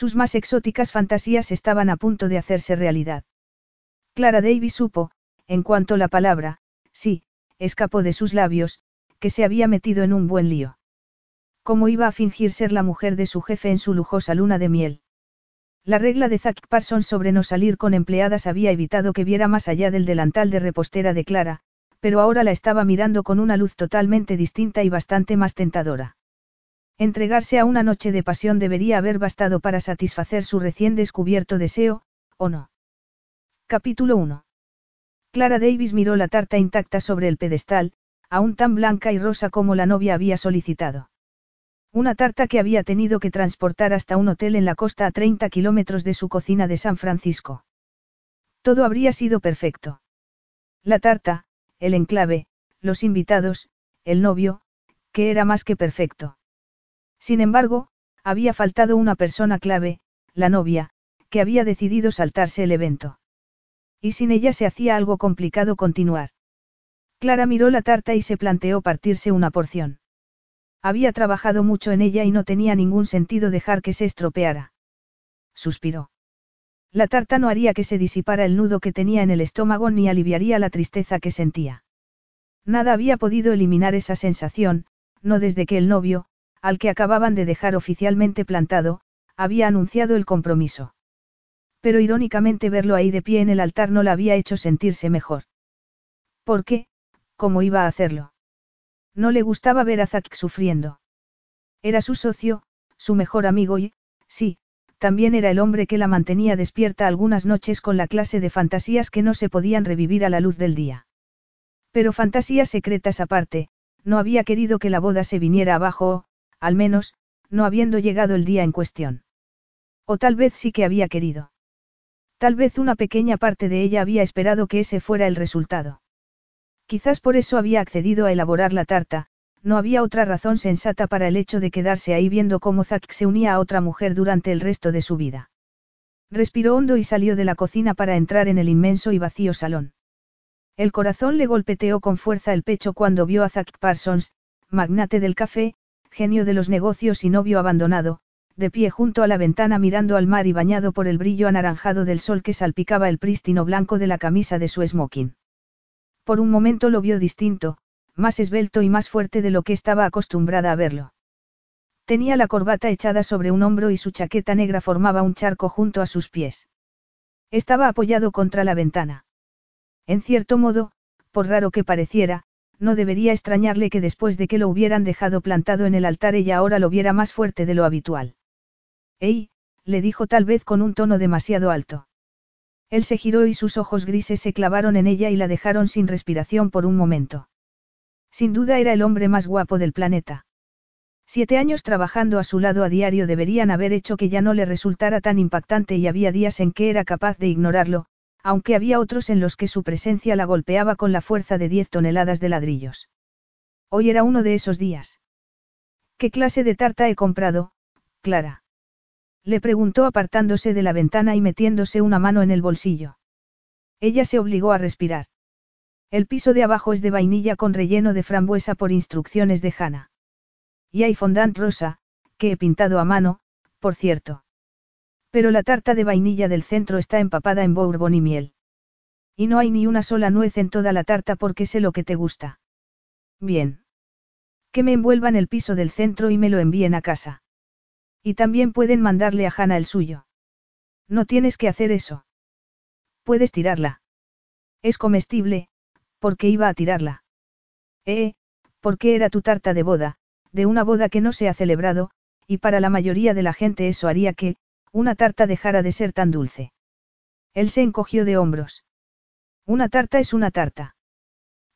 Sus más exóticas fantasías estaban a punto de hacerse realidad. Clara Davis supo, en cuanto la palabra, sí, escapó de sus labios, que se había metido en un buen lío. ¿Cómo iba a fingir ser la mujer de su jefe en su lujosa luna de miel? La regla de Zack Parsons sobre no salir con empleadas había evitado que viera más allá del delantal de repostera de Clara, pero ahora la estaba mirando con una luz totalmente distinta y bastante más tentadora. Entregarse a una noche de pasión debería haber bastado para satisfacer su recién descubierto deseo, ¿o no? Capítulo 1. Clara Davis miró la tarta intacta sobre el pedestal, aún tan blanca y rosa como la novia había solicitado. Una tarta que había tenido que transportar hasta un hotel en la costa a 30 kilómetros de su cocina de San Francisco. Todo habría sido perfecto. La tarta, el enclave, los invitados, el novio, que era más que perfecto. Sin embargo, había faltado una persona clave, la novia, que había decidido saltarse el evento. Y sin ella se hacía algo complicado continuar. Clara miró la tarta y se planteó partirse una porción. Había trabajado mucho en ella y no tenía ningún sentido dejar que se estropeara. Suspiró. La tarta no haría que se disipara el nudo que tenía en el estómago ni aliviaría la tristeza que sentía. Nada había podido eliminar esa sensación, no desde que el novio, al que acababan de dejar oficialmente plantado, había anunciado el compromiso. Pero irónicamente verlo ahí de pie en el altar no la había hecho sentirse mejor. ¿Por qué? ¿Cómo iba a hacerlo? No le gustaba ver a Zack sufriendo. Era su socio, su mejor amigo y, sí, también era el hombre que la mantenía despierta algunas noches con la clase de fantasías que no se podían revivir a la luz del día. Pero fantasías secretas aparte, no había querido que la boda se viniera abajo o, al menos, no habiendo llegado el día en cuestión. O tal vez sí que había querido. Tal vez una pequeña parte de ella había esperado que ese fuera el resultado. Quizás por eso había accedido a elaborar la tarta, no había otra razón sensata para el hecho de quedarse ahí viendo cómo Zack se unía a otra mujer durante el resto de su vida. Respiró hondo y salió de la cocina para entrar en el inmenso y vacío salón. El corazón le golpeteó con fuerza el pecho cuando vio a Zack Parsons, magnate del café, genio de los negocios y novio abandonado, de pie junto a la ventana mirando al mar y bañado por el brillo anaranjado del sol que salpicaba el prístino blanco de la camisa de su smoking. Por un momento lo vio distinto, más esbelto y más fuerte de lo que estaba acostumbrada a verlo. Tenía la corbata echada sobre un hombro y su chaqueta negra formaba un charco junto a sus pies. Estaba apoyado contra la ventana. En cierto modo, por raro que pareciera, no debería extrañarle que después de que lo hubieran dejado plantado en el altar ella ahora lo viera más fuerte de lo habitual. ¡Ey! le dijo tal vez con un tono demasiado alto. Él se giró y sus ojos grises se clavaron en ella y la dejaron sin respiración por un momento. Sin duda era el hombre más guapo del planeta. Siete años trabajando a su lado a diario deberían haber hecho que ya no le resultara tan impactante y había días en que era capaz de ignorarlo, aunque había otros en los que su presencia la golpeaba con la fuerza de diez toneladas de ladrillos. Hoy era uno de esos días. ¿Qué clase de tarta he comprado, Clara? Le preguntó apartándose de la ventana y metiéndose una mano en el bolsillo. Ella se obligó a respirar. El piso de abajo es de vainilla con relleno de frambuesa por instrucciones de Hannah. Y hay fondant rosa, que he pintado a mano, por cierto. Pero la tarta de vainilla del centro está empapada en bourbon y miel. Y no hay ni una sola nuez en toda la tarta porque sé lo que te gusta. Bien. Que me envuelvan el piso del centro y me lo envíen a casa. Y también pueden mandarle a Hannah el suyo. No tienes que hacer eso. Puedes tirarla. Es comestible, porque iba a tirarla. Eh, porque era tu tarta de boda, de una boda que no se ha celebrado, y para la mayoría de la gente eso haría que, una tarta dejara de ser tan dulce. Él se encogió de hombros. Una tarta es una tarta.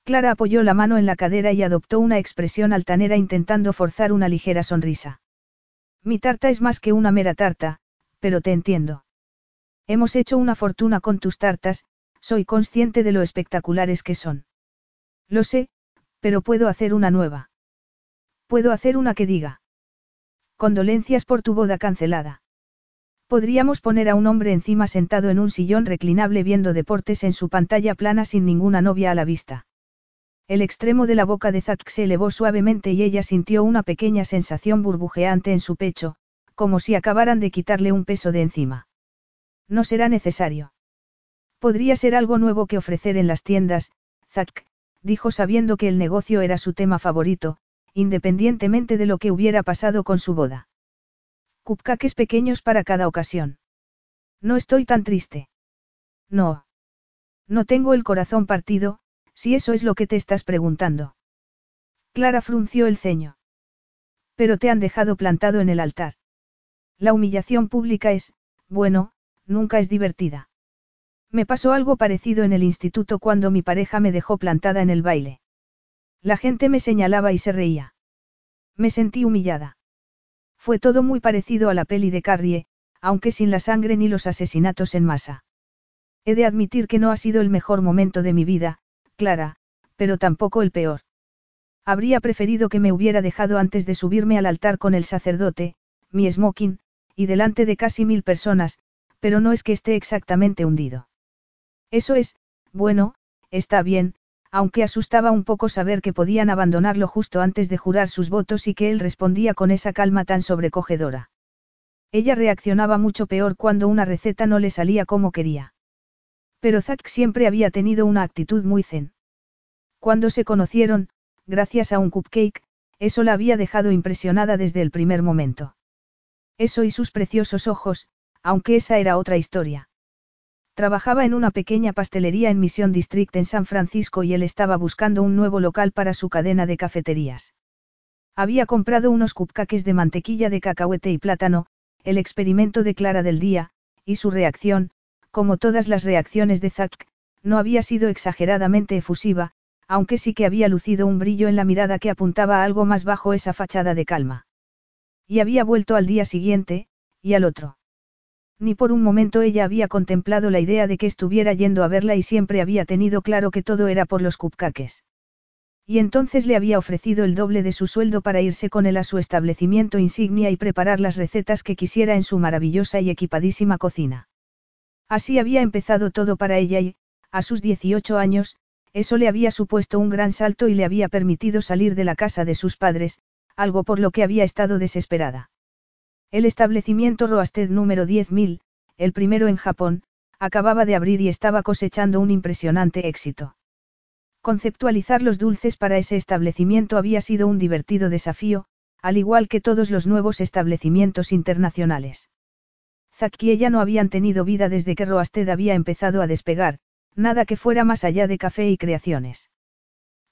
Clara apoyó la mano en la cadera y adoptó una expresión altanera intentando forzar una ligera sonrisa. Mi tarta es más que una mera tarta, pero te entiendo. Hemos hecho una fortuna con tus tartas, soy consciente de lo espectaculares que son. Lo sé, pero puedo hacer una nueva. Puedo hacer una que diga. Condolencias por tu boda cancelada. Podríamos poner a un hombre encima sentado en un sillón reclinable viendo deportes en su pantalla plana sin ninguna novia a la vista. El extremo de la boca de Zack se elevó suavemente y ella sintió una pequeña sensación burbujeante en su pecho, como si acabaran de quitarle un peso de encima. No será necesario. Podría ser algo nuevo que ofrecer en las tiendas, Zack, dijo sabiendo que el negocio era su tema favorito, independientemente de lo que hubiera pasado con su boda. Cupcakes pequeños para cada ocasión. No estoy tan triste. No. No tengo el corazón partido, si eso es lo que te estás preguntando. Clara frunció el ceño. Pero te han dejado plantado en el altar. La humillación pública es, bueno, nunca es divertida. Me pasó algo parecido en el instituto cuando mi pareja me dejó plantada en el baile. La gente me señalaba y se reía. Me sentí humillada. Fue todo muy parecido a la peli de Carrie, aunque sin la sangre ni los asesinatos en masa. He de admitir que no ha sido el mejor momento de mi vida, Clara, pero tampoco el peor. Habría preferido que me hubiera dejado antes de subirme al altar con el sacerdote, mi smoking, y delante de casi mil personas, pero no es que esté exactamente hundido. Eso es, bueno, está bien, aunque asustaba un poco saber que podían abandonarlo justo antes de jurar sus votos y que él respondía con esa calma tan sobrecogedora. Ella reaccionaba mucho peor cuando una receta no le salía como quería. Pero Zack siempre había tenido una actitud muy zen. Cuando se conocieron, gracias a un cupcake, eso la había dejado impresionada desde el primer momento. Eso y sus preciosos ojos, aunque esa era otra historia. Trabajaba en una pequeña pastelería en Mission District en San Francisco y él estaba buscando un nuevo local para su cadena de cafeterías. Había comprado unos cupcakes de mantequilla de cacahuete y plátano, el experimento de Clara del día, y su reacción, como todas las reacciones de Zack, no había sido exageradamente efusiva, aunque sí que había lucido un brillo en la mirada que apuntaba a algo más bajo esa fachada de calma. Y había vuelto al día siguiente, y al otro. Ni por un momento ella había contemplado la idea de que estuviera yendo a verla y siempre había tenido claro que todo era por los cupcakes. Y entonces le había ofrecido el doble de su sueldo para irse con él a su establecimiento insignia y preparar las recetas que quisiera en su maravillosa y equipadísima cocina. Así había empezado todo para ella y, a sus 18 años, eso le había supuesto un gran salto y le había permitido salir de la casa de sus padres, algo por lo que había estado desesperada. El establecimiento Roasted número 10.000, el primero en Japón, acababa de abrir y estaba cosechando un impresionante éxito. Conceptualizar los dulces para ese establecimiento había sido un divertido desafío, al igual que todos los nuevos establecimientos internacionales. Zack y ella no habían tenido vida desde que Roasted había empezado a despegar, nada que fuera más allá de café y creaciones.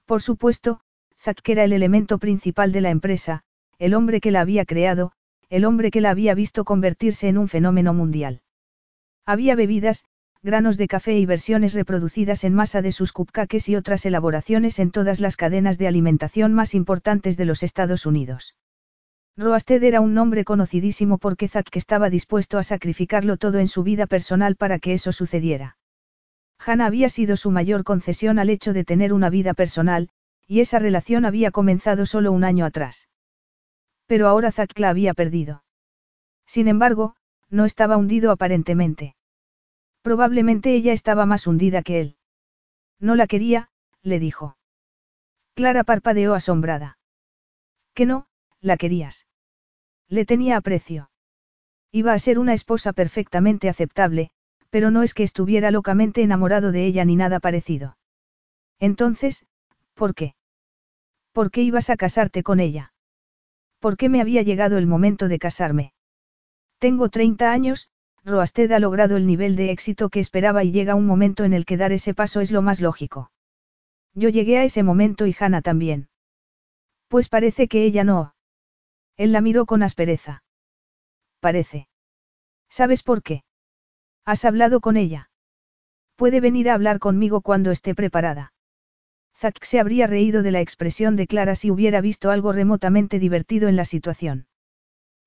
Por supuesto, Zack era el elemento principal de la empresa, el hombre que la había creado, el hombre que la había visto convertirse en un fenómeno mundial. Había bebidas, granos de café y versiones reproducidas en masa de sus cupcakes y otras elaboraciones en todas las cadenas de alimentación más importantes de los Estados Unidos. Roasted era un nombre conocidísimo porque Zack estaba dispuesto a sacrificarlo todo en su vida personal para que eso sucediera. Hannah había sido su mayor concesión al hecho de tener una vida personal, y esa relación había comenzado solo un año atrás. Pero ahora Zack la había perdido. Sin embargo, no estaba hundido aparentemente. Probablemente ella estaba más hundida que él. No la quería, le dijo. Clara parpadeó asombrada. Que no, la querías. Le tenía aprecio. Iba a ser una esposa perfectamente aceptable, pero no es que estuviera locamente enamorado de ella ni nada parecido. Entonces, ¿por qué? ¿Por qué ibas a casarte con ella? ¿Por qué me había llegado el momento de casarme? Tengo 30 años, Roasted ha logrado el nivel de éxito que esperaba y llega un momento en el que dar ese paso es lo más lógico. Yo llegué a ese momento y Hannah también. Pues parece que ella no. Él la miró con aspereza. Parece. ¿Sabes por qué? ¿Has hablado con ella? Puede venir a hablar conmigo cuando esté preparada. Zack se habría reído de la expresión de Clara si hubiera visto algo remotamente divertido en la situación.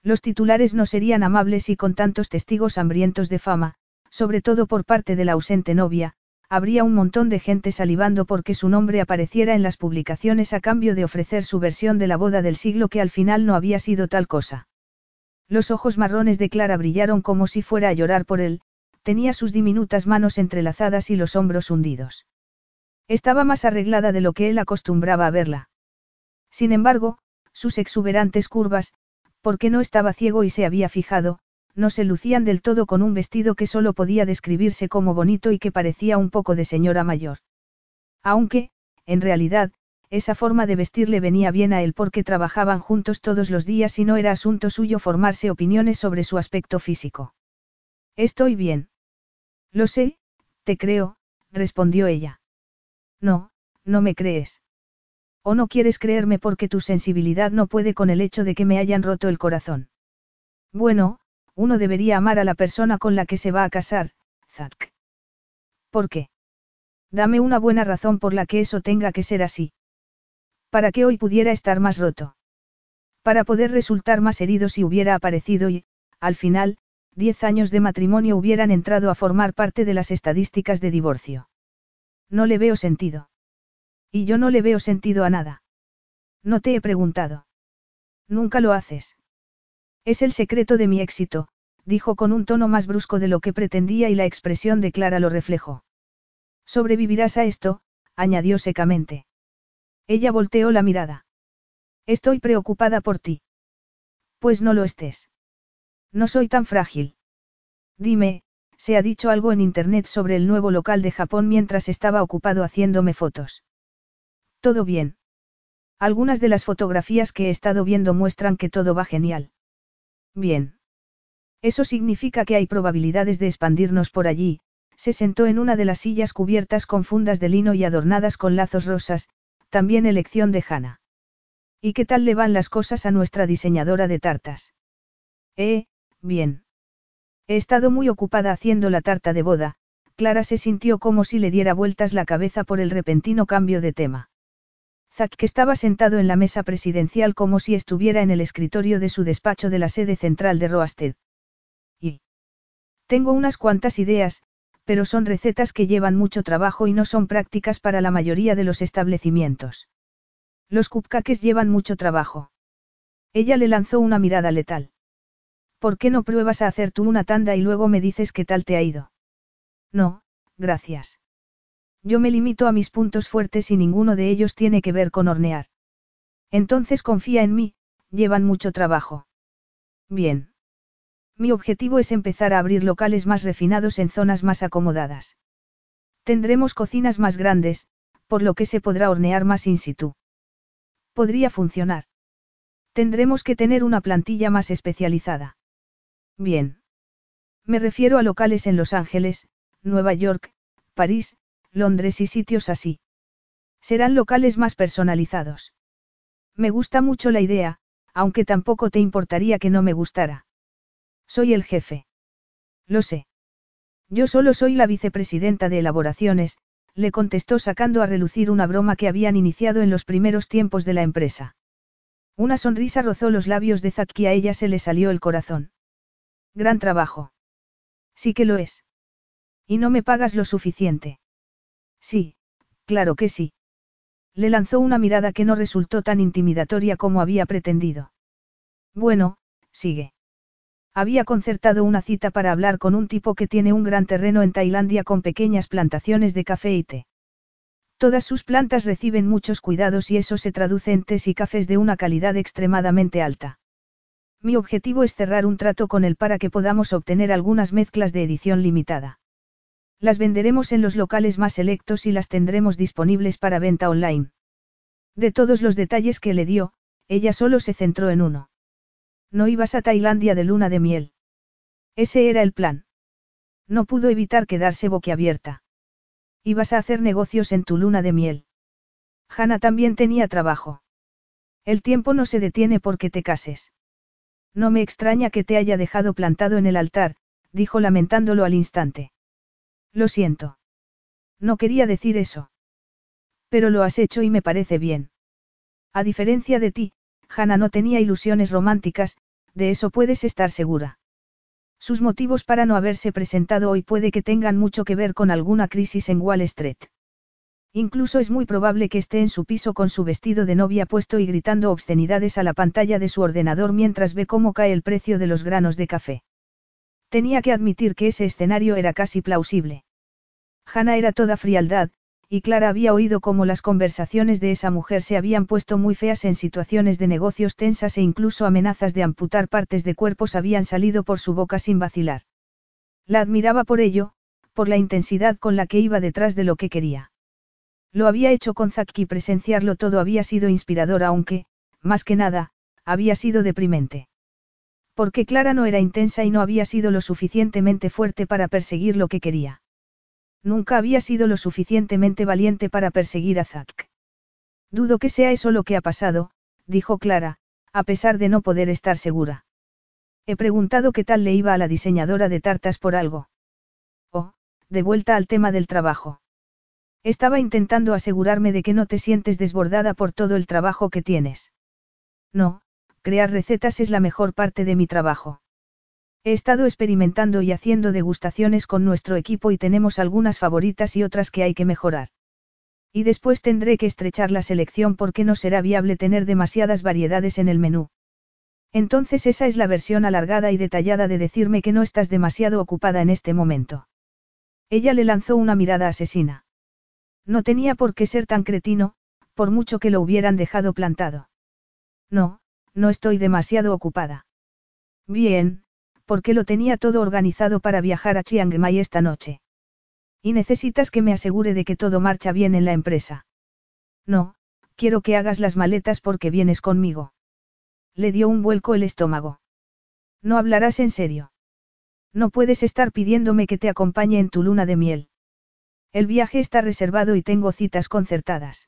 Los titulares no serían amables y con tantos testigos hambrientos de fama, sobre todo por parte de la ausente novia, habría un montón de gente salivando porque su nombre apareciera en las publicaciones a cambio de ofrecer su versión de la boda del siglo que al final no había sido tal cosa. Los ojos marrones de Clara brillaron como si fuera a llorar por él, tenía sus diminutas manos entrelazadas y los hombros hundidos. Estaba más arreglada de lo que él acostumbraba a verla. Sin embargo, sus exuberantes curvas, porque no estaba ciego y se había fijado, no se lucían del todo con un vestido que solo podía describirse como bonito y que parecía un poco de señora mayor. Aunque, en realidad, esa forma de vestir le venía bien a él porque trabajaban juntos todos los días y no era asunto suyo formarse opiniones sobre su aspecto físico. Estoy bien. Lo sé, te creo, respondió ella. No, no me crees. O no quieres creerme porque tu sensibilidad no puede con el hecho de que me hayan roto el corazón. Bueno, uno debería amar a la persona con la que se va a casar, Zack. ¿Por qué? Dame una buena razón por la que eso tenga que ser así. Para que hoy pudiera estar más roto. Para poder resultar más herido si hubiera aparecido y, al final, diez años de matrimonio hubieran entrado a formar parte de las estadísticas de divorcio. No le veo sentido. Y yo no le veo sentido a nada. No te he preguntado. Nunca lo haces. Es el secreto de mi éxito, dijo con un tono más brusco de lo que pretendía y la expresión de Clara lo reflejó. Sobrevivirás a esto, añadió secamente. Ella volteó la mirada. Estoy preocupada por ti. Pues no lo estés. No soy tan frágil. Dime, ¿se ha dicho algo en Internet sobre el nuevo local de Japón mientras estaba ocupado haciéndome fotos? Todo bien. Algunas de las fotografías que he estado viendo muestran que todo va genial. Bien. Eso significa que hay probabilidades de expandirnos por allí, se sentó en una de las sillas cubiertas con fundas de lino y adornadas con lazos rosas, también elección de Hannah. ¿Y qué tal le van las cosas a nuestra diseñadora de tartas? Eh, bien. He estado muy ocupada haciendo la tarta de boda, Clara se sintió como si le diera vueltas la cabeza por el repentino cambio de tema. Zack estaba sentado en la mesa presidencial como si estuviera en el escritorio de su despacho de la sede central de Roasted. Y. Tengo unas cuantas ideas, pero son recetas que llevan mucho trabajo y no son prácticas para la mayoría de los establecimientos. Los cupcakes llevan mucho trabajo. Ella le lanzó una mirada letal. ¿Por qué no pruebas a hacer tú una tanda y luego me dices qué tal te ha ido? No, gracias. Yo me limito a mis puntos fuertes y ninguno de ellos tiene que ver con hornear. Entonces confía en mí, llevan mucho trabajo. Bien. Mi objetivo es empezar a abrir locales más refinados en zonas más acomodadas. Tendremos cocinas más grandes, por lo que se podrá hornear más in situ. Podría funcionar. Tendremos que tener una plantilla más especializada. Bien. Me refiero a locales en Los Ángeles, Nueva York, París, Londres y sitios así. Serán locales más personalizados. Me gusta mucho la idea, aunque tampoco te importaría que no me gustara. Soy el jefe. Lo sé. Yo solo soy la vicepresidenta de elaboraciones, le contestó sacando a relucir una broma que habían iniciado en los primeros tiempos de la empresa. Una sonrisa rozó los labios de Zack y a ella se le salió el corazón. Gran trabajo. Sí que lo es. ¿Y no me pagas lo suficiente? Sí, claro que sí. Le lanzó una mirada que no resultó tan intimidatoria como había pretendido. Bueno, sigue. Había concertado una cita para hablar con un tipo que tiene un gran terreno en Tailandia con pequeñas plantaciones de café y té. Todas sus plantas reciben muchos cuidados y eso se traduce en tés y cafés de una calidad extremadamente alta. Mi objetivo es cerrar un trato con él para que podamos obtener algunas mezclas de edición limitada. Las venderemos en los locales más selectos y las tendremos disponibles para venta online. De todos los detalles que le dio, ella solo se centró en uno. No ibas a Tailandia de luna de miel. Ese era el plan. No pudo evitar quedarse boquiabierta. Ibas a hacer negocios en tu luna de miel. Hannah también tenía trabajo. El tiempo no se detiene porque te cases. No me extraña que te haya dejado plantado en el altar, dijo lamentándolo al instante. Lo siento. No quería decir eso. Pero lo has hecho y me parece bien. A diferencia de ti, Hannah no tenía ilusiones románticas, de eso puedes estar segura. Sus motivos para no haberse presentado hoy puede que tengan mucho que ver con alguna crisis en Wall Street. Incluso es muy probable que esté en su piso con su vestido de novia puesto y gritando obscenidades a la pantalla de su ordenador mientras ve cómo cae el precio de los granos de café. Tenía que admitir que ese escenario era casi plausible. Hannah era toda frialdad, y Clara había oído cómo las conversaciones de esa mujer se habían puesto muy feas en situaciones de negocios tensas e incluso amenazas de amputar partes de cuerpos habían salido por su boca sin vacilar. La admiraba por ello, por la intensidad con la que iba detrás de lo que quería. Lo había hecho con Zack y presenciarlo todo había sido inspirador aunque, más que nada, había sido deprimente. Porque Clara no era intensa y no había sido lo suficientemente fuerte para perseguir lo que quería. Nunca había sido lo suficientemente valiente para perseguir a Zack. Dudo que sea eso lo que ha pasado, dijo Clara, a pesar de no poder estar segura. He preguntado qué tal le iba a la diseñadora de tartas por algo. Oh, de vuelta al tema del trabajo. Estaba intentando asegurarme de que no te sientes desbordada por todo el trabajo que tienes. No, crear recetas es la mejor parte de mi trabajo. He estado experimentando y haciendo degustaciones con nuestro equipo y tenemos algunas favoritas y otras que hay que mejorar. Y después tendré que estrechar la selección porque no será viable tener demasiadas variedades en el menú. Entonces esa es la versión alargada y detallada de decirme que no estás demasiado ocupada en este momento. Ella le lanzó una mirada asesina. No tenía por qué ser tan cretino, por mucho que lo hubieran dejado plantado. No, no estoy demasiado ocupada. Bien, porque lo tenía todo organizado para viajar a Chiang Mai esta noche. Y necesitas que me asegure de que todo marcha bien en la empresa. No, quiero que hagas las maletas porque vienes conmigo. Le dio un vuelco el estómago. No hablarás en serio. No puedes estar pidiéndome que te acompañe en tu luna de miel. El viaje está reservado y tengo citas concertadas.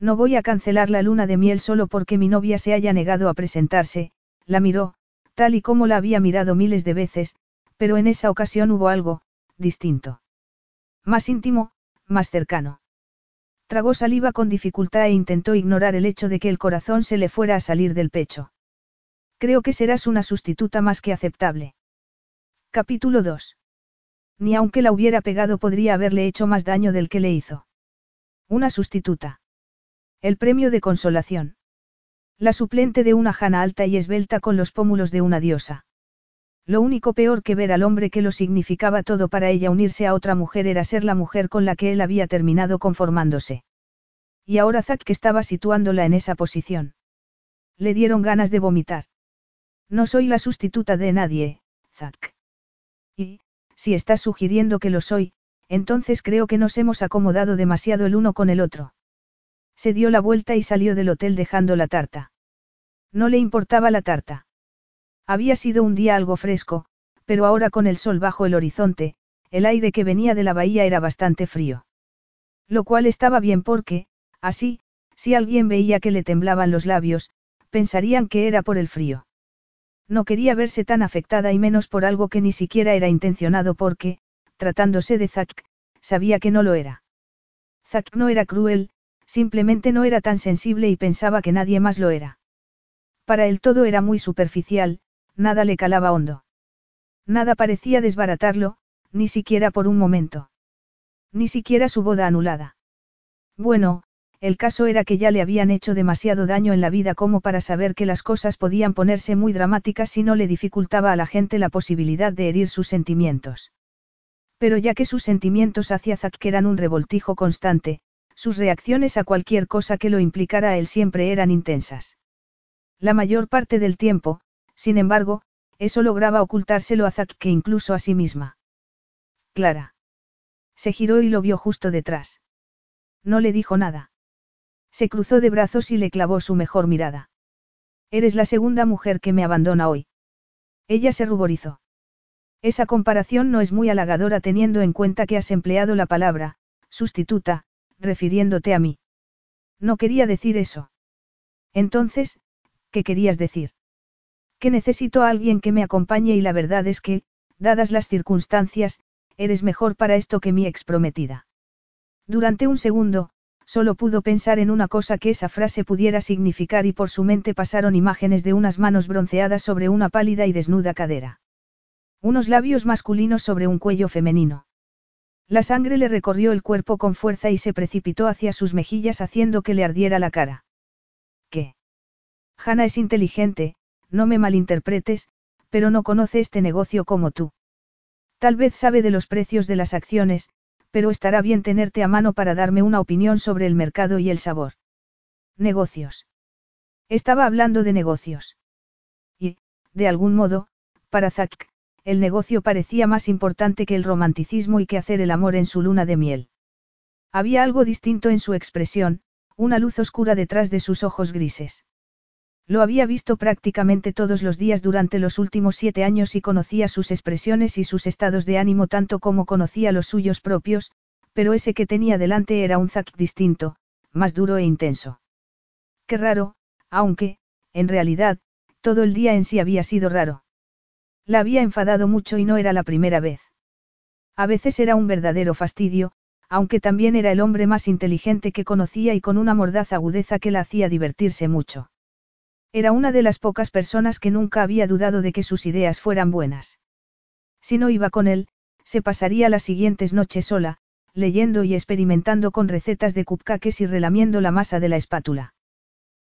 No voy a cancelar la luna de miel solo porque mi novia se haya negado a presentarse, la miró, tal y como la había mirado miles de veces, pero en esa ocasión hubo algo, distinto. Más íntimo, más cercano. Tragó saliva con dificultad e intentó ignorar el hecho de que el corazón se le fuera a salir del pecho. Creo que serás una sustituta más que aceptable. Capítulo 2. Ni aunque la hubiera pegado podría haberle hecho más daño del que le hizo. Una sustituta. El premio de consolación. La suplente de una jana alta y esbelta con los pómulos de una diosa. Lo único peor que ver al hombre que lo significaba todo para ella unirse a otra mujer era ser la mujer con la que él había terminado conformándose. Y ahora Zack que estaba situándola en esa posición. Le dieron ganas de vomitar. No soy la sustituta de nadie, Zack. Y, si estás sugiriendo que lo soy, entonces creo que nos hemos acomodado demasiado el uno con el otro. Se dio la vuelta y salió del hotel dejando la tarta. No le importaba la tarta. Había sido un día algo fresco, pero ahora con el sol bajo el horizonte, el aire que venía de la bahía era bastante frío. Lo cual estaba bien porque, así, si alguien veía que le temblaban los labios, pensarían que era por el frío. No quería verse tan afectada y menos por algo que ni siquiera era intencionado porque, tratándose de Zack, sabía que no lo era. Zack no era cruel, simplemente no era tan sensible y pensaba que nadie más lo era. Para él todo era muy superficial, nada le calaba hondo. Nada parecía desbaratarlo, ni siquiera por un momento. Ni siquiera su boda anulada. Bueno, el caso era que ya le habían hecho demasiado daño en la vida como para saber que las cosas podían ponerse muy dramáticas si no le dificultaba a la gente la posibilidad de herir sus sentimientos. Pero ya que sus sentimientos hacia Zack eran un revoltijo constante, sus reacciones a cualquier cosa que lo implicara a él siempre eran intensas. La mayor parte del tiempo, sin embargo, eso lograba ocultárselo a Zack que incluso a sí misma. Clara. Se giró y lo vio justo detrás. No le dijo nada. Se cruzó de brazos y le clavó su mejor mirada. Eres la segunda mujer que me abandona hoy. Ella se ruborizó. Esa comparación no es muy halagadora teniendo en cuenta que has empleado la palabra, sustituta, refiriéndote a mí. No quería decir eso. Entonces, ¿qué querías decir? Que necesito a alguien que me acompañe y la verdad es que, dadas las circunstancias, eres mejor para esto que mi ex prometida. Durante un segundo, Solo pudo pensar en una cosa que esa frase pudiera significar y por su mente pasaron imágenes de unas manos bronceadas sobre una pálida y desnuda cadera. Unos labios masculinos sobre un cuello femenino. La sangre le recorrió el cuerpo con fuerza y se precipitó hacia sus mejillas haciendo que le ardiera la cara. ¿Qué? Hannah es inteligente, no me malinterpretes, pero no conoce este negocio como tú. Tal vez sabe de los precios de las acciones, pero estará bien tenerte a mano para darme una opinión sobre el mercado y el sabor. Negocios. Estaba hablando de negocios. Y, de algún modo, para Zack, el negocio parecía más importante que el romanticismo y que hacer el amor en su luna de miel. Había algo distinto en su expresión, una luz oscura detrás de sus ojos grises. Lo había visto prácticamente todos los días durante los últimos siete años y conocía sus expresiones y sus estados de ánimo tanto como conocía los suyos propios, pero ese que tenía delante era un Zack distinto, más duro e intenso. Qué raro, aunque, en realidad, todo el día en sí había sido raro. La había enfadado mucho y no era la primera vez. A veces era un verdadero fastidio, aunque también era el hombre más inteligente que conocía y con una mordaz agudeza que la hacía divertirse mucho. Era una de las pocas personas que nunca había dudado de que sus ideas fueran buenas. Si no iba con él, se pasaría las siguientes noches sola, leyendo y experimentando con recetas de cupcakes y relamiendo la masa de la espátula.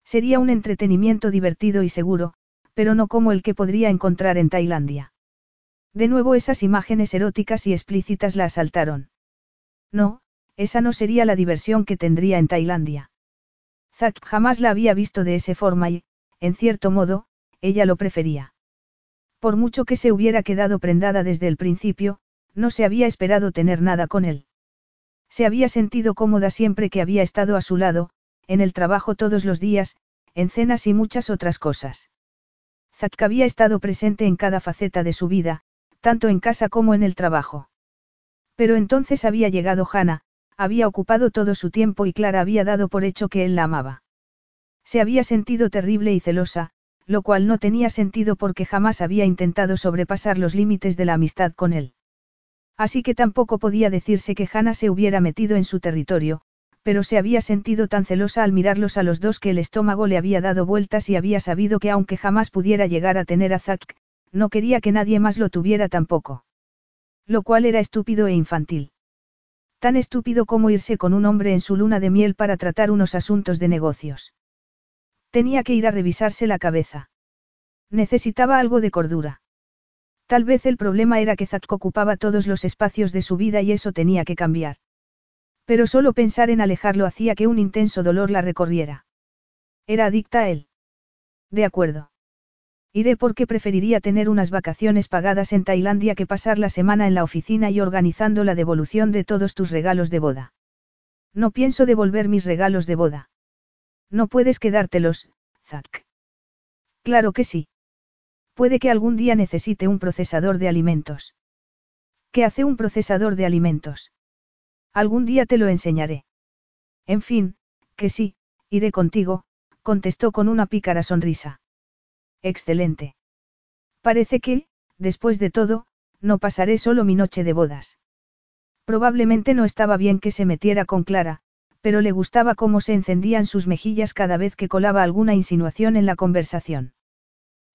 Sería un entretenimiento divertido y seguro, pero no como el que podría encontrar en Tailandia. De nuevo esas imágenes eróticas y explícitas la asaltaron. No, esa no sería la diversión que tendría en Tailandia. Zack jamás la había visto de esa forma y, en cierto modo, ella lo prefería. Por mucho que se hubiera quedado prendada desde el principio, no se había esperado tener nada con él. Se había sentido cómoda siempre que había estado a su lado, en el trabajo todos los días, en cenas y muchas otras cosas. Zack había estado presente en cada faceta de su vida, tanto en casa como en el trabajo. Pero entonces había llegado Hannah, había ocupado todo su tiempo y Clara había dado por hecho que él la amaba. Se había sentido terrible y celosa, lo cual no tenía sentido porque jamás había intentado sobrepasar los límites de la amistad con él. Así que tampoco podía decirse que Hannah se hubiera metido en su territorio, pero se había sentido tan celosa al mirarlos a los dos que el estómago le había dado vueltas y había sabido que aunque jamás pudiera llegar a tener a Zack, no quería que nadie más lo tuviera tampoco. Lo cual era estúpido e infantil. Tan estúpido como irse con un hombre en su luna de miel para tratar unos asuntos de negocios. Tenía que ir a revisarse la cabeza. Necesitaba algo de cordura. Tal vez el problema era que Zack ocupaba todos los espacios de su vida y eso tenía que cambiar. Pero solo pensar en alejarlo hacía que un intenso dolor la recorriera. Era adicta a él. De acuerdo. Iré porque preferiría tener unas vacaciones pagadas en Tailandia que pasar la semana en la oficina y organizando la devolución de todos tus regalos de boda. No pienso devolver mis regalos de boda. No puedes quedártelos, Zack. Claro que sí. Puede que algún día necesite un procesador de alimentos. ¿Qué hace un procesador de alimentos? Algún día te lo enseñaré. En fin, que sí, iré contigo, contestó con una pícara sonrisa. Excelente. Parece que, después de todo, no pasaré solo mi noche de bodas. Probablemente no estaba bien que se metiera con Clara, pero le gustaba cómo se encendían sus mejillas cada vez que colaba alguna insinuación en la conversación.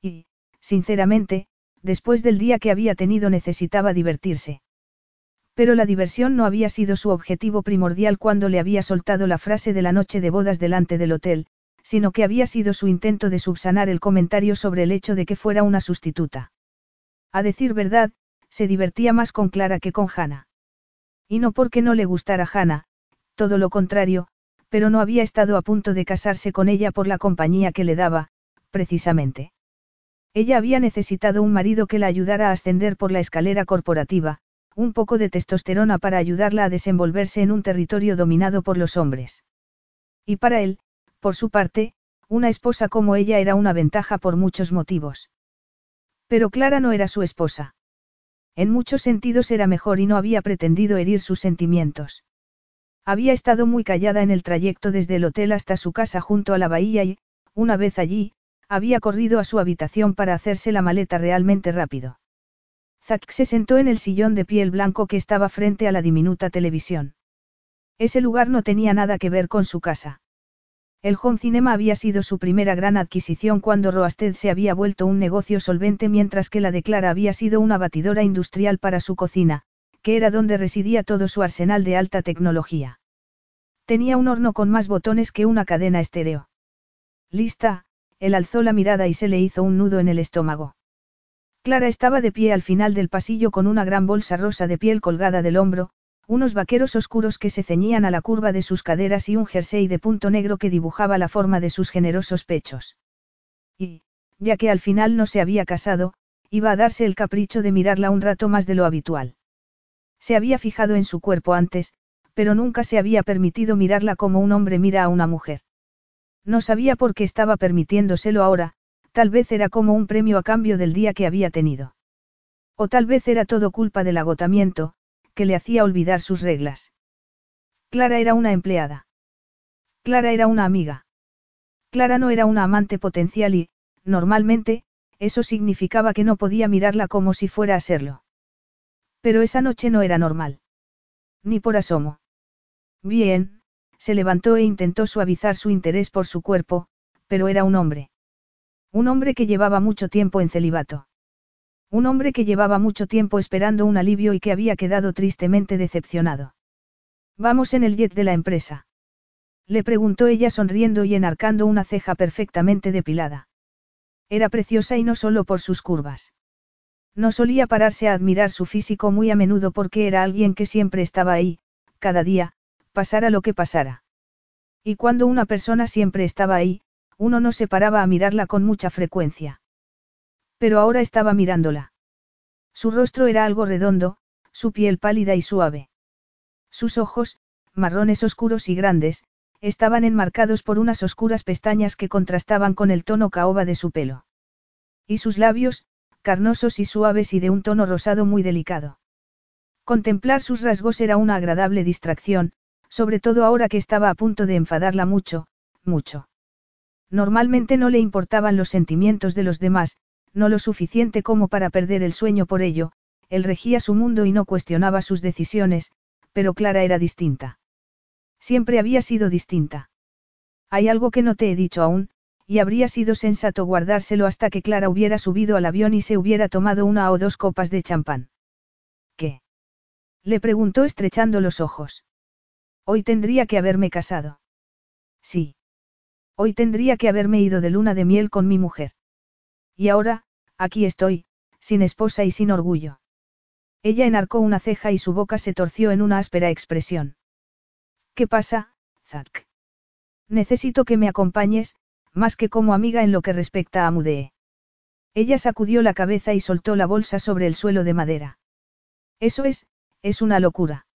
Y, sinceramente, después del día que había tenido necesitaba divertirse. Pero la diversión no había sido su objetivo primordial cuando le había soltado la frase de la noche de bodas delante del hotel, sino que había sido su intento de subsanar el comentario sobre el hecho de que fuera una sustituta. A decir verdad, se divertía más con Clara que con Hannah. Y no porque no le gustara Hannah, todo lo contrario, pero no había estado a punto de casarse con ella por la compañía que le daba, precisamente. Ella había necesitado un marido que la ayudara a ascender por la escalera corporativa, un poco de testosterona para ayudarla a desenvolverse en un territorio dominado por los hombres. Y para él, por su parte, una esposa como ella era una ventaja por muchos motivos. Pero Clara no era su esposa. En muchos sentidos era mejor y no había pretendido herir sus sentimientos. Había estado muy callada en el trayecto desde el hotel hasta su casa junto a la bahía y, una vez allí, había corrido a su habitación para hacerse la maleta realmente rápido. Zack se sentó en el sillón de piel blanco que estaba frente a la diminuta televisión. Ese lugar no tenía nada que ver con su casa. El home cinema había sido su primera gran adquisición cuando Roasted se había vuelto un negocio solvente mientras que la de Clara había sido una batidora industrial para su cocina, que era donde residía todo su arsenal de alta tecnología. Tenía un horno con más botones que una cadena estéreo. Lista, él alzó la mirada y se le hizo un nudo en el estómago. Clara estaba de pie al final del pasillo con una gran bolsa rosa de piel colgada del hombro, unos vaqueros oscuros que se ceñían a la curva de sus caderas y un jersey de punto negro que dibujaba la forma de sus generosos pechos. Y, ya que al final no se había casado, iba a darse el capricho de mirarla un rato más de lo habitual. Se había fijado en su cuerpo antes, pero nunca se había permitido mirarla como un hombre mira a una mujer. No sabía por qué estaba permitiéndoselo ahora, tal vez era como un premio a cambio del día que había tenido. O tal vez era todo culpa del agotamiento, que le hacía olvidar sus reglas. Clara era una empleada. Clara era una amiga. Clara no era una amante potencial y, normalmente, eso significaba que no podía mirarla como si fuera a serlo. Pero esa noche no era normal. Ni por asomo. Bien, se levantó e intentó suavizar su interés por su cuerpo, pero era un hombre. Un hombre que llevaba mucho tiempo en celibato. Un hombre que llevaba mucho tiempo esperando un alivio y que había quedado tristemente decepcionado. Vamos en el jet de la empresa. Le preguntó ella sonriendo y enarcando una ceja perfectamente depilada. Era preciosa y no solo por sus curvas. No solía pararse a admirar su físico muy a menudo porque era alguien que siempre estaba ahí, cada día, pasara lo que pasara. Y cuando una persona siempre estaba ahí, uno no se paraba a mirarla con mucha frecuencia. Pero ahora estaba mirándola. Su rostro era algo redondo, su piel pálida y suave. Sus ojos, marrones oscuros y grandes, estaban enmarcados por unas oscuras pestañas que contrastaban con el tono caoba de su pelo. Y sus labios, carnosos y suaves y de un tono rosado muy delicado. Contemplar sus rasgos era una agradable distracción, sobre todo ahora que estaba a punto de enfadarla mucho, mucho. Normalmente no le importaban los sentimientos de los demás, no lo suficiente como para perder el sueño por ello, él regía su mundo y no cuestionaba sus decisiones, pero Clara era distinta. Siempre había sido distinta. Hay algo que no te he dicho aún, y habría sido sensato guardárselo hasta que Clara hubiera subido al avión y se hubiera tomado una o dos copas de champán. ¿Qué? Le preguntó estrechando los ojos. Hoy tendría que haberme casado. Sí. Hoy tendría que haberme ido de luna de miel con mi mujer. Y ahora, aquí estoy, sin esposa y sin orgullo. Ella enarcó una ceja y su boca se torció en una áspera expresión. ¿Qué pasa, Zack? Necesito que me acompañes, más que como amiga en lo que respecta a Mudee. Ella sacudió la cabeza y soltó la bolsa sobre el suelo de madera. Eso es, es una locura.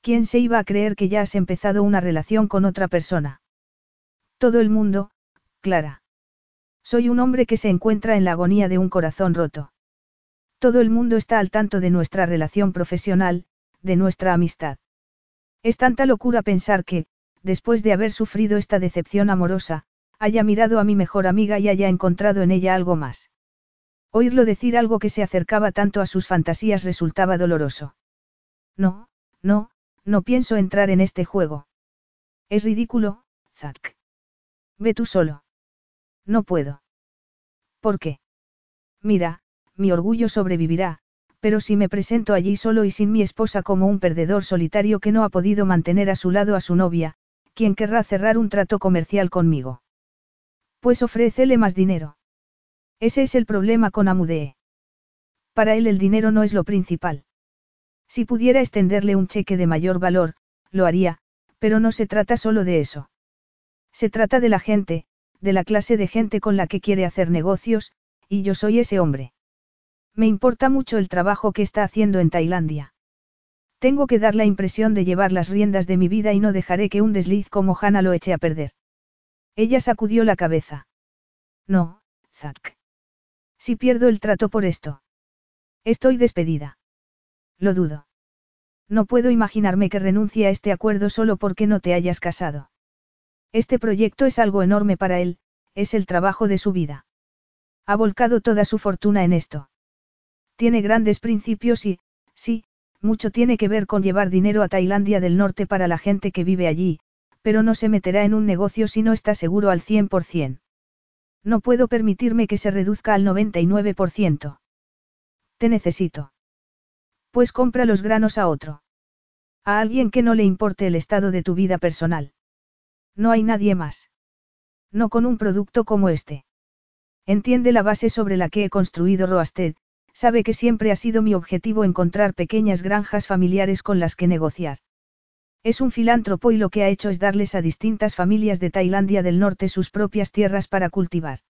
¿Quién se iba a creer que ya has empezado una relación con otra persona? Todo el mundo, Clara. Soy un hombre que se encuentra en la agonía de un corazón roto. Todo el mundo está al tanto de nuestra relación profesional, de nuestra amistad. Es tanta locura pensar que, después de haber sufrido esta decepción amorosa, haya mirado a mi mejor amiga y haya encontrado en ella algo más. Oírlo decir algo que se acercaba tanto a sus fantasías resultaba doloroso. No, no, no pienso entrar en este juego. Es ridículo, Zack. Ve tú solo. No puedo. ¿Por qué? Mira, mi orgullo sobrevivirá, pero si me presento allí solo y sin mi esposa como un perdedor solitario que no ha podido mantener a su lado a su novia, ¿quién querrá cerrar un trato comercial conmigo? Pues ofrécele más dinero. Ese es el problema con Amudee. Para él el dinero no es lo principal. Si pudiera extenderle un cheque de mayor valor, lo haría, pero no se trata solo de eso. Se trata de la gente, de la clase de gente con la que quiere hacer negocios, y yo soy ese hombre. Me importa mucho el trabajo que está haciendo en Tailandia. Tengo que dar la impresión de llevar las riendas de mi vida y no dejaré que un desliz como Hannah lo eche a perder. Ella sacudió la cabeza. No, Zack. Si pierdo el trato por esto. Estoy despedida. Lo dudo. No puedo imaginarme que renuncie a este acuerdo solo porque no te hayas casado. Este proyecto es algo enorme para él, es el trabajo de su vida. Ha volcado toda su fortuna en esto. Tiene grandes principios y, sí, Mucho tiene que ver con llevar dinero a Tailandia del Norte para la gente que vive allí, pero no se meterá en un negocio si no está seguro al 100%. No puedo permitirme que se reduzca al 99%. Te necesito. Pues compra los granos a otro. A alguien que no le importe el estado de tu vida personal. No hay nadie más. No con un producto como este. Entiende la base sobre la que he construido Roasted, sabe que siempre ha sido mi objetivo encontrar pequeñas granjas familiares con las que negociar. Es un filántropo y lo que ha hecho es darles a distintas familias de Tailandia del Norte sus propias tierras para cultivar.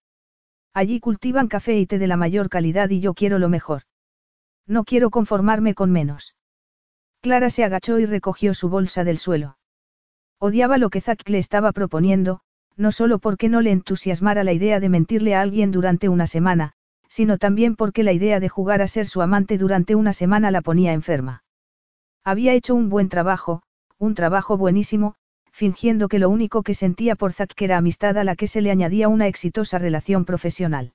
Allí cultivan café y té de la mayor calidad y yo quiero lo mejor. No quiero conformarme con menos. Clara se agachó y recogió su bolsa del suelo. Odiaba lo que Zack le estaba proponiendo, no solo porque no le entusiasmara la idea de mentirle a alguien durante una semana, sino también porque la idea de jugar a ser su amante durante una semana la ponía enferma. Había hecho un buen trabajo, un trabajo buenísimo, fingiendo que lo único que sentía por Zack era amistad a la que se le añadía una exitosa relación profesional.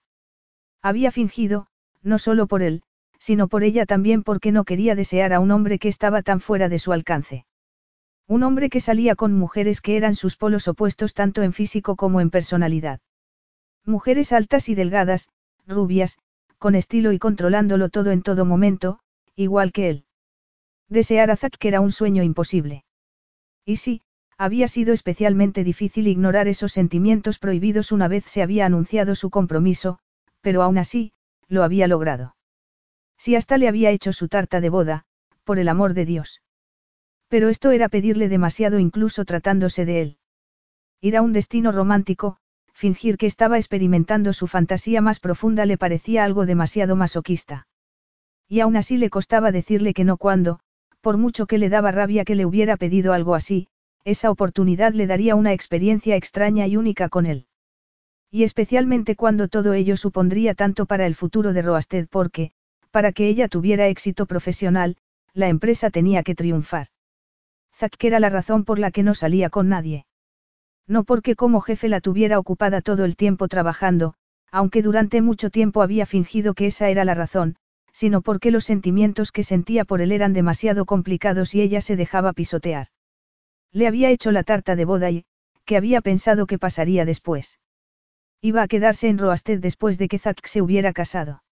Había fingido, no solo por él, sino por ella también porque no quería desear a un hombre que estaba tan fuera de su alcance. Un hombre que salía con mujeres que eran sus polos opuestos tanto en físico como en personalidad. Mujeres altas y delgadas, rubias, con estilo y controlándolo todo en todo momento, igual que él. Desear a Zack era un sueño imposible. Y sí, había sido especialmente difícil ignorar esos sentimientos prohibidos una vez se había anunciado su compromiso, pero aún así, lo había logrado. Si hasta le había hecho su tarta de boda, por el amor de Dios. Pero esto era pedirle demasiado incluso tratándose de él. Ir a un destino romántico, fingir que estaba experimentando su fantasía más profunda le parecía algo demasiado masoquista. Y aún así le costaba decirle que no cuando, por mucho que le daba rabia que le hubiera pedido algo así, esa oportunidad le daría una experiencia extraña y única con él. Y especialmente cuando todo ello supondría tanto para el futuro de Roasted porque, para que ella tuviera éxito profesional, la empresa tenía que triunfar. Zack era la razón por la que no salía con nadie. No porque como jefe la tuviera ocupada todo el tiempo trabajando, aunque durante mucho tiempo había fingido que esa era la razón, sino porque los sentimientos que sentía por él eran demasiado complicados y ella se dejaba pisotear. Le había hecho la tarta de boda y, que había pensado que pasaría después. Iba a quedarse en Roasted después de que Zack se hubiera casado.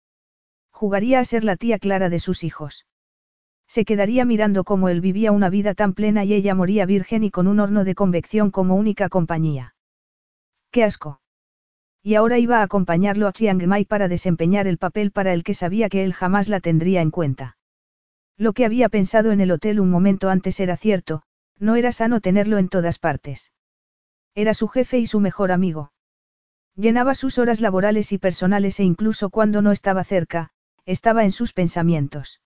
Jugaría a ser la tía Clara de sus hijos. Se quedaría mirando cómo él vivía una vida tan plena y ella moría virgen y con un horno de convección como única compañía. ¡Qué asco! Y ahora iba a acompañarlo a Chiang Mai para desempeñar el papel para el que sabía que él jamás la tendría en cuenta. Lo que había pensado en el hotel un momento antes era cierto, no era sano tenerlo en todas partes. Era su jefe y su mejor amigo. Llenaba sus horas laborales y personales e incluso cuando no estaba cerca, estaba en sus pensamientos.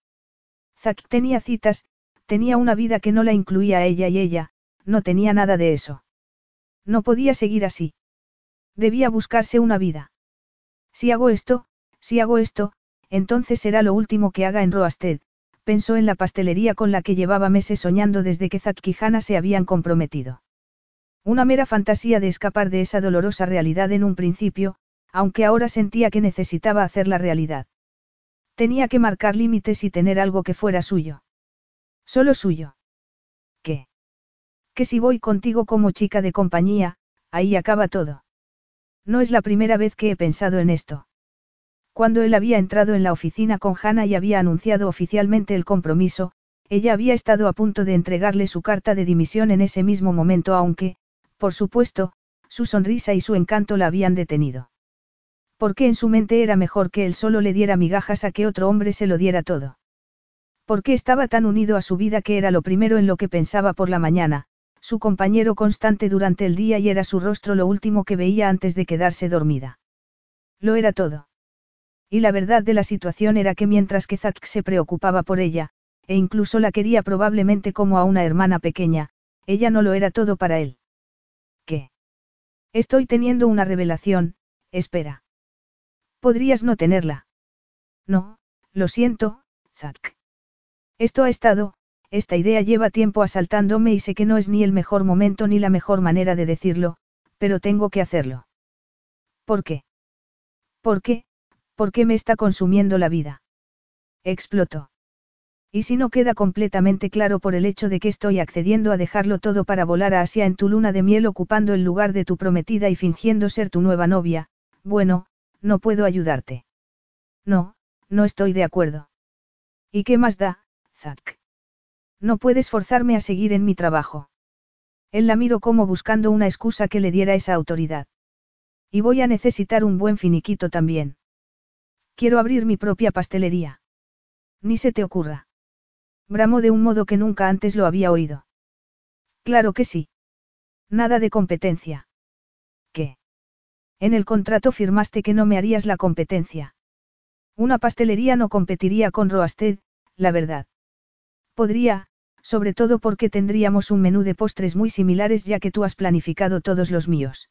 Zack tenía citas, tenía una vida que no la incluía a ella y ella, no tenía nada de eso. No podía seguir así. Debía buscarse una vida. Si hago esto, si hago esto, entonces será lo último que haga en Roasted, pensó en la pastelería con la que llevaba meses soñando desde que Zack y se habían comprometido. Una mera fantasía de escapar de esa dolorosa realidad en un principio, aunque ahora sentía que necesitaba hacer la realidad. Tenía que marcar límites y tener algo que fuera suyo. Solo suyo. ¿Qué? Que si voy contigo como chica de compañía, ahí acaba todo. No es la primera vez que he pensado en esto. Cuando él había entrado en la oficina con Hannah y había anunciado oficialmente el compromiso, ella había estado a punto de entregarle su carta de dimisión en ese mismo momento aunque, por supuesto, su sonrisa y su encanto la habían detenido porque en su mente era mejor que él solo le diera migajas a que otro hombre se lo diera todo. Porque estaba tan unido a su vida que era lo primero en lo que pensaba por la mañana, su compañero constante durante el día y era su rostro lo último que veía antes de quedarse dormida. Lo era todo. Y la verdad de la situación era que mientras que Zack se preocupaba por ella, e incluso la quería probablemente como a una hermana pequeña, ella no lo era todo para él. ¿Qué? Estoy teniendo una revelación, espera. Podrías no tenerla. No, lo siento, Zack. Esto ha estado, esta idea lleva tiempo asaltándome y sé que no es ni el mejor momento ni la mejor manera de decirlo, pero tengo que hacerlo. ¿Por qué? ¿Por qué? ¿Por qué me está consumiendo la vida? Explotó. Y si no queda completamente claro por el hecho de que estoy accediendo a dejarlo todo para volar a Asia en tu luna de miel ocupando el lugar de tu prometida y fingiendo ser tu nueva novia, bueno, no puedo ayudarte. No, no estoy de acuerdo. ¿Y qué más da, Zack? No puedes forzarme a seguir en mi trabajo. Él la miró como buscando una excusa que le diera esa autoridad. Y voy a necesitar un buen finiquito también. Quiero abrir mi propia pastelería. Ni se te ocurra. Bramó de un modo que nunca antes lo había oído. Claro que sí. Nada de competencia. ¿Qué? En el contrato firmaste que no me harías la competencia. Una pastelería no competiría con Roasted, la verdad. Podría, sobre todo porque tendríamos un menú de postres muy similares ya que tú has planificado todos los míos.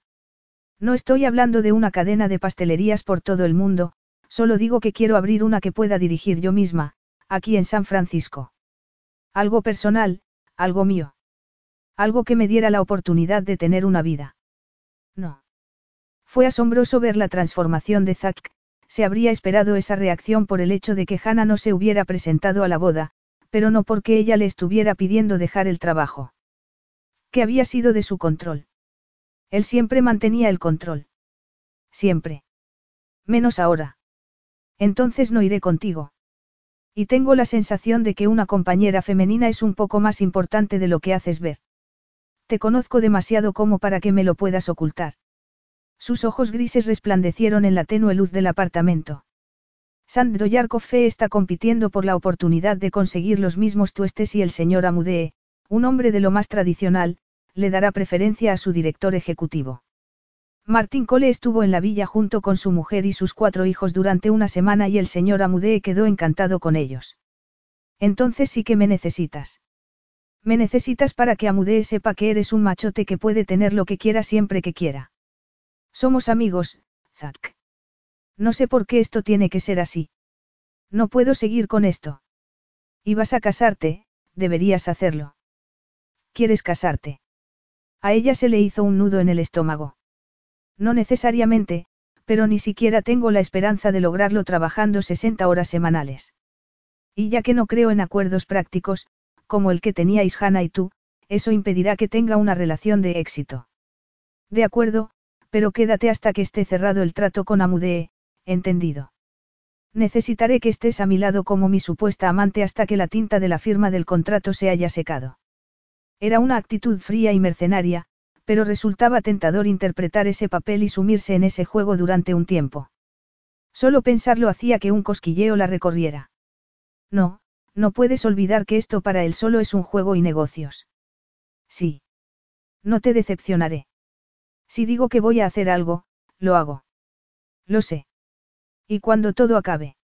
No estoy hablando de una cadena de pastelerías por todo el mundo, solo digo que quiero abrir una que pueda dirigir yo misma, aquí en San Francisco. Algo personal, algo mío. Algo que me diera la oportunidad de tener una vida. No. Fue asombroso ver la transformación de Zack, se habría esperado esa reacción por el hecho de que Hannah no se hubiera presentado a la boda, pero no porque ella le estuviera pidiendo dejar el trabajo. ¿Qué había sido de su control? Él siempre mantenía el control. Siempre. Menos ahora. Entonces no iré contigo. Y tengo la sensación de que una compañera femenina es un poco más importante de lo que haces ver. Te conozco demasiado como para que me lo puedas ocultar. Sus ojos grises resplandecieron en la tenue luz del apartamento. Sandro Yarkoffe está compitiendo por la oportunidad de conseguir los mismos tuestes y el señor Amudee, un hombre de lo más tradicional, le dará preferencia a su director ejecutivo. Martín Cole estuvo en la villa junto con su mujer y sus cuatro hijos durante una semana y el señor Amudee quedó encantado con ellos. Entonces sí que me necesitas. Me necesitas para que Amudee sepa que eres un machote que puede tener lo que quiera siempre que quiera. Somos amigos, Zack. No sé por qué esto tiene que ser así. No puedo seguir con esto. Y vas a casarte, deberías hacerlo. ¿Quieres casarte? A ella se le hizo un nudo en el estómago. No necesariamente, pero ni siquiera tengo la esperanza de lograrlo trabajando 60 horas semanales. Y ya que no creo en acuerdos prácticos, como el que teníais Hannah y tú, eso impedirá que tenga una relación de éxito. De acuerdo, pero quédate hasta que esté cerrado el trato con Amudee, entendido. Necesitaré que estés a mi lado como mi supuesta amante hasta que la tinta de la firma del contrato se haya secado. Era una actitud fría y mercenaria, pero resultaba tentador interpretar ese papel y sumirse en ese juego durante un tiempo. Solo pensarlo hacía que un cosquilleo la recorriera. No, no puedes olvidar que esto para él solo es un juego y negocios. Sí. No te decepcionaré. Si digo que voy a hacer algo, lo hago. Lo sé. Y cuando todo acabe.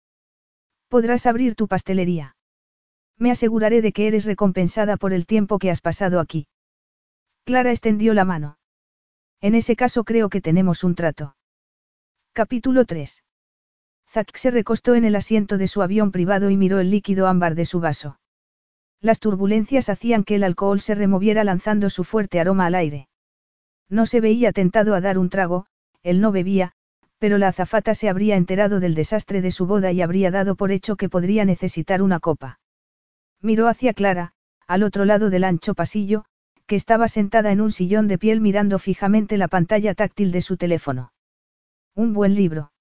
Podrás abrir tu pastelería. Me aseguraré de que eres recompensada por el tiempo que has pasado aquí. Clara extendió la mano. En ese caso creo que tenemos un trato. Capítulo 3. Zack se recostó en el asiento de su avión privado y miró el líquido ámbar de su vaso. Las turbulencias hacían que el alcohol se removiera lanzando su fuerte aroma al aire. No se veía tentado a dar un trago, él no bebía, pero la azafata se habría enterado del desastre de su boda y habría dado por hecho que podría necesitar una copa. Miró hacia Clara, al otro lado del ancho pasillo, que estaba sentada en un sillón de piel mirando fijamente la pantalla táctil de su teléfono. Un buen libro.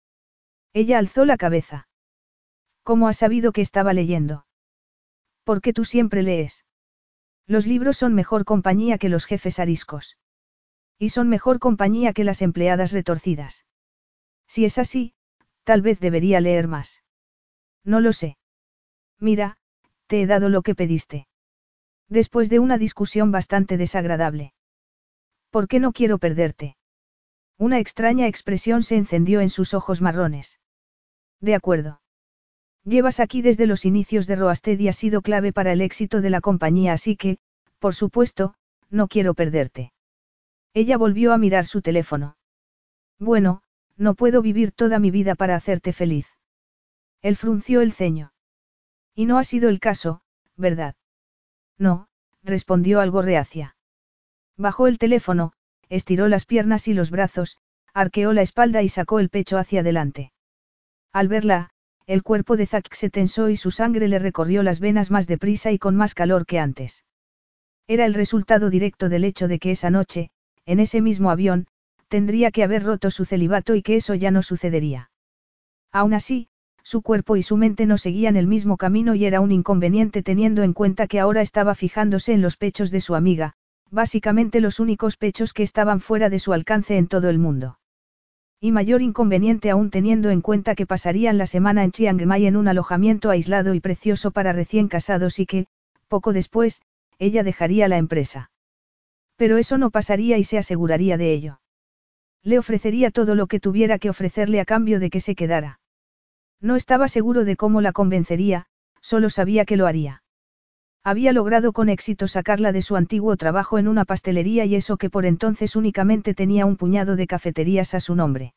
Ella alzó la cabeza. ¿Cómo has sabido que estaba leyendo? Porque tú siempre lees. Los libros son mejor compañía que los jefes ariscos. Y son mejor compañía que las empleadas retorcidas. Si es así, tal vez debería leer más. No lo sé. Mira, te he dado lo que pediste. Después de una discusión bastante desagradable. ¿Por qué no quiero perderte? Una extraña expresión se encendió en sus ojos marrones. De acuerdo. Llevas aquí desde los inicios de Roasted y has sido clave para el éxito de la compañía, así que, por supuesto, no quiero perderte. Ella volvió a mirar su teléfono. Bueno, no puedo vivir toda mi vida para hacerte feliz. Él frunció el ceño. Y no ha sido el caso, ¿verdad? No, respondió algo reacia. Bajó el teléfono, estiró las piernas y los brazos, arqueó la espalda y sacó el pecho hacia adelante. Al verla, el cuerpo de Zack se tensó y su sangre le recorrió las venas más deprisa y con más calor que antes. Era el resultado directo del hecho de que esa noche, en ese mismo avión, tendría que haber roto su celibato y que eso ya no sucedería. Aún así, su cuerpo y su mente no seguían el mismo camino y era un inconveniente teniendo en cuenta que ahora estaba fijándose en los pechos de su amiga, básicamente los únicos pechos que estaban fuera de su alcance en todo el mundo. Y mayor inconveniente aún teniendo en cuenta que pasarían la semana en Chiang Mai en un alojamiento aislado y precioso para recién casados y que, poco después, ella dejaría la empresa. Pero eso no pasaría y se aseguraría de ello. Le ofrecería todo lo que tuviera que ofrecerle a cambio de que se quedara. No estaba seguro de cómo la convencería, solo sabía que lo haría. Había logrado con éxito sacarla de su antiguo trabajo en una pastelería y eso que por entonces únicamente tenía un puñado de cafeterías a su nombre.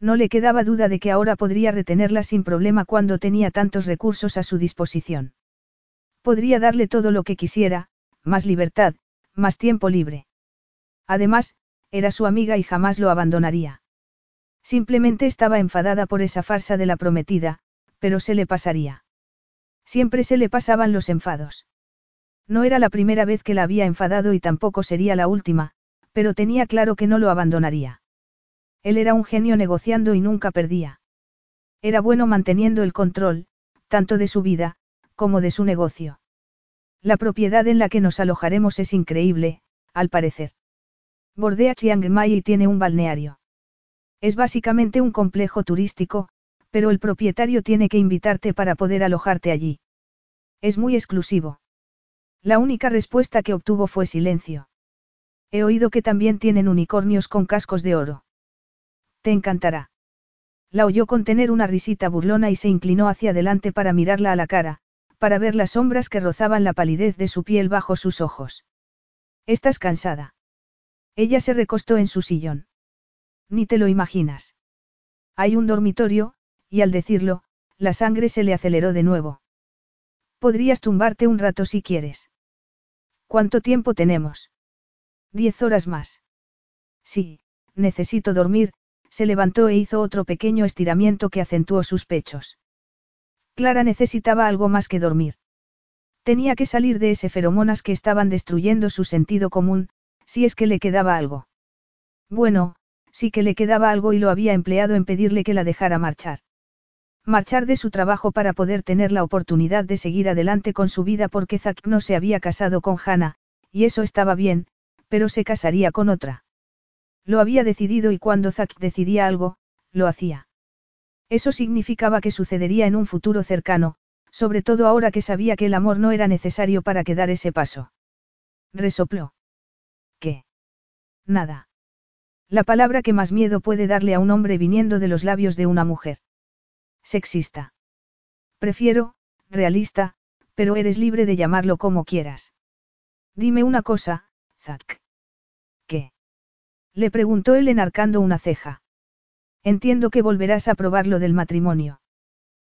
No le quedaba duda de que ahora podría retenerla sin problema cuando tenía tantos recursos a su disposición. Podría darle todo lo que quisiera, más libertad, más tiempo libre. Además, era su amiga y jamás lo abandonaría. Simplemente estaba enfadada por esa farsa de la prometida, pero se le pasaría. Siempre se le pasaban los enfados. No era la primera vez que la había enfadado y tampoco sería la última, pero tenía claro que no lo abandonaría. Él era un genio negociando y nunca perdía. Era bueno manteniendo el control, tanto de su vida, como de su negocio. La propiedad en la que nos alojaremos es increíble, al parecer. Bordea Chiang Mai y tiene un balneario. Es básicamente un complejo turístico, pero el propietario tiene que invitarte para poder alojarte allí. Es muy exclusivo. La única respuesta que obtuvo fue silencio. He oído que también tienen unicornios con cascos de oro. Te encantará. La oyó contener una risita burlona y se inclinó hacia adelante para mirarla a la cara, para ver las sombras que rozaban la palidez de su piel bajo sus ojos. ¿Estás cansada? Ella se recostó en su sillón. Ni te lo imaginas. Hay un dormitorio, y al decirlo, la sangre se le aceleró de nuevo. Podrías tumbarte un rato si quieres. ¿Cuánto tiempo tenemos? Diez horas más. Sí, necesito dormir, se levantó e hizo otro pequeño estiramiento que acentuó sus pechos. Clara necesitaba algo más que dormir. Tenía que salir de ese feromonas que estaban destruyendo su sentido común, si es que le quedaba algo. Bueno, sí que le quedaba algo y lo había empleado en pedirle que la dejara marchar. Marchar de su trabajo para poder tener la oportunidad de seguir adelante con su vida porque Zack no se había casado con Hannah, y eso estaba bien, pero se casaría con otra. Lo había decidido y cuando Zack decidía algo, lo hacía. Eso significaba que sucedería en un futuro cercano, sobre todo ahora que sabía que el amor no era necesario para quedar ese paso. Resopló. ¿Qué? Nada. La palabra que más miedo puede darle a un hombre viniendo de los labios de una mujer. Sexista. Prefiero, realista, pero eres libre de llamarlo como quieras. Dime una cosa, Zack. ¿Qué? Le preguntó él enarcando una ceja. Entiendo que volverás a probar lo del matrimonio.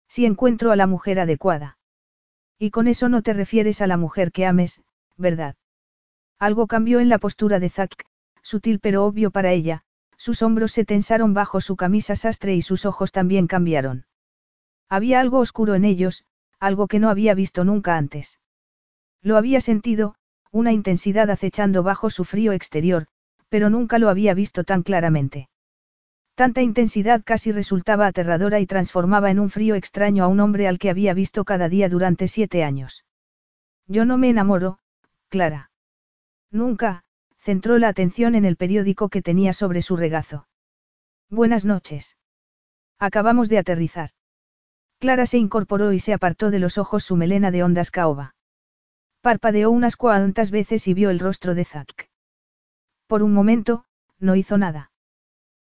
Si encuentro a la mujer adecuada. Y con eso no te refieres a la mujer que ames, ¿verdad? Algo cambió en la postura de Zack, sutil pero obvio para ella, sus hombros se tensaron bajo su camisa sastre y sus ojos también cambiaron. Había algo oscuro en ellos, algo que no había visto nunca antes. Lo había sentido, una intensidad acechando bajo su frío exterior, pero nunca lo había visto tan claramente. Tanta intensidad casi resultaba aterradora y transformaba en un frío extraño a un hombre al que había visto cada día durante siete años. Yo no me enamoro, Clara. Nunca, centró la atención en el periódico que tenía sobre su regazo. Buenas noches. Acabamos de aterrizar. Clara se incorporó y se apartó de los ojos su melena de ondas caoba. Parpadeó unas cuantas veces y vio el rostro de Zack. Por un momento, no hizo nada.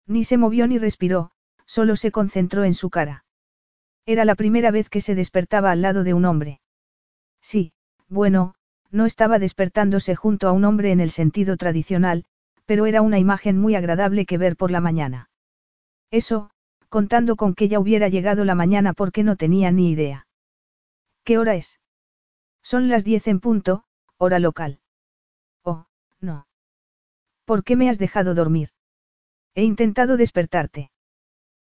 Ni se movió ni respiró, solo se concentró en su cara. Era la primera vez que se despertaba al lado de un hombre. Sí, bueno, no estaba despertándose junto a un hombre en el sentido tradicional, pero era una imagen muy agradable que ver por la mañana. Eso, contando con que ya hubiera llegado la mañana porque no tenía ni idea. ¿Qué hora es? Son las diez en punto, hora local. Oh, no. ¿Por qué me has dejado dormir? He intentado despertarte.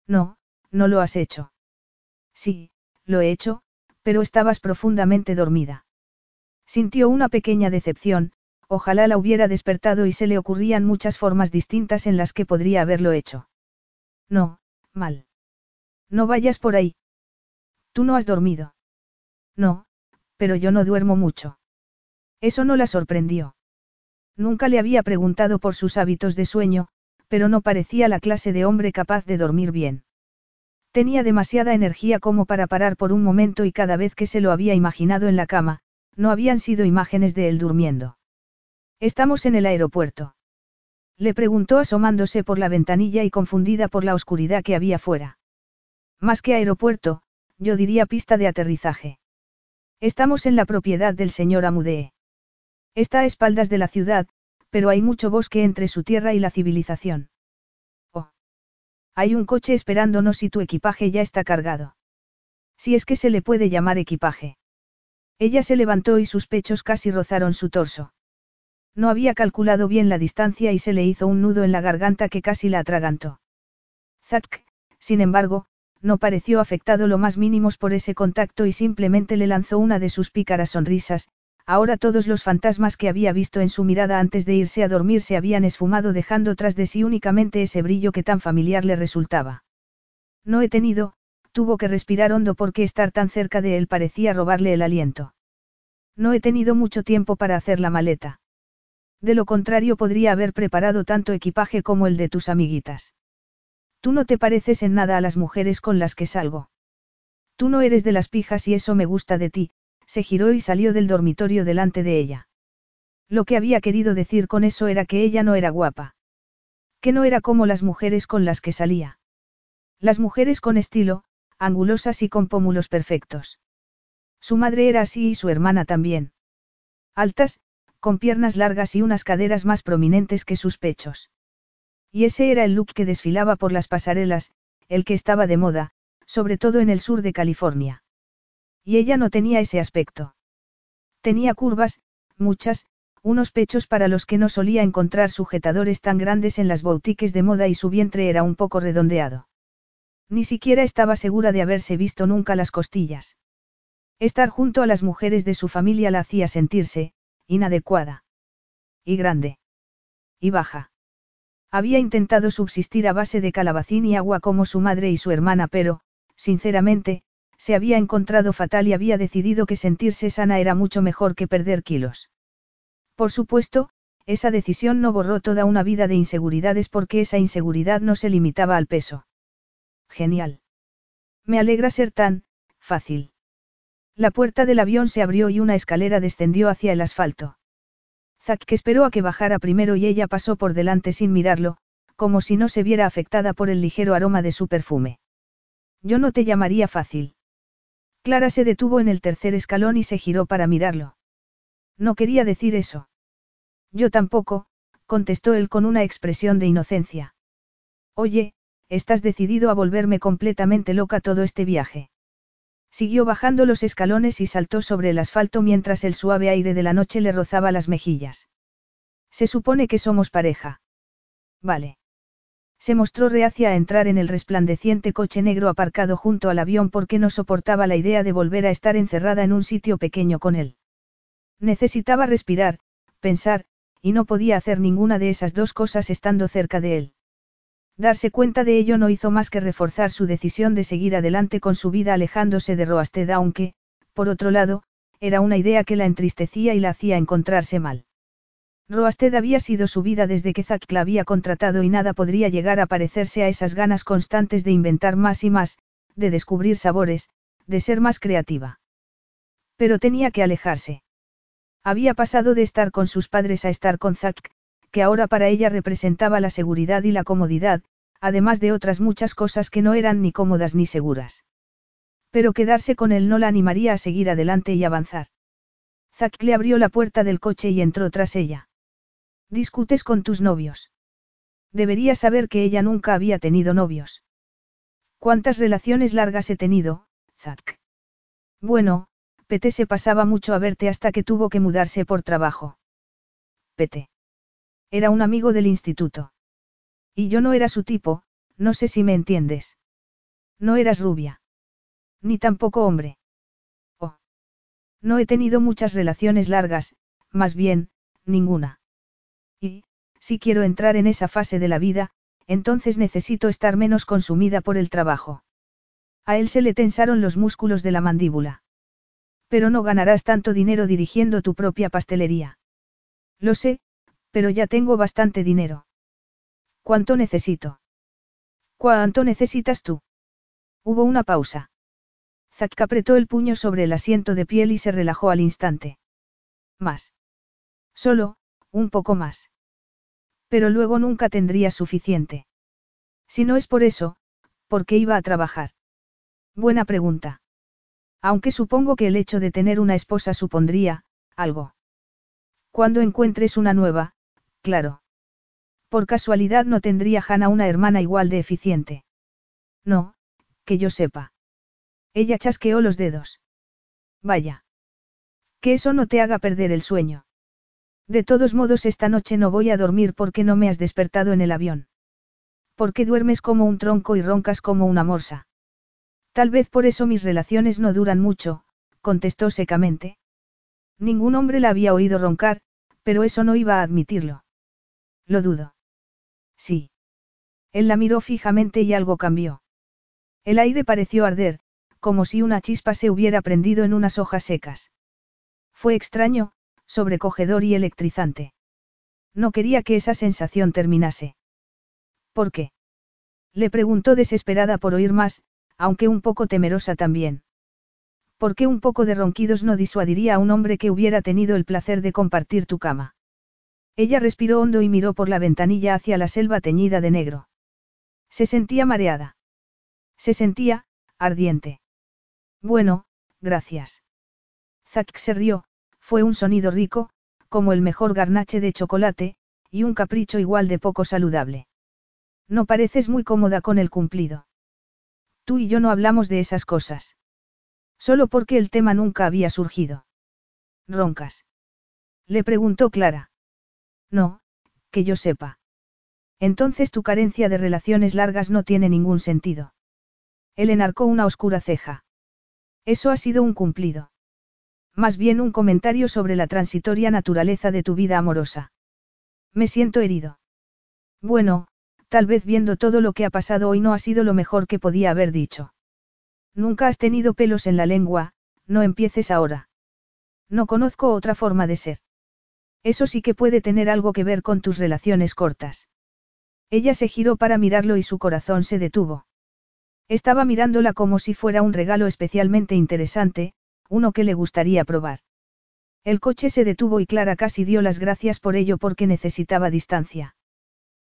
No, no lo has hecho. Sí, lo he hecho, pero estabas profundamente dormida. Sintió una pequeña decepción, ojalá la hubiera despertado y se le ocurrían muchas formas distintas en las que podría haberlo hecho. No, mal. No vayas por ahí. Tú no has dormido. No, pero yo no duermo mucho. Eso no la sorprendió. Nunca le había preguntado por sus hábitos de sueño, pero no parecía la clase de hombre capaz de dormir bien. Tenía demasiada energía como para parar por un momento y cada vez que se lo había imaginado en la cama, no habían sido imágenes de él durmiendo. Estamos en el aeropuerto. Le preguntó asomándose por la ventanilla y confundida por la oscuridad que había fuera. Más que aeropuerto, yo diría pista de aterrizaje. Estamos en la propiedad del señor Amudee. Está a espaldas de la ciudad, pero hay mucho bosque entre su tierra y la civilización. Oh. Hay un coche esperándonos y tu equipaje ya está cargado. Si es que se le puede llamar equipaje. Ella se levantó y sus pechos casi rozaron su torso. No había calculado bien la distancia y se le hizo un nudo en la garganta que casi la atragantó. Zack, sin embargo, no pareció afectado lo más mínimos por ese contacto y simplemente le lanzó una de sus pícaras sonrisas, ahora todos los fantasmas que había visto en su mirada antes de irse a dormir se habían esfumado dejando tras de sí únicamente ese brillo que tan familiar le resultaba. No he tenido, tuvo que respirar hondo porque estar tan cerca de él parecía robarle el aliento. No he tenido mucho tiempo para hacer la maleta. De lo contrario podría haber preparado tanto equipaje como el de tus amiguitas. Tú no te pareces en nada a las mujeres con las que salgo. Tú no eres de las pijas y eso me gusta de ti, se giró y salió del dormitorio delante de ella. Lo que había querido decir con eso era que ella no era guapa. Que no era como las mujeres con las que salía. Las mujeres con estilo, angulosas y con pómulos perfectos. Su madre era así y su hermana también. Altas, con piernas largas y unas caderas más prominentes que sus pechos. Y ese era el look que desfilaba por las pasarelas, el que estaba de moda, sobre todo en el sur de California. Y ella no tenía ese aspecto. Tenía curvas, muchas, unos pechos para los que no solía encontrar sujetadores tan grandes en las boutiques de moda y su vientre era un poco redondeado. Ni siquiera estaba segura de haberse visto nunca las costillas. Estar junto a las mujeres de su familia la hacía sentirse, inadecuada. Y grande. Y baja. Había intentado subsistir a base de calabacín y agua como su madre y su hermana, pero, sinceramente, se había encontrado fatal y había decidido que sentirse sana era mucho mejor que perder kilos. Por supuesto, esa decisión no borró toda una vida de inseguridades porque esa inseguridad no se limitaba al peso. Genial. Me alegra ser tan, fácil. La puerta del avión se abrió y una escalera descendió hacia el asfalto. Zack esperó a que bajara primero y ella pasó por delante sin mirarlo, como si no se viera afectada por el ligero aroma de su perfume. Yo no te llamaría fácil. Clara se detuvo en el tercer escalón y se giró para mirarlo. No quería decir eso. Yo tampoco, contestó él con una expresión de inocencia. Oye, estás decidido a volverme completamente loca todo este viaje. Siguió bajando los escalones y saltó sobre el asfalto mientras el suave aire de la noche le rozaba las mejillas. Se supone que somos pareja. Vale. Se mostró reacia a entrar en el resplandeciente coche negro aparcado junto al avión porque no soportaba la idea de volver a estar encerrada en un sitio pequeño con él. Necesitaba respirar, pensar, y no podía hacer ninguna de esas dos cosas estando cerca de él. Darse cuenta de ello no hizo más que reforzar su decisión de seguir adelante con su vida alejándose de Roasted aunque, por otro lado, era una idea que la entristecía y la hacía encontrarse mal. Roasted había sido su vida desde que Zack la había contratado y nada podría llegar a parecerse a esas ganas constantes de inventar más y más, de descubrir sabores, de ser más creativa. Pero tenía que alejarse. Había pasado de estar con sus padres a estar con Zack, que ahora para ella representaba la seguridad y la comodidad, además de otras muchas cosas que no eran ni cómodas ni seguras. Pero quedarse con él no la animaría a seguir adelante y avanzar. Zack le abrió la puerta del coche y entró tras ella. Discutes con tus novios. Debería saber que ella nunca había tenido novios. ¿Cuántas relaciones largas he tenido, Zack? Bueno, Pete se pasaba mucho a verte hasta que tuvo que mudarse por trabajo. Pete. Era un amigo del instituto. Y yo no era su tipo, no sé si me entiendes. No eras rubia. Ni tampoco hombre. Oh. No he tenido muchas relaciones largas, más bien, ninguna. Y, si quiero entrar en esa fase de la vida, entonces necesito estar menos consumida por el trabajo. A él se le tensaron los músculos de la mandíbula. Pero no ganarás tanto dinero dirigiendo tu propia pastelería. Lo sé, pero ya tengo bastante dinero. ¿Cuánto necesito? ¿Cuánto necesitas tú? Hubo una pausa. Zack apretó el puño sobre el asiento de piel y se relajó al instante. Más. Solo, un poco más. Pero luego nunca tendría suficiente. Si no es por eso, ¿por qué iba a trabajar? Buena pregunta. Aunque supongo que el hecho de tener una esposa supondría, algo. Cuando encuentres una nueva, claro. Por casualidad no tendría Hannah una hermana igual de eficiente. No, que yo sepa. Ella chasqueó los dedos. Vaya. Que eso no te haga perder el sueño. De todos modos esta noche no voy a dormir porque no me has despertado en el avión. Porque duermes como un tronco y roncas como una morsa. Tal vez por eso mis relaciones no duran mucho, contestó secamente. Ningún hombre la había oído roncar, pero eso no iba a admitirlo. Lo dudo. Sí. Él la miró fijamente y algo cambió. El aire pareció arder, como si una chispa se hubiera prendido en unas hojas secas. Fue extraño, sobrecogedor y electrizante. No quería que esa sensación terminase. ¿Por qué? Le preguntó desesperada por oír más, aunque un poco temerosa también. ¿Por qué un poco de ronquidos no disuadiría a un hombre que hubiera tenido el placer de compartir tu cama? Ella respiró hondo y miró por la ventanilla hacia la selva teñida de negro. Se sentía mareada. Se sentía, ardiente. Bueno, gracias. Zack se rió, fue un sonido rico, como el mejor garnache de chocolate, y un capricho igual de poco saludable. No pareces muy cómoda con el cumplido. Tú y yo no hablamos de esas cosas. Solo porque el tema nunca había surgido. ¿Roncas? Le preguntó Clara. No, que yo sepa. Entonces tu carencia de relaciones largas no tiene ningún sentido. Él enarcó una oscura ceja. Eso ha sido un cumplido. Más bien un comentario sobre la transitoria naturaleza de tu vida amorosa. Me siento herido. Bueno, tal vez viendo todo lo que ha pasado hoy no ha sido lo mejor que podía haber dicho. Nunca has tenido pelos en la lengua, no empieces ahora. No conozco otra forma de ser. Eso sí que puede tener algo que ver con tus relaciones cortas. Ella se giró para mirarlo y su corazón se detuvo. Estaba mirándola como si fuera un regalo especialmente interesante, uno que le gustaría probar. El coche se detuvo y Clara casi dio las gracias por ello porque necesitaba distancia.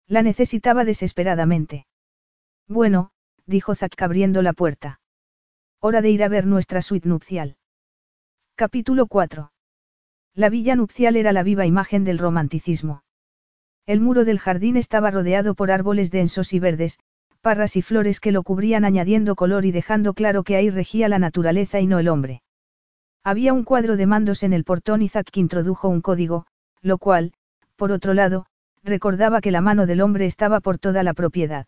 La necesitaba desesperadamente. Bueno, dijo Zack abriendo la puerta. Hora de ir a ver nuestra suite nupcial. Capítulo 4. La villa nupcial era la viva imagen del romanticismo. El muro del jardín estaba rodeado por árboles densos y verdes, parras y flores que lo cubrían añadiendo color y dejando claro que ahí regía la naturaleza y no el hombre. Había un cuadro de mandos en el portón y Zack introdujo un código, lo cual, por otro lado, recordaba que la mano del hombre estaba por toda la propiedad.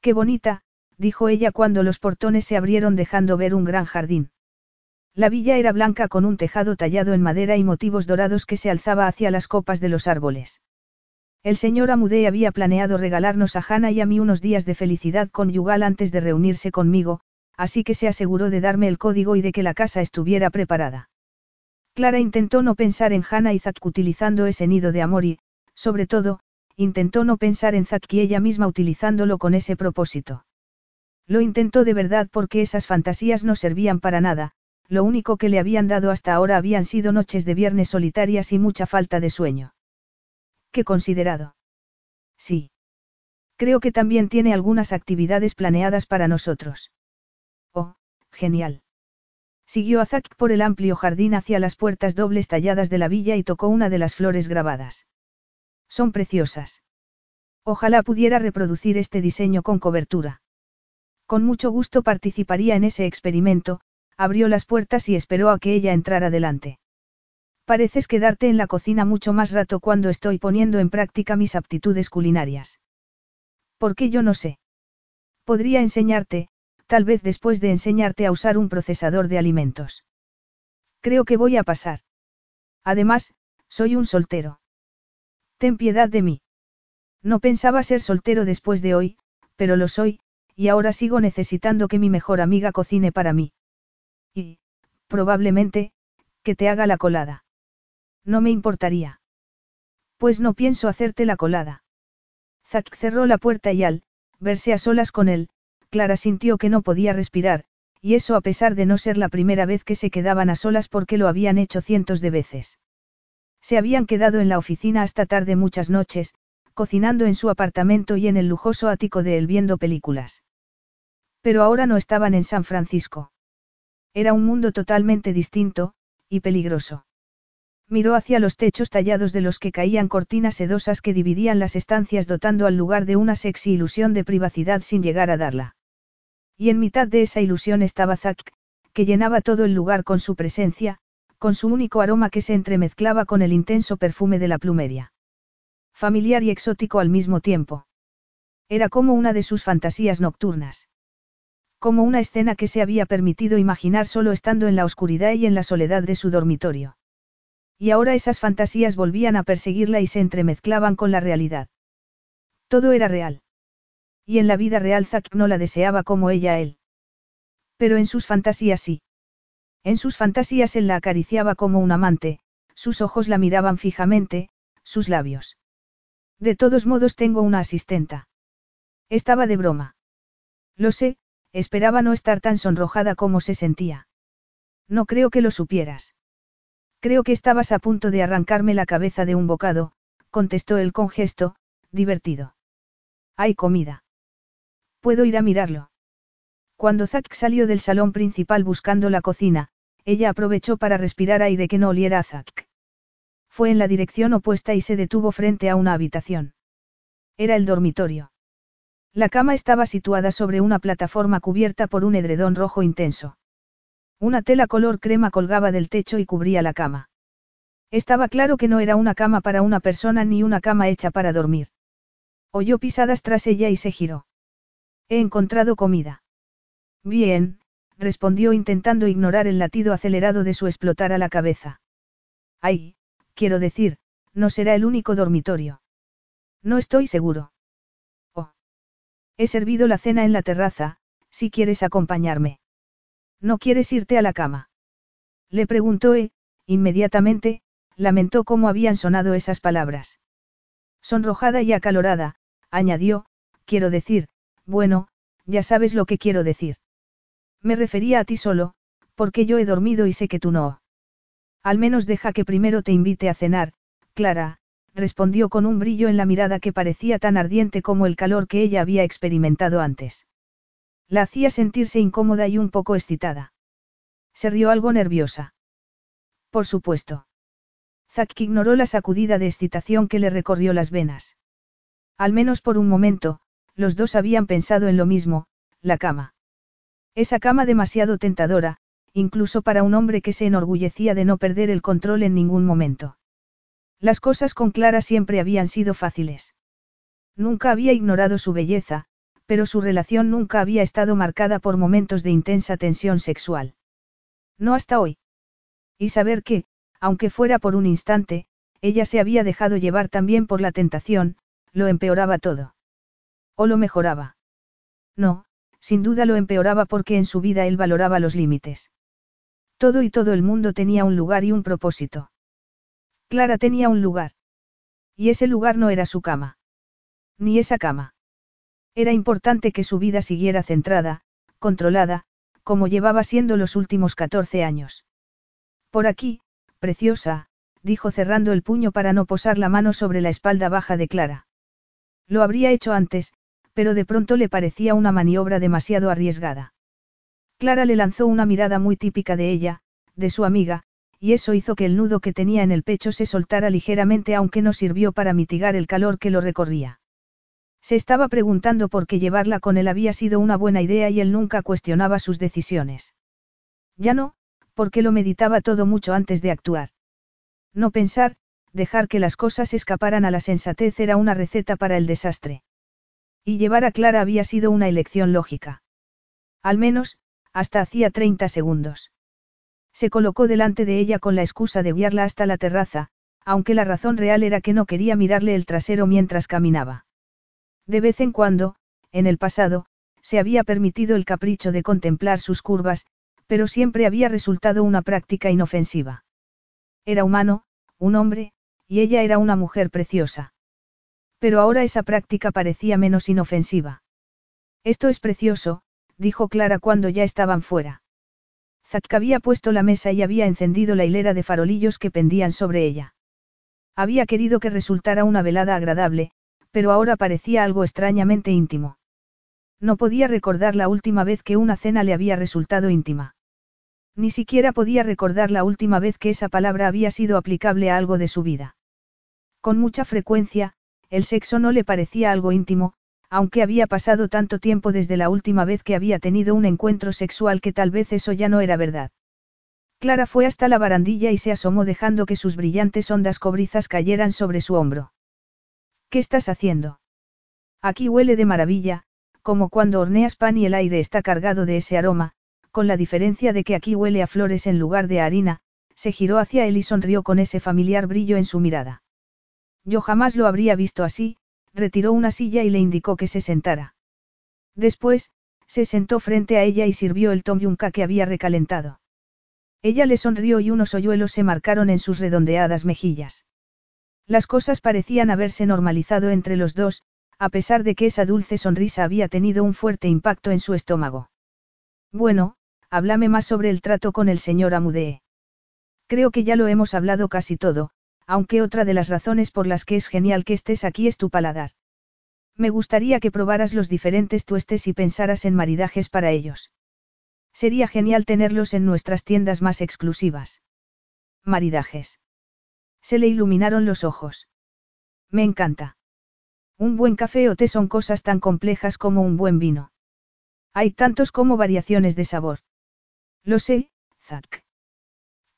Qué bonita, dijo ella cuando los portones se abrieron dejando ver un gran jardín. La villa era blanca con un tejado tallado en madera y motivos dorados que se alzaba hacia las copas de los árboles. El señor Amudé había planeado regalarnos a Hannah y a mí unos días de felicidad conyugal antes de reunirse conmigo, así que se aseguró de darme el código y de que la casa estuviera preparada. Clara intentó no pensar en Hannah y Zack utilizando ese nido de amor y, sobre todo, intentó no pensar en Zack y ella misma utilizándolo con ese propósito. Lo intentó de verdad porque esas fantasías no servían para nada, lo único que le habían dado hasta ahora habían sido noches de viernes solitarias y mucha falta de sueño. ¿Qué considerado? Sí. Creo que también tiene algunas actividades planeadas para nosotros. Oh, genial. Siguió a Zack por el amplio jardín hacia las puertas dobles talladas de la villa y tocó una de las flores grabadas. Son preciosas. Ojalá pudiera reproducir este diseño con cobertura. Con mucho gusto participaría en ese experimento, abrió las puertas y esperó a que ella entrara delante. Pareces quedarte en la cocina mucho más rato cuando estoy poniendo en práctica mis aptitudes culinarias. ¿Por qué yo no sé? Podría enseñarte, tal vez después de enseñarte a usar un procesador de alimentos. Creo que voy a pasar. Además, soy un soltero. Ten piedad de mí. No pensaba ser soltero después de hoy, pero lo soy, y ahora sigo necesitando que mi mejor amiga cocine para mí. Y, probablemente, que te haga la colada. No me importaría. Pues no pienso hacerte la colada. Zack cerró la puerta y al, verse a solas con él, Clara sintió que no podía respirar, y eso a pesar de no ser la primera vez que se quedaban a solas porque lo habían hecho cientos de veces. Se habían quedado en la oficina hasta tarde muchas noches, cocinando en su apartamento y en el lujoso ático de él viendo películas. Pero ahora no estaban en San Francisco. Era un mundo totalmente distinto, y peligroso. Miró hacia los techos tallados de los que caían cortinas sedosas que dividían las estancias dotando al lugar de una sexy ilusión de privacidad sin llegar a darla. Y en mitad de esa ilusión estaba Zack, que llenaba todo el lugar con su presencia, con su único aroma que se entremezclaba con el intenso perfume de la plumeria. Familiar y exótico al mismo tiempo. Era como una de sus fantasías nocturnas. Como una escena que se había permitido imaginar solo estando en la oscuridad y en la soledad de su dormitorio. Y ahora esas fantasías volvían a perseguirla y se entremezclaban con la realidad. Todo era real. Y en la vida real Zack no la deseaba como ella él. Pero en sus fantasías sí. En sus fantasías él la acariciaba como un amante, sus ojos la miraban fijamente, sus labios. De todos modos tengo una asistenta. Estaba de broma. Lo sé, esperaba no estar tan sonrojada como se sentía. No creo que lo supieras. Creo que estabas a punto de arrancarme la cabeza de un bocado, contestó él con gesto, divertido. Hay comida. Puedo ir a mirarlo. Cuando Zack salió del salón principal buscando la cocina, ella aprovechó para respirar aire que no oliera a Zack. Fue en la dirección opuesta y se detuvo frente a una habitación. Era el dormitorio. La cama estaba situada sobre una plataforma cubierta por un edredón rojo intenso. Una tela color crema colgaba del techo y cubría la cama. Estaba claro que no era una cama para una persona ni una cama hecha para dormir. Oyó pisadas tras ella y se giró. He encontrado comida. Bien, respondió intentando ignorar el latido acelerado de su explotar a la cabeza. Ay, quiero decir, no será el único dormitorio. No estoy seguro. He servido la cena en la terraza, si quieres acompañarme. ¿No quieres irte a la cama? Le preguntó e, inmediatamente, lamentó cómo habían sonado esas palabras. Sonrojada y acalorada, añadió, quiero decir, bueno, ya sabes lo que quiero decir. Me refería a ti solo, porque yo he dormido y sé que tú no. Al menos deja que primero te invite a cenar, Clara, respondió con un brillo en la mirada que parecía tan ardiente como el calor que ella había experimentado antes. La hacía sentirse incómoda y un poco excitada. Se rió algo nerviosa. Por supuesto. Zack ignoró la sacudida de excitación que le recorrió las venas. Al menos por un momento, los dos habían pensado en lo mismo, la cama. Esa cama demasiado tentadora, incluso para un hombre que se enorgullecía de no perder el control en ningún momento. Las cosas con Clara siempre habían sido fáciles. Nunca había ignorado su belleza, pero su relación nunca había estado marcada por momentos de intensa tensión sexual. No hasta hoy. Y saber que, aunque fuera por un instante, ella se había dejado llevar también por la tentación, lo empeoraba todo. O lo mejoraba. No, sin duda lo empeoraba porque en su vida él valoraba los límites. Todo y todo el mundo tenía un lugar y un propósito. Clara tenía un lugar. Y ese lugar no era su cama. Ni esa cama. Era importante que su vida siguiera centrada, controlada, como llevaba siendo los últimos 14 años. Por aquí, preciosa, dijo cerrando el puño para no posar la mano sobre la espalda baja de Clara. Lo habría hecho antes, pero de pronto le parecía una maniobra demasiado arriesgada. Clara le lanzó una mirada muy típica de ella, de su amiga, y eso hizo que el nudo que tenía en el pecho se soltara ligeramente aunque no sirvió para mitigar el calor que lo recorría. Se estaba preguntando por qué llevarla con él había sido una buena idea y él nunca cuestionaba sus decisiones. Ya no, porque lo meditaba todo mucho antes de actuar. No pensar, dejar que las cosas escaparan a la sensatez era una receta para el desastre. Y llevar a Clara había sido una elección lógica. Al menos, hasta hacía 30 segundos. Se colocó delante de ella con la excusa de guiarla hasta la terraza, aunque la razón real era que no quería mirarle el trasero mientras caminaba. De vez en cuando, en el pasado, se había permitido el capricho de contemplar sus curvas, pero siempre había resultado una práctica inofensiva. Era humano, un hombre, y ella era una mujer preciosa. Pero ahora esa práctica parecía menos inofensiva. Esto es precioso, dijo Clara cuando ya estaban fuera. Zack había puesto la mesa y había encendido la hilera de farolillos que pendían sobre ella. Había querido que resultara una velada agradable, pero ahora parecía algo extrañamente íntimo. No podía recordar la última vez que una cena le había resultado íntima. Ni siquiera podía recordar la última vez que esa palabra había sido aplicable a algo de su vida. Con mucha frecuencia, el sexo no le parecía algo íntimo, aunque había pasado tanto tiempo desde la última vez que había tenido un encuentro sexual que tal vez eso ya no era verdad. Clara fue hasta la barandilla y se asomó dejando que sus brillantes ondas cobrizas cayeran sobre su hombro. ¿Qué estás haciendo? Aquí huele de maravilla, como cuando horneas pan y el aire está cargado de ese aroma, con la diferencia de que aquí huele a flores en lugar de harina, se giró hacia él y sonrió con ese familiar brillo en su mirada. Yo jamás lo habría visto así, retiró una silla y le indicó que se sentara. Después, se sentó frente a ella y sirvió el tom yunca que había recalentado. Ella le sonrió y unos hoyuelos se marcaron en sus redondeadas mejillas. Las cosas parecían haberse normalizado entre los dos, a pesar de que esa dulce sonrisa había tenido un fuerte impacto en su estómago. Bueno, háblame más sobre el trato con el señor Amudee. Creo que ya lo hemos hablado casi todo, aunque otra de las razones por las que es genial que estés aquí es tu paladar. Me gustaría que probaras los diferentes tuestes y pensaras en maridajes para ellos. Sería genial tenerlos en nuestras tiendas más exclusivas. Maridajes. Se le iluminaron los ojos. Me encanta. Un buen café o té son cosas tan complejas como un buen vino. Hay tantos como variaciones de sabor. Lo sé, Zack.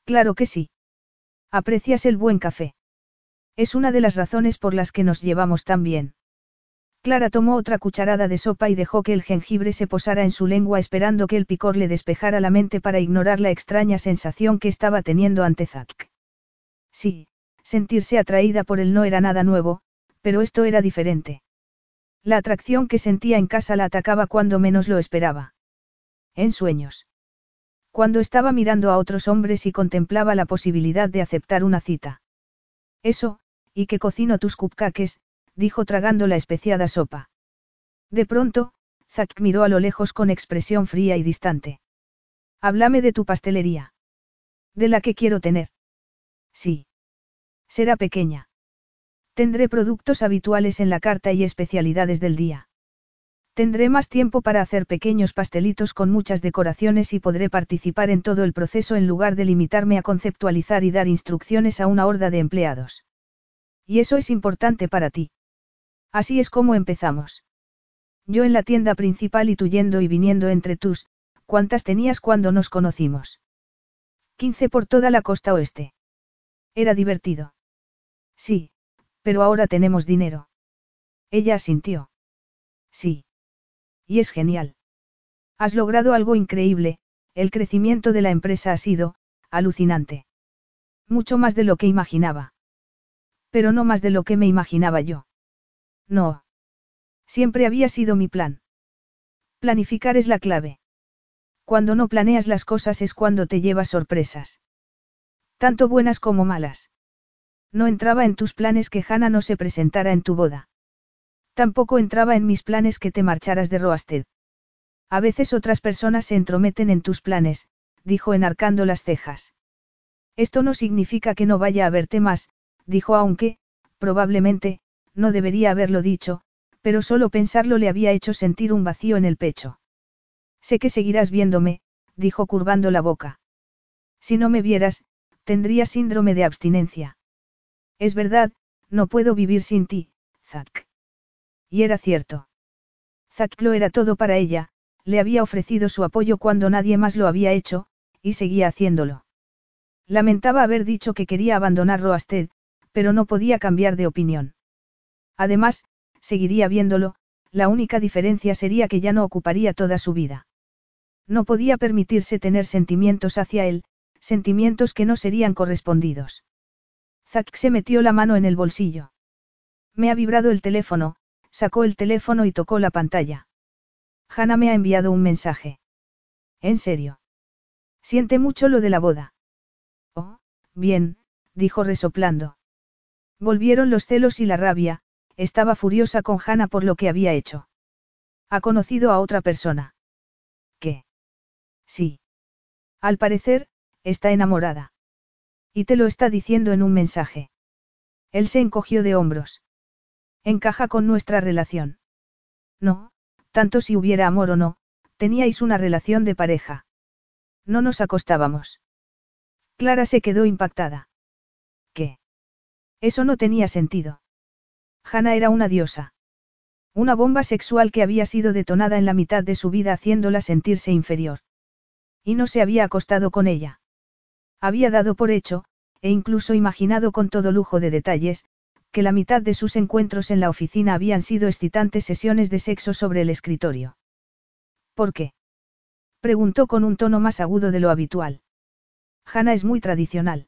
Claro que sí. Aprecias el buen café. Es una de las razones por las que nos llevamos tan bien. Clara tomó otra cucharada de sopa y dejó que el jengibre se posara en su lengua esperando que el picor le despejara la mente para ignorar la extraña sensación que estaba teniendo ante Zack. Sí, sentirse atraída por él no era nada nuevo, pero esto era diferente. La atracción que sentía en casa la atacaba cuando menos lo esperaba. En sueños. Cuando estaba mirando a otros hombres y contemplaba la posibilidad de aceptar una cita. Eso, y que cocino tus cupcakes, dijo tragando la especiada sopa. De pronto, Zack miró a lo lejos con expresión fría y distante. Háblame de tu pastelería. De la que quiero tener. Sí. Será pequeña. Tendré productos habituales en la carta y especialidades del día. Tendré más tiempo para hacer pequeños pastelitos con muchas decoraciones y podré participar en todo el proceso en lugar de limitarme a conceptualizar y dar instrucciones a una horda de empleados. Y eso es importante para ti. Así es como empezamos. Yo en la tienda principal y tú yendo y viniendo entre tus, ¿cuántas tenías cuando nos conocimos? 15 por toda la costa oeste. Era divertido. Sí, pero ahora tenemos dinero. Ella asintió. Sí. Y es genial. Has logrado algo increíble, el crecimiento de la empresa ha sido, alucinante. Mucho más de lo que imaginaba. Pero no más de lo que me imaginaba yo. No. Siempre había sido mi plan. Planificar es la clave. Cuando no planeas las cosas es cuando te llevas sorpresas. Tanto buenas como malas. No entraba en tus planes que Hannah no se presentara en tu boda. Tampoco entraba en mis planes que te marcharas de Roasted. A veces otras personas se entrometen en tus planes, dijo enarcando las cejas. Esto no significa que no vaya a verte más, dijo aunque, probablemente, no debería haberlo dicho, pero solo pensarlo le había hecho sentir un vacío en el pecho. Sé que seguirás viéndome, dijo curvando la boca. Si no me vieras, tendría síndrome de abstinencia. Es verdad, no puedo vivir sin ti, Zack. Y era cierto. Zack lo era todo para ella, le había ofrecido su apoyo cuando nadie más lo había hecho, y seguía haciéndolo. Lamentaba haber dicho que quería abandonar Roasted, pero no podía cambiar de opinión. Además, seguiría viéndolo, la única diferencia sería que ya no ocuparía toda su vida. No podía permitirse tener sentimientos hacia él, sentimientos que no serían correspondidos. Zack se metió la mano en el bolsillo. Me ha vibrado el teléfono, sacó el teléfono y tocó la pantalla. Hannah me ha enviado un mensaje. ¿En serio? Siente mucho lo de la boda. Oh, bien, dijo resoplando. Volvieron los celos y la rabia, estaba furiosa con Hannah por lo que había hecho. Ha conocido a otra persona. ¿Qué? Sí. Al parecer, está enamorada. Y te lo está diciendo en un mensaje. Él se encogió de hombros. Encaja con nuestra relación. No, tanto si hubiera amor o no, teníais una relación de pareja. No nos acostábamos. Clara se quedó impactada. ¿Qué? Eso no tenía sentido. Hannah era una diosa. Una bomba sexual que había sido detonada en la mitad de su vida haciéndola sentirse inferior. Y no se había acostado con ella. Había dado por hecho, e incluso imaginado con todo lujo de detalles, que la mitad de sus encuentros en la oficina habían sido excitantes sesiones de sexo sobre el escritorio. ¿Por qué? Preguntó con un tono más agudo de lo habitual. Hannah es muy tradicional.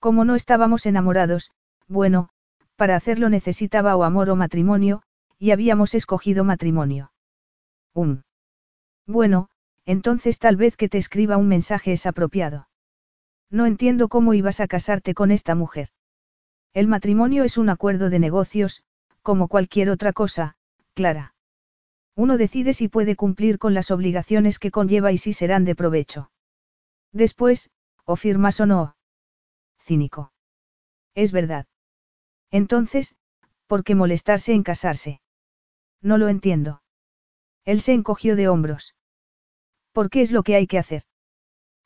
Como no estábamos enamorados, bueno, para hacerlo necesitaba o amor o matrimonio, y habíamos escogido matrimonio. Um. Bueno, entonces tal vez que te escriba un mensaje es apropiado. No entiendo cómo ibas a casarte con esta mujer. El matrimonio es un acuerdo de negocios, como cualquier otra cosa, Clara. Uno decide si puede cumplir con las obligaciones que conlleva y si serán de provecho. Después, o firmas o no. Cínico. Es verdad. Entonces, ¿por qué molestarse en casarse? No lo entiendo. Él se encogió de hombros. ¿Por qué es lo que hay que hacer?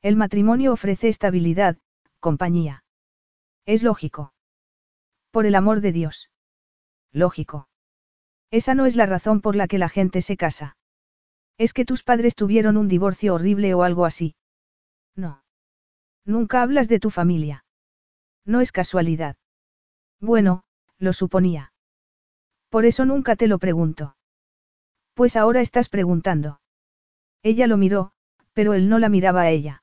El matrimonio ofrece estabilidad, compañía. Es lógico. Por el amor de Dios. Lógico. Esa no es la razón por la que la gente se casa. Es que tus padres tuvieron un divorcio horrible o algo así. No. Nunca hablas de tu familia. No es casualidad. Bueno, lo suponía. Por eso nunca te lo pregunto. Pues ahora estás preguntando. Ella lo miró, pero él no la miraba a ella.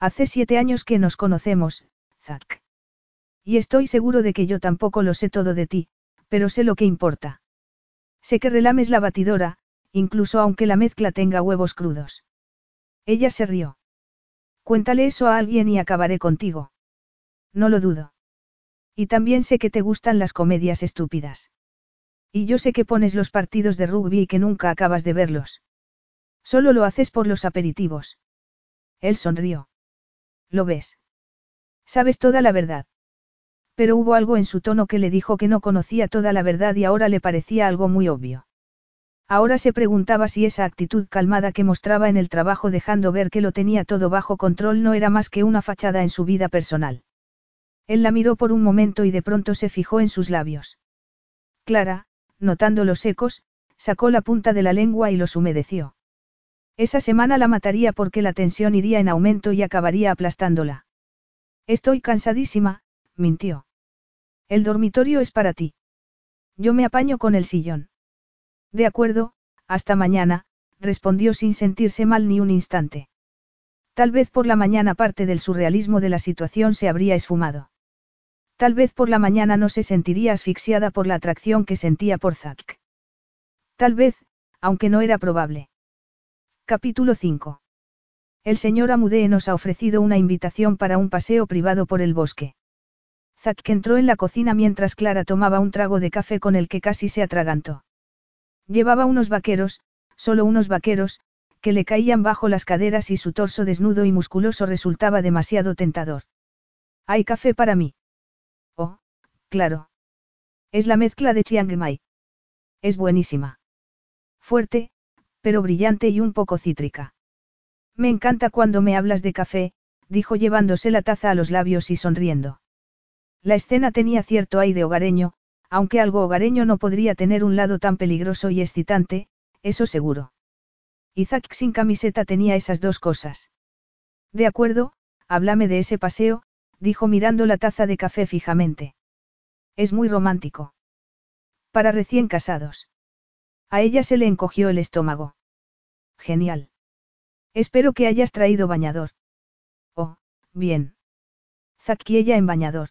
Hace siete años que nos conocemos, Zack. Y estoy seguro de que yo tampoco lo sé todo de ti, pero sé lo que importa. Sé que relames la batidora, incluso aunque la mezcla tenga huevos crudos. Ella se rió. Cuéntale eso a alguien y acabaré contigo. No lo dudo. Y también sé que te gustan las comedias estúpidas. Y yo sé que pones los partidos de rugby y que nunca acabas de verlos. Solo lo haces por los aperitivos. Él sonrió. ¿Lo ves? Sabes toda la verdad. Pero hubo algo en su tono que le dijo que no conocía toda la verdad y ahora le parecía algo muy obvio. Ahora se preguntaba si esa actitud calmada que mostraba en el trabajo dejando ver que lo tenía todo bajo control no era más que una fachada en su vida personal. Él la miró por un momento y de pronto se fijó en sus labios. Clara, notando los ecos, sacó la punta de la lengua y los humedeció. Esa semana la mataría porque la tensión iría en aumento y acabaría aplastándola. Estoy cansadísima, mintió. El dormitorio es para ti. Yo me apaño con el sillón. De acuerdo, hasta mañana, respondió sin sentirse mal ni un instante. Tal vez por la mañana parte del surrealismo de la situación se habría esfumado. Tal vez por la mañana no se sentiría asfixiada por la atracción que sentía por Zack. Tal vez, aunque no era probable. Capítulo 5. El señor Amudee nos ha ofrecido una invitación para un paseo privado por el bosque. Zack entró en la cocina mientras Clara tomaba un trago de café con el que casi se atragantó. Llevaba unos vaqueros, solo unos vaqueros, que le caían bajo las caderas y su torso desnudo y musculoso resultaba demasiado tentador. ¿Hay café para mí? Oh, claro. Es la mezcla de Chiang Mai. Es buenísima. Fuerte, pero brillante y un poco cítrica. Me encanta cuando me hablas de café, dijo llevándose la taza a los labios y sonriendo. La escena tenía cierto aire hogareño, aunque algo hogareño no podría tener un lado tan peligroso y excitante, eso seguro. Isaac sin camiseta tenía esas dos cosas. De acuerdo, háblame de ese paseo, dijo mirando la taza de café fijamente. Es muy romántico. Para recién casados. A ella se le encogió el estómago. Genial. Espero que hayas traído bañador. Oh, bien. Zack y ella en bañador.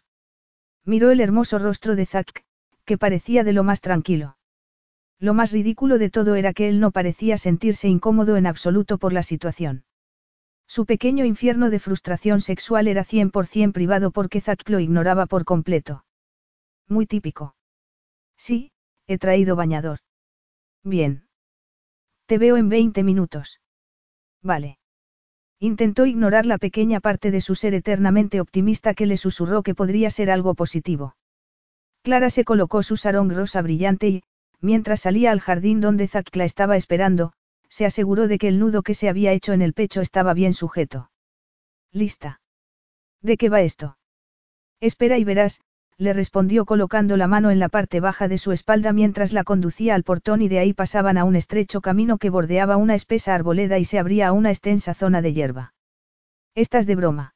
Miró el hermoso rostro de Zack, que parecía de lo más tranquilo. Lo más ridículo de todo era que él no parecía sentirse incómodo en absoluto por la situación. Su pequeño infierno de frustración sexual era 100% privado porque Zack lo ignoraba por completo. Muy típico. Sí, he traído bañador. Bien. Te veo en 20 minutos. Vale. Intentó ignorar la pequeña parte de su ser eternamente optimista que le susurró que podría ser algo positivo. Clara se colocó su sarong rosa brillante y, mientras salía al jardín donde Zack la estaba esperando, se aseguró de que el nudo que se había hecho en el pecho estaba bien sujeto. ¿Lista? ¿De qué va esto? Espera y verás, le respondió colocando la mano en la parte baja de su espalda mientras la conducía al portón y de ahí pasaban a un estrecho camino que bordeaba una espesa arboleda y se abría a una extensa zona de hierba. ¿Estás de broma?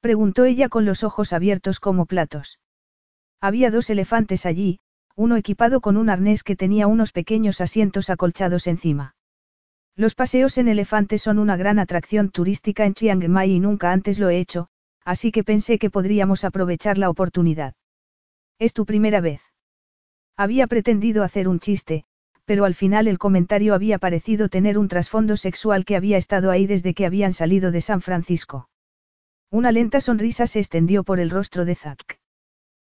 preguntó ella con los ojos abiertos como platos. Había dos elefantes allí, uno equipado con un arnés que tenía unos pequeños asientos acolchados encima. Los paseos en elefante son una gran atracción turística en Chiang Mai y nunca antes lo he hecho, así que pensé que podríamos aprovechar la oportunidad. ¿Es tu primera vez? Había pretendido hacer un chiste, pero al final el comentario había parecido tener un trasfondo sexual que había estado ahí desde que habían salido de San Francisco. Una lenta sonrisa se extendió por el rostro de Zack.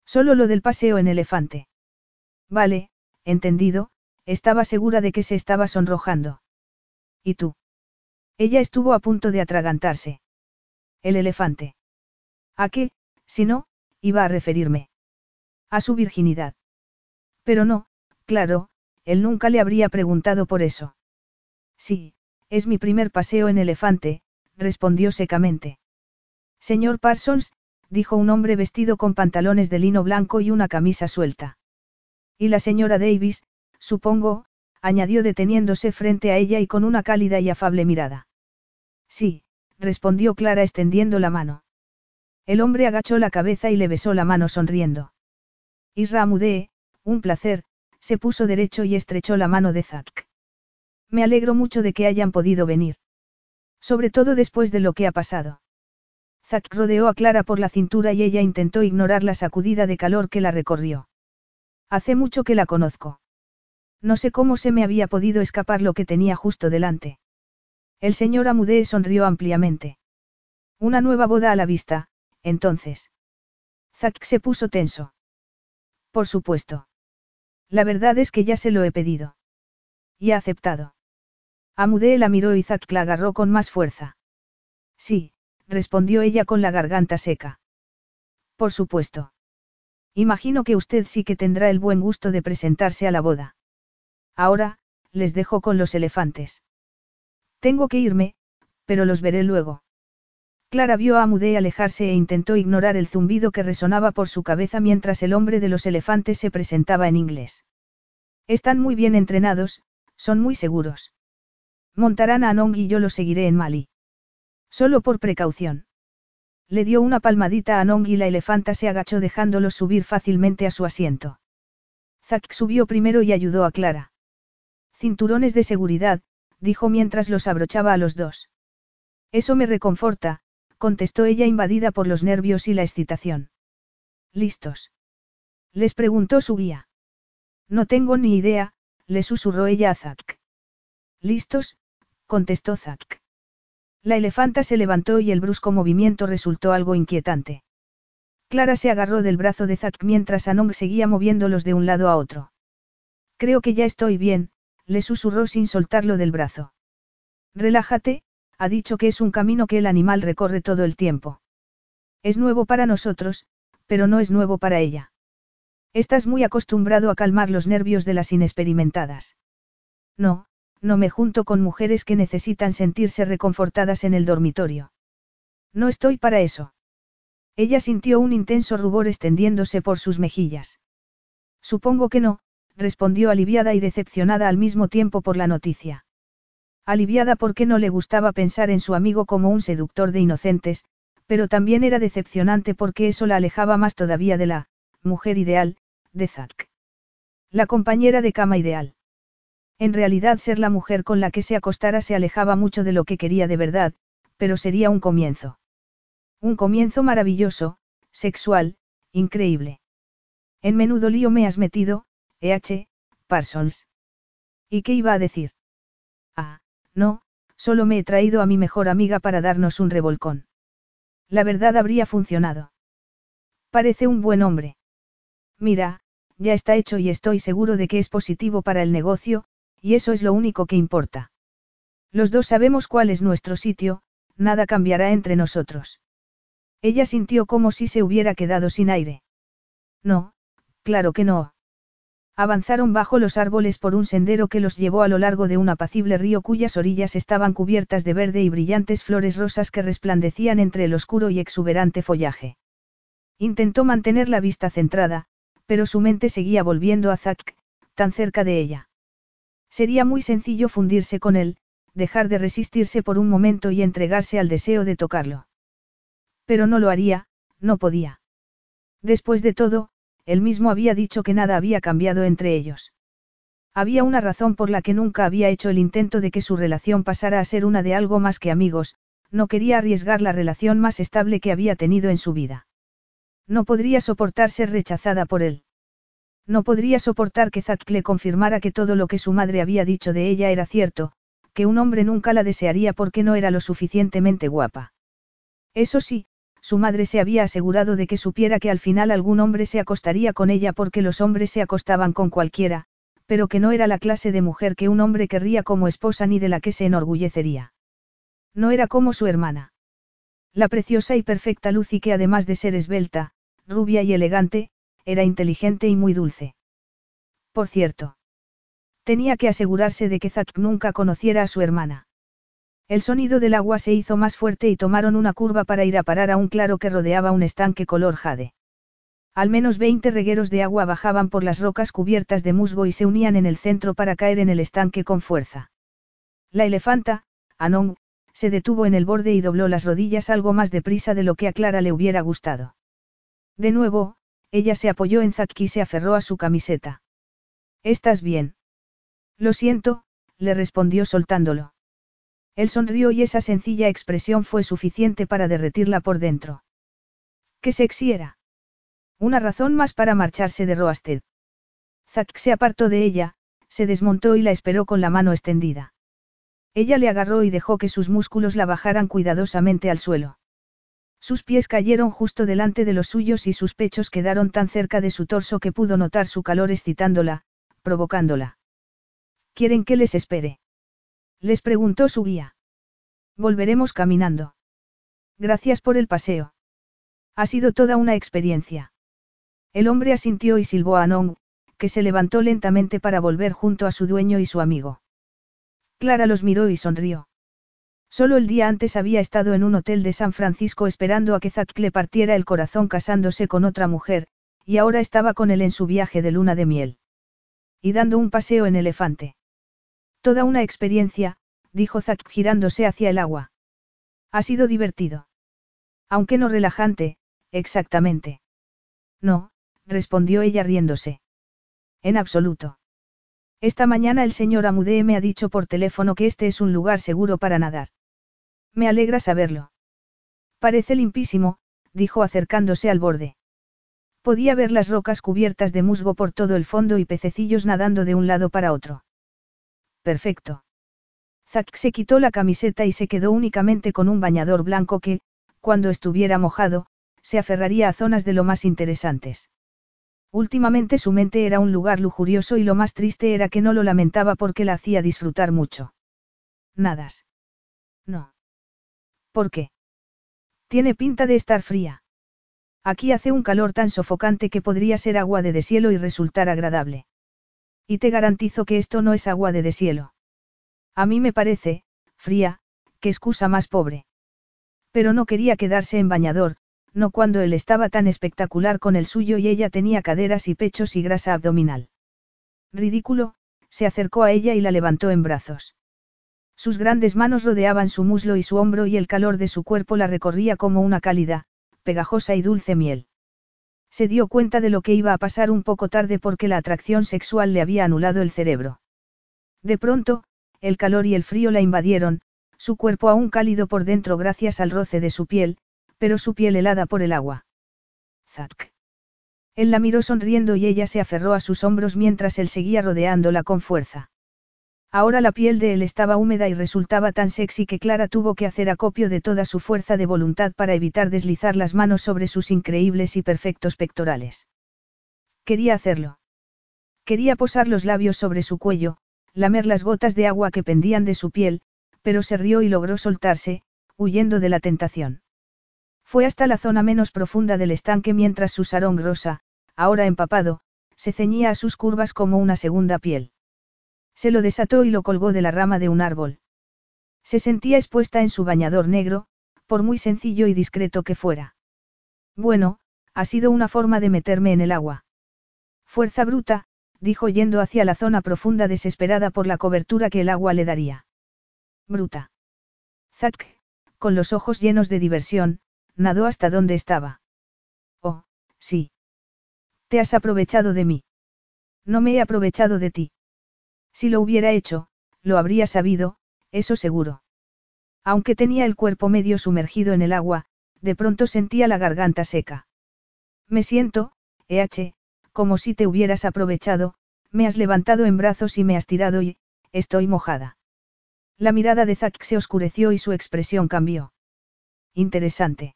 Solo lo del paseo en elefante. Vale, entendido, estaba segura de que se estaba sonrojando. ¿Y tú? Ella estuvo a punto de atragantarse. El elefante. ¿A qué, si no, iba a referirme? A su virginidad. Pero no, claro, él nunca le habría preguntado por eso. Sí, es mi primer paseo en elefante, respondió secamente. Señor Parsons, dijo un hombre vestido con pantalones de lino blanco y una camisa suelta. Y la señora Davis, supongo, añadió deteniéndose frente a ella y con una cálida y afable mirada. Sí, respondió Clara extendiendo la mano. El hombre agachó la cabeza y le besó la mano sonriendo. Isra Amudee, un placer, se puso derecho y estrechó la mano de Zack. Me alegro mucho de que hayan podido venir. Sobre todo después de lo que ha pasado. Zack rodeó a Clara por la cintura y ella intentó ignorar la sacudida de calor que la recorrió. Hace mucho que la conozco. No sé cómo se me había podido escapar lo que tenía justo delante. El señor Amudee sonrió ampliamente. Una nueva boda a la vista, entonces. Zack se puso tenso. Por supuesto. La verdad es que ya se lo he pedido. Y ha aceptado. Amudé la miró y Zack la agarró con más fuerza. Sí, respondió ella con la garganta seca. Por supuesto. Imagino que usted sí que tendrá el buen gusto de presentarse a la boda. Ahora, les dejo con los elefantes. Tengo que irme, pero los veré luego. Clara vio a Amudé alejarse e intentó ignorar el zumbido que resonaba por su cabeza mientras el hombre de los elefantes se presentaba en inglés. Están muy bien entrenados, son muy seguros. Montarán a Anong y yo lo seguiré en Mali. Solo por precaución. Le dio una palmadita a Anong y la elefanta se agachó dejándolos subir fácilmente a su asiento. Zack subió primero y ayudó a Clara. Cinturones de seguridad, dijo mientras los abrochaba a los dos. Eso me reconforta, contestó ella invadida por los nervios y la excitación. ¿Listos? Les preguntó su guía. No tengo ni idea, le susurró ella a Zack. ¿Listos? contestó Zack. La elefanta se levantó y el brusco movimiento resultó algo inquietante. Clara se agarró del brazo de Zack mientras Anong seguía moviéndolos de un lado a otro. Creo que ya estoy bien, le susurró sin soltarlo del brazo. Relájate, ha dicho que es un camino que el animal recorre todo el tiempo. Es nuevo para nosotros, pero no es nuevo para ella. Estás muy acostumbrado a calmar los nervios de las inexperimentadas. No, no me junto con mujeres que necesitan sentirse reconfortadas en el dormitorio. No estoy para eso. Ella sintió un intenso rubor extendiéndose por sus mejillas. Supongo que no, respondió aliviada y decepcionada al mismo tiempo por la noticia. Aliviada porque no le gustaba pensar en su amigo como un seductor de inocentes, pero también era decepcionante porque eso la alejaba más todavía de la mujer ideal, de Zack. La compañera de cama ideal. En realidad ser la mujer con la que se acostara se alejaba mucho de lo que quería de verdad, pero sería un comienzo. Un comienzo maravilloso, sexual, increíble. En menudo lío me has metido, E.H., Parsons. ¿Y qué iba a decir? Ah, no, solo me he traído a mi mejor amiga para darnos un revolcón. La verdad habría funcionado. Parece un buen hombre. Mira, ya está hecho y estoy seguro de que es positivo para el negocio, y eso es lo único que importa. Los dos sabemos cuál es nuestro sitio, nada cambiará entre nosotros. Ella sintió como si se hubiera quedado sin aire. No, claro que no. Avanzaron bajo los árboles por un sendero que los llevó a lo largo de un apacible río cuyas orillas estaban cubiertas de verde y brillantes flores rosas que resplandecían entre el oscuro y exuberante follaje. Intentó mantener la vista centrada, pero su mente seguía volviendo a Zack, tan cerca de ella. Sería muy sencillo fundirse con él, dejar de resistirse por un momento y entregarse al deseo de tocarlo. Pero no lo haría, no podía. Después de todo, él mismo había dicho que nada había cambiado entre ellos. Había una razón por la que nunca había hecho el intento de que su relación pasara a ser una de algo más que amigos, no quería arriesgar la relación más estable que había tenido en su vida. No podría soportar ser rechazada por él. No podría soportar que Zack le confirmara que todo lo que su madre había dicho de ella era cierto, que un hombre nunca la desearía porque no era lo suficientemente guapa. Eso sí, su madre se había asegurado de que supiera que al final algún hombre se acostaría con ella porque los hombres se acostaban con cualquiera, pero que no era la clase de mujer que un hombre querría como esposa ni de la que se enorgullecería. No era como su hermana. La preciosa y perfecta Lucy que además de ser esbelta, rubia y elegante, era inteligente y muy dulce. Por cierto. Tenía que asegurarse de que Zack nunca conociera a su hermana. El sonido del agua se hizo más fuerte y tomaron una curva para ir a parar a un claro que rodeaba un estanque color jade. Al menos 20 regueros de agua bajaban por las rocas cubiertas de musgo y se unían en el centro para caer en el estanque con fuerza. La elefanta, Anong, se detuvo en el borde y dobló las rodillas algo más deprisa de lo que a Clara le hubiera gustado. De nuevo, ella se apoyó en Zack y se aferró a su camiseta. ¿Estás bien? Lo siento, le respondió soltándolo. Él sonrió y esa sencilla expresión fue suficiente para derretirla por dentro. ¿Qué sexy era? Una razón más para marcharse de Roasted. Zack se apartó de ella, se desmontó y la esperó con la mano extendida. Ella le agarró y dejó que sus músculos la bajaran cuidadosamente al suelo. Sus pies cayeron justo delante de los suyos y sus pechos quedaron tan cerca de su torso que pudo notar su calor excitándola, provocándola. ¿Quieren que les espere? Les preguntó su guía. Volveremos caminando. Gracias por el paseo. Ha sido toda una experiencia. El hombre asintió y silbó a Nong, que se levantó lentamente para volver junto a su dueño y su amigo. Clara los miró y sonrió. Solo el día antes había estado en un hotel de San Francisco esperando a que Zack le partiera el corazón casándose con otra mujer, y ahora estaba con él en su viaje de luna de miel. Y dando un paseo en elefante. Toda una experiencia, dijo Zack girándose hacia el agua. Ha sido divertido. Aunque no relajante, exactamente. No, respondió ella riéndose. En absoluto. Esta mañana el señor Amudee me ha dicho por teléfono que este es un lugar seguro para nadar. Me alegra saberlo. Parece limpísimo, dijo acercándose al borde. Podía ver las rocas cubiertas de musgo por todo el fondo y pececillos nadando de un lado para otro. Perfecto. Zack se quitó la camiseta y se quedó únicamente con un bañador blanco que, cuando estuviera mojado, se aferraría a zonas de lo más interesantes. Últimamente su mente era un lugar lujurioso y lo más triste era que no lo lamentaba porque la hacía disfrutar mucho. Nadas. No. ¿Por qué? Tiene pinta de estar fría. Aquí hace un calor tan sofocante que podría ser agua de deshielo y resultar agradable. Y te garantizo que esto no es agua de deshielo. A mí me parece, fría, que excusa más pobre. Pero no quería quedarse en bañador, no cuando él estaba tan espectacular con el suyo y ella tenía caderas y pechos y grasa abdominal. Ridículo, se acercó a ella y la levantó en brazos. Sus grandes manos rodeaban su muslo y su hombro y el calor de su cuerpo la recorría como una cálida, pegajosa y dulce miel. Se dio cuenta de lo que iba a pasar un poco tarde porque la atracción sexual le había anulado el cerebro. De pronto, el calor y el frío la invadieron, su cuerpo aún cálido por dentro gracias al roce de su piel, pero su piel helada por el agua. Zack. Él la miró sonriendo y ella se aferró a sus hombros mientras él seguía rodeándola con fuerza. Ahora la piel de él estaba húmeda y resultaba tan sexy que Clara tuvo que hacer acopio de toda su fuerza de voluntad para evitar deslizar las manos sobre sus increíbles y perfectos pectorales. Quería hacerlo. Quería posar los labios sobre su cuello, lamer las gotas de agua que pendían de su piel, pero se rió y logró soltarse, huyendo de la tentación. Fue hasta la zona menos profunda del estanque mientras su sarón rosa, ahora empapado, se ceñía a sus curvas como una segunda piel. Se lo desató y lo colgó de la rama de un árbol. Se sentía expuesta en su bañador negro, por muy sencillo y discreto que fuera. Bueno, ha sido una forma de meterme en el agua. Fuerza bruta, dijo yendo hacia la zona profunda desesperada por la cobertura que el agua le daría. Bruta. Zack, con los ojos llenos de diversión, nadó hasta donde estaba. Oh, sí. Te has aprovechado de mí. No me he aprovechado de ti. Si lo hubiera hecho, lo habría sabido, eso seguro. Aunque tenía el cuerpo medio sumergido en el agua, de pronto sentía la garganta seca. Me siento, EH, como si te hubieras aprovechado, me has levantado en brazos y me has tirado y, estoy mojada. La mirada de Zack se oscureció y su expresión cambió. Interesante.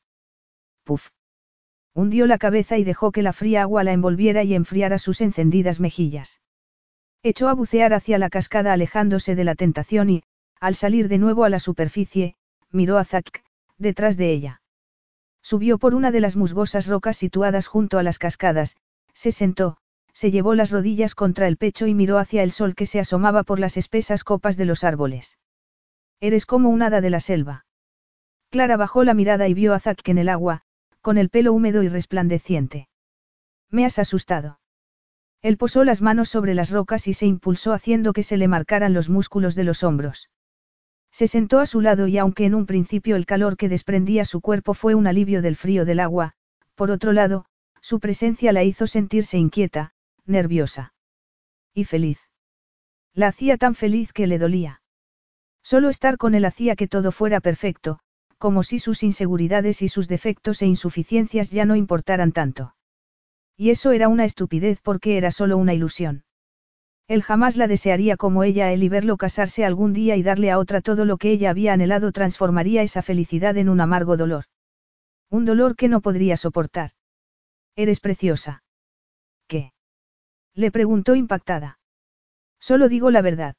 Puf. Hundió la cabeza y dejó que la fría agua la envolviera y enfriara sus encendidas mejillas. Echó a bucear hacia la cascada alejándose de la tentación y, al salir de nuevo a la superficie, miró a Zack, detrás de ella. Subió por una de las musgosas rocas situadas junto a las cascadas, se sentó, se llevó las rodillas contra el pecho y miró hacia el sol que se asomaba por las espesas copas de los árboles. Eres como un hada de la selva. Clara bajó la mirada y vio a Zack en el agua, con el pelo húmedo y resplandeciente. Me has asustado. Él posó las manos sobre las rocas y se impulsó haciendo que se le marcaran los músculos de los hombros. Se sentó a su lado y aunque en un principio el calor que desprendía su cuerpo fue un alivio del frío del agua, por otro lado, su presencia la hizo sentirse inquieta, nerviosa. Y feliz. La hacía tan feliz que le dolía. Solo estar con él hacía que todo fuera perfecto, como si sus inseguridades y sus defectos e insuficiencias ya no importaran tanto. Y eso era una estupidez porque era solo una ilusión. Él jamás la desearía como ella él y verlo casarse algún día y darle a otra todo lo que ella había anhelado transformaría esa felicidad en un amargo dolor. Un dolor que no podría soportar. Eres preciosa. ¿Qué? Le preguntó impactada. Solo digo la verdad.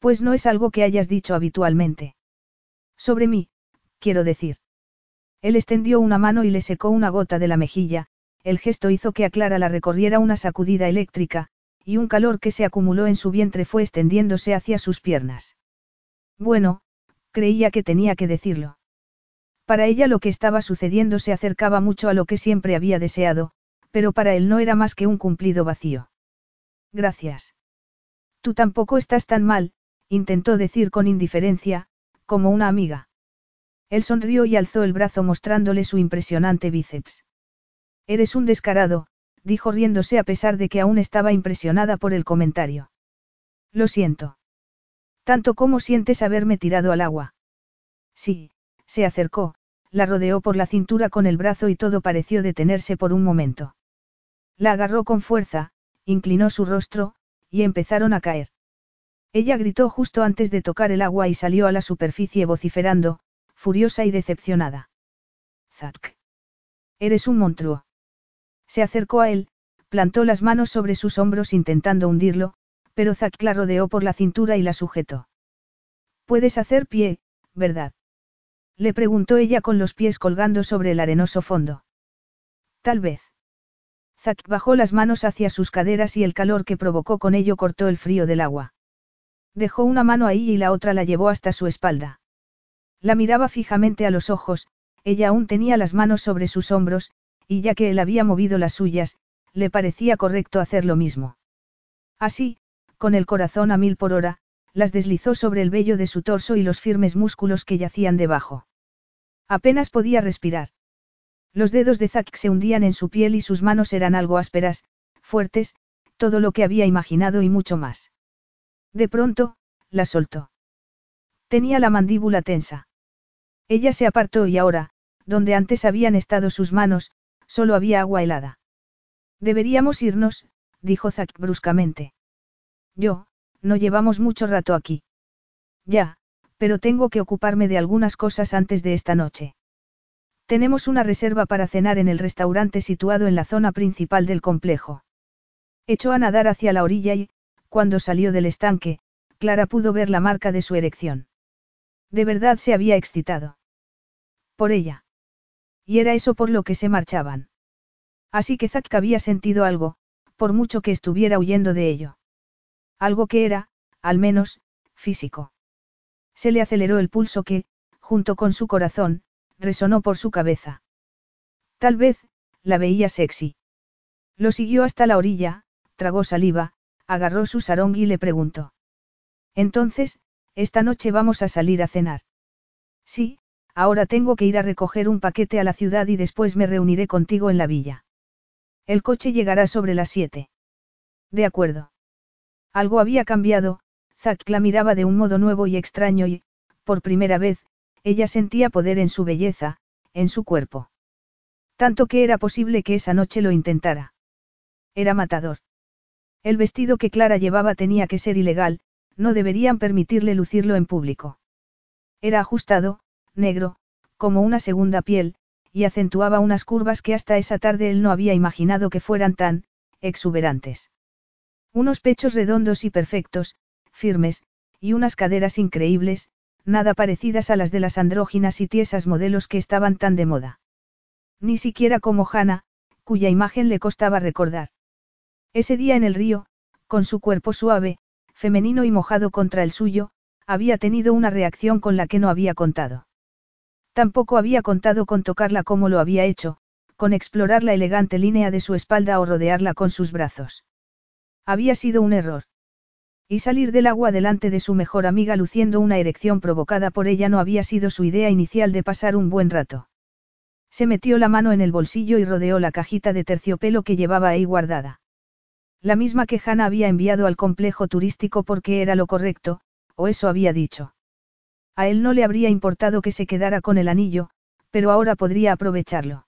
Pues no es algo que hayas dicho habitualmente. Sobre mí, quiero decir. Él extendió una mano y le secó una gota de la mejilla, el gesto hizo que a Clara la recorriera una sacudida eléctrica, y un calor que se acumuló en su vientre fue extendiéndose hacia sus piernas. Bueno, creía que tenía que decirlo. Para ella lo que estaba sucediendo se acercaba mucho a lo que siempre había deseado, pero para él no era más que un cumplido vacío. Gracias. Tú tampoco estás tan mal, intentó decir con indiferencia, como una amiga. Él sonrió y alzó el brazo mostrándole su impresionante bíceps. Eres un descarado, dijo riéndose a pesar de que aún estaba impresionada por el comentario. Lo siento. Tanto como sientes haberme tirado al agua. Sí, se acercó, la rodeó por la cintura con el brazo y todo pareció detenerse por un momento. La agarró con fuerza, inclinó su rostro, y empezaron a caer. Ella gritó justo antes de tocar el agua y salió a la superficie vociferando, furiosa y decepcionada. Zack. Eres un monstruo. Se acercó a él, plantó las manos sobre sus hombros intentando hundirlo, pero Zack la rodeó por la cintura y la sujetó. Puedes hacer pie, ¿verdad? Le preguntó ella con los pies colgando sobre el arenoso fondo. Tal vez. Zack bajó las manos hacia sus caderas y el calor que provocó con ello cortó el frío del agua. Dejó una mano ahí y la otra la llevó hasta su espalda. La miraba fijamente a los ojos, ella aún tenía las manos sobre sus hombros, y ya que él había movido las suyas, le parecía correcto hacer lo mismo. Así, con el corazón a mil por hora, las deslizó sobre el vello de su torso y los firmes músculos que yacían debajo. Apenas podía respirar. Los dedos de Zack se hundían en su piel y sus manos eran algo ásperas, fuertes, todo lo que había imaginado y mucho más. De pronto, la soltó. Tenía la mandíbula tensa. Ella se apartó y ahora, donde antes habían estado sus manos, solo había agua helada. Deberíamos irnos, dijo Zack bruscamente. Yo, no llevamos mucho rato aquí. Ya, pero tengo que ocuparme de algunas cosas antes de esta noche. Tenemos una reserva para cenar en el restaurante situado en la zona principal del complejo. Echó a nadar hacia la orilla y, cuando salió del estanque, Clara pudo ver la marca de su erección. De verdad se había excitado. Por ella. Y era eso por lo que se marchaban. Así que Zack había sentido algo, por mucho que estuviera huyendo de ello. Algo que era, al menos, físico. Se le aceleró el pulso que, junto con su corazón, resonó por su cabeza. Tal vez, la veía sexy. Lo siguió hasta la orilla, tragó saliva, agarró su sarong y le preguntó. Entonces, esta noche vamos a salir a cenar. Sí, ahora tengo que ir a recoger un paquete a la ciudad y después me reuniré contigo en la villa. El coche llegará sobre las siete. De acuerdo. Algo había cambiado, Zack la miraba de un modo nuevo y extraño y, por primera vez, ella sentía poder en su belleza, en su cuerpo. Tanto que era posible que esa noche lo intentara. Era matador. El vestido que Clara llevaba tenía que ser ilegal, no deberían permitirle lucirlo en público. Era ajustado, negro, como una segunda piel, y acentuaba unas curvas que hasta esa tarde él no había imaginado que fueran tan, exuberantes. Unos pechos redondos y perfectos, firmes, y unas caderas increíbles, nada parecidas a las de las andróginas y tiesas modelos que estaban tan de moda. Ni siquiera como Hannah, cuya imagen le costaba recordar. Ese día en el río, con su cuerpo suave, femenino y mojado contra el suyo, había tenido una reacción con la que no había contado. Tampoco había contado con tocarla como lo había hecho, con explorar la elegante línea de su espalda o rodearla con sus brazos. Había sido un error. Y salir del agua delante de su mejor amiga luciendo una erección provocada por ella no había sido su idea inicial de pasar un buen rato. Se metió la mano en el bolsillo y rodeó la cajita de terciopelo que llevaba ahí guardada. La misma que Hannah había enviado al complejo turístico porque era lo correcto, o eso había dicho. A él no le habría importado que se quedara con el anillo, pero ahora podría aprovecharlo.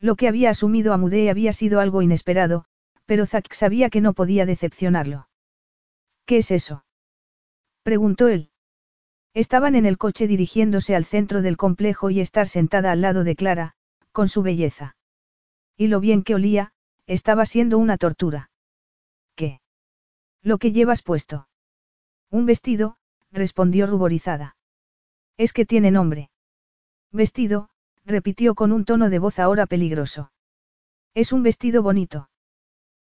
Lo que había asumido a Mudé había sido algo inesperado, pero Zack sabía que no podía decepcionarlo. ¿Qué es eso? preguntó él. Estaban en el coche dirigiéndose al centro del complejo y estar sentada al lado de Clara, con su belleza. Y lo bien que olía, estaba siendo una tortura. ¿Qué? Lo que llevas puesto. Un vestido, respondió ruborizada. Es que tiene nombre. Vestido, repitió con un tono de voz ahora peligroso. Es un vestido bonito.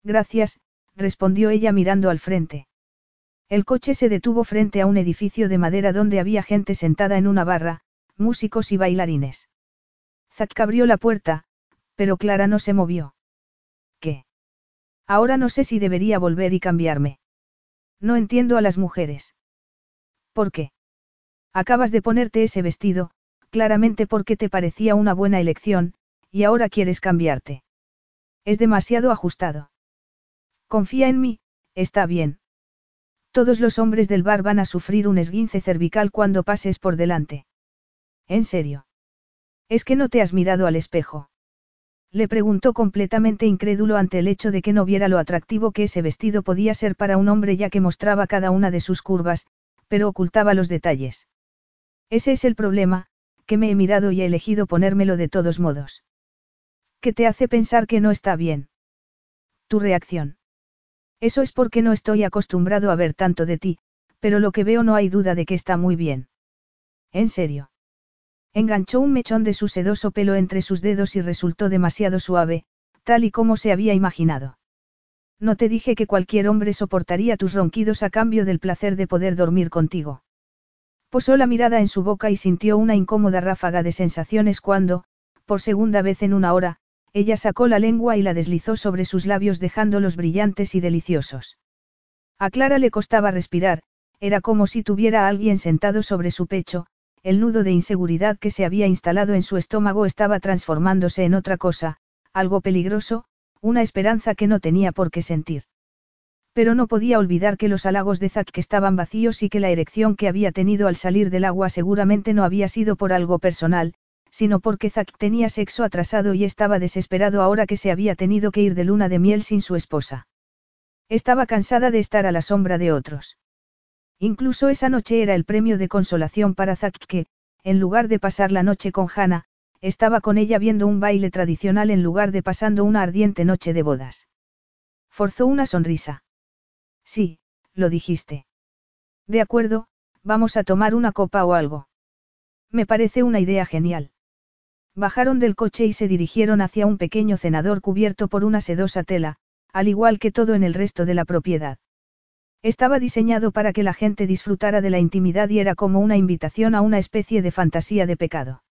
Gracias, respondió ella mirando al frente. El coche se detuvo frente a un edificio de madera donde había gente sentada en una barra, músicos y bailarines. Zack abrió la puerta, pero Clara no se movió. ¿Qué? Ahora no sé si debería volver y cambiarme. No entiendo a las mujeres. ¿Por qué? Acabas de ponerte ese vestido, claramente porque te parecía una buena elección, y ahora quieres cambiarte. Es demasiado ajustado. Confía en mí, está bien. Todos los hombres del bar van a sufrir un esguince cervical cuando pases por delante. ¿En serio? ¿Es que no te has mirado al espejo? Le preguntó completamente incrédulo ante el hecho de que no viera lo atractivo que ese vestido podía ser para un hombre ya que mostraba cada una de sus curvas, pero ocultaba los detalles. Ese es el problema, que me he mirado y he elegido ponérmelo de todos modos. ¿Qué te hace pensar que no está bien? Tu reacción. Eso es porque no estoy acostumbrado a ver tanto de ti, pero lo que veo no hay duda de que está muy bien. ¿En serio? Enganchó un mechón de su sedoso pelo entre sus dedos y resultó demasiado suave, tal y como se había imaginado. No te dije que cualquier hombre soportaría tus ronquidos a cambio del placer de poder dormir contigo. Posó la mirada en su boca y sintió una incómoda ráfaga de sensaciones cuando, por segunda vez en una hora, ella sacó la lengua y la deslizó sobre sus labios dejándolos brillantes y deliciosos. A Clara le costaba respirar, era como si tuviera a alguien sentado sobre su pecho, el nudo de inseguridad que se había instalado en su estómago estaba transformándose en otra cosa, algo peligroso, una esperanza que no tenía por qué sentir. Pero no podía olvidar que los halagos de Zack estaban vacíos y que la erección que había tenido al salir del agua seguramente no había sido por algo personal, sino porque Zack tenía sexo atrasado y estaba desesperado ahora que se había tenido que ir de luna de miel sin su esposa. Estaba cansada de estar a la sombra de otros. Incluso esa noche era el premio de consolación para Zack que, en lugar de pasar la noche con Hannah, estaba con ella viendo un baile tradicional en lugar de pasando una ardiente noche de bodas. Forzó una sonrisa. Sí, lo dijiste. De acuerdo, vamos a tomar una copa o algo. Me parece una idea genial. Bajaron del coche y se dirigieron hacia un pequeño cenador cubierto por una sedosa tela, al igual que todo en el resto de la propiedad. Estaba diseñado para que la gente disfrutara de la intimidad y era como una invitación a una especie de fantasía de pecado.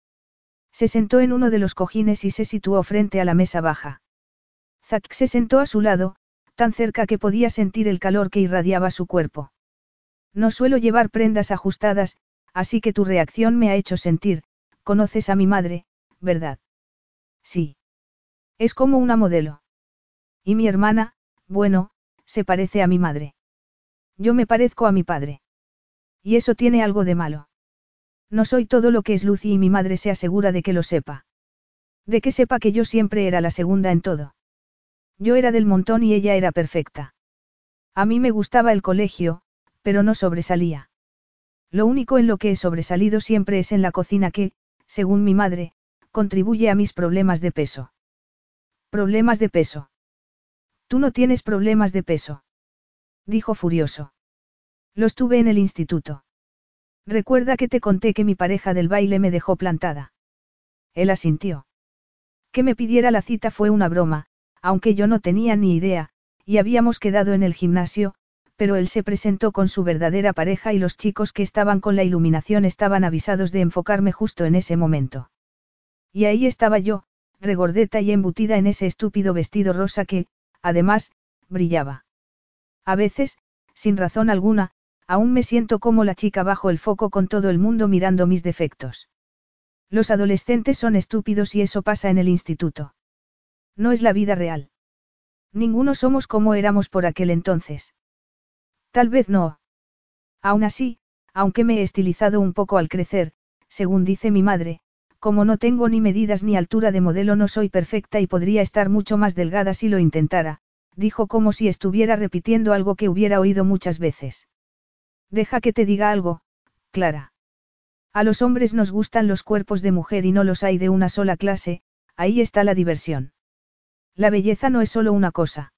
Se sentó en uno de los cojines y se situó frente a la mesa baja. Zack se sentó a su lado, tan cerca que podía sentir el calor que irradiaba su cuerpo. No suelo llevar prendas ajustadas, así que tu reacción me ha hecho sentir, conoces a mi madre, ¿verdad? Sí. Es como una modelo. Y mi hermana, bueno, se parece a mi madre. Yo me parezco a mi padre. Y eso tiene algo de malo. No soy todo lo que es Lucy y mi madre se asegura de que lo sepa. De que sepa que yo siempre era la segunda en todo. Yo era del montón y ella era perfecta. A mí me gustaba el colegio, pero no sobresalía. Lo único en lo que he sobresalido siempre es en la cocina que, según mi madre, contribuye a mis problemas de peso. ¿Problemas de peso? Tú no tienes problemas de peso. Dijo furioso. Los tuve en el instituto. Recuerda que te conté que mi pareja del baile me dejó plantada. Él asintió. Que me pidiera la cita fue una broma, aunque yo no tenía ni idea, y habíamos quedado en el gimnasio, pero él se presentó con su verdadera pareja y los chicos que estaban con la iluminación estaban avisados de enfocarme justo en ese momento. Y ahí estaba yo, regordeta y embutida en ese estúpido vestido rosa que, además, brillaba. A veces, sin razón alguna, aún me siento como la chica bajo el foco con todo el mundo mirando mis defectos. Los adolescentes son estúpidos y eso pasa en el instituto. No es la vida real. Ninguno somos como éramos por aquel entonces. Tal vez no. Aún así, aunque me he estilizado un poco al crecer, según dice mi madre, como no tengo ni medidas ni altura de modelo no soy perfecta y podría estar mucho más delgada si lo intentara, dijo como si estuviera repitiendo algo que hubiera oído muchas veces. Deja que te diga algo, Clara. A los hombres nos gustan los cuerpos de mujer y no los hay de una sola clase, ahí está la diversión. La belleza no es solo una cosa.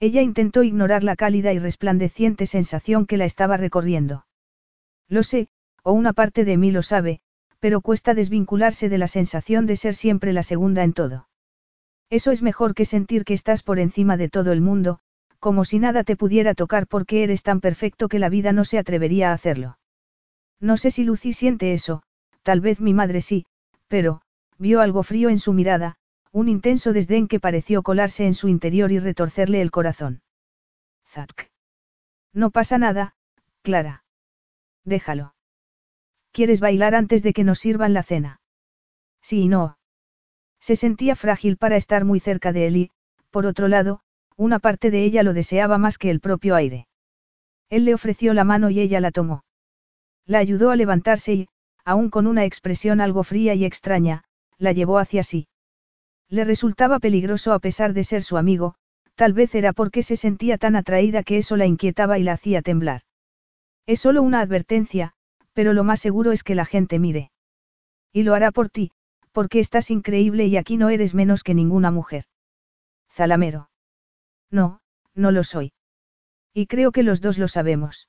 Ella intentó ignorar la cálida y resplandeciente sensación que la estaba recorriendo. Lo sé, o una parte de mí lo sabe, pero cuesta desvincularse de la sensación de ser siempre la segunda en todo. Eso es mejor que sentir que estás por encima de todo el mundo, como si nada te pudiera tocar porque eres tan perfecto que la vida no se atrevería a hacerlo. No sé si Lucy siente eso, tal vez mi madre sí, pero, vio algo frío en su mirada, un intenso desdén que pareció colarse en su interior y retorcerle el corazón. Zack. No pasa nada, Clara. Déjalo. ¿Quieres bailar antes de que nos sirvan la cena? Sí y no. Se sentía frágil para estar muy cerca de él y, por otro lado, una parte de ella lo deseaba más que el propio aire. Él le ofreció la mano y ella la tomó. La ayudó a levantarse y, aún con una expresión algo fría y extraña, la llevó hacia sí. Le resultaba peligroso a pesar de ser su amigo, tal vez era porque se sentía tan atraída que eso la inquietaba y la hacía temblar. Es solo una advertencia, pero lo más seguro es que la gente mire. Y lo hará por ti, porque estás increíble y aquí no eres menos que ninguna mujer. Zalamero. No, no lo soy. Y creo que los dos lo sabemos.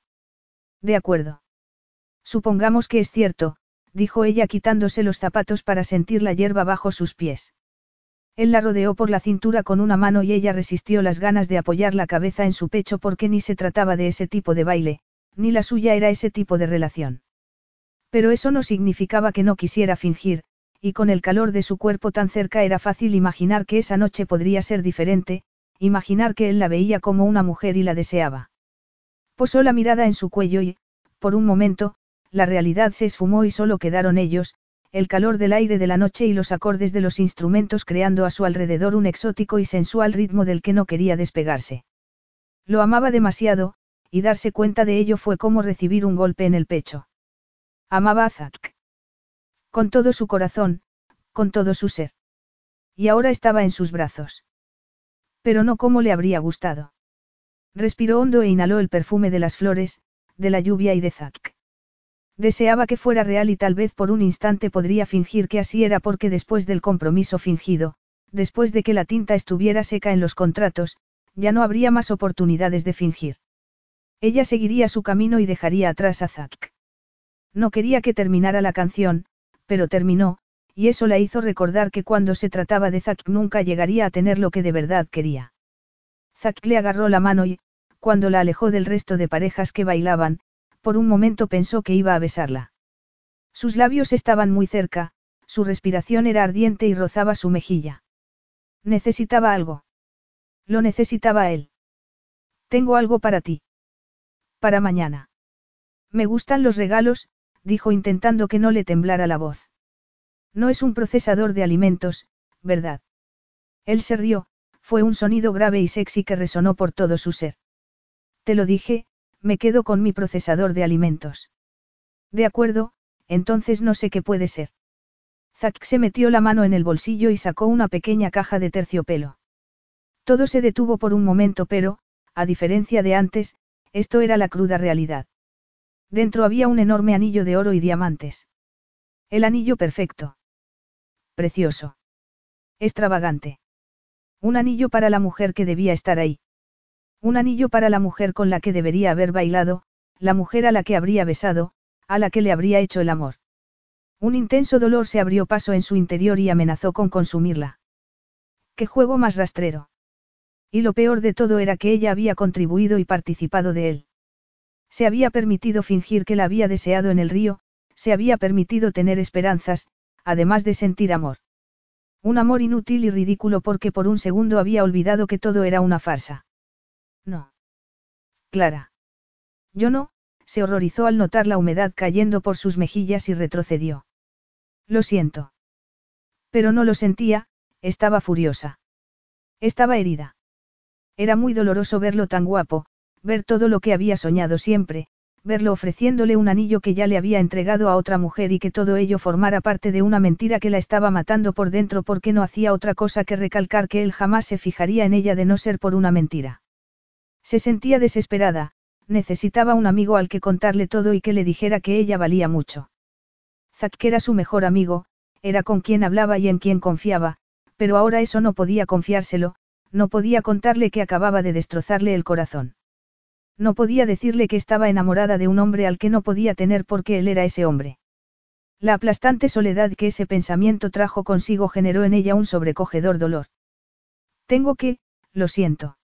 De acuerdo. Supongamos que es cierto, dijo ella quitándose los zapatos para sentir la hierba bajo sus pies. Él la rodeó por la cintura con una mano y ella resistió las ganas de apoyar la cabeza en su pecho porque ni se trataba de ese tipo de baile, ni la suya era ese tipo de relación. Pero eso no significaba que no quisiera fingir, y con el calor de su cuerpo tan cerca era fácil imaginar que esa noche podría ser diferente, imaginar que él la veía como una mujer y la deseaba. Posó la mirada en su cuello y, por un momento, la realidad se esfumó y solo quedaron ellos, el calor del aire de la noche y los acordes de los instrumentos creando a su alrededor un exótico y sensual ritmo del que no quería despegarse. Lo amaba demasiado, y darse cuenta de ello fue como recibir un golpe en el pecho. Amaba a Zack. Con todo su corazón, con todo su ser. Y ahora estaba en sus brazos. Pero no como le habría gustado. Respiró hondo e inhaló el perfume de las flores, de la lluvia y de Zack. Deseaba que fuera real y tal vez por un instante podría fingir que así era porque después del compromiso fingido, después de que la tinta estuviera seca en los contratos, ya no habría más oportunidades de fingir. Ella seguiría su camino y dejaría atrás a Zack. No quería que terminara la canción, pero terminó, y eso la hizo recordar que cuando se trataba de Zack nunca llegaría a tener lo que de verdad quería. Zack le agarró la mano y, cuando la alejó del resto de parejas que bailaban, por un momento pensó que iba a besarla. Sus labios estaban muy cerca, su respiración era ardiente y rozaba su mejilla. Necesitaba algo. Lo necesitaba él. Tengo algo para ti. Para mañana. Me gustan los regalos, dijo intentando que no le temblara la voz. No es un procesador de alimentos, ¿verdad? Él se rió, fue un sonido grave y sexy que resonó por todo su ser. Te lo dije, me quedo con mi procesador de alimentos. De acuerdo, entonces no sé qué puede ser. Zack se metió la mano en el bolsillo y sacó una pequeña caja de terciopelo. Todo se detuvo por un momento, pero, a diferencia de antes, esto era la cruda realidad. Dentro había un enorme anillo de oro y diamantes. El anillo perfecto. Precioso. Extravagante. Un anillo para la mujer que debía estar ahí. Un anillo para la mujer con la que debería haber bailado, la mujer a la que habría besado, a la que le habría hecho el amor. Un intenso dolor se abrió paso en su interior y amenazó con consumirla. ¡Qué juego más rastrero! Y lo peor de todo era que ella había contribuido y participado de él. Se había permitido fingir que la había deseado en el río, se había permitido tener esperanzas, además de sentir amor. Un amor inútil y ridículo porque por un segundo había olvidado que todo era una farsa. No. Clara. Yo no, se horrorizó al notar la humedad cayendo por sus mejillas y retrocedió. Lo siento. Pero no lo sentía, estaba furiosa. Estaba herida. Era muy doloroso verlo tan guapo, ver todo lo que había soñado siempre, verlo ofreciéndole un anillo que ya le había entregado a otra mujer y que todo ello formara parte de una mentira que la estaba matando por dentro porque no hacía otra cosa que recalcar que él jamás se fijaría en ella de no ser por una mentira. Se sentía desesperada, necesitaba un amigo al que contarle todo y que le dijera que ella valía mucho. Zack era su mejor amigo, era con quien hablaba y en quien confiaba, pero ahora eso no podía confiárselo, no podía contarle que acababa de destrozarle el corazón. No podía decirle que estaba enamorada de un hombre al que no podía tener porque él era ese hombre. La aplastante soledad que ese pensamiento trajo consigo generó en ella un sobrecogedor dolor. Tengo que, lo siento.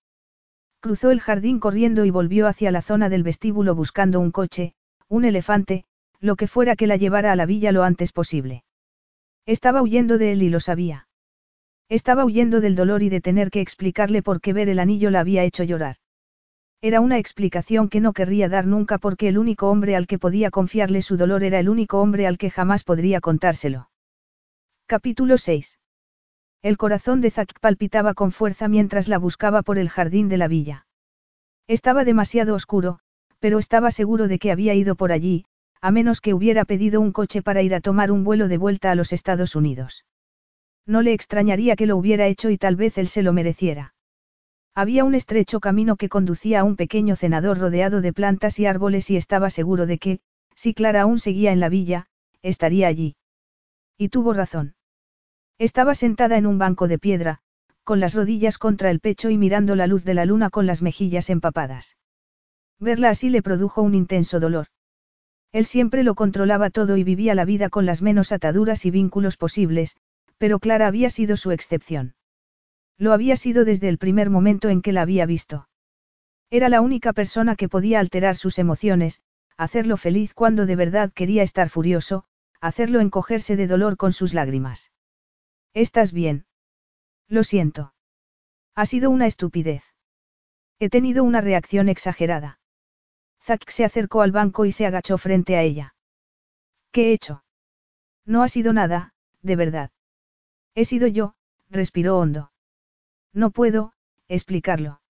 Cruzó el jardín corriendo y volvió hacia la zona del vestíbulo buscando un coche, un elefante, lo que fuera que la llevara a la villa lo antes posible. Estaba huyendo de él y lo sabía. Estaba huyendo del dolor y de tener que explicarle por qué ver el anillo la había hecho llorar. Era una explicación que no querría dar nunca porque el único hombre al que podía confiarle su dolor era el único hombre al que jamás podría contárselo. Capítulo 6. El corazón de Zack palpitaba con fuerza mientras la buscaba por el jardín de la villa. Estaba demasiado oscuro, pero estaba seguro de que había ido por allí, a menos que hubiera pedido un coche para ir a tomar un vuelo de vuelta a los Estados Unidos. No le extrañaría que lo hubiera hecho y tal vez él se lo mereciera. Había un estrecho camino que conducía a un pequeño cenador rodeado de plantas y árboles y estaba seguro de que, si Clara aún seguía en la villa, estaría allí. Y tuvo razón. Estaba sentada en un banco de piedra, con las rodillas contra el pecho y mirando la luz de la luna con las mejillas empapadas. Verla así le produjo un intenso dolor. Él siempre lo controlaba todo y vivía la vida con las menos ataduras y vínculos posibles, pero Clara había sido su excepción. Lo había sido desde el primer momento en que la había visto. Era la única persona que podía alterar sus emociones, hacerlo feliz cuando de verdad quería estar furioso, hacerlo encogerse de dolor con sus lágrimas. ¿Estás bien? Lo siento. Ha sido una estupidez. He tenido una reacción exagerada. Zack se acercó al banco y se agachó frente a ella. ¿Qué he hecho? No ha sido nada, de verdad. He sido yo, respiró hondo. No puedo, explicarlo.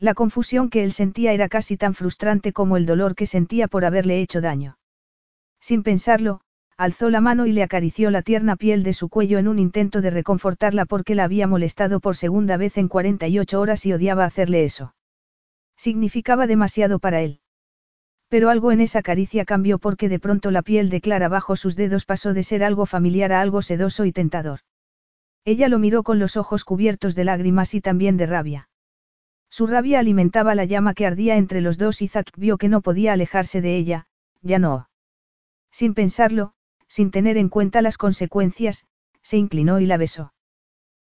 La confusión que él sentía era casi tan frustrante como el dolor que sentía por haberle hecho daño. Sin pensarlo, alzó la mano y le acarició la tierna piel de su cuello en un intento de reconfortarla porque la había molestado por segunda vez en 48 horas y odiaba hacerle eso. Significaba demasiado para él. Pero algo en esa caricia cambió porque de pronto la piel de Clara bajo sus dedos pasó de ser algo familiar a algo sedoso y tentador. Ella lo miró con los ojos cubiertos de lágrimas y también de rabia. Su rabia alimentaba la llama que ardía entre los dos y Zack vio que no podía alejarse de ella, ya no. Sin pensarlo, sin tener en cuenta las consecuencias, se inclinó y la besó.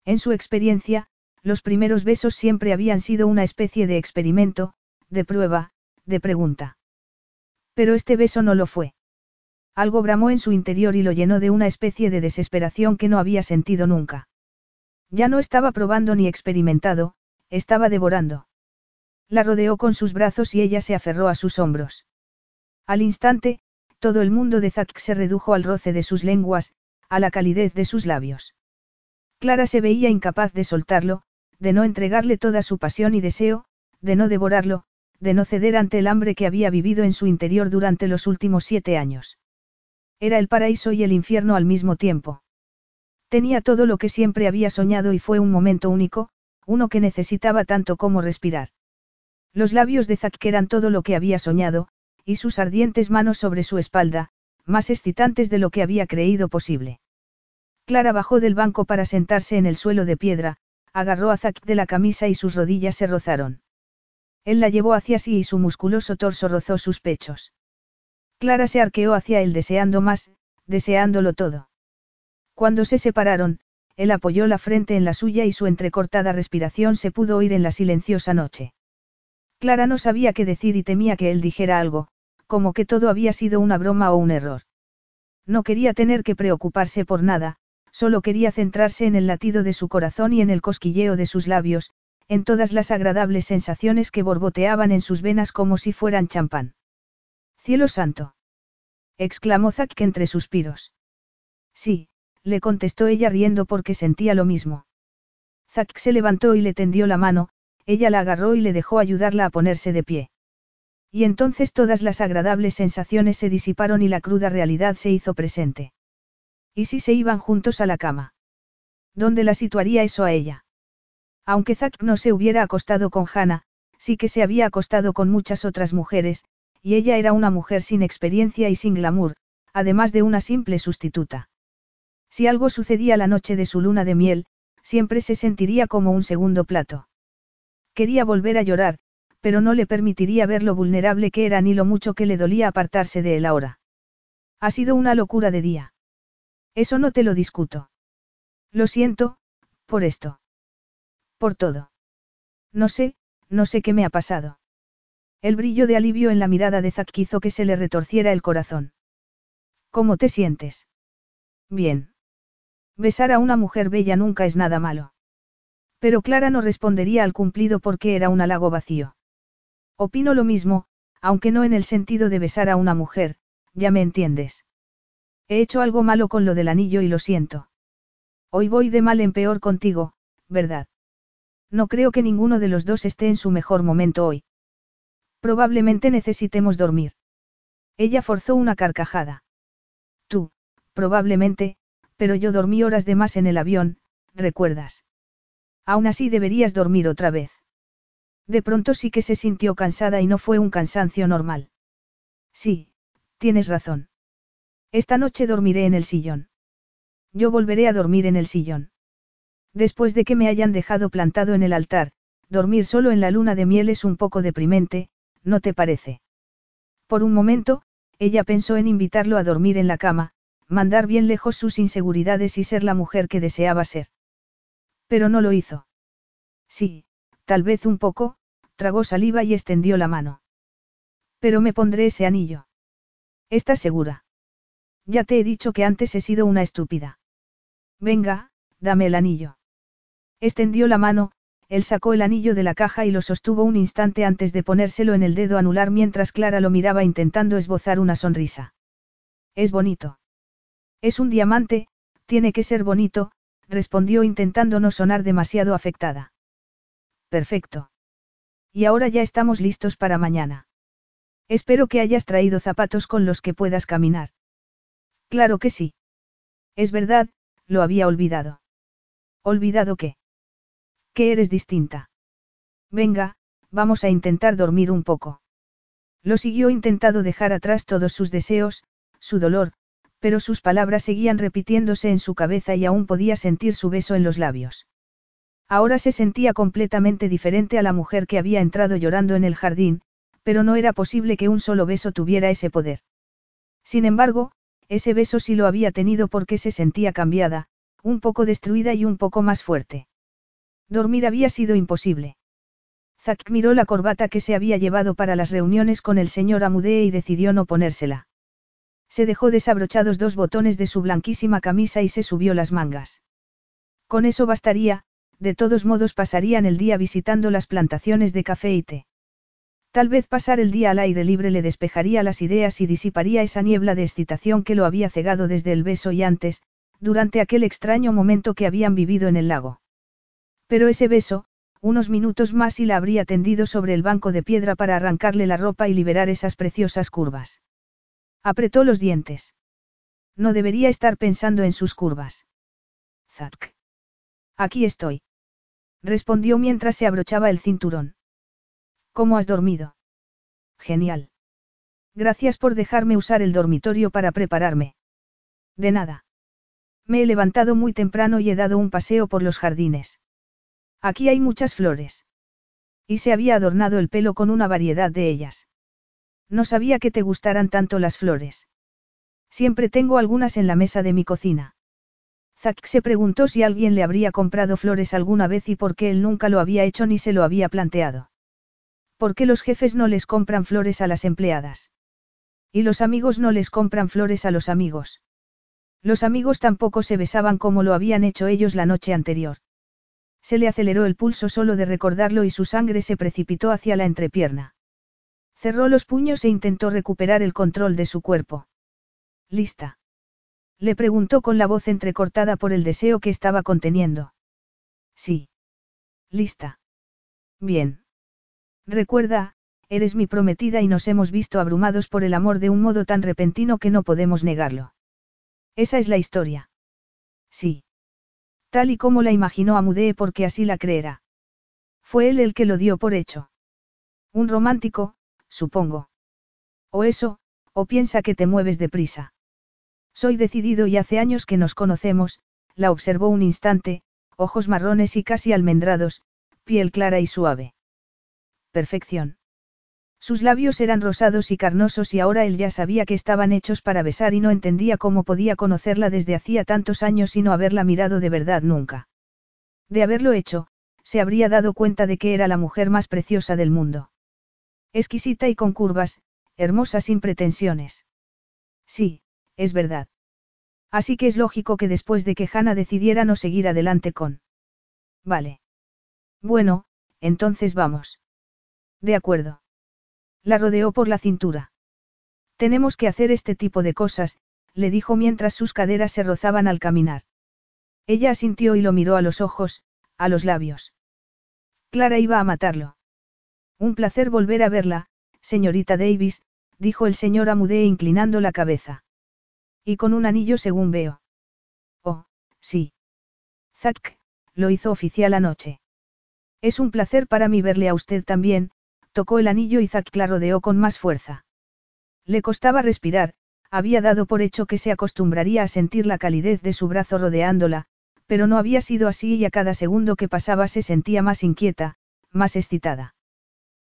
En su experiencia, los primeros besos siempre habían sido una especie de experimento, de prueba, de pregunta. Pero este beso no lo fue. Algo bramó en su interior y lo llenó de una especie de desesperación que no había sentido nunca. Ya no estaba probando ni experimentado, estaba devorando. La rodeó con sus brazos y ella se aferró a sus hombros. Al instante, todo el mundo de Zack se redujo al roce de sus lenguas, a la calidez de sus labios. Clara se veía incapaz de soltarlo, de no entregarle toda su pasión y deseo, de no devorarlo, de no ceder ante el hambre que había vivido en su interior durante los últimos siete años. Era el paraíso y el infierno al mismo tiempo. Tenía todo lo que siempre había soñado y fue un momento único, uno que necesitaba tanto como respirar. Los labios de Zack eran todo lo que había soñado, y sus ardientes manos sobre su espalda, más excitantes de lo que había creído posible. Clara bajó del banco para sentarse en el suelo de piedra, agarró a Zack de la camisa y sus rodillas se rozaron. Él la llevó hacia sí y su musculoso torso rozó sus pechos. Clara se arqueó hacia él deseando más, deseándolo todo. Cuando se separaron, él apoyó la frente en la suya y su entrecortada respiración se pudo oír en la silenciosa noche. Clara no sabía qué decir y temía que él dijera algo, como que todo había sido una broma o un error. No quería tener que preocuparse por nada, solo quería centrarse en el latido de su corazón y en el cosquilleo de sus labios, en todas las agradables sensaciones que borboteaban en sus venas como si fueran champán. Cielo santo. exclamó Zack entre suspiros. Sí, le contestó ella riendo porque sentía lo mismo. Zack se levantó y le tendió la mano, ella la agarró y le dejó ayudarla a ponerse de pie. Y entonces todas las agradables sensaciones se disiparon y la cruda realidad se hizo presente. ¿Y si se iban juntos a la cama? ¿Dónde la situaría eso a ella? Aunque Zack no se hubiera acostado con Hannah, sí que se había acostado con muchas otras mujeres, y ella era una mujer sin experiencia y sin glamour, además de una simple sustituta. Si algo sucedía la noche de su luna de miel, siempre se sentiría como un segundo plato. Quería volver a llorar, pero no le permitiría ver lo vulnerable que era ni lo mucho que le dolía apartarse de él ahora. Ha sido una locura de día. Eso no te lo discuto. Lo siento, por esto. Por todo. No sé, no sé qué me ha pasado. El brillo de alivio en la mirada de Zack hizo que se le retorciera el corazón. ¿Cómo te sientes? Bien. Besar a una mujer bella nunca es nada malo. Pero Clara no respondería al cumplido porque era un halago vacío. Opino lo mismo, aunque no en el sentido de besar a una mujer, ya me entiendes. He hecho algo malo con lo del anillo y lo siento. Hoy voy de mal en peor contigo, ¿verdad? No creo que ninguno de los dos esté en su mejor momento hoy. Probablemente necesitemos dormir. Ella forzó una carcajada. Tú, probablemente, pero yo dormí horas de más en el avión, ¿recuerdas? Aún así deberías dormir otra vez. De pronto sí que se sintió cansada y no fue un cansancio normal. Sí, tienes razón. Esta noche dormiré en el sillón. Yo volveré a dormir en el sillón. Después de que me hayan dejado plantado en el altar, dormir solo en la luna de miel es un poco deprimente, ¿no te parece? Por un momento, ella pensó en invitarlo a dormir en la cama, mandar bien lejos sus inseguridades y ser la mujer que deseaba ser. Pero no lo hizo. Sí, Tal vez un poco, tragó saliva y extendió la mano. Pero me pondré ese anillo. ¿Estás segura? Ya te he dicho que antes he sido una estúpida. Venga, dame el anillo. Extendió la mano, él sacó el anillo de la caja y lo sostuvo un instante antes de ponérselo en el dedo anular mientras Clara lo miraba intentando esbozar una sonrisa. Es bonito. Es un diamante, tiene que ser bonito, respondió intentando no sonar demasiado afectada. Perfecto. Y ahora ya estamos listos para mañana. Espero que hayas traído zapatos con los que puedas caminar. Claro que sí. Es verdad, lo había olvidado. ¿Olvidado qué? Que eres distinta. Venga, vamos a intentar dormir un poco. Lo siguió intentando dejar atrás todos sus deseos, su dolor, pero sus palabras seguían repitiéndose en su cabeza y aún podía sentir su beso en los labios. Ahora se sentía completamente diferente a la mujer que había entrado llorando en el jardín, pero no era posible que un solo beso tuviera ese poder. Sin embargo, ese beso sí lo había tenido porque se sentía cambiada, un poco destruida y un poco más fuerte. Dormir había sido imposible. Zack miró la corbata que se había llevado para las reuniones con el señor Amudee y decidió no ponérsela. Se dejó desabrochados dos botones de su blanquísima camisa y se subió las mangas. Con eso bastaría, de todos modos pasarían el día visitando las plantaciones de café y té. Tal vez pasar el día al aire libre le despejaría las ideas y disiparía esa niebla de excitación que lo había cegado desde el beso y antes, durante aquel extraño momento que habían vivido en el lago. Pero ese beso, unos minutos más y la habría tendido sobre el banco de piedra para arrancarle la ropa y liberar esas preciosas curvas. Apretó los dientes. No debería estar pensando en sus curvas. Zack. Aquí estoy. Respondió mientras se abrochaba el cinturón. ¿Cómo has dormido? Genial. Gracias por dejarme usar el dormitorio para prepararme. De nada. Me he levantado muy temprano y he dado un paseo por los jardines. Aquí hay muchas flores. Y se había adornado el pelo con una variedad de ellas. No sabía que te gustaran tanto las flores. Siempre tengo algunas en la mesa de mi cocina. Zack se preguntó si alguien le habría comprado flores alguna vez y por qué él nunca lo había hecho ni se lo había planteado. ¿Por qué los jefes no les compran flores a las empleadas? Y los amigos no les compran flores a los amigos. Los amigos tampoco se besaban como lo habían hecho ellos la noche anterior. Se le aceleró el pulso solo de recordarlo y su sangre se precipitó hacia la entrepierna. Cerró los puños e intentó recuperar el control de su cuerpo. ¿Lista? Le preguntó con la voz entrecortada por el deseo que estaba conteniendo. Sí. Lista. Bien. Recuerda, eres mi prometida y nos hemos visto abrumados por el amor de un modo tan repentino que no podemos negarlo. Esa es la historia. Sí. Tal y como la imaginó Amudee porque así la creerá. Fue él el que lo dio por hecho. Un romántico, supongo. O eso, o piensa que te mueves deprisa. Soy decidido y hace años que nos conocemos, la observó un instante, ojos marrones y casi almendrados, piel clara y suave. Perfección. Sus labios eran rosados y carnosos y ahora él ya sabía que estaban hechos para besar y no entendía cómo podía conocerla desde hacía tantos años y no haberla mirado de verdad nunca. De haberlo hecho, se habría dado cuenta de que era la mujer más preciosa del mundo. Exquisita y con curvas, hermosa sin pretensiones. Sí, es verdad. Así que es lógico que después de que Hannah decidiera no seguir adelante con. Vale. Bueno, entonces vamos. De acuerdo. La rodeó por la cintura. Tenemos que hacer este tipo de cosas, le dijo mientras sus caderas se rozaban al caminar. Ella asintió y lo miró a los ojos, a los labios. Clara iba a matarlo. Un placer volver a verla, señorita Davis, dijo el señor Amudé inclinando la cabeza. Y con un anillo según veo. Oh, sí. Zack, lo hizo oficial anoche. Es un placer para mí verle a usted también, tocó el anillo y Zack la rodeó con más fuerza. Le costaba respirar, había dado por hecho que se acostumbraría a sentir la calidez de su brazo rodeándola, pero no había sido así y a cada segundo que pasaba se sentía más inquieta, más excitada.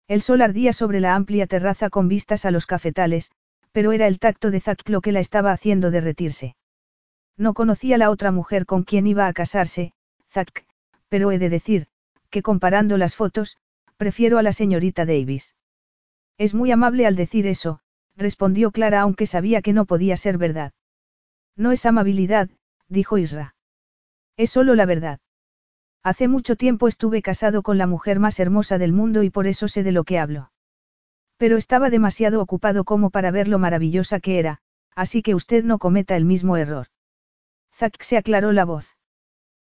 El sol ardía sobre la amplia terraza con vistas a los cafetales, pero era el tacto de Zack lo que la estaba haciendo derretirse. No conocía la otra mujer con quien iba a casarse, Zack, pero he de decir, que comparando las fotos, prefiero a la señorita Davis. Es muy amable al decir eso, respondió Clara aunque sabía que no podía ser verdad. No es amabilidad, dijo Isra. Es solo la verdad. Hace mucho tiempo estuve casado con la mujer más hermosa del mundo y por eso sé de lo que hablo. Pero estaba demasiado ocupado como para ver lo maravillosa que era, así que usted no cometa el mismo error. Zack se aclaró la voz.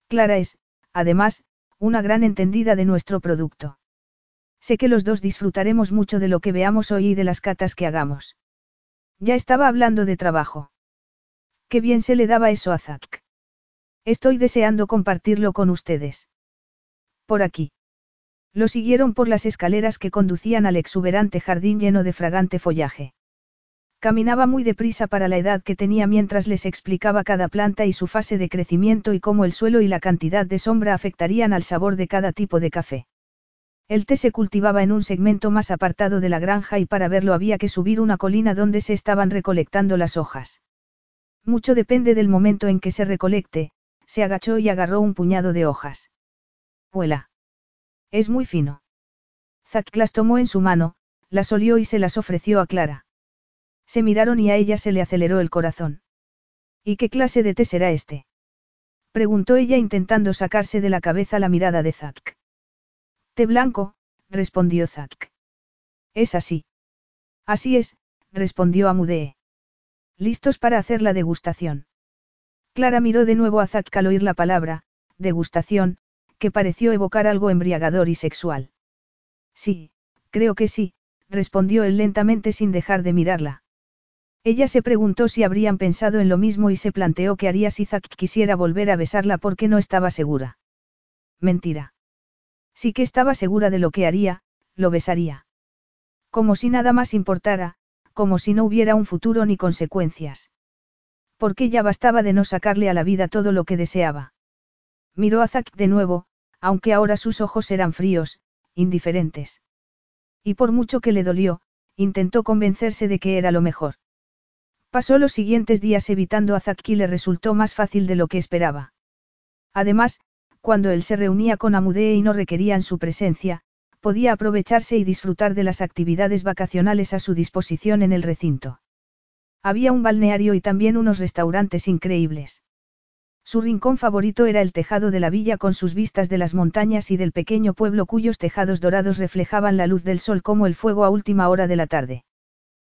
Clara es, además, una gran entendida de nuestro producto. Sé que los dos disfrutaremos mucho de lo que veamos hoy y de las catas que hagamos. Ya estaba hablando de trabajo. Qué bien se le daba eso a Zack. Estoy deseando compartirlo con ustedes. Por aquí. Lo siguieron por las escaleras que conducían al exuberante jardín lleno de fragante follaje. Caminaba muy deprisa para la edad que tenía mientras les explicaba cada planta y su fase de crecimiento y cómo el suelo y la cantidad de sombra afectarían al sabor de cada tipo de café. El té se cultivaba en un segmento más apartado de la granja y para verlo había que subir una colina donde se estaban recolectando las hojas. Mucho depende del momento en que se recolecte, se agachó y agarró un puñado de hojas. Huela. Es muy fino. Zack las tomó en su mano, las olió y se las ofreció a Clara. Se miraron y a ella se le aceleró el corazón. ¿Y qué clase de té será este? Preguntó ella intentando sacarse de la cabeza la mirada de Zack. Té blanco, respondió Zack. Es así. Así es, respondió Amudee. ¿Listos para hacer la degustación? Clara miró de nuevo a Zack al oír la palabra, degustación, que pareció evocar algo embriagador y sexual. Sí, creo que sí, respondió él lentamente sin dejar de mirarla. Ella se preguntó si habrían pensado en lo mismo y se planteó qué haría si Zack quisiera volver a besarla porque no estaba segura. Mentira. Sí que estaba segura de lo que haría, lo besaría. Como si nada más importara, como si no hubiera un futuro ni consecuencias. Porque ya bastaba de no sacarle a la vida todo lo que deseaba. Miró a Zack de nuevo, aunque ahora sus ojos eran fríos, indiferentes. Y por mucho que le dolió, intentó convencerse de que era lo mejor. Pasó los siguientes días evitando a Zack y le resultó más fácil de lo que esperaba. Además, cuando él se reunía con Amudee y no requerían su presencia, podía aprovecharse y disfrutar de las actividades vacacionales a su disposición en el recinto. Había un balneario y también unos restaurantes increíbles. Su rincón favorito era el tejado de la villa con sus vistas de las montañas y del pequeño pueblo cuyos tejados dorados reflejaban la luz del sol como el fuego a última hora de la tarde.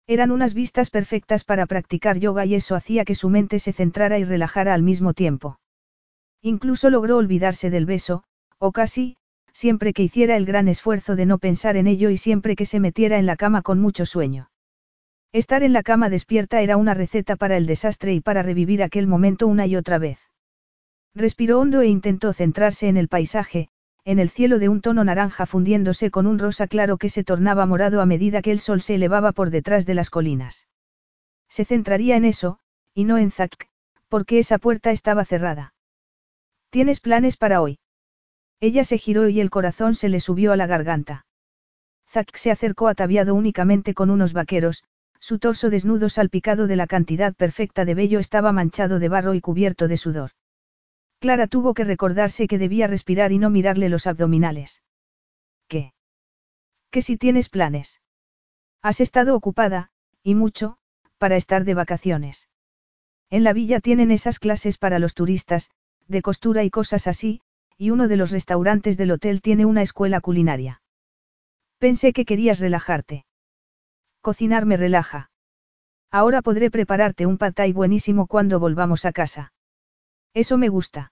Eran unas vistas perfectas para practicar yoga y eso hacía que su mente se centrara y relajara al mismo tiempo. Incluso logró olvidarse del beso, o casi, siempre que hiciera el gran esfuerzo de no pensar en ello y siempre que se metiera en la cama con mucho sueño. Estar en la cama despierta era una receta para el desastre y para revivir aquel momento una y otra vez. Respiró hondo e intentó centrarse en el paisaje, en el cielo de un tono naranja fundiéndose con un rosa claro que se tornaba morado a medida que el sol se elevaba por detrás de las colinas. Se centraría en eso, y no en Zack, porque esa puerta estaba cerrada. ¿Tienes planes para hoy? Ella se giró y el corazón se le subió a la garganta. Zack se acercó ataviado únicamente con unos vaqueros, su torso desnudo salpicado de la cantidad perfecta de vello estaba manchado de barro y cubierto de sudor. Clara tuvo que recordarse que debía respirar y no mirarle los abdominales. ¿Qué? ¿Qué si tienes planes? Has estado ocupada, y mucho, para estar de vacaciones. En la villa tienen esas clases para los turistas, de costura y cosas así, y uno de los restaurantes del hotel tiene una escuela culinaria. Pensé que querías relajarte. Cocinar me relaja. Ahora podré prepararte un pad buenísimo cuando volvamos a casa. Eso me gusta.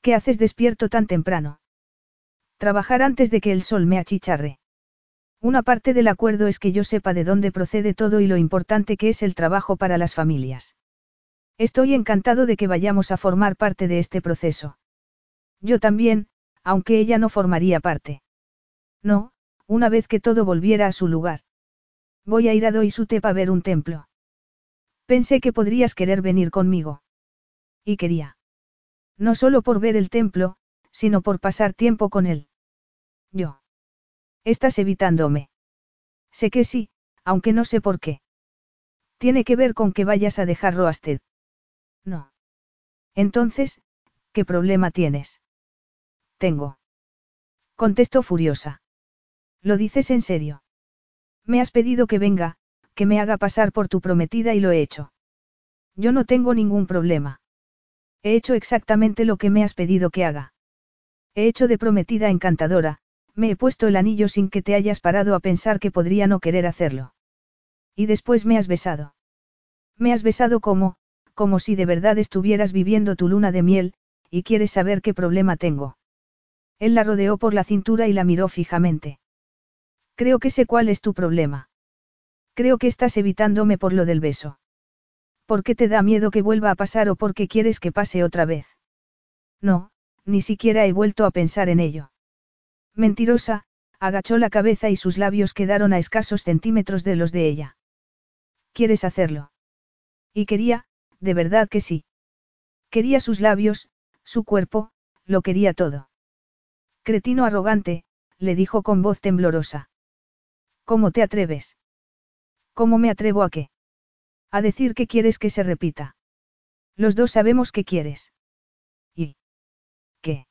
¿Qué haces despierto tan temprano? Trabajar antes de que el sol me achicharre. Una parte del acuerdo es que yo sepa de dónde procede todo y lo importante que es el trabajo para las familias. Estoy encantado de que vayamos a formar parte de este proceso. Yo también, aunque ella no formaría parte. No, una vez que todo volviera a su lugar. Voy a ir a Doisute para ver un templo. Pensé que podrías querer venir conmigo. Y quería. No solo por ver el templo, sino por pasar tiempo con él. Yo. Estás evitándome. Sé que sí, aunque no sé por qué. Tiene que ver con que vayas a dejar Roasted. No. Entonces, ¿qué problema tienes? Tengo. Contestó furiosa. ¿Lo dices en serio? Me has pedido que venga, que me haga pasar por tu prometida y lo he hecho. Yo no tengo ningún problema. He hecho exactamente lo que me has pedido que haga. He hecho de prometida encantadora, me he puesto el anillo sin que te hayas parado a pensar que podría no querer hacerlo. Y después me has besado. Me has besado como, como si de verdad estuvieras viviendo tu luna de miel, y quieres saber qué problema tengo. Él la rodeó por la cintura y la miró fijamente. Creo que sé cuál es tu problema. Creo que estás evitándome por lo del beso. ¿Por qué te da miedo que vuelva a pasar o por qué quieres que pase otra vez? No, ni siquiera he vuelto a pensar en ello. Mentirosa, agachó la cabeza y sus labios quedaron a escasos centímetros de los de ella. ¿Quieres hacerlo? Y quería, de verdad que sí. Quería sus labios, su cuerpo, lo quería todo. Cretino arrogante, le dijo con voz temblorosa. ¿Cómo te atreves? ¿Cómo me atrevo a qué? A decir que quieres que se repita. Los dos sabemos que quieres. ¿Y? ¿Qué?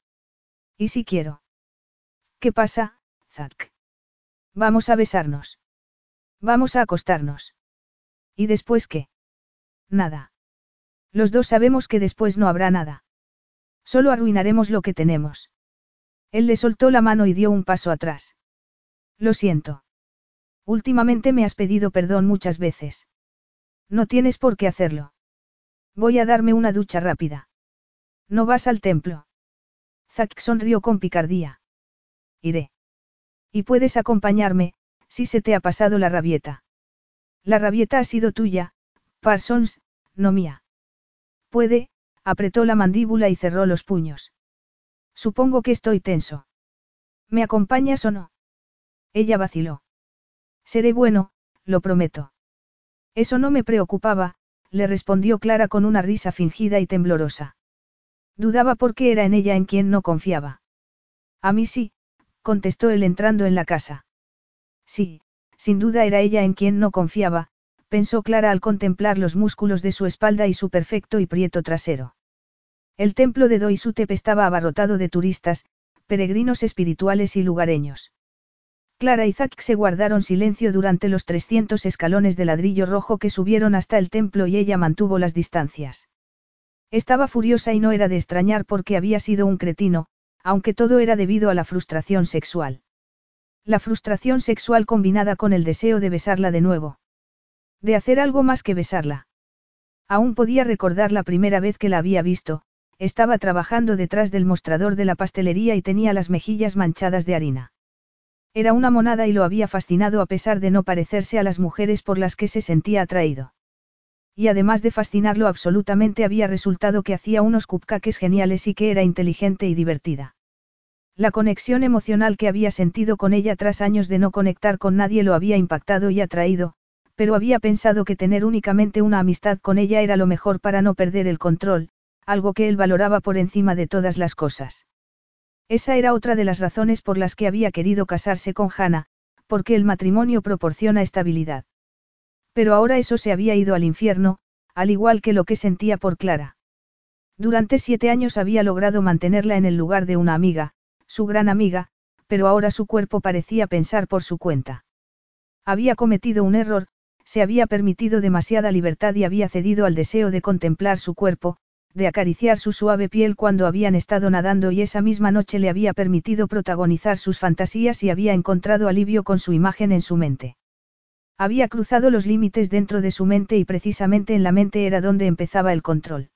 ¿Y si quiero? ¿Qué pasa, Zack? Vamos a besarnos. Vamos a acostarnos. ¿Y después qué? Nada. Los dos sabemos que después no habrá nada. Solo arruinaremos lo que tenemos. Él le soltó la mano y dio un paso atrás. Lo siento. Últimamente me has pedido perdón muchas veces. No tienes por qué hacerlo. Voy a darme una ducha rápida. ¿No vas al templo? Zack sonrió con picardía. Iré. Y puedes acompañarme, si se te ha pasado la rabieta. La rabieta ha sido tuya, Parsons, no mía. Puede, apretó la mandíbula y cerró los puños. Supongo que estoy tenso. ¿Me acompañas o no? Ella vaciló. Seré bueno, lo prometo. Eso no me preocupaba, le respondió Clara con una risa fingida y temblorosa. Dudaba porque era en ella en quien no confiaba. A mí sí, contestó él entrando en la casa. Sí, sin duda era ella en quien no confiaba, pensó Clara al contemplar los músculos de su espalda y su perfecto y prieto trasero. El templo de Doisutep estaba abarrotado de turistas, peregrinos espirituales y lugareños. Clara y Zack se guardaron silencio durante los 300 escalones de ladrillo rojo que subieron hasta el templo y ella mantuvo las distancias. Estaba furiosa y no era de extrañar porque había sido un cretino, aunque todo era debido a la frustración sexual. La frustración sexual combinada con el deseo de besarla de nuevo. De hacer algo más que besarla. Aún podía recordar la primera vez que la había visto, estaba trabajando detrás del mostrador de la pastelería y tenía las mejillas manchadas de harina. Era una monada y lo había fascinado a pesar de no parecerse a las mujeres por las que se sentía atraído. Y además de fascinarlo absolutamente había resultado que hacía unos cupcakes geniales y que era inteligente y divertida. La conexión emocional que había sentido con ella tras años de no conectar con nadie lo había impactado y atraído, pero había pensado que tener únicamente una amistad con ella era lo mejor para no perder el control, algo que él valoraba por encima de todas las cosas. Esa era otra de las razones por las que había querido casarse con Hannah, porque el matrimonio proporciona estabilidad. Pero ahora eso se había ido al infierno, al igual que lo que sentía por Clara. Durante siete años había logrado mantenerla en el lugar de una amiga, su gran amiga, pero ahora su cuerpo parecía pensar por su cuenta. Había cometido un error, se había permitido demasiada libertad y había cedido al deseo de contemplar su cuerpo, de acariciar su suave piel cuando habían estado nadando y esa misma noche le había permitido protagonizar sus fantasías y había encontrado alivio con su imagen en su mente. Había cruzado los límites dentro de su mente y precisamente en la mente era donde empezaba el control.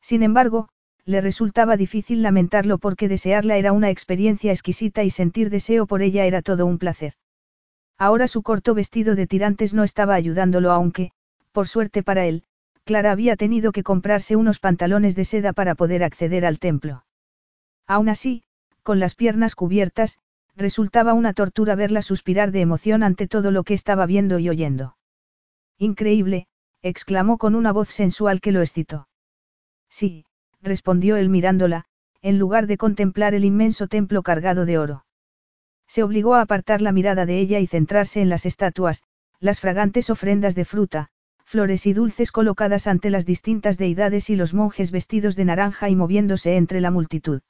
Sin embargo, le resultaba difícil lamentarlo porque desearla era una experiencia exquisita y sentir deseo por ella era todo un placer. Ahora su corto vestido de tirantes no estaba ayudándolo aunque, por suerte para él, Clara había tenido que comprarse unos pantalones de seda para poder acceder al templo. Aún así, con las piernas cubiertas, resultaba una tortura verla suspirar de emoción ante todo lo que estaba viendo y oyendo. Increíble, exclamó con una voz sensual que lo excitó. Sí, respondió él mirándola, en lugar de contemplar el inmenso templo cargado de oro. Se obligó a apartar la mirada de ella y centrarse en las estatuas, las fragantes ofrendas de fruta, flores y dulces colocadas ante las distintas deidades y los monjes vestidos de naranja y moviéndose entre la multitud.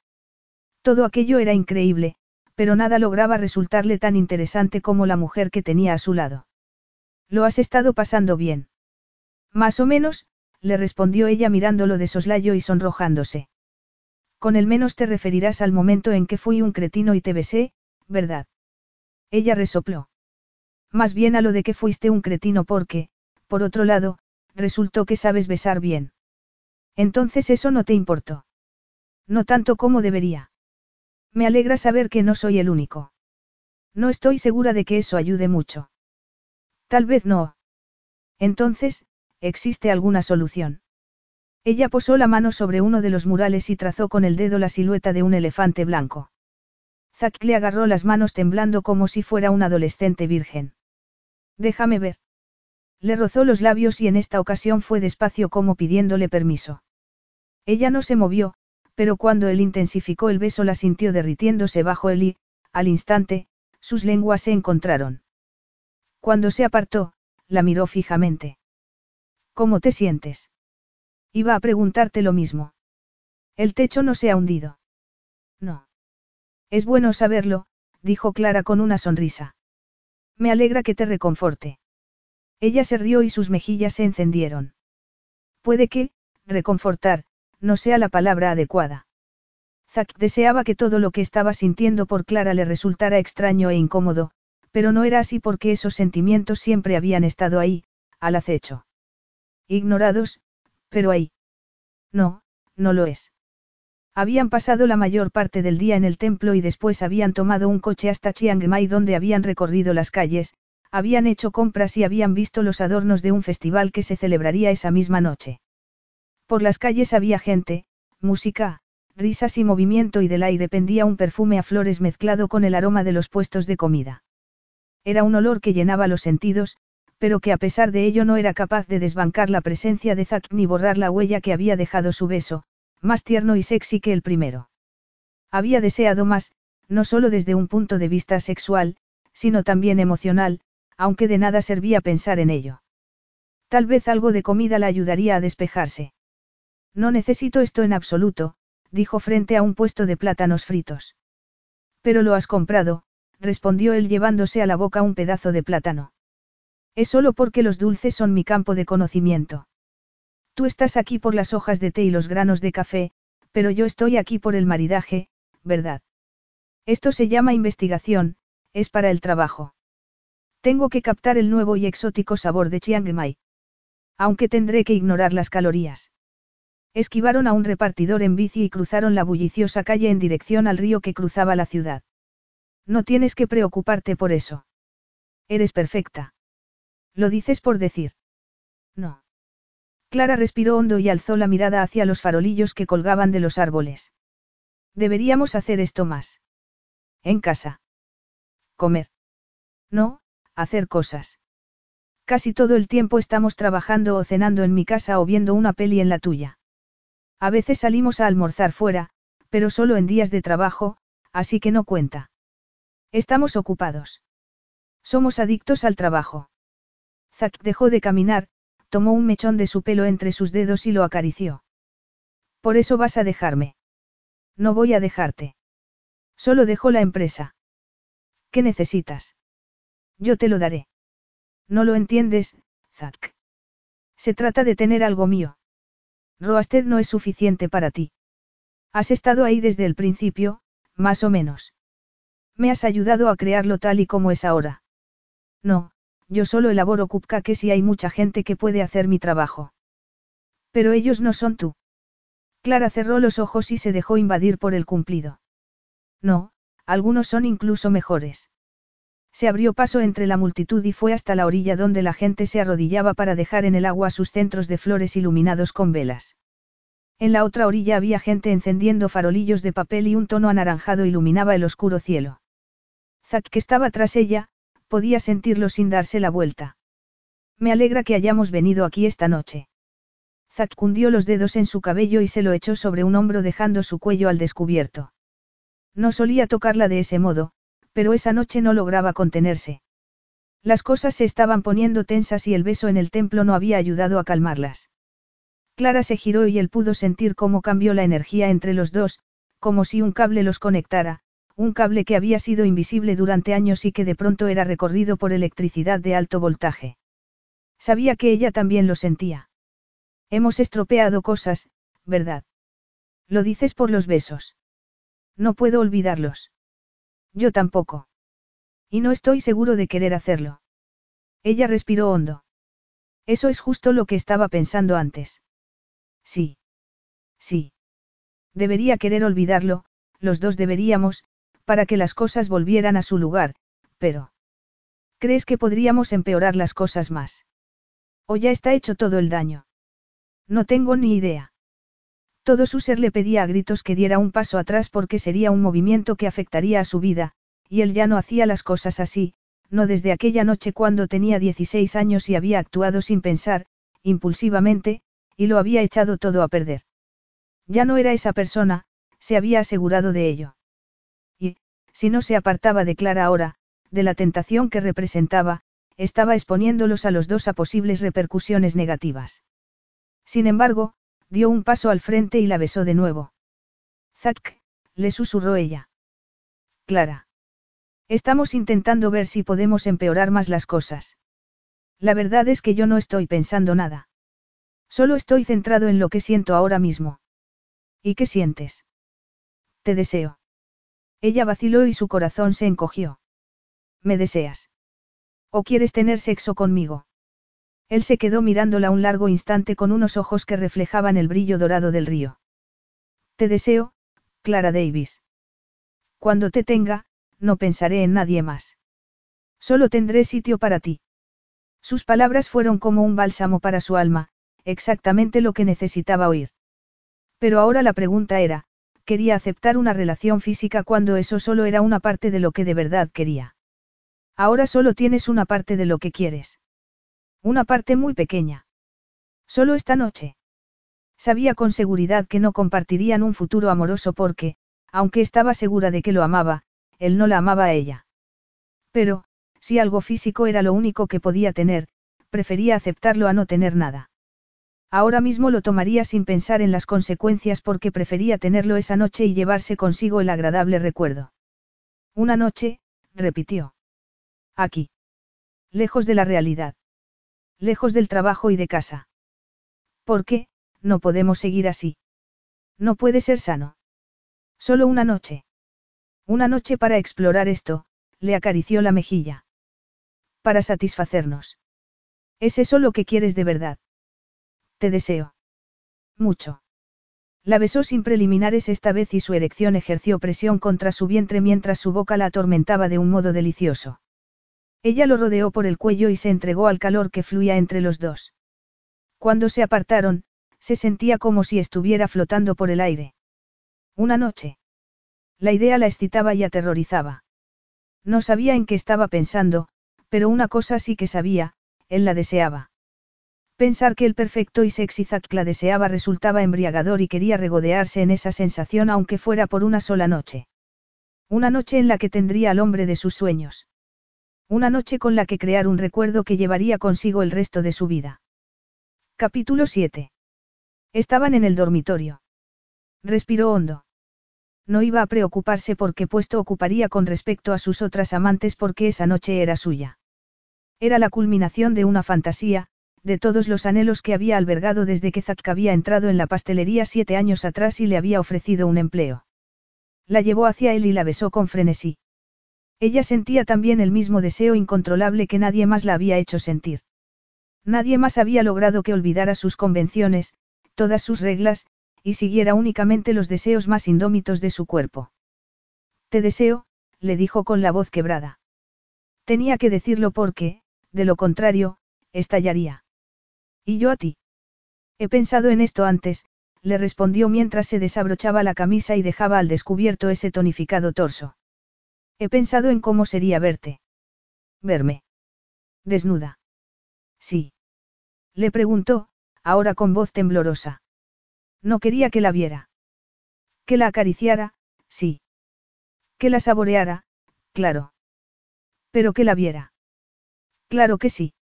Todo aquello era increíble, pero nada lograba resultarle tan interesante como la mujer que tenía a su lado. ¿Lo has estado pasando bien? Más o menos, le respondió ella mirándolo de soslayo y sonrojándose. Con el menos te referirás al momento en que fui un cretino y te besé, ¿verdad? Ella resopló. Más bien a lo de que fuiste un cretino porque, por otro lado, resultó que sabes besar bien. Entonces eso no te importó. No tanto como debería. Me alegra saber que no soy el único. No estoy segura de que eso ayude mucho. Tal vez no. Entonces, ¿existe alguna solución? Ella posó la mano sobre uno de los murales y trazó con el dedo la silueta de un elefante blanco. Zack le agarró las manos temblando como si fuera un adolescente virgen. Déjame ver. Le rozó los labios y en esta ocasión fue despacio como pidiéndole permiso. Ella no se movió, pero cuando él intensificó el beso la sintió derritiéndose bajo él y, al instante, sus lenguas se encontraron. Cuando se apartó, la miró fijamente. ¿Cómo te sientes? Iba a preguntarte lo mismo. El techo no se ha hundido. No. Es bueno saberlo, dijo Clara con una sonrisa. Me alegra que te reconforte. Ella se rió y sus mejillas se encendieron. Puede que, reconfortar, no sea la palabra adecuada. Zack deseaba que todo lo que estaba sintiendo por Clara le resultara extraño e incómodo, pero no era así porque esos sentimientos siempre habían estado ahí, al acecho. Ignorados, pero ahí. No, no lo es. Habían pasado la mayor parte del día en el templo y después habían tomado un coche hasta Chiang Mai donde habían recorrido las calles, habían hecho compras y habían visto los adornos de un festival que se celebraría esa misma noche. Por las calles había gente, música, risas y movimiento y del aire pendía un perfume a flores mezclado con el aroma de los puestos de comida. Era un olor que llenaba los sentidos, pero que a pesar de ello no era capaz de desbancar la presencia de Zack ni borrar la huella que había dejado su beso, más tierno y sexy que el primero. Había deseado más, no solo desde un punto de vista sexual, sino también emocional, aunque de nada servía pensar en ello. Tal vez algo de comida la ayudaría a despejarse. No necesito esto en absoluto, dijo frente a un puesto de plátanos fritos. Pero lo has comprado, respondió él llevándose a la boca un pedazo de plátano. Es solo porque los dulces son mi campo de conocimiento. Tú estás aquí por las hojas de té y los granos de café, pero yo estoy aquí por el maridaje, ¿verdad? Esto se llama investigación, es para el trabajo. Tengo que captar el nuevo y exótico sabor de Chiang Mai. Aunque tendré que ignorar las calorías. Esquivaron a un repartidor en bici y cruzaron la bulliciosa calle en dirección al río que cruzaba la ciudad. No tienes que preocuparte por eso. Eres perfecta. Lo dices por decir. No. Clara respiró hondo y alzó la mirada hacia los farolillos que colgaban de los árboles. Deberíamos hacer esto más. En casa. Comer. No, hacer cosas. Casi todo el tiempo estamos trabajando o cenando en mi casa o viendo una peli en la tuya. A veces salimos a almorzar fuera, pero solo en días de trabajo, así que no cuenta. Estamos ocupados. Somos adictos al trabajo. Zack dejó de caminar, tomó un mechón de su pelo entre sus dedos y lo acarició. Por eso vas a dejarme. No voy a dejarte. Solo dejo la empresa. ¿Qué necesitas? Yo te lo daré. No lo entiendes, Zack. Se trata de tener algo mío. Roasted no es suficiente para ti. Has estado ahí desde el principio, más o menos. Me has ayudado a crearlo tal y como es ahora. No, yo solo elaboro cupcakes y hay mucha gente que puede hacer mi trabajo. Pero ellos no son tú. Clara cerró los ojos y se dejó invadir por el cumplido. No, algunos son incluso mejores. Se abrió paso entre la multitud y fue hasta la orilla donde la gente se arrodillaba para dejar en el agua sus centros de flores iluminados con velas. En la otra orilla había gente encendiendo farolillos de papel y un tono anaranjado iluminaba el oscuro cielo. Zack que estaba tras ella, podía sentirlo sin darse la vuelta. Me alegra que hayamos venido aquí esta noche. Zack cundió los dedos en su cabello y se lo echó sobre un hombro dejando su cuello al descubierto. No solía tocarla de ese modo, pero esa noche no lograba contenerse. Las cosas se estaban poniendo tensas y el beso en el templo no había ayudado a calmarlas. Clara se giró y él pudo sentir cómo cambió la energía entre los dos, como si un cable los conectara, un cable que había sido invisible durante años y que de pronto era recorrido por electricidad de alto voltaje. Sabía que ella también lo sentía. Hemos estropeado cosas, ¿verdad? Lo dices por los besos. No puedo olvidarlos. Yo tampoco. Y no estoy seguro de querer hacerlo. Ella respiró hondo. Eso es justo lo que estaba pensando antes. Sí. Sí. Debería querer olvidarlo, los dos deberíamos, para que las cosas volvieran a su lugar, pero... ¿Crees que podríamos empeorar las cosas más? ¿O ya está hecho todo el daño? No tengo ni idea. Todo su ser le pedía a gritos que diera un paso atrás porque sería un movimiento que afectaría a su vida, y él ya no hacía las cosas así, no desde aquella noche cuando tenía 16 años y había actuado sin pensar, impulsivamente, y lo había echado todo a perder. Ya no era esa persona, se había asegurado de ello. Y, si no se apartaba de Clara ahora, de la tentación que representaba, estaba exponiéndolos a los dos a posibles repercusiones negativas. Sin embargo, dio un paso al frente y la besó de nuevo. Zack, le susurró ella. Clara. Estamos intentando ver si podemos empeorar más las cosas. La verdad es que yo no estoy pensando nada. Solo estoy centrado en lo que siento ahora mismo. ¿Y qué sientes? Te deseo. Ella vaciló y su corazón se encogió. ¿Me deseas? ¿O quieres tener sexo conmigo? Él se quedó mirándola un largo instante con unos ojos que reflejaban el brillo dorado del río. Te deseo, Clara Davis. Cuando te tenga, no pensaré en nadie más. Solo tendré sitio para ti. Sus palabras fueron como un bálsamo para su alma, exactamente lo que necesitaba oír. Pero ahora la pregunta era, quería aceptar una relación física cuando eso solo era una parte de lo que de verdad quería. Ahora solo tienes una parte de lo que quieres. Una parte muy pequeña. Solo esta noche. Sabía con seguridad que no compartirían un futuro amoroso porque, aunque estaba segura de que lo amaba, él no la amaba a ella. Pero, si algo físico era lo único que podía tener, prefería aceptarlo a no tener nada. Ahora mismo lo tomaría sin pensar en las consecuencias porque prefería tenerlo esa noche y llevarse consigo el agradable recuerdo. Una noche, repitió. Aquí. Lejos de la realidad lejos del trabajo y de casa. ¿Por qué? No podemos seguir así. No puede ser sano. Solo una noche. Una noche para explorar esto, le acarició la mejilla. Para satisfacernos. ¿Es eso lo que quieres de verdad? Te deseo. Mucho. La besó sin preliminares esta vez y su erección ejerció presión contra su vientre mientras su boca la atormentaba de un modo delicioso. Ella lo rodeó por el cuello y se entregó al calor que fluía entre los dos. Cuando se apartaron, se sentía como si estuviera flotando por el aire. Una noche. La idea la excitaba y aterrorizaba. No sabía en qué estaba pensando, pero una cosa sí que sabía, él la deseaba. Pensar que el perfecto y sexy Zack la deseaba resultaba embriagador y quería regodearse en esa sensación aunque fuera por una sola noche. Una noche en la que tendría al hombre de sus sueños. Una noche con la que crear un recuerdo que llevaría consigo el resto de su vida. Capítulo 7. Estaban en el dormitorio. Respiró hondo. No iba a preocuparse porque puesto ocuparía con respecto a sus otras amantes porque esa noche era suya. Era la culminación de una fantasía, de todos los anhelos que había albergado desde que Zack había entrado en la pastelería siete años atrás y le había ofrecido un empleo. La llevó hacia él y la besó con frenesí. Ella sentía también el mismo deseo incontrolable que nadie más la había hecho sentir. Nadie más había logrado que olvidara sus convenciones, todas sus reglas, y siguiera únicamente los deseos más indómitos de su cuerpo. Te deseo, le dijo con la voz quebrada. Tenía que decirlo porque, de lo contrario, estallaría. ¿Y yo a ti? He pensado en esto antes, le respondió mientras se desabrochaba la camisa y dejaba al descubierto ese tonificado torso. He pensado en cómo sería verte. Verme. Desnuda. Sí. Le preguntó, ahora con voz temblorosa. No quería que la viera. Que la acariciara, sí. Que la saboreara, claro. Pero que la viera. Claro que sí.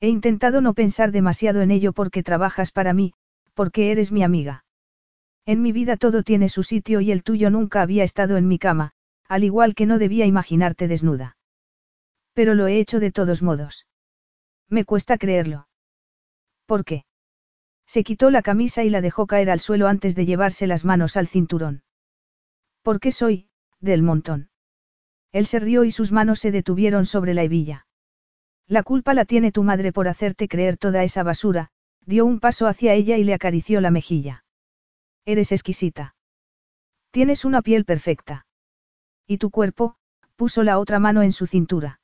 He intentado no pensar demasiado en ello porque trabajas para mí, porque eres mi amiga. En mi vida todo tiene su sitio y el tuyo nunca había estado en mi cama, al igual que no debía imaginarte desnuda. Pero lo he hecho de todos modos. Me cuesta creerlo. ¿Por qué? Se quitó la camisa y la dejó caer al suelo antes de llevarse las manos al cinturón. ¿Por qué soy, del montón? Él se rió y sus manos se detuvieron sobre la hebilla. La culpa la tiene tu madre por hacerte creer toda esa basura, dio un paso hacia ella y le acarició la mejilla. Eres exquisita. Tienes una piel perfecta. Y tu cuerpo, puso la otra mano en su cintura.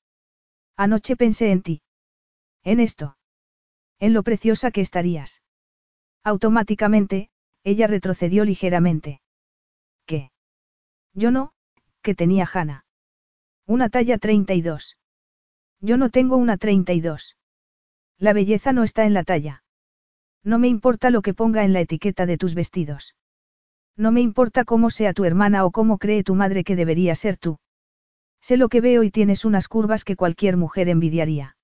Anoche pensé en ti. En esto. En lo preciosa que estarías. Automáticamente, ella retrocedió ligeramente. ¿Qué? Yo no, que tenía Hannah. Una talla 32. Yo no tengo una 32. La belleza no está en la talla. No me importa lo que ponga en la etiqueta de tus vestidos. No me importa cómo sea tu hermana o cómo cree tu madre que debería ser tú. Sé lo que veo y tienes unas curvas que cualquier mujer envidiaría.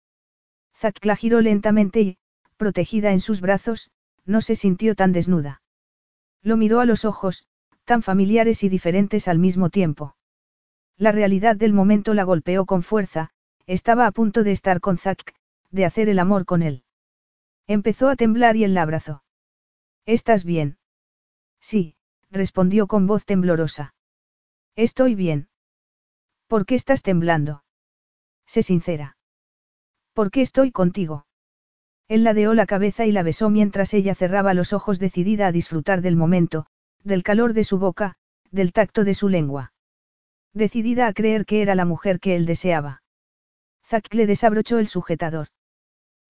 Zack la giró lentamente y, protegida en sus brazos, no se sintió tan desnuda. Lo miró a los ojos, tan familiares y diferentes al mismo tiempo. La realidad del momento la golpeó con fuerza, estaba a punto de estar con Zack, de hacer el amor con él. Empezó a temblar y él la abrazó. ¿Estás bien? Sí, respondió con voz temblorosa. Estoy bien. ¿Por qué estás temblando? Sé sincera. ¿Por qué estoy contigo? Él ladeó la cabeza y la besó mientras ella cerraba los ojos decidida a disfrutar del momento, del calor de su boca, del tacto de su lengua. Decidida a creer que era la mujer que él deseaba. Zack le desabrochó el sujetador.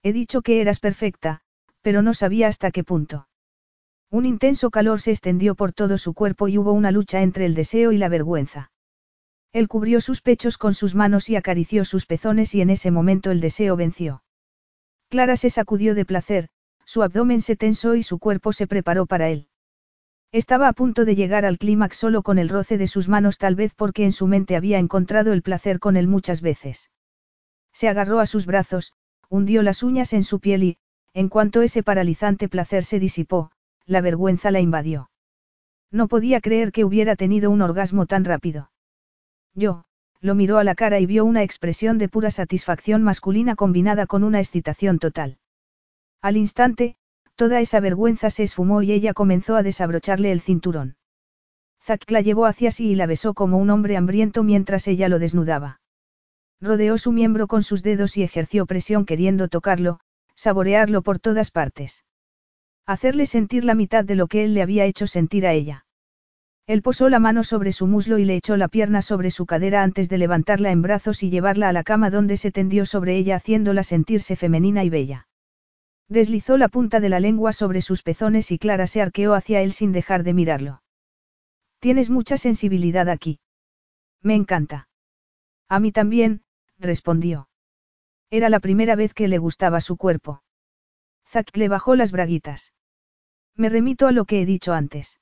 He dicho que eras perfecta, pero no sabía hasta qué punto. Un intenso calor se extendió por todo su cuerpo y hubo una lucha entre el deseo y la vergüenza. Él cubrió sus pechos con sus manos y acarició sus pezones y en ese momento el deseo venció. Clara se sacudió de placer, su abdomen se tensó y su cuerpo se preparó para él. Estaba a punto de llegar al clímax solo con el roce de sus manos tal vez porque en su mente había encontrado el placer con él muchas veces. Se agarró a sus brazos, hundió las uñas en su piel y, en cuanto ese paralizante placer se disipó, la vergüenza la invadió. No podía creer que hubiera tenido un orgasmo tan rápido. Yo, lo miró a la cara y vio una expresión de pura satisfacción masculina combinada con una excitación total. Al instante, toda esa vergüenza se esfumó y ella comenzó a desabrocharle el cinturón. Zack la llevó hacia sí y la besó como un hombre hambriento mientras ella lo desnudaba. Rodeó su miembro con sus dedos y ejerció presión queriendo tocarlo, saborearlo por todas partes. Hacerle sentir la mitad de lo que él le había hecho sentir a ella. Él posó la mano sobre su muslo y le echó la pierna sobre su cadera antes de levantarla en brazos y llevarla a la cama donde se tendió sobre ella haciéndola sentirse femenina y bella. Deslizó la punta de la lengua sobre sus pezones y Clara se arqueó hacia él sin dejar de mirarlo. Tienes mucha sensibilidad aquí. Me encanta. A mí también, respondió. Era la primera vez que le gustaba su cuerpo. Zack le bajó las braguitas. Me remito a lo que he dicho antes.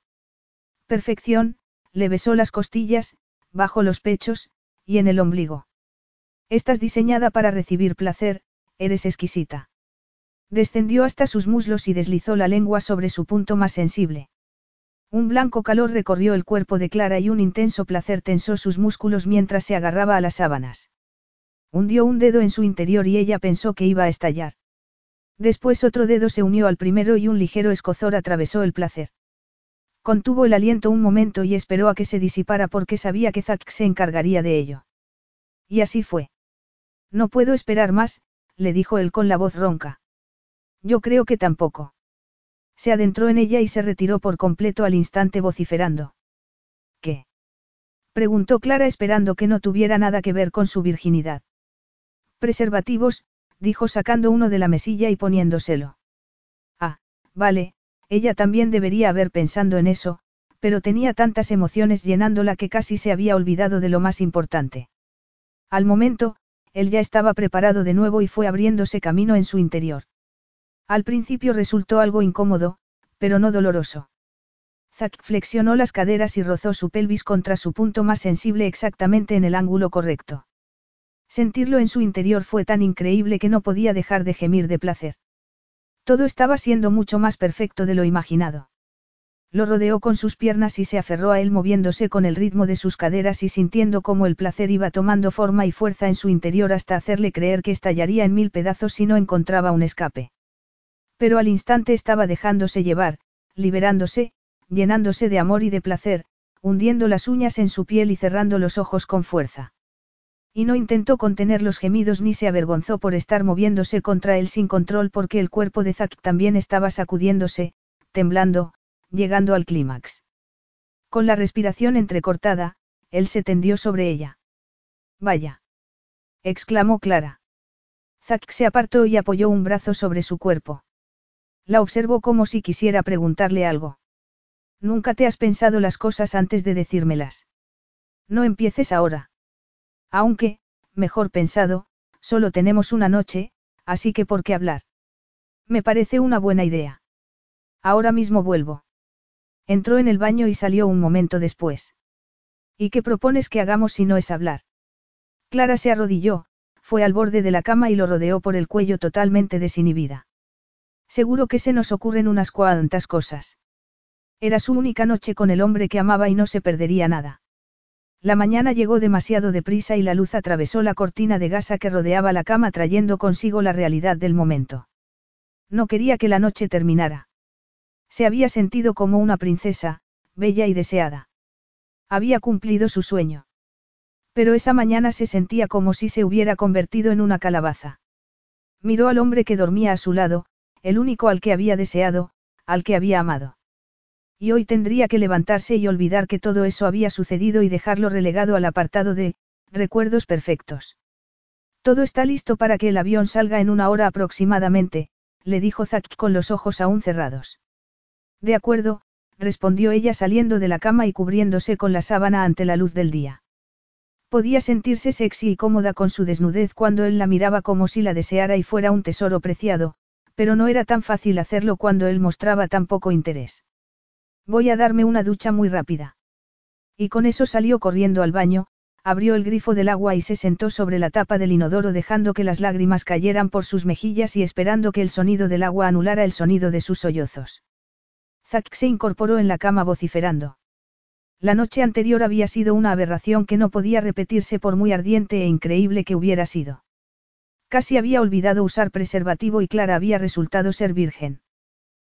Perfección, le besó las costillas, bajo los pechos, y en el ombligo. Estás diseñada para recibir placer, eres exquisita. Descendió hasta sus muslos y deslizó la lengua sobre su punto más sensible. Un blanco calor recorrió el cuerpo de Clara y un intenso placer tensó sus músculos mientras se agarraba a las sábanas. Hundió un dedo en su interior y ella pensó que iba a estallar. Después otro dedo se unió al primero y un ligero escozor atravesó el placer. Contuvo el aliento un momento y esperó a que se disipara porque sabía que Zack se encargaría de ello. Y así fue. No puedo esperar más, le dijo él con la voz ronca. Yo creo que tampoco. Se adentró en ella y se retiró por completo al instante vociferando. ¿Qué? preguntó Clara esperando que no tuviera nada que ver con su virginidad. Preservativos, dijo sacando uno de la mesilla y poniéndoselo. Ah, vale, ella también debería haber pensando en eso, pero tenía tantas emociones llenándola que casi se había olvidado de lo más importante. Al momento, él ya estaba preparado de nuevo y fue abriéndose camino en su interior. Al principio resultó algo incómodo, pero no doloroso. Zack flexionó las caderas y rozó su pelvis contra su punto más sensible exactamente en el ángulo correcto. Sentirlo en su interior fue tan increíble que no podía dejar de gemir de placer. Todo estaba siendo mucho más perfecto de lo imaginado. Lo rodeó con sus piernas y se aferró a él moviéndose con el ritmo de sus caderas y sintiendo cómo el placer iba tomando forma y fuerza en su interior hasta hacerle creer que estallaría en mil pedazos si no encontraba un escape. Pero al instante estaba dejándose llevar, liberándose, llenándose de amor y de placer, hundiendo las uñas en su piel y cerrando los ojos con fuerza. Y no intentó contener los gemidos ni se avergonzó por estar moviéndose contra él sin control porque el cuerpo de Zack también estaba sacudiéndose, temblando, llegando al clímax. Con la respiración entrecortada, él se tendió sobre ella. Vaya. exclamó Clara. Zack se apartó y apoyó un brazo sobre su cuerpo. La observó como si quisiera preguntarle algo. Nunca te has pensado las cosas antes de decírmelas. No empieces ahora. Aunque, mejor pensado, solo tenemos una noche, así que ¿por qué hablar? Me parece una buena idea. Ahora mismo vuelvo. Entró en el baño y salió un momento después. ¿Y qué propones que hagamos si no es hablar? Clara se arrodilló, fue al borde de la cama y lo rodeó por el cuello totalmente desinhibida. Seguro que se nos ocurren unas cuantas cosas. Era su única noche con el hombre que amaba y no se perdería nada. La mañana llegó demasiado deprisa y la luz atravesó la cortina de gasa que rodeaba la cama trayendo consigo la realidad del momento. No quería que la noche terminara. Se había sentido como una princesa, bella y deseada. Había cumplido su sueño. Pero esa mañana se sentía como si se hubiera convertido en una calabaza. Miró al hombre que dormía a su lado, el único al que había deseado, al que había amado. Y hoy tendría que levantarse y olvidar que todo eso había sucedido y dejarlo relegado al apartado de, recuerdos perfectos. Todo está listo para que el avión salga en una hora aproximadamente, le dijo Zack con los ojos aún cerrados. De acuerdo, respondió ella saliendo de la cama y cubriéndose con la sábana ante la luz del día. Podía sentirse sexy y cómoda con su desnudez cuando él la miraba como si la deseara y fuera un tesoro preciado, pero no era tan fácil hacerlo cuando él mostraba tan poco interés. Voy a darme una ducha muy rápida. Y con eso salió corriendo al baño, abrió el grifo del agua y se sentó sobre la tapa del inodoro dejando que las lágrimas cayeran por sus mejillas y esperando que el sonido del agua anulara el sonido de sus sollozos. Zack se incorporó en la cama vociferando. La noche anterior había sido una aberración que no podía repetirse por muy ardiente e increíble que hubiera sido. Casi había olvidado usar preservativo y Clara había resultado ser virgen.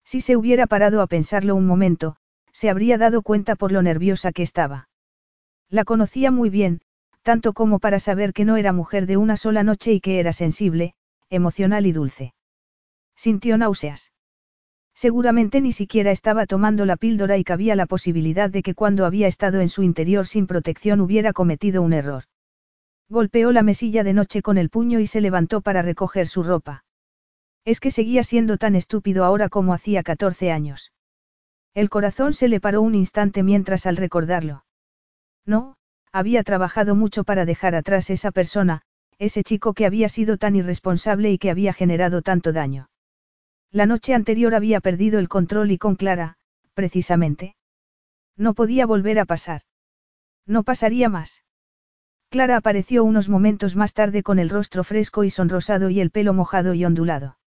Si se hubiera parado a pensarlo un momento, se habría dado cuenta por lo nerviosa que estaba. La conocía muy bien, tanto como para saber que no era mujer de una sola noche y que era sensible, emocional y dulce. Sintió náuseas. Seguramente ni siquiera estaba tomando la píldora y cabía la posibilidad de que cuando había estado en su interior sin protección hubiera cometido un error. Golpeó la mesilla de noche con el puño y se levantó para recoger su ropa. Es que seguía siendo tan estúpido ahora como hacía 14 años. El corazón se le paró un instante mientras al recordarlo. No, había trabajado mucho para dejar atrás esa persona, ese chico que había sido tan irresponsable y que había generado tanto daño. La noche anterior había perdido el control y con Clara, precisamente. No podía volver a pasar. No pasaría más. Clara apareció unos momentos más tarde con el rostro fresco y sonrosado y el pelo mojado y ondulado.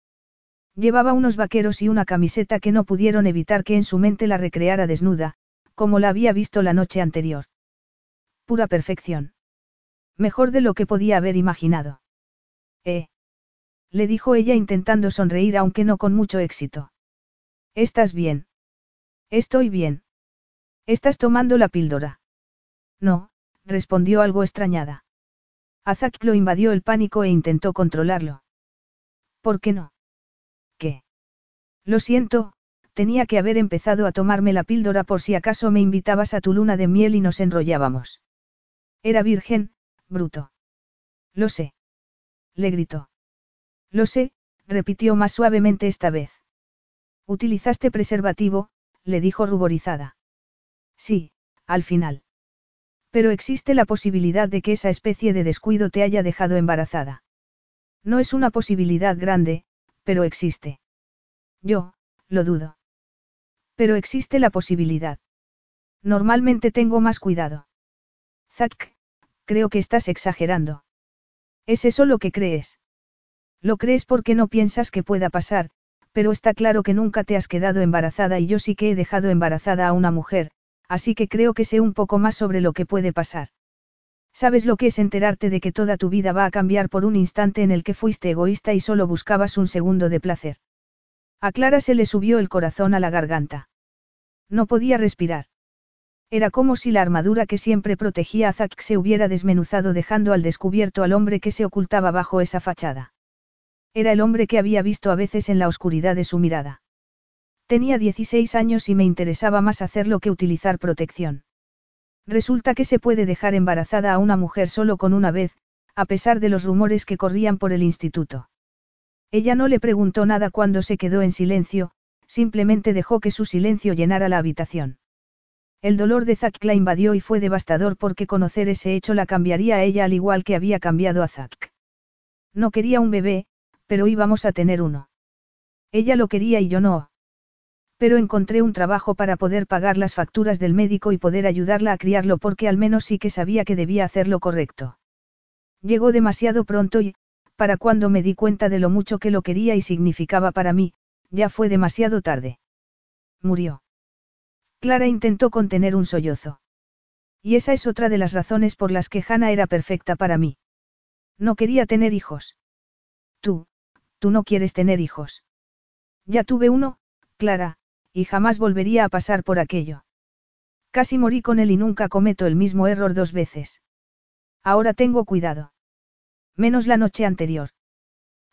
Llevaba unos vaqueros y una camiseta que no pudieron evitar que en su mente la recreara desnuda, como la había visto la noche anterior. Pura perfección. Mejor de lo que podía haber imaginado. Eh. Le dijo ella intentando sonreír aunque no con mucho éxito. ¿Estás bien? Estoy bien. ¿Estás tomando la píldora? No, respondió algo extrañada. Azak lo invadió el pánico e intentó controlarlo. ¿Por qué no? Lo siento, tenía que haber empezado a tomarme la píldora por si acaso me invitabas a tu luna de miel y nos enrollábamos. Era virgen, bruto. Lo sé. Le gritó. Lo sé, repitió más suavemente esta vez. Utilizaste preservativo, le dijo ruborizada. Sí, al final. Pero existe la posibilidad de que esa especie de descuido te haya dejado embarazada. No es una posibilidad grande, pero existe. Yo, lo dudo. Pero existe la posibilidad. Normalmente tengo más cuidado. Zack, creo que estás exagerando. ¿Es eso lo que crees? Lo crees porque no piensas que pueda pasar, pero está claro que nunca te has quedado embarazada y yo sí que he dejado embarazada a una mujer, así que creo que sé un poco más sobre lo que puede pasar. ¿Sabes lo que es enterarte de que toda tu vida va a cambiar por un instante en el que fuiste egoísta y solo buscabas un segundo de placer? A Clara se le subió el corazón a la garganta. No podía respirar. Era como si la armadura que siempre protegía a Zack se hubiera desmenuzado dejando al descubierto al hombre que se ocultaba bajo esa fachada. Era el hombre que había visto a veces en la oscuridad de su mirada. Tenía 16 años y me interesaba más hacerlo que utilizar protección. Resulta que se puede dejar embarazada a una mujer solo con una vez, a pesar de los rumores que corrían por el instituto. Ella no le preguntó nada cuando se quedó en silencio, simplemente dejó que su silencio llenara la habitación. El dolor de Zack la invadió y fue devastador porque conocer ese hecho la cambiaría a ella al igual que había cambiado a Zack. No quería un bebé, pero íbamos a tener uno. Ella lo quería y yo no. Pero encontré un trabajo para poder pagar las facturas del médico y poder ayudarla a criarlo porque al menos sí que sabía que debía hacer lo correcto. Llegó demasiado pronto y, para cuando me di cuenta de lo mucho que lo quería y significaba para mí, ya fue demasiado tarde. Murió. Clara intentó contener un sollozo. Y esa es otra de las razones por las que Hannah era perfecta para mí. No quería tener hijos. Tú, tú no quieres tener hijos. Ya tuve uno, Clara, y jamás volvería a pasar por aquello. Casi morí con él y nunca cometo el mismo error dos veces. Ahora tengo cuidado. Menos la noche anterior.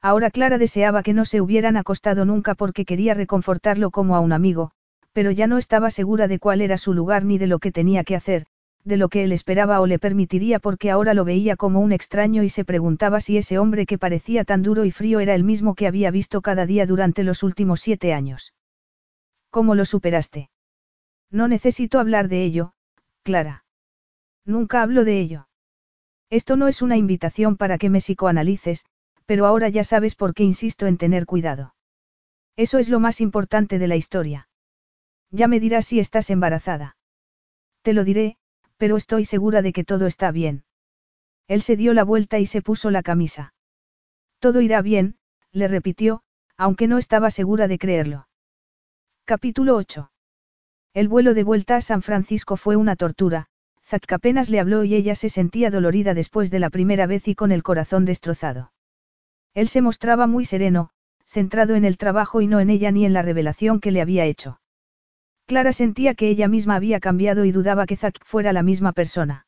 Ahora Clara deseaba que no se hubieran acostado nunca porque quería reconfortarlo como a un amigo, pero ya no estaba segura de cuál era su lugar ni de lo que tenía que hacer, de lo que él esperaba o le permitiría porque ahora lo veía como un extraño y se preguntaba si ese hombre que parecía tan duro y frío era el mismo que había visto cada día durante los últimos siete años. ¿Cómo lo superaste? No necesito hablar de ello, Clara. Nunca hablo de ello. Esto no es una invitación para que me psicoanalices, pero ahora ya sabes por qué insisto en tener cuidado. Eso es lo más importante de la historia. Ya me dirás si estás embarazada. Te lo diré, pero estoy segura de que todo está bien. Él se dio la vuelta y se puso la camisa. Todo irá bien, le repitió, aunque no estaba segura de creerlo. Capítulo 8. El vuelo de vuelta a San Francisco fue una tortura, Zack apenas le habló y ella se sentía dolorida después de la primera vez y con el corazón destrozado. Él se mostraba muy sereno, centrado en el trabajo y no en ella ni en la revelación que le había hecho. Clara sentía que ella misma había cambiado y dudaba que Zack fuera la misma persona.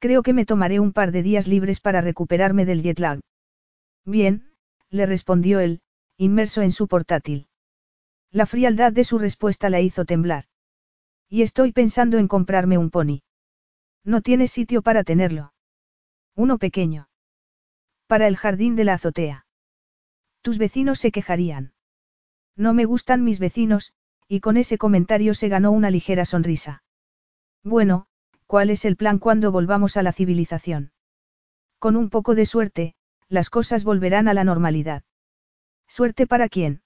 Creo que me tomaré un par de días libres para recuperarme del jet lag. Bien, le respondió él, inmerso en su portátil. La frialdad de su respuesta la hizo temblar. Y estoy pensando en comprarme un pony. No tienes sitio para tenerlo. Uno pequeño. Para el jardín de la azotea. Tus vecinos se quejarían. No me gustan mis vecinos, y con ese comentario se ganó una ligera sonrisa. Bueno, ¿cuál es el plan cuando volvamos a la civilización? Con un poco de suerte, las cosas volverán a la normalidad. ¿Suerte para quién?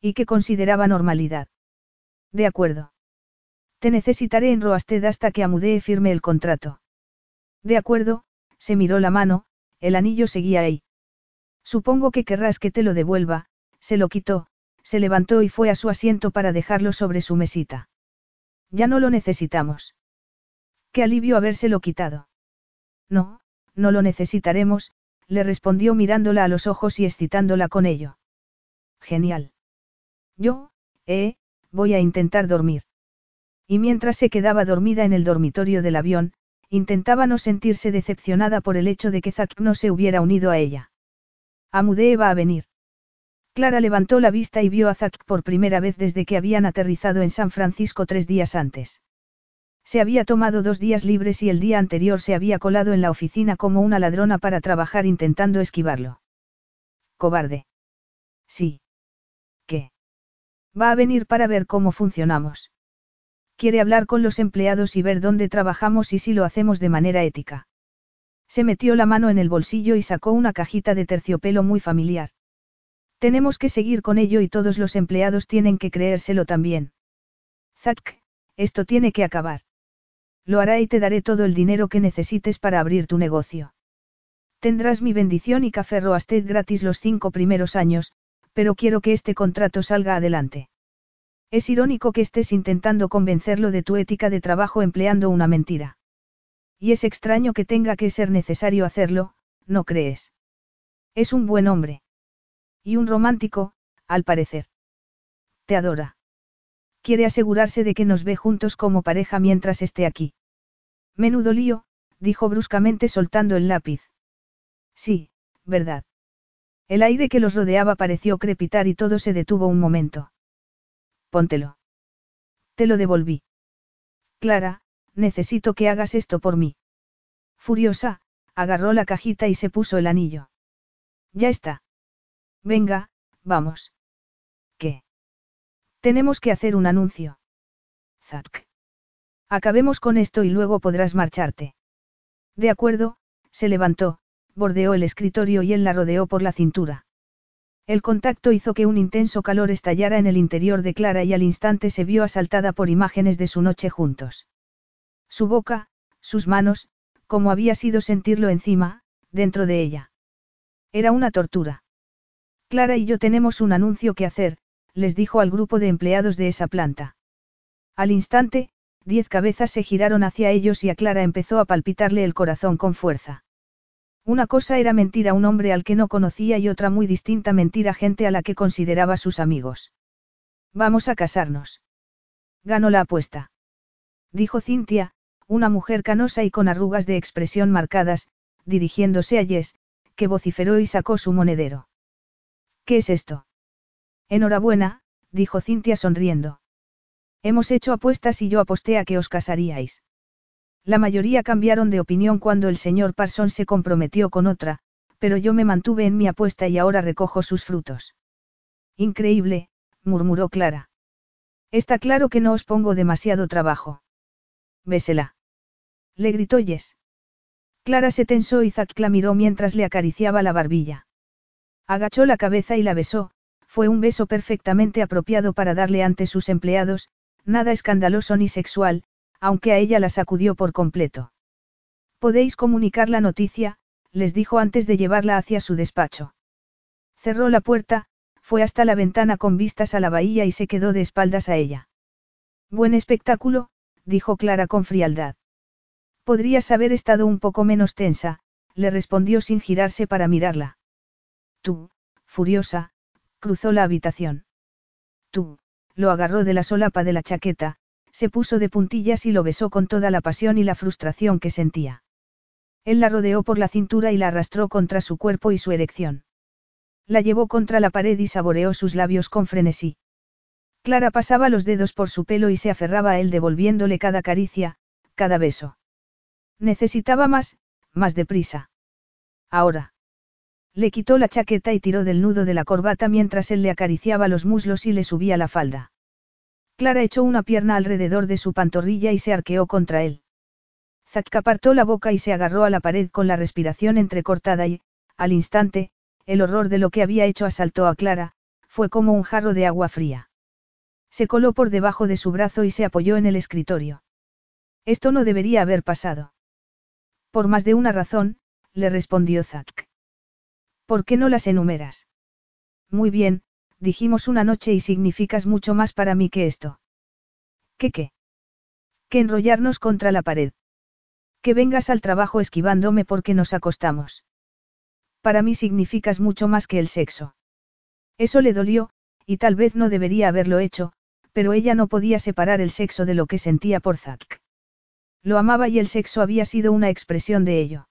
¿Y qué consideraba normalidad? De acuerdo. Te necesitaré en Roasted hasta que Amudee firme el contrato. De acuerdo, se miró la mano, el anillo seguía ahí. Supongo que querrás que te lo devuelva, se lo quitó, se levantó y fue a su asiento para dejarlo sobre su mesita. Ya no lo necesitamos. Qué alivio habérselo quitado. No, no lo necesitaremos, le respondió mirándola a los ojos y excitándola con ello. Genial. Yo, eh, voy a intentar dormir. Y mientras se quedaba dormida en el dormitorio del avión, intentaba no sentirse decepcionada por el hecho de que Zack no se hubiera unido a ella. Amudee va a venir. Clara levantó la vista y vio a Zack por primera vez desde que habían aterrizado en San Francisco tres días antes. Se había tomado dos días libres y el día anterior se había colado en la oficina como una ladrona para trabajar intentando esquivarlo. Cobarde. Sí. ¿Qué? Va a venir para ver cómo funcionamos. Quiere hablar con los empleados y ver dónde trabajamos y si lo hacemos de manera ética. Se metió la mano en el bolsillo y sacó una cajita de terciopelo muy familiar. Tenemos que seguir con ello y todos los empleados tienen que creérselo también. Zack, esto tiene que acabar. Lo hará y te daré todo el dinero que necesites para abrir tu negocio. Tendrás mi bendición y café Roasted gratis los cinco primeros años, pero quiero que este contrato salga adelante. Es irónico que estés intentando convencerlo de tu ética de trabajo empleando una mentira. Y es extraño que tenga que ser necesario hacerlo, ¿no crees? Es un buen hombre. Y un romántico, al parecer. Te adora. Quiere asegurarse de que nos ve juntos como pareja mientras esté aquí. Menudo lío, dijo bruscamente soltando el lápiz. Sí, verdad. El aire que los rodeaba pareció crepitar y todo se detuvo un momento. Póntelo. Te lo devolví. Clara, necesito que hagas esto por mí. Furiosa, agarró la cajita y se puso el anillo. Ya está. Venga, vamos. ¿Qué? Tenemos que hacer un anuncio. Zack. Acabemos con esto y luego podrás marcharte. De acuerdo, se levantó, bordeó el escritorio y él la rodeó por la cintura. El contacto hizo que un intenso calor estallara en el interior de Clara y al instante se vio asaltada por imágenes de su noche juntos. Su boca, sus manos, como había sido sentirlo encima, dentro de ella. Era una tortura. Clara y yo tenemos un anuncio que hacer, les dijo al grupo de empleados de esa planta. Al instante, diez cabezas se giraron hacia ellos y a Clara empezó a palpitarle el corazón con fuerza. Una cosa era mentir a un hombre al que no conocía y otra muy distinta mentir a gente a la que consideraba sus amigos. Vamos a casarnos. Ganó la apuesta. Dijo Cintia, una mujer canosa y con arrugas de expresión marcadas, dirigiéndose a Jess, que vociferó y sacó su monedero. ¿Qué es esto? Enhorabuena, dijo Cintia sonriendo. Hemos hecho apuestas y yo aposté a que os casaríais. La mayoría cambiaron de opinión cuando el señor Parson se comprometió con otra, pero yo me mantuve en mi apuesta y ahora recojo sus frutos. Increíble, murmuró Clara. Está claro que no os pongo demasiado trabajo. Bésela. Le gritó Jess. Clara se tensó y Zack la miró mientras le acariciaba la barbilla. Agachó la cabeza y la besó, fue un beso perfectamente apropiado para darle ante sus empleados, nada escandaloso ni sexual, aunque a ella la sacudió por completo. Podéis comunicar la noticia, les dijo antes de llevarla hacia su despacho. Cerró la puerta, fue hasta la ventana con vistas a la bahía y se quedó de espaldas a ella. Buen espectáculo, dijo Clara con frialdad. Podrías haber estado un poco menos tensa, le respondió sin girarse para mirarla. Tú, furiosa, cruzó la habitación. Tú, lo agarró de la solapa de la chaqueta, se puso de puntillas y lo besó con toda la pasión y la frustración que sentía. Él la rodeó por la cintura y la arrastró contra su cuerpo y su erección. La llevó contra la pared y saboreó sus labios con frenesí. Clara pasaba los dedos por su pelo y se aferraba a él devolviéndole cada caricia, cada beso. Necesitaba más, más deprisa. Ahora. Le quitó la chaqueta y tiró del nudo de la corbata mientras él le acariciaba los muslos y le subía la falda. Clara echó una pierna alrededor de su pantorrilla y se arqueó contra él. Zack apartó la boca y se agarró a la pared con la respiración entrecortada y, al instante, el horror de lo que había hecho asaltó a Clara, fue como un jarro de agua fría. Se coló por debajo de su brazo y se apoyó en el escritorio. Esto no debería haber pasado. Por más de una razón, le respondió Zack. ¿Por qué no las enumeras? Muy bien, dijimos una noche y significas mucho más para mí que esto. ¿Qué qué? Que enrollarnos contra la pared. Que vengas al trabajo esquivándome porque nos acostamos. Para mí significas mucho más que el sexo. Eso le dolió, y tal vez no debería haberlo hecho, pero ella no podía separar el sexo de lo que sentía por Zack. Lo amaba y el sexo había sido una expresión de ello.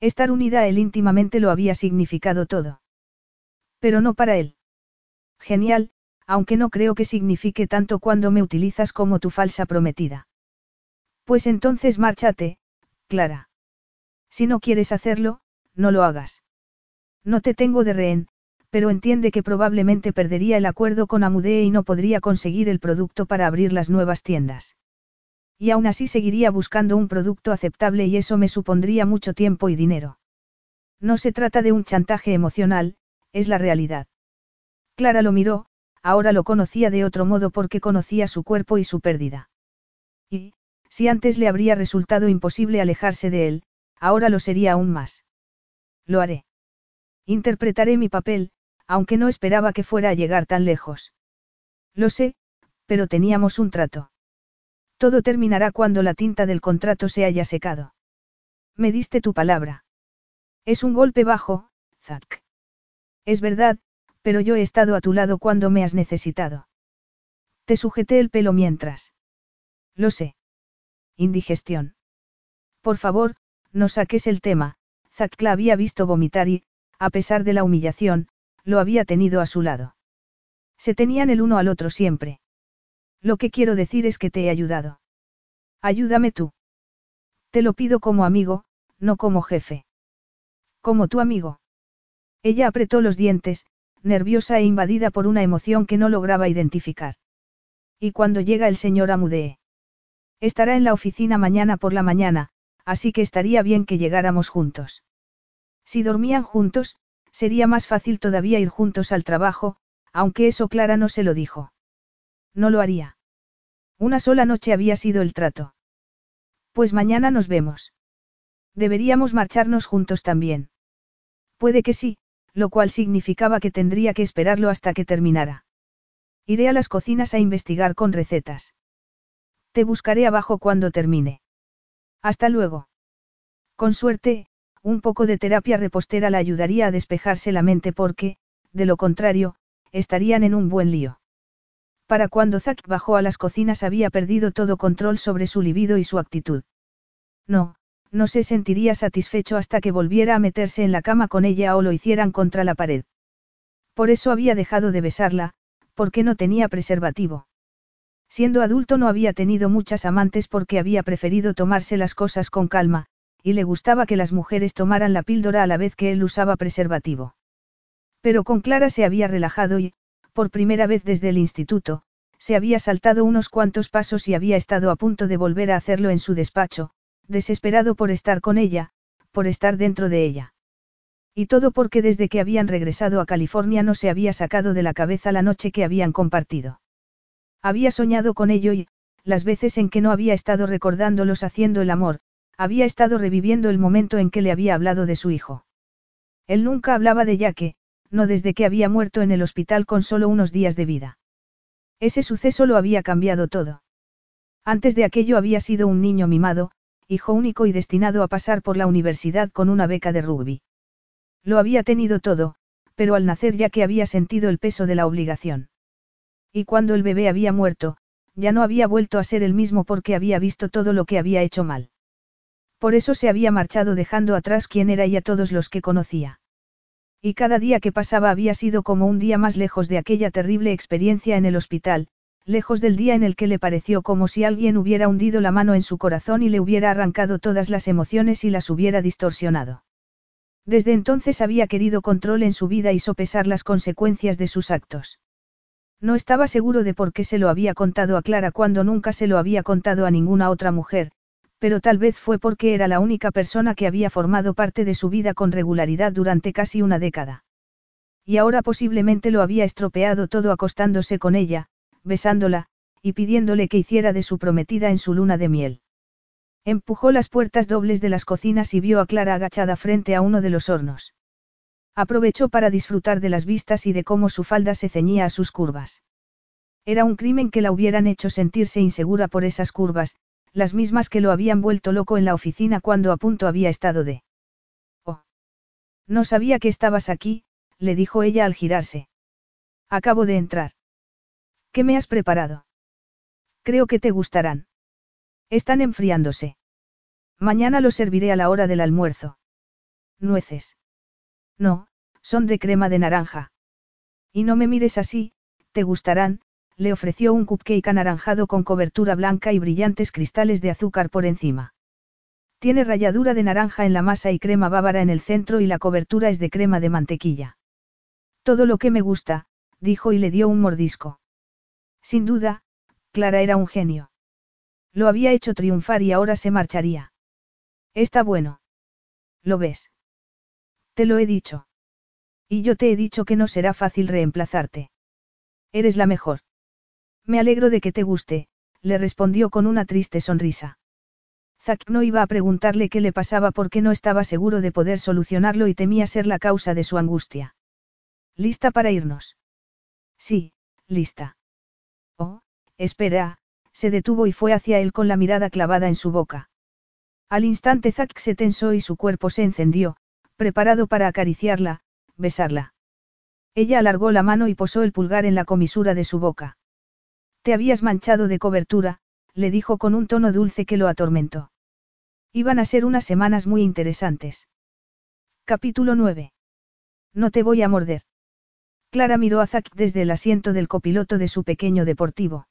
Estar unida a él íntimamente lo había significado todo. Pero no para él. Genial, aunque no creo que signifique tanto cuando me utilizas como tu falsa prometida. Pues entonces márchate, Clara. Si no quieres hacerlo, no lo hagas. No te tengo de rehén, pero entiende que probablemente perdería el acuerdo con Amudee y no podría conseguir el producto para abrir las nuevas tiendas. Y aún así seguiría buscando un producto aceptable y eso me supondría mucho tiempo y dinero. No se trata de un chantaje emocional, es la realidad. Clara lo miró, ahora lo conocía de otro modo porque conocía su cuerpo y su pérdida. Y, si antes le habría resultado imposible alejarse de él, ahora lo sería aún más. Lo haré. Interpretaré mi papel, aunque no esperaba que fuera a llegar tan lejos. Lo sé, pero teníamos un trato. Todo terminará cuando la tinta del contrato se haya secado. Me diste tu palabra. Es un golpe bajo, Zack. Es verdad, pero yo he estado a tu lado cuando me has necesitado. Te sujeté el pelo mientras. Lo sé. Indigestión. Por favor, no saques el tema, Zack la había visto vomitar y, a pesar de la humillación, lo había tenido a su lado. Se tenían el uno al otro siempre. Lo que quiero decir es que te he ayudado. Ayúdame tú. Te lo pido como amigo, no como jefe. Como tu amigo. Ella apretó los dientes, nerviosa e invadida por una emoción que no lograba identificar. ¿Y cuando llega el señor Amudee? Estará en la oficina mañana por la mañana, así que estaría bien que llegáramos juntos. Si dormían juntos, sería más fácil todavía ir juntos al trabajo, aunque eso Clara no se lo dijo. No lo haría. Una sola noche había sido el trato. Pues mañana nos vemos. Deberíamos marcharnos juntos también. Puede que sí, lo cual significaba que tendría que esperarlo hasta que terminara. Iré a las cocinas a investigar con recetas. Te buscaré abajo cuando termine. Hasta luego. Con suerte, un poco de terapia repostera la ayudaría a despejarse la mente porque, de lo contrario, estarían en un buen lío. Para cuando Zack bajó a las cocinas había perdido todo control sobre su libido y su actitud. No, no se sentiría satisfecho hasta que volviera a meterse en la cama con ella o lo hicieran contra la pared. Por eso había dejado de besarla, porque no tenía preservativo. Siendo adulto no había tenido muchas amantes porque había preferido tomarse las cosas con calma, y le gustaba que las mujeres tomaran la píldora a la vez que él usaba preservativo. Pero con Clara se había relajado y, por primera vez desde el instituto, se había saltado unos cuantos pasos y había estado a punto de volver a hacerlo en su despacho, desesperado por estar con ella, por estar dentro de ella. Y todo porque desde que habían regresado a California no se había sacado de la cabeza la noche que habían compartido. Había soñado con ello y, las veces en que no había estado recordándolos haciendo el amor, había estado reviviendo el momento en que le había hablado de su hijo. Él nunca hablaba de Yaque, no desde que había muerto en el hospital con solo unos días de vida. Ese suceso lo había cambiado todo. Antes de aquello había sido un niño mimado, hijo único y destinado a pasar por la universidad con una beca de rugby. Lo había tenido todo, pero al nacer ya que había sentido el peso de la obligación. Y cuando el bebé había muerto, ya no había vuelto a ser el mismo porque había visto todo lo que había hecho mal. Por eso se había marchado dejando atrás quién era y a todos los que conocía. Y cada día que pasaba había sido como un día más lejos de aquella terrible experiencia en el hospital, lejos del día en el que le pareció como si alguien hubiera hundido la mano en su corazón y le hubiera arrancado todas las emociones y las hubiera distorsionado. Desde entonces había querido control en su vida y sopesar las consecuencias de sus actos. No estaba seguro de por qué se lo había contado a Clara cuando nunca se lo había contado a ninguna otra mujer, pero tal vez fue porque era la única persona que había formado parte de su vida con regularidad durante casi una década. Y ahora posiblemente lo había estropeado todo acostándose con ella, besándola, y pidiéndole que hiciera de su prometida en su luna de miel. Empujó las puertas dobles de las cocinas y vio a Clara agachada frente a uno de los hornos. Aprovechó para disfrutar de las vistas y de cómo su falda se ceñía a sus curvas. Era un crimen que la hubieran hecho sentirse insegura por esas curvas, las mismas que lo habían vuelto loco en la oficina cuando a punto había estado de. Oh. No sabía que estabas aquí, le dijo ella al girarse. Acabo de entrar. ¿Qué me has preparado? Creo que te gustarán. Están enfriándose. Mañana los serviré a la hora del almuerzo. Nueces. No, son de crema de naranja. Y no me mires así, te gustarán, le ofreció un cupcake anaranjado con cobertura blanca y brillantes cristales de azúcar por encima. Tiene ralladura de naranja en la masa y crema bávara en el centro y la cobertura es de crema de mantequilla. Todo lo que me gusta, dijo y le dio un mordisco. Sin duda, Clara era un genio. Lo había hecho triunfar y ahora se marcharía. Está bueno. ¿Lo ves? Te lo he dicho. Y yo te he dicho que no será fácil reemplazarte. Eres la mejor. Me alegro de que te guste, le respondió con una triste sonrisa. Zack no iba a preguntarle qué le pasaba porque no estaba seguro de poder solucionarlo y temía ser la causa de su angustia. ¿Lista para irnos? Sí, lista. Oh, espera, se detuvo y fue hacia él con la mirada clavada en su boca. Al instante Zack se tensó y su cuerpo se encendió, preparado para acariciarla, besarla. Ella alargó la mano y posó el pulgar en la comisura de su boca. Te habías manchado de cobertura, le dijo con un tono dulce que lo atormentó. Iban a ser unas semanas muy interesantes. Capítulo 9. No te voy a morder. Clara miró a Zack desde el asiento del copiloto de su pequeño deportivo.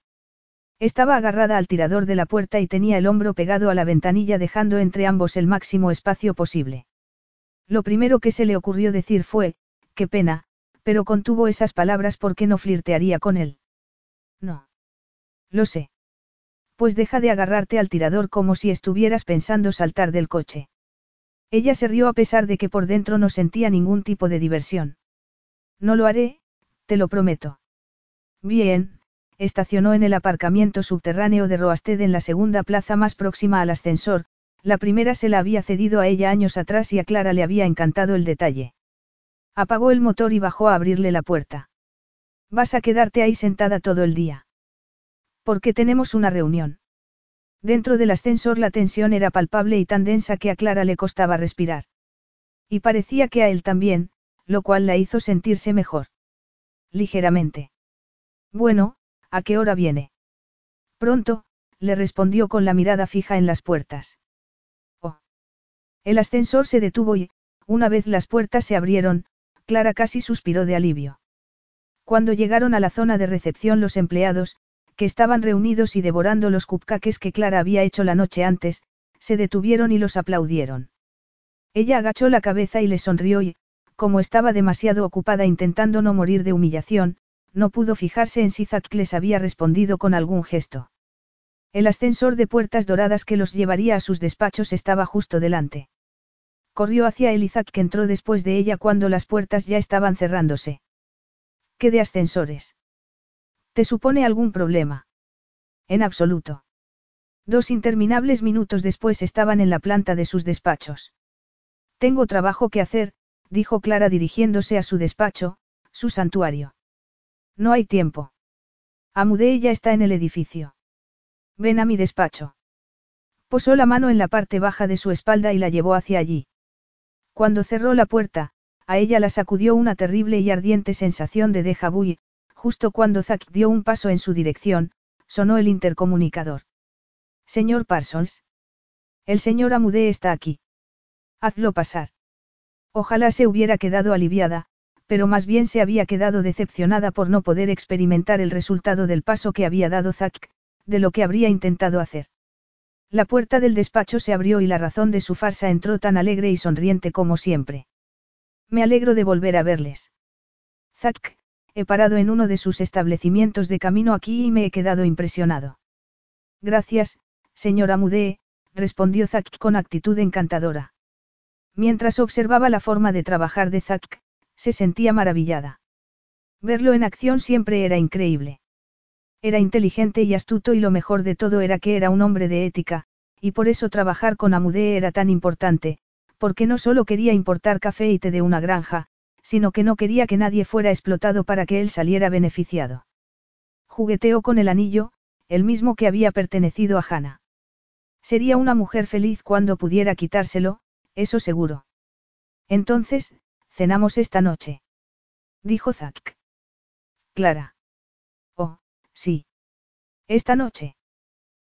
Estaba agarrada al tirador de la puerta y tenía el hombro pegado a la ventanilla dejando entre ambos el máximo espacio posible. Lo primero que se le ocurrió decir fue, qué pena, pero contuvo esas palabras porque no flirtearía con él. No. Lo sé. Pues deja de agarrarte al tirador como si estuvieras pensando saltar del coche. Ella se rió a pesar de que por dentro no sentía ningún tipo de diversión. No lo haré, te lo prometo. Bien, estacionó en el aparcamiento subterráneo de Roasted en la segunda plaza más próxima al ascensor, la primera se la había cedido a ella años atrás y a Clara le había encantado el detalle. Apagó el motor y bajó a abrirle la puerta. Vas a quedarte ahí sentada todo el día. Porque tenemos una reunión. Dentro del ascensor la tensión era palpable y tan densa que a Clara le costaba respirar. Y parecía que a él también, lo cual la hizo sentirse mejor. Ligeramente. Bueno, ¿a qué hora viene? Pronto, le respondió con la mirada fija en las puertas. Oh. El ascensor se detuvo y, una vez las puertas se abrieron, Clara casi suspiró de alivio. Cuando llegaron a la zona de recepción los empleados, que estaban reunidos y devorando los cupcakes que Clara había hecho la noche antes, se detuvieron y los aplaudieron. Ella agachó la cabeza y le sonrió y, como estaba demasiado ocupada intentando no morir de humillación, no pudo fijarse en si Zack les había respondido con algún gesto. El ascensor de puertas doradas que los llevaría a sus despachos estaba justo delante. Corrió hacia él que entró después de ella cuando las puertas ya estaban cerrándose. ¿Qué de ascensores? ¿Te supone algún problema? En absoluto. Dos interminables minutos después estaban en la planta de sus despachos. Tengo trabajo que hacer, dijo Clara dirigiéndose a su despacho, su santuario. No hay tiempo. Amudé ya está en el edificio. Ven a mi despacho. Posó la mano en la parte baja de su espalda y la llevó hacia allí. Cuando cerró la puerta, a ella la sacudió una terrible y ardiente sensación de déjà vu justo cuando Zack dio un paso en su dirección, sonó el intercomunicador. Señor Parsons. El señor Amudé está aquí. Hazlo pasar. Ojalá se hubiera quedado aliviada, pero más bien se había quedado decepcionada por no poder experimentar el resultado del paso que había dado Zack, de lo que habría intentado hacer. La puerta del despacho se abrió y la razón de su farsa entró tan alegre y sonriente como siempre. Me alegro de volver a verles. Zack, he parado en uno de sus establecimientos de camino aquí y me he quedado impresionado. Gracias, señora Mudee, respondió Zack con actitud encantadora. Mientras observaba la forma de trabajar de Zack, se sentía maravillada. Verlo en acción siempre era increíble. Era inteligente y astuto y lo mejor de todo era que era un hombre de ética, y por eso trabajar con Amudee era tan importante, porque no solo quería importar café y té de una granja, sino que no quería que nadie fuera explotado para que él saliera beneficiado. Jugueteó con el anillo, el mismo que había pertenecido a Hannah. Sería una mujer feliz cuando pudiera quitárselo, eso seguro. Entonces, cenamos esta noche. Dijo Zack. Clara. Oh, sí. Esta noche.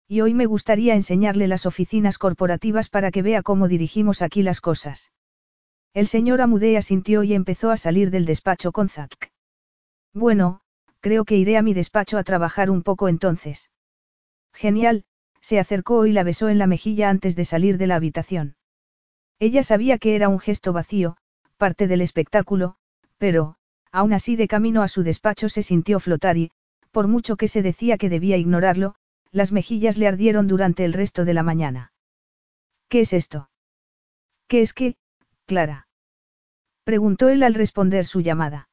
Y hoy me gustaría enseñarle las oficinas corporativas para que vea cómo dirigimos aquí las cosas. El señor Amudea sintió y empezó a salir del despacho con Zack. Bueno, creo que iré a mi despacho a trabajar un poco entonces. Genial, se acercó y la besó en la mejilla antes de salir de la habitación. Ella sabía que era un gesto vacío, parte del espectáculo, pero, aún así de camino a su despacho se sintió flotar y, por mucho que se decía que debía ignorarlo, las mejillas le ardieron durante el resto de la mañana. ¿Qué es esto? ¿Qué es que, Clara? Preguntó él al responder su llamada.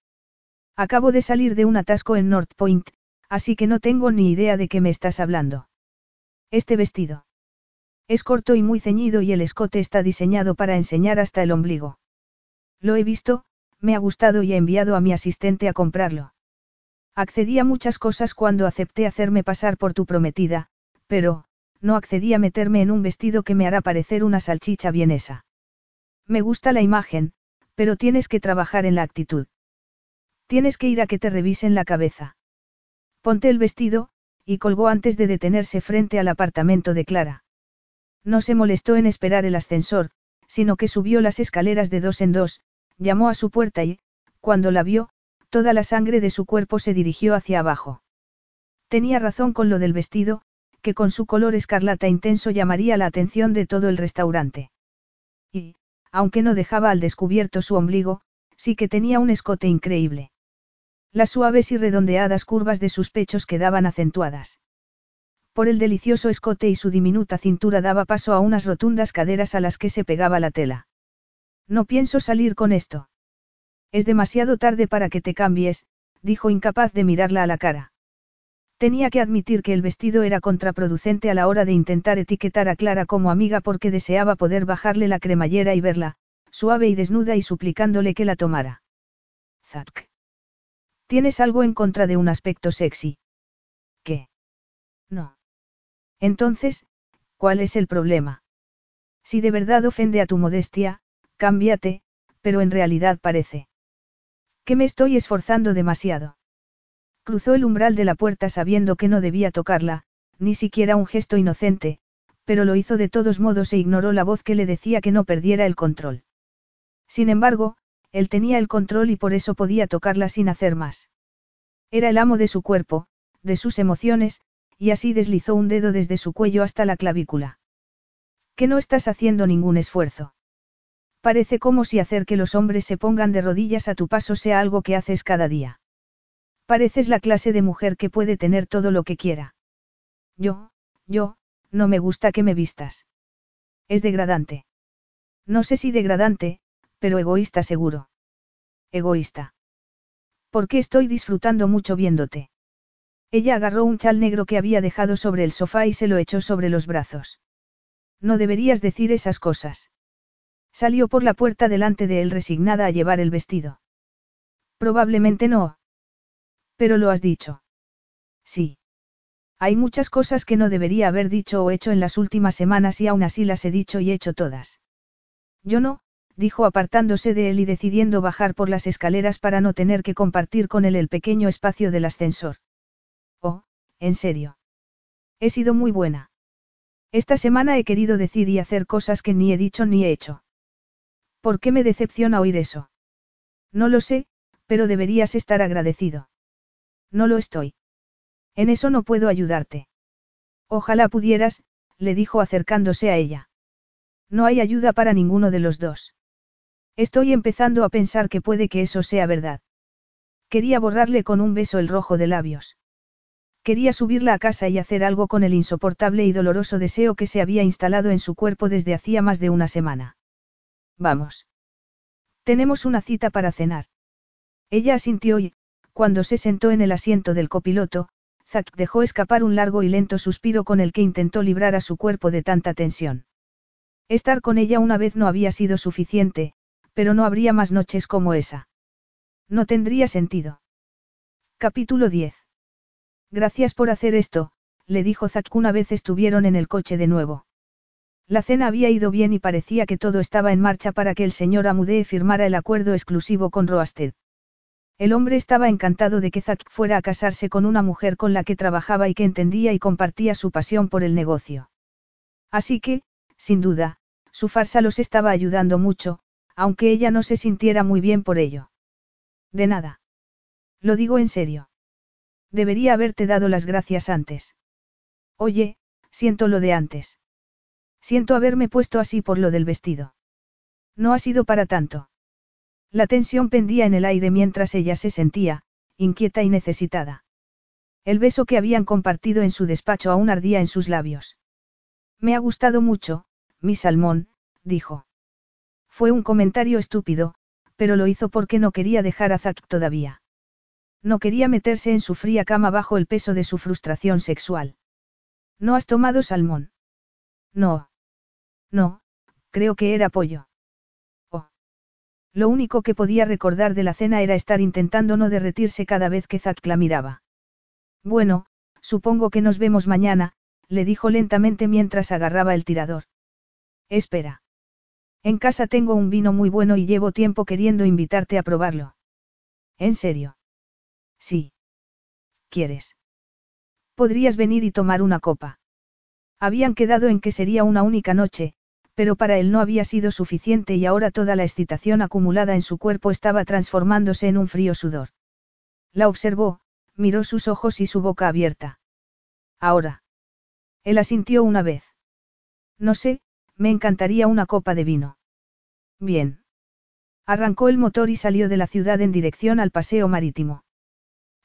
Acabo de salir de un atasco en North Point, así que no tengo ni idea de qué me estás hablando. Este vestido. Es corto y muy ceñido y el escote está diseñado para enseñar hasta el ombligo. Lo he visto, me ha gustado y he enviado a mi asistente a comprarlo. Accedí a muchas cosas cuando acepté hacerme pasar por tu prometida, pero, no accedí a meterme en un vestido que me hará parecer una salchicha vienesa. Me gusta la imagen, pero tienes que trabajar en la actitud. Tienes que ir a que te revisen la cabeza. Ponte el vestido, y colgó antes de detenerse frente al apartamento de Clara. No se molestó en esperar el ascensor, sino que subió las escaleras de dos en dos, llamó a su puerta y, cuando la vio, toda la sangre de su cuerpo se dirigió hacia abajo. Tenía razón con lo del vestido, que con su color escarlata intenso llamaría la atención de todo el restaurante. Y, aunque no dejaba al descubierto su ombligo, sí que tenía un escote increíble. Las suaves y redondeadas curvas de sus pechos quedaban acentuadas. Por el delicioso escote y su diminuta cintura daba paso a unas rotundas caderas a las que se pegaba la tela. No pienso salir con esto. Es demasiado tarde para que te cambies, dijo incapaz de mirarla a la cara. Tenía que admitir que el vestido era contraproducente a la hora de intentar etiquetar a Clara como amiga porque deseaba poder bajarle la cremallera y verla, suave y desnuda y suplicándole que la tomara. Zack. ¿Tienes algo en contra de un aspecto sexy? ¿Qué? No. Entonces, ¿cuál es el problema? Si de verdad ofende a tu modestia, cámbiate, pero en realidad parece. Que me estoy esforzando demasiado. Cruzó el umbral de la puerta sabiendo que no debía tocarla, ni siquiera un gesto inocente, pero lo hizo de todos modos e ignoró la voz que le decía que no perdiera el control. Sin embargo, él tenía el control y por eso podía tocarla sin hacer más. Era el amo de su cuerpo, de sus emociones, y así deslizó un dedo desde su cuello hasta la clavícula. Que no estás haciendo ningún esfuerzo. Parece como si hacer que los hombres se pongan de rodillas a tu paso sea algo que haces cada día. Pareces la clase de mujer que puede tener todo lo que quiera. Yo, yo, no me gusta que me vistas. Es degradante. No sé si degradante, pero egoísta seguro. Egoísta. Porque estoy disfrutando mucho viéndote. Ella agarró un chal negro que había dejado sobre el sofá y se lo echó sobre los brazos. No deberías decir esas cosas. Salió por la puerta delante de él resignada a llevar el vestido. Probablemente no. Pero lo has dicho. Sí. Hay muchas cosas que no debería haber dicho o hecho en las últimas semanas y aún así las he dicho y hecho todas. Yo no, dijo apartándose de él y decidiendo bajar por las escaleras para no tener que compartir con él el pequeño espacio del ascensor. En serio. He sido muy buena. Esta semana he querido decir y hacer cosas que ni he dicho ni he hecho. ¿Por qué me decepciona oír eso? No lo sé, pero deberías estar agradecido. No lo estoy. En eso no puedo ayudarte. Ojalá pudieras, le dijo acercándose a ella. No hay ayuda para ninguno de los dos. Estoy empezando a pensar que puede que eso sea verdad. Quería borrarle con un beso el rojo de labios. Quería subirla a casa y hacer algo con el insoportable y doloroso deseo que se había instalado en su cuerpo desde hacía más de una semana. Vamos. Tenemos una cita para cenar. Ella asintió y, cuando se sentó en el asiento del copiloto, Zack dejó escapar un largo y lento suspiro con el que intentó librar a su cuerpo de tanta tensión. Estar con ella una vez no había sido suficiente, pero no habría más noches como esa. No tendría sentido. Capítulo 10. Gracias por hacer esto, le dijo Zack una vez estuvieron en el coche de nuevo. La cena había ido bien y parecía que todo estaba en marcha para que el señor Amudee firmara el acuerdo exclusivo con Roasted. El hombre estaba encantado de que Zack fuera a casarse con una mujer con la que trabajaba y que entendía y compartía su pasión por el negocio. Así que, sin duda, su farsa los estaba ayudando mucho, aunque ella no se sintiera muy bien por ello. De nada. Lo digo en serio. Debería haberte dado las gracias antes. Oye, siento lo de antes. Siento haberme puesto así por lo del vestido. No ha sido para tanto. La tensión pendía en el aire mientras ella se sentía, inquieta y necesitada. El beso que habían compartido en su despacho aún ardía en sus labios. Me ha gustado mucho, mi salmón, dijo. Fue un comentario estúpido, pero lo hizo porque no quería dejar a Zack todavía. No quería meterse en su fría cama bajo el peso de su frustración sexual. ¿No has tomado salmón? No. No, creo que era pollo. Oh. Lo único que podía recordar de la cena era estar intentando no derretirse cada vez que Zack la miraba. Bueno, supongo que nos vemos mañana, le dijo lentamente mientras agarraba el tirador. Espera. En casa tengo un vino muy bueno y llevo tiempo queriendo invitarte a probarlo. ¿En serio? Sí. ¿Quieres? Podrías venir y tomar una copa. Habían quedado en que sería una única noche, pero para él no había sido suficiente y ahora toda la excitación acumulada en su cuerpo estaba transformándose en un frío sudor. La observó, miró sus ojos y su boca abierta. Ahora. Él asintió una vez. No sé, me encantaría una copa de vino. Bien. Arrancó el motor y salió de la ciudad en dirección al paseo marítimo.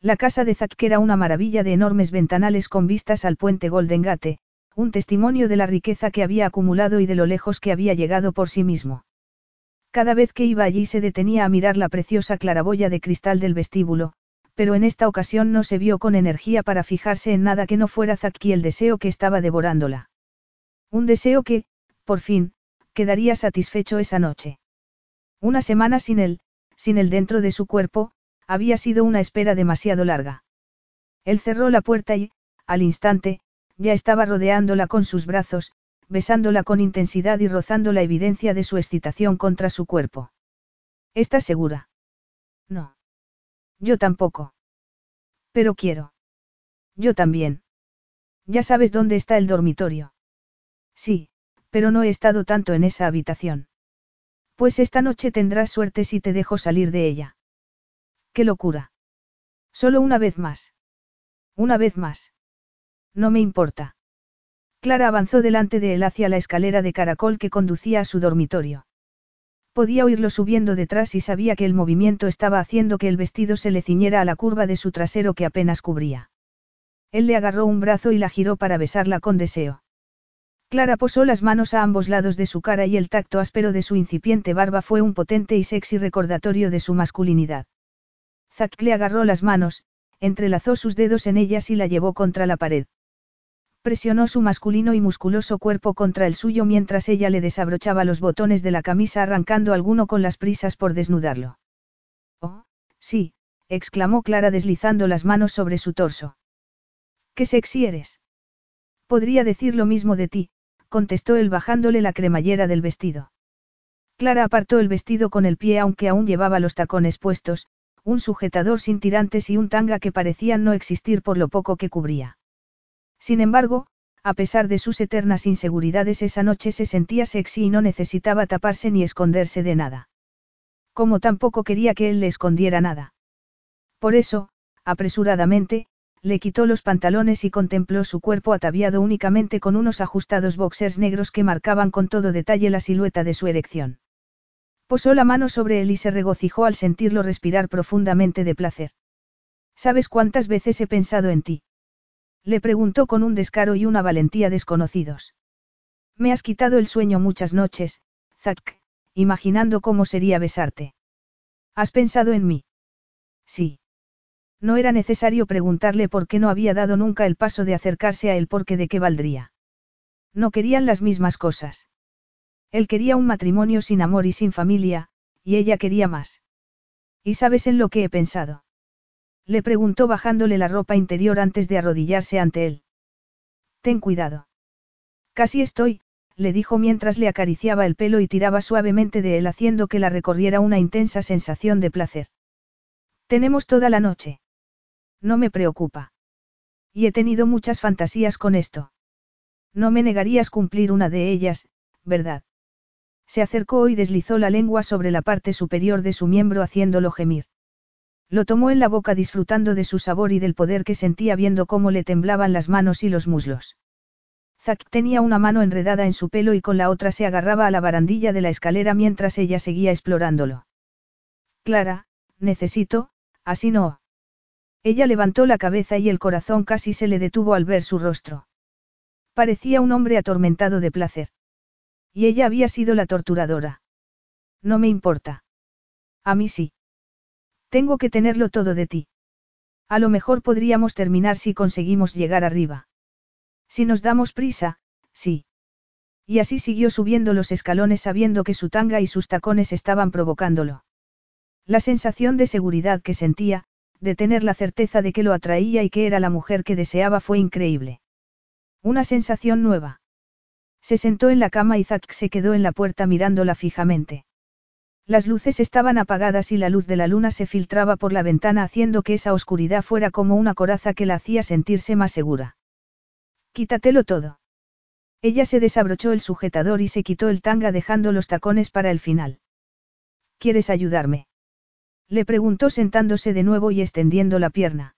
La casa de Zack era una maravilla de enormes ventanales con vistas al puente Golden Gate, un testimonio de la riqueza que había acumulado y de lo lejos que había llegado por sí mismo. Cada vez que iba allí se detenía a mirar la preciosa claraboya de cristal del vestíbulo, pero en esta ocasión no se vio con energía para fijarse en nada que no fuera Zack y el deseo que estaba devorándola. Un deseo que, por fin, quedaría satisfecho esa noche. Una semana sin él, sin él dentro de su cuerpo, había sido una espera demasiado larga. Él cerró la puerta y, al instante, ya estaba rodeándola con sus brazos, besándola con intensidad y rozando la evidencia de su excitación contra su cuerpo. ¿Estás segura? No. Yo tampoco. Pero quiero. Yo también. Ya sabes dónde está el dormitorio. Sí, pero no he estado tanto en esa habitación. Pues esta noche tendrás suerte si te dejo salir de ella. ¡Qué locura! Solo una vez más. Una vez más. No me importa. Clara avanzó delante de él hacia la escalera de caracol que conducía a su dormitorio. Podía oírlo subiendo detrás y sabía que el movimiento estaba haciendo que el vestido se le ciñera a la curva de su trasero que apenas cubría. Él le agarró un brazo y la giró para besarla con deseo. Clara posó las manos a ambos lados de su cara y el tacto áspero de su incipiente barba fue un potente y sexy recordatorio de su masculinidad. Zack le agarró las manos, entrelazó sus dedos en ellas y la llevó contra la pared. Presionó su masculino y musculoso cuerpo contra el suyo mientras ella le desabrochaba los botones de la camisa arrancando alguno con las prisas por desnudarlo. Oh, sí, exclamó Clara deslizando las manos sobre su torso. ¡Qué sexy eres! Podría decir lo mismo de ti, contestó él bajándole la cremallera del vestido. Clara apartó el vestido con el pie aunque aún llevaba los tacones puestos, un sujetador sin tirantes y un tanga que parecían no existir por lo poco que cubría. Sin embargo, a pesar de sus eternas inseguridades esa noche se sentía sexy y no necesitaba taparse ni esconderse de nada. Como tampoco quería que él le escondiera nada. Por eso, apresuradamente, le quitó los pantalones y contempló su cuerpo ataviado únicamente con unos ajustados boxers negros que marcaban con todo detalle la silueta de su erección. Posó la mano sobre él y se regocijó al sentirlo respirar profundamente de placer. ¿Sabes cuántas veces he pensado en ti? Le preguntó con un descaro y una valentía desconocidos. Me has quitado el sueño muchas noches, Zack, imaginando cómo sería besarte. ¿Has pensado en mí? Sí. No era necesario preguntarle por qué no había dado nunca el paso de acercarse a él porque de qué valdría. No querían las mismas cosas. Él quería un matrimonio sin amor y sin familia, y ella quería más. ¿Y sabes en lo que he pensado? Le preguntó bajándole la ropa interior antes de arrodillarse ante él. Ten cuidado. Casi estoy, le dijo mientras le acariciaba el pelo y tiraba suavemente de él haciendo que la recorriera una intensa sensación de placer. Tenemos toda la noche. No me preocupa. Y he tenido muchas fantasías con esto. No me negarías cumplir una de ellas, ¿verdad? Se acercó y deslizó la lengua sobre la parte superior de su miembro haciéndolo gemir. Lo tomó en la boca disfrutando de su sabor y del poder que sentía viendo cómo le temblaban las manos y los muslos. Zack tenía una mano enredada en su pelo y con la otra se agarraba a la barandilla de la escalera mientras ella seguía explorándolo. Clara, necesito, así no. Ella levantó la cabeza y el corazón casi se le detuvo al ver su rostro. Parecía un hombre atormentado de placer. Y ella había sido la torturadora. No me importa. A mí sí. Tengo que tenerlo todo de ti. A lo mejor podríamos terminar si conseguimos llegar arriba. Si nos damos prisa, sí. Y así siguió subiendo los escalones sabiendo que su tanga y sus tacones estaban provocándolo. La sensación de seguridad que sentía, de tener la certeza de que lo atraía y que era la mujer que deseaba fue increíble. Una sensación nueva. Se sentó en la cama y Zack se quedó en la puerta mirándola fijamente. Las luces estaban apagadas y la luz de la luna se filtraba por la ventana haciendo que esa oscuridad fuera como una coraza que la hacía sentirse más segura. Quítatelo todo. Ella se desabrochó el sujetador y se quitó el tanga dejando los tacones para el final. ¿Quieres ayudarme? Le preguntó sentándose de nuevo y extendiendo la pierna.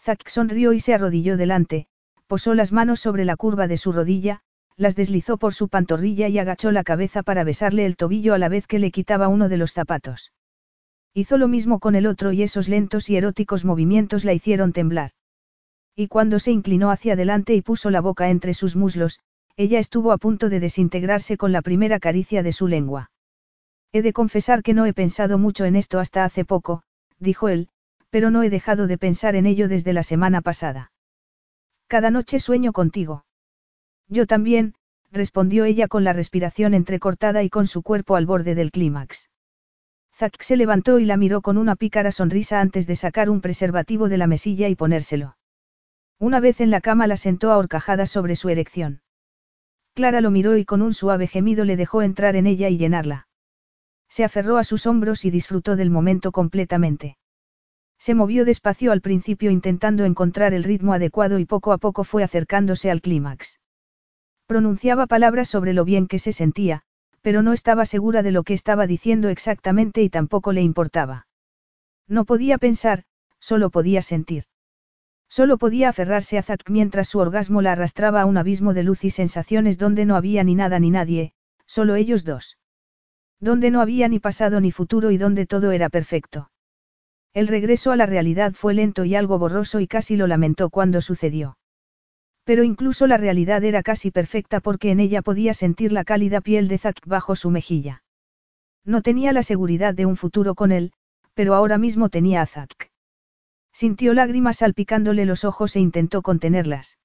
Zack sonrió y se arrodilló delante, posó las manos sobre la curva de su rodilla, las deslizó por su pantorrilla y agachó la cabeza para besarle el tobillo a la vez que le quitaba uno de los zapatos. Hizo lo mismo con el otro y esos lentos y eróticos movimientos la hicieron temblar. Y cuando se inclinó hacia adelante y puso la boca entre sus muslos, ella estuvo a punto de desintegrarse con la primera caricia de su lengua. He de confesar que no he pensado mucho en esto hasta hace poco, dijo él, pero no he dejado de pensar en ello desde la semana pasada. Cada noche sueño contigo. Yo también, respondió ella con la respiración entrecortada y con su cuerpo al borde del clímax. Zack se levantó y la miró con una pícara sonrisa antes de sacar un preservativo de la mesilla y ponérselo. Una vez en la cama la sentó a horcajadas sobre su erección. Clara lo miró y con un suave gemido le dejó entrar en ella y llenarla. Se aferró a sus hombros y disfrutó del momento completamente. Se movió despacio al principio intentando encontrar el ritmo adecuado y poco a poco fue acercándose al clímax. Pronunciaba palabras sobre lo bien que se sentía, pero no estaba segura de lo que estaba diciendo exactamente y tampoco le importaba. No podía pensar, solo podía sentir. Solo podía aferrarse a Zack mientras su orgasmo la arrastraba a un abismo de luz y sensaciones donde no había ni nada ni nadie, solo ellos dos. Donde no había ni pasado ni futuro y donde todo era perfecto. El regreso a la realidad fue lento y algo borroso y casi lo lamentó cuando sucedió. Pero incluso la realidad era casi perfecta porque en ella podía sentir la cálida piel de Zack bajo su mejilla. No tenía la seguridad de un futuro con él, pero ahora mismo tenía a Zack. Sintió lágrimas salpicándole los ojos e intentó contenerlas.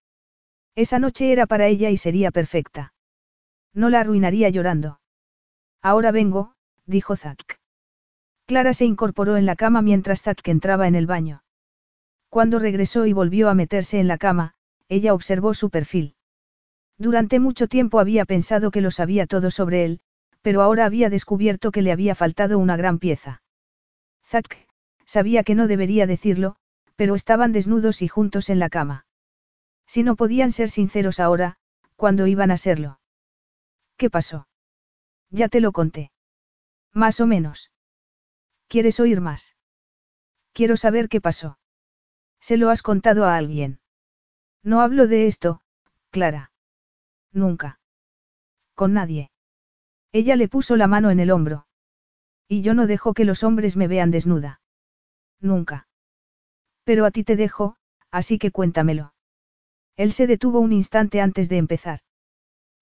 Esa noche era para ella y sería perfecta. No la arruinaría llorando. Ahora vengo, dijo Zack. Clara se incorporó en la cama mientras Zack entraba en el baño. Cuando regresó y volvió a meterse en la cama, ella observó su perfil. Durante mucho tiempo había pensado que lo sabía todo sobre él, pero ahora había descubierto que le había faltado una gran pieza. Zack, sabía que no debería decirlo, pero estaban desnudos y juntos en la cama. Si no podían ser sinceros ahora, ¿cuándo iban a serlo? ¿Qué pasó? Ya te lo conté. Más o menos. ¿Quieres oír más? Quiero saber qué pasó. ¿Se lo has contado a alguien? No hablo de esto, Clara. Nunca. Con nadie. Ella le puso la mano en el hombro. Y yo no dejo que los hombres me vean desnuda. Nunca. Pero a ti te dejo, así que cuéntamelo. Él se detuvo un instante antes de empezar.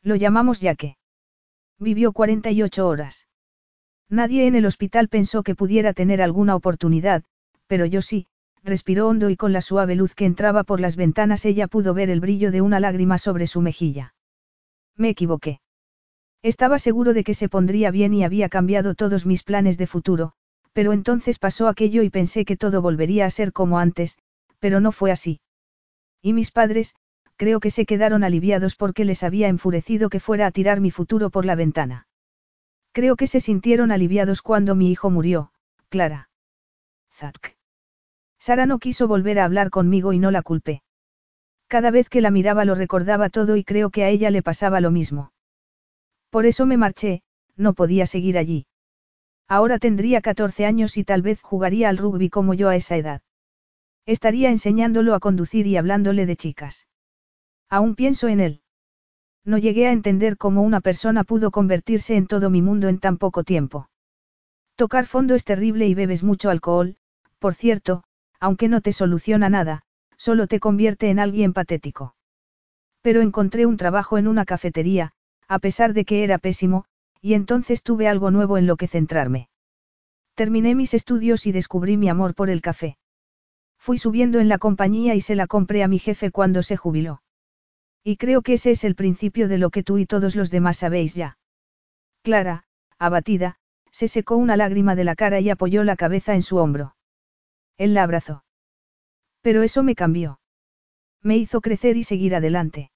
Lo llamamos Yaque. Vivió 48 horas. Nadie en el hospital pensó que pudiera tener alguna oportunidad, pero yo sí, respiró hondo y con la suave luz que entraba por las ventanas ella pudo ver el brillo de una lágrima sobre su mejilla. Me equivoqué. Estaba seguro de que se pondría bien y había cambiado todos mis planes de futuro, pero entonces pasó aquello y pensé que todo volvería a ser como antes, pero no fue así. Y mis padres, creo que se quedaron aliviados porque les había enfurecido que fuera a tirar mi futuro por la ventana. Creo que se sintieron aliviados cuando mi hijo murió, Clara. Zack. Sara no quiso volver a hablar conmigo y no la culpé. Cada vez que la miraba lo recordaba todo y creo que a ella le pasaba lo mismo. Por eso me marché, no podía seguir allí. Ahora tendría 14 años y tal vez jugaría al rugby como yo a esa edad. Estaría enseñándolo a conducir y hablándole de chicas. Aún pienso en él. No llegué a entender cómo una persona pudo convertirse en todo mi mundo en tan poco tiempo. Tocar fondo es terrible y bebes mucho alcohol, por cierto, aunque no te soluciona nada, solo te convierte en alguien patético. Pero encontré un trabajo en una cafetería, a pesar de que era pésimo, y entonces tuve algo nuevo en lo que centrarme. Terminé mis estudios y descubrí mi amor por el café. Fui subiendo en la compañía y se la compré a mi jefe cuando se jubiló. Y creo que ese es el principio de lo que tú y todos los demás sabéis ya. Clara, abatida, se secó una lágrima de la cara y apoyó la cabeza en su hombro. Él la abrazó. Pero eso me cambió. Me hizo crecer y seguir adelante.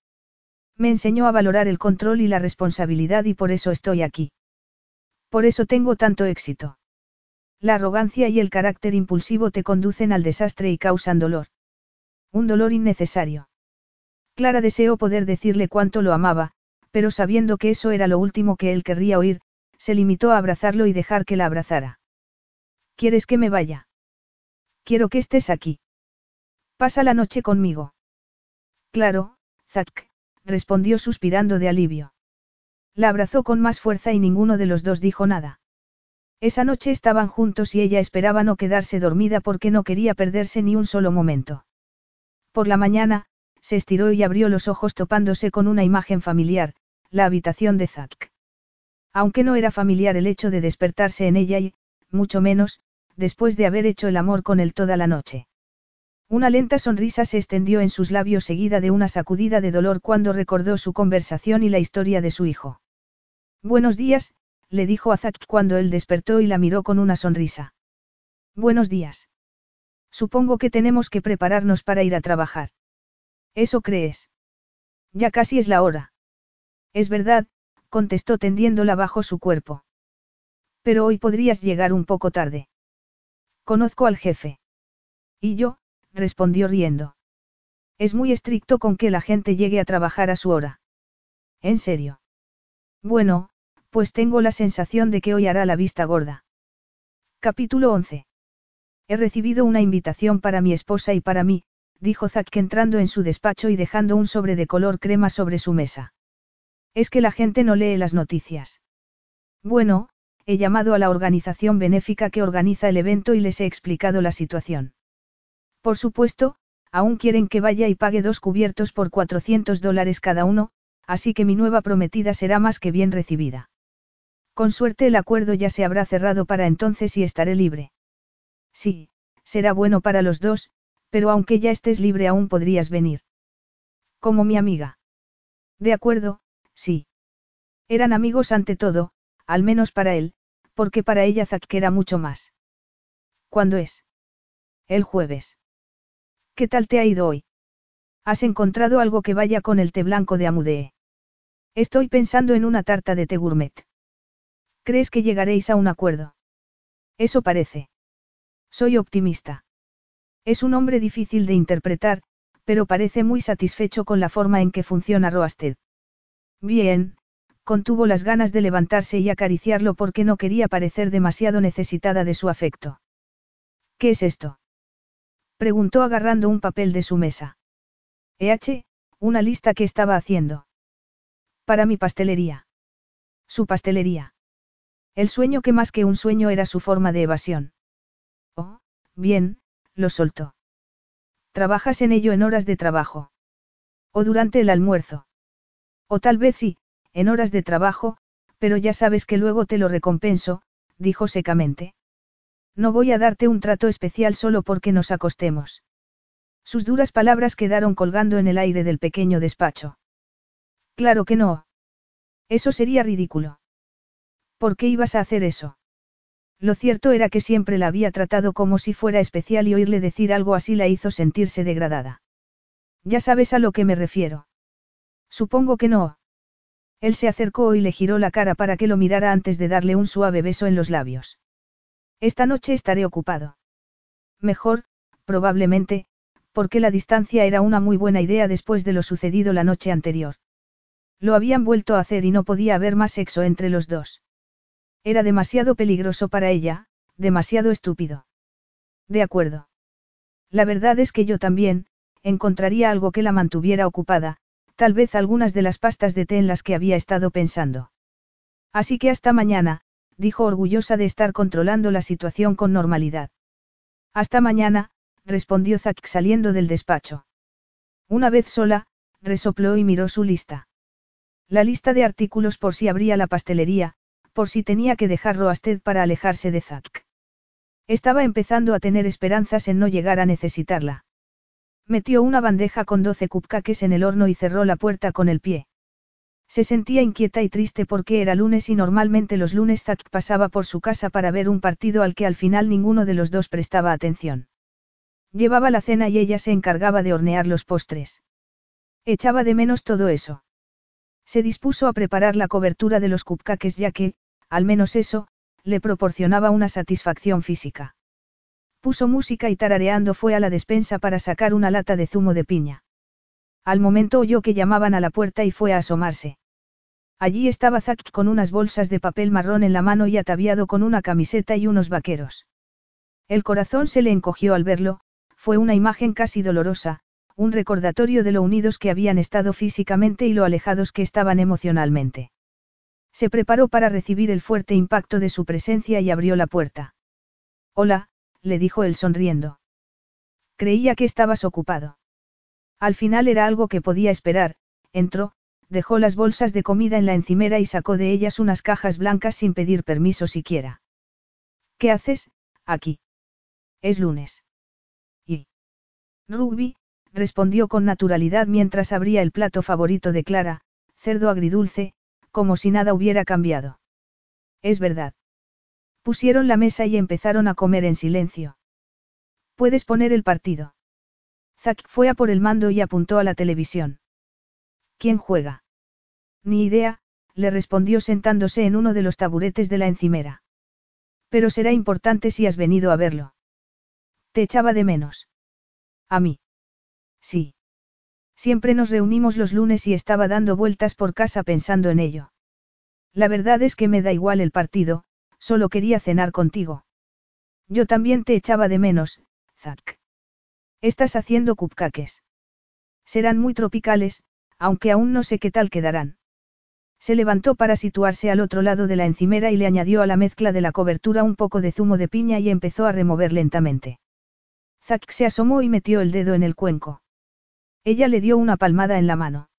Me enseñó a valorar el control y la responsabilidad y por eso estoy aquí. Por eso tengo tanto éxito. La arrogancia y el carácter impulsivo te conducen al desastre y causan dolor. Un dolor innecesario. Clara deseó poder decirle cuánto lo amaba, pero sabiendo que eso era lo último que él querría oír, se limitó a abrazarlo y dejar que la abrazara. ¿Quieres que me vaya? Quiero que estés aquí. Pasa la noche conmigo. Claro, Zack, respondió suspirando de alivio. La abrazó con más fuerza y ninguno de los dos dijo nada. Esa noche estaban juntos y ella esperaba no quedarse dormida porque no quería perderse ni un solo momento. Por la mañana, se estiró y abrió los ojos topándose con una imagen familiar, la habitación de Zack. Aunque no era familiar el hecho de despertarse en ella y, mucho menos, después de haber hecho el amor con él toda la noche. Una lenta sonrisa se extendió en sus labios seguida de una sacudida de dolor cuando recordó su conversación y la historia de su hijo. Buenos días, le dijo a Zack cuando él despertó y la miró con una sonrisa. Buenos días. Supongo que tenemos que prepararnos para ir a trabajar. ¿Eso crees? Ya casi es la hora. Es verdad, contestó tendiéndola bajo su cuerpo. Pero hoy podrías llegar un poco tarde. Conozco al jefe. Y yo, respondió riendo. Es muy estricto con que la gente llegue a trabajar a su hora. ¿En serio? Bueno, pues tengo la sensación de que hoy hará la vista gorda. Capítulo 11. He recibido una invitación para mi esposa y para mí, dijo Zack entrando en su despacho y dejando un sobre de color crema sobre su mesa. Es que la gente no lee las noticias. Bueno, he llamado a la organización benéfica que organiza el evento y les he explicado la situación. Por supuesto, aún quieren que vaya y pague dos cubiertos por 400 dólares cada uno, así que mi nueva prometida será más que bien recibida. Con suerte el acuerdo ya se habrá cerrado para entonces y estaré libre. Sí, será bueno para los dos, pero aunque ya estés libre aún podrías venir. Como mi amiga. De acuerdo, sí. Eran amigos ante todo, al menos para él, porque para ella Zack era mucho más. ¿Cuándo es? El jueves. ¿Qué tal te ha ido hoy? ¿Has encontrado algo que vaya con el té blanco de Amudee? Estoy pensando en una tarta de té gourmet. ¿Crees que llegaréis a un acuerdo? Eso parece. Soy optimista. Es un hombre difícil de interpretar, pero parece muy satisfecho con la forma en que funciona Roasted. Bien, contuvo las ganas de levantarse y acariciarlo porque no quería parecer demasiado necesitada de su afecto. ¿Qué es esto? Preguntó agarrando un papel de su mesa. EH, una lista que estaba haciendo. Para mi pastelería. Su pastelería. El sueño que más que un sueño era su forma de evasión. Oh, bien, lo soltó. ¿Trabajas en ello en horas de trabajo? ¿O durante el almuerzo? O tal vez sí, en horas de trabajo, pero ya sabes que luego te lo recompenso, dijo secamente. No voy a darte un trato especial solo porque nos acostemos. Sus duras palabras quedaron colgando en el aire del pequeño despacho. Claro que no. Eso sería ridículo. ¿Por qué ibas a hacer eso? Lo cierto era que siempre la había tratado como si fuera especial y oírle decir algo así la hizo sentirse degradada. Ya sabes a lo que me refiero. Supongo que no. Él se acercó y le giró la cara para que lo mirara antes de darle un suave beso en los labios. Esta noche estaré ocupado. Mejor, probablemente, porque la distancia era una muy buena idea después de lo sucedido la noche anterior. Lo habían vuelto a hacer y no podía haber más sexo entre los dos. Era demasiado peligroso para ella, demasiado estúpido. De acuerdo. La verdad es que yo también, encontraría algo que la mantuviera ocupada, tal vez algunas de las pastas de té en las que había estado pensando. Así que hasta mañana, dijo orgullosa de estar controlando la situación con normalidad. Hasta mañana, respondió Zack saliendo del despacho. Una vez sola, resopló y miró su lista. La lista de artículos por si abría la pastelería, por si tenía que dejar Roasted para alejarse de Zack. Estaba empezando a tener esperanzas en no llegar a necesitarla. Metió una bandeja con doce cupcakes en el horno y cerró la puerta con el pie. Se sentía inquieta y triste porque era lunes y normalmente los lunes Zack pasaba por su casa para ver un partido al que al final ninguno de los dos prestaba atención. Llevaba la cena y ella se encargaba de hornear los postres. Echaba de menos todo eso. Se dispuso a preparar la cobertura de los cupcakes ya que, al menos eso, le proporcionaba una satisfacción física. Puso música y tarareando fue a la despensa para sacar una lata de zumo de piña. Al momento oyó que llamaban a la puerta y fue a asomarse. Allí estaba Zack con unas bolsas de papel marrón en la mano y ataviado con una camiseta y unos vaqueros. El corazón se le encogió al verlo, fue una imagen casi dolorosa, un recordatorio de lo unidos que habían estado físicamente y lo alejados que estaban emocionalmente. Se preparó para recibir el fuerte impacto de su presencia y abrió la puerta. Hola, le dijo él sonriendo. Creía que estabas ocupado. Al final era algo que podía esperar, entró, dejó las bolsas de comida en la encimera y sacó de ellas unas cajas blancas sin pedir permiso siquiera. ¿Qué haces, aquí? Es lunes. ¿Y? Rugby, respondió con naturalidad mientras abría el plato favorito de Clara, cerdo agridulce, como si nada hubiera cambiado. Es verdad. Pusieron la mesa y empezaron a comer en silencio. Puedes poner el partido. Zack fue a por el mando y apuntó a la televisión. ¿Quién juega? Ni idea, le respondió sentándose en uno de los taburetes de la encimera. Pero será importante si has venido a verlo. Te echaba de menos. A mí. Sí. Siempre nos reunimos los lunes y estaba dando vueltas por casa pensando en ello. La verdad es que me da igual el partido, solo quería cenar contigo. Yo también te echaba de menos, Zack. Estás haciendo cupcakes. Serán muy tropicales, aunque aún no sé qué tal quedarán. Se levantó para situarse al otro lado de la encimera y le añadió a la mezcla de la cobertura un poco de zumo de piña y empezó a remover lentamente. Zack se asomó y metió el dedo en el cuenco. Ella le dio una palmada en la mano.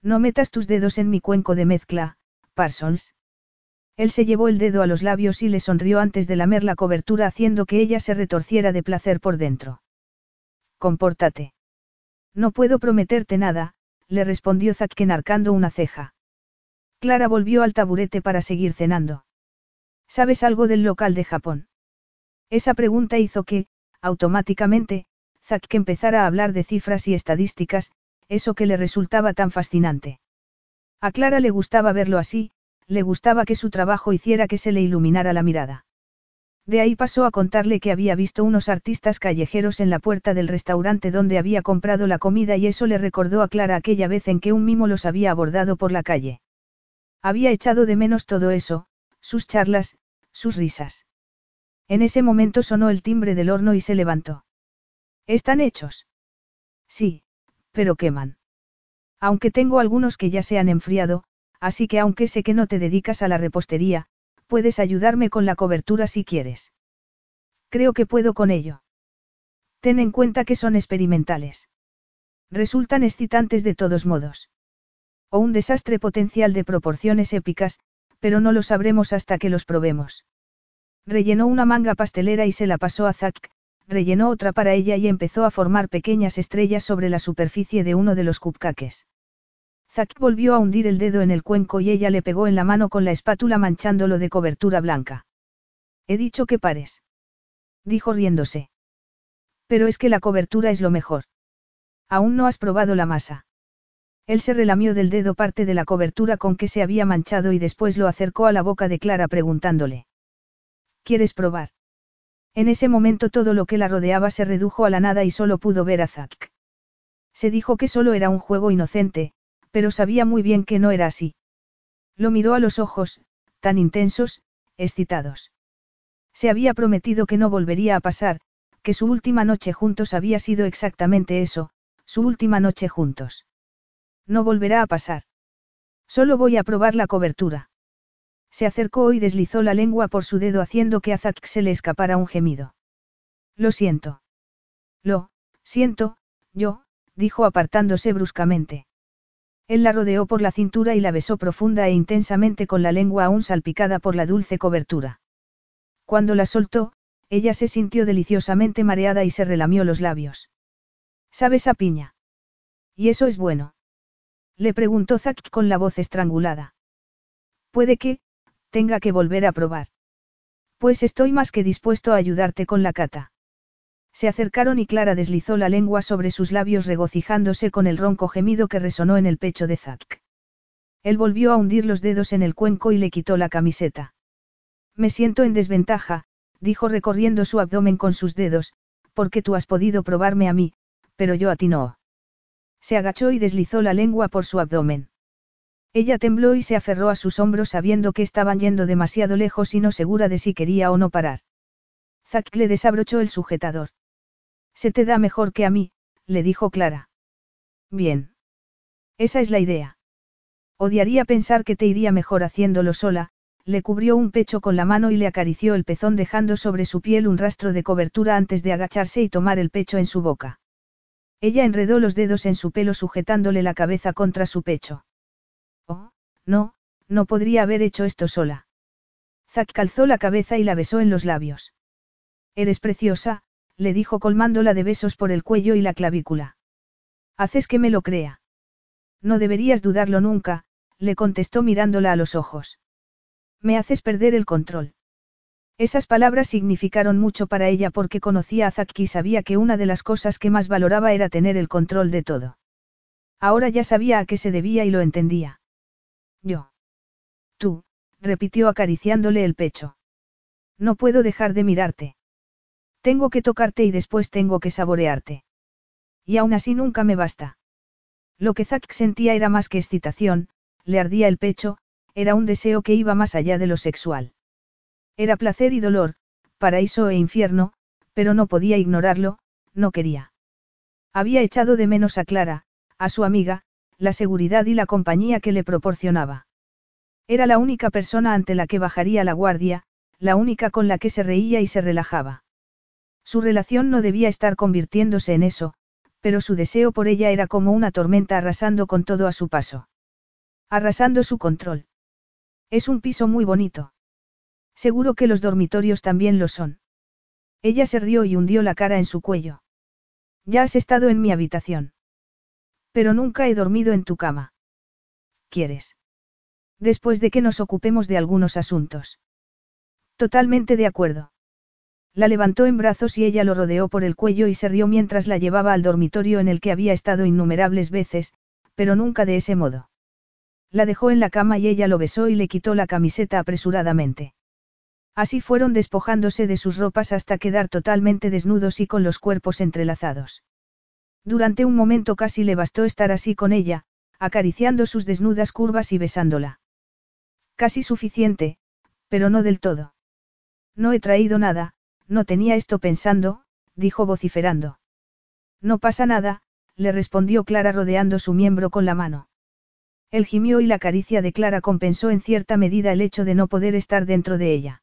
No metas tus dedos en mi cuenco de mezcla, Parsons. Él se llevó el dedo a los labios y le sonrió antes de lamer la cobertura haciendo que ella se retorciera de placer por dentro. Compórtate. No puedo prometerte nada, le respondió Zack enarcando una ceja. Clara volvió al taburete para seguir cenando. ¿Sabes algo del local de Japón? Esa pregunta hizo que, automáticamente, Zack empezara a hablar de cifras y estadísticas, eso que le resultaba tan fascinante. A Clara le gustaba verlo así, le gustaba que su trabajo hiciera que se le iluminara la mirada. De ahí pasó a contarle que había visto unos artistas callejeros en la puerta del restaurante donde había comprado la comida y eso le recordó a Clara aquella vez en que un mimo los había abordado por la calle. Había echado de menos todo eso, sus charlas, sus risas. En ese momento sonó el timbre del horno y se levantó. ¿Están hechos? Sí, pero queman. Aunque tengo algunos que ya se han enfriado, así que aunque sé que no te dedicas a la repostería, Puedes ayudarme con la cobertura si quieres. Creo que puedo con ello. Ten en cuenta que son experimentales. Resultan excitantes de todos modos. O un desastre potencial de proporciones épicas, pero no lo sabremos hasta que los probemos. Rellenó una manga pastelera y se la pasó a Zack, rellenó otra para ella y empezó a formar pequeñas estrellas sobre la superficie de uno de los cupcakes. Zack volvió a hundir el dedo en el cuenco y ella le pegó en la mano con la espátula manchándolo de cobertura blanca. He dicho que pares. Dijo riéndose. Pero es que la cobertura es lo mejor. Aún no has probado la masa. Él se relamió del dedo parte de la cobertura con que se había manchado y después lo acercó a la boca de Clara preguntándole. ¿Quieres probar? En ese momento todo lo que la rodeaba se redujo a la nada y solo pudo ver a Zack. Se dijo que solo era un juego inocente, pero sabía muy bien que no era así. Lo miró a los ojos, tan intensos, excitados. Se había prometido que no volvería a pasar, que su última noche juntos había sido exactamente eso, su última noche juntos. No volverá a pasar. Solo voy a probar la cobertura. Se acercó y deslizó la lengua por su dedo haciendo que a Zack se le escapara un gemido. Lo siento. Lo, siento, yo, dijo apartándose bruscamente. Él la rodeó por la cintura y la besó profunda e intensamente con la lengua aún salpicada por la dulce cobertura. Cuando la soltó, ella se sintió deliciosamente mareada y se relamió los labios. ¿Sabes a piña? ¿Y eso es bueno? Le preguntó Zack con la voz estrangulada. Puede que, tenga que volver a probar. Pues estoy más que dispuesto a ayudarte con la cata. Se acercaron y Clara deslizó la lengua sobre sus labios regocijándose con el ronco gemido que resonó en el pecho de Zack. Él volvió a hundir los dedos en el cuenco y le quitó la camiseta. Me siento en desventaja, dijo recorriendo su abdomen con sus dedos, porque tú has podido probarme a mí, pero yo a ti no. Se agachó y deslizó la lengua por su abdomen. Ella tembló y se aferró a sus hombros sabiendo que estaban yendo demasiado lejos y no segura de si quería o no parar. Zack le desabrochó el sujetador. Se te da mejor que a mí, le dijo Clara. Bien. Esa es la idea. Odiaría pensar que te iría mejor haciéndolo sola, le cubrió un pecho con la mano y le acarició el pezón dejando sobre su piel un rastro de cobertura antes de agacharse y tomar el pecho en su boca. Ella enredó los dedos en su pelo sujetándole la cabeza contra su pecho. Oh, no, no podría haber hecho esto sola. Zack calzó la cabeza y la besó en los labios. Eres preciosa, le dijo colmándola de besos por el cuello y la clavícula. Haces que me lo crea. No deberías dudarlo nunca, le contestó mirándola a los ojos. Me haces perder el control. Esas palabras significaron mucho para ella porque conocía a Zack y sabía que una de las cosas que más valoraba era tener el control de todo. Ahora ya sabía a qué se debía y lo entendía. Yo. Tú, repitió acariciándole el pecho. No puedo dejar de mirarte. Tengo que tocarte y después tengo que saborearte. Y aún así nunca me basta. Lo que Zack sentía era más que excitación, le ardía el pecho, era un deseo que iba más allá de lo sexual. Era placer y dolor, paraíso e infierno, pero no podía ignorarlo, no quería. Había echado de menos a Clara, a su amiga, la seguridad y la compañía que le proporcionaba. Era la única persona ante la que bajaría la guardia, la única con la que se reía y se relajaba. Su relación no debía estar convirtiéndose en eso, pero su deseo por ella era como una tormenta arrasando con todo a su paso. Arrasando su control. Es un piso muy bonito. Seguro que los dormitorios también lo son. Ella se rió y hundió la cara en su cuello. Ya has estado en mi habitación. Pero nunca he dormido en tu cama. ¿Quieres? Después de que nos ocupemos de algunos asuntos. Totalmente de acuerdo. La levantó en brazos y ella lo rodeó por el cuello y se rió mientras la llevaba al dormitorio en el que había estado innumerables veces, pero nunca de ese modo. La dejó en la cama y ella lo besó y le quitó la camiseta apresuradamente. Así fueron despojándose de sus ropas hasta quedar totalmente desnudos y con los cuerpos entrelazados. Durante un momento casi le bastó estar así con ella, acariciando sus desnudas curvas y besándola. Casi suficiente, pero no del todo. No he traído nada, no tenía esto pensando, dijo vociferando. No pasa nada, le respondió Clara rodeando su miembro con la mano. El gimió y la caricia de Clara compensó en cierta medida el hecho de no poder estar dentro de ella.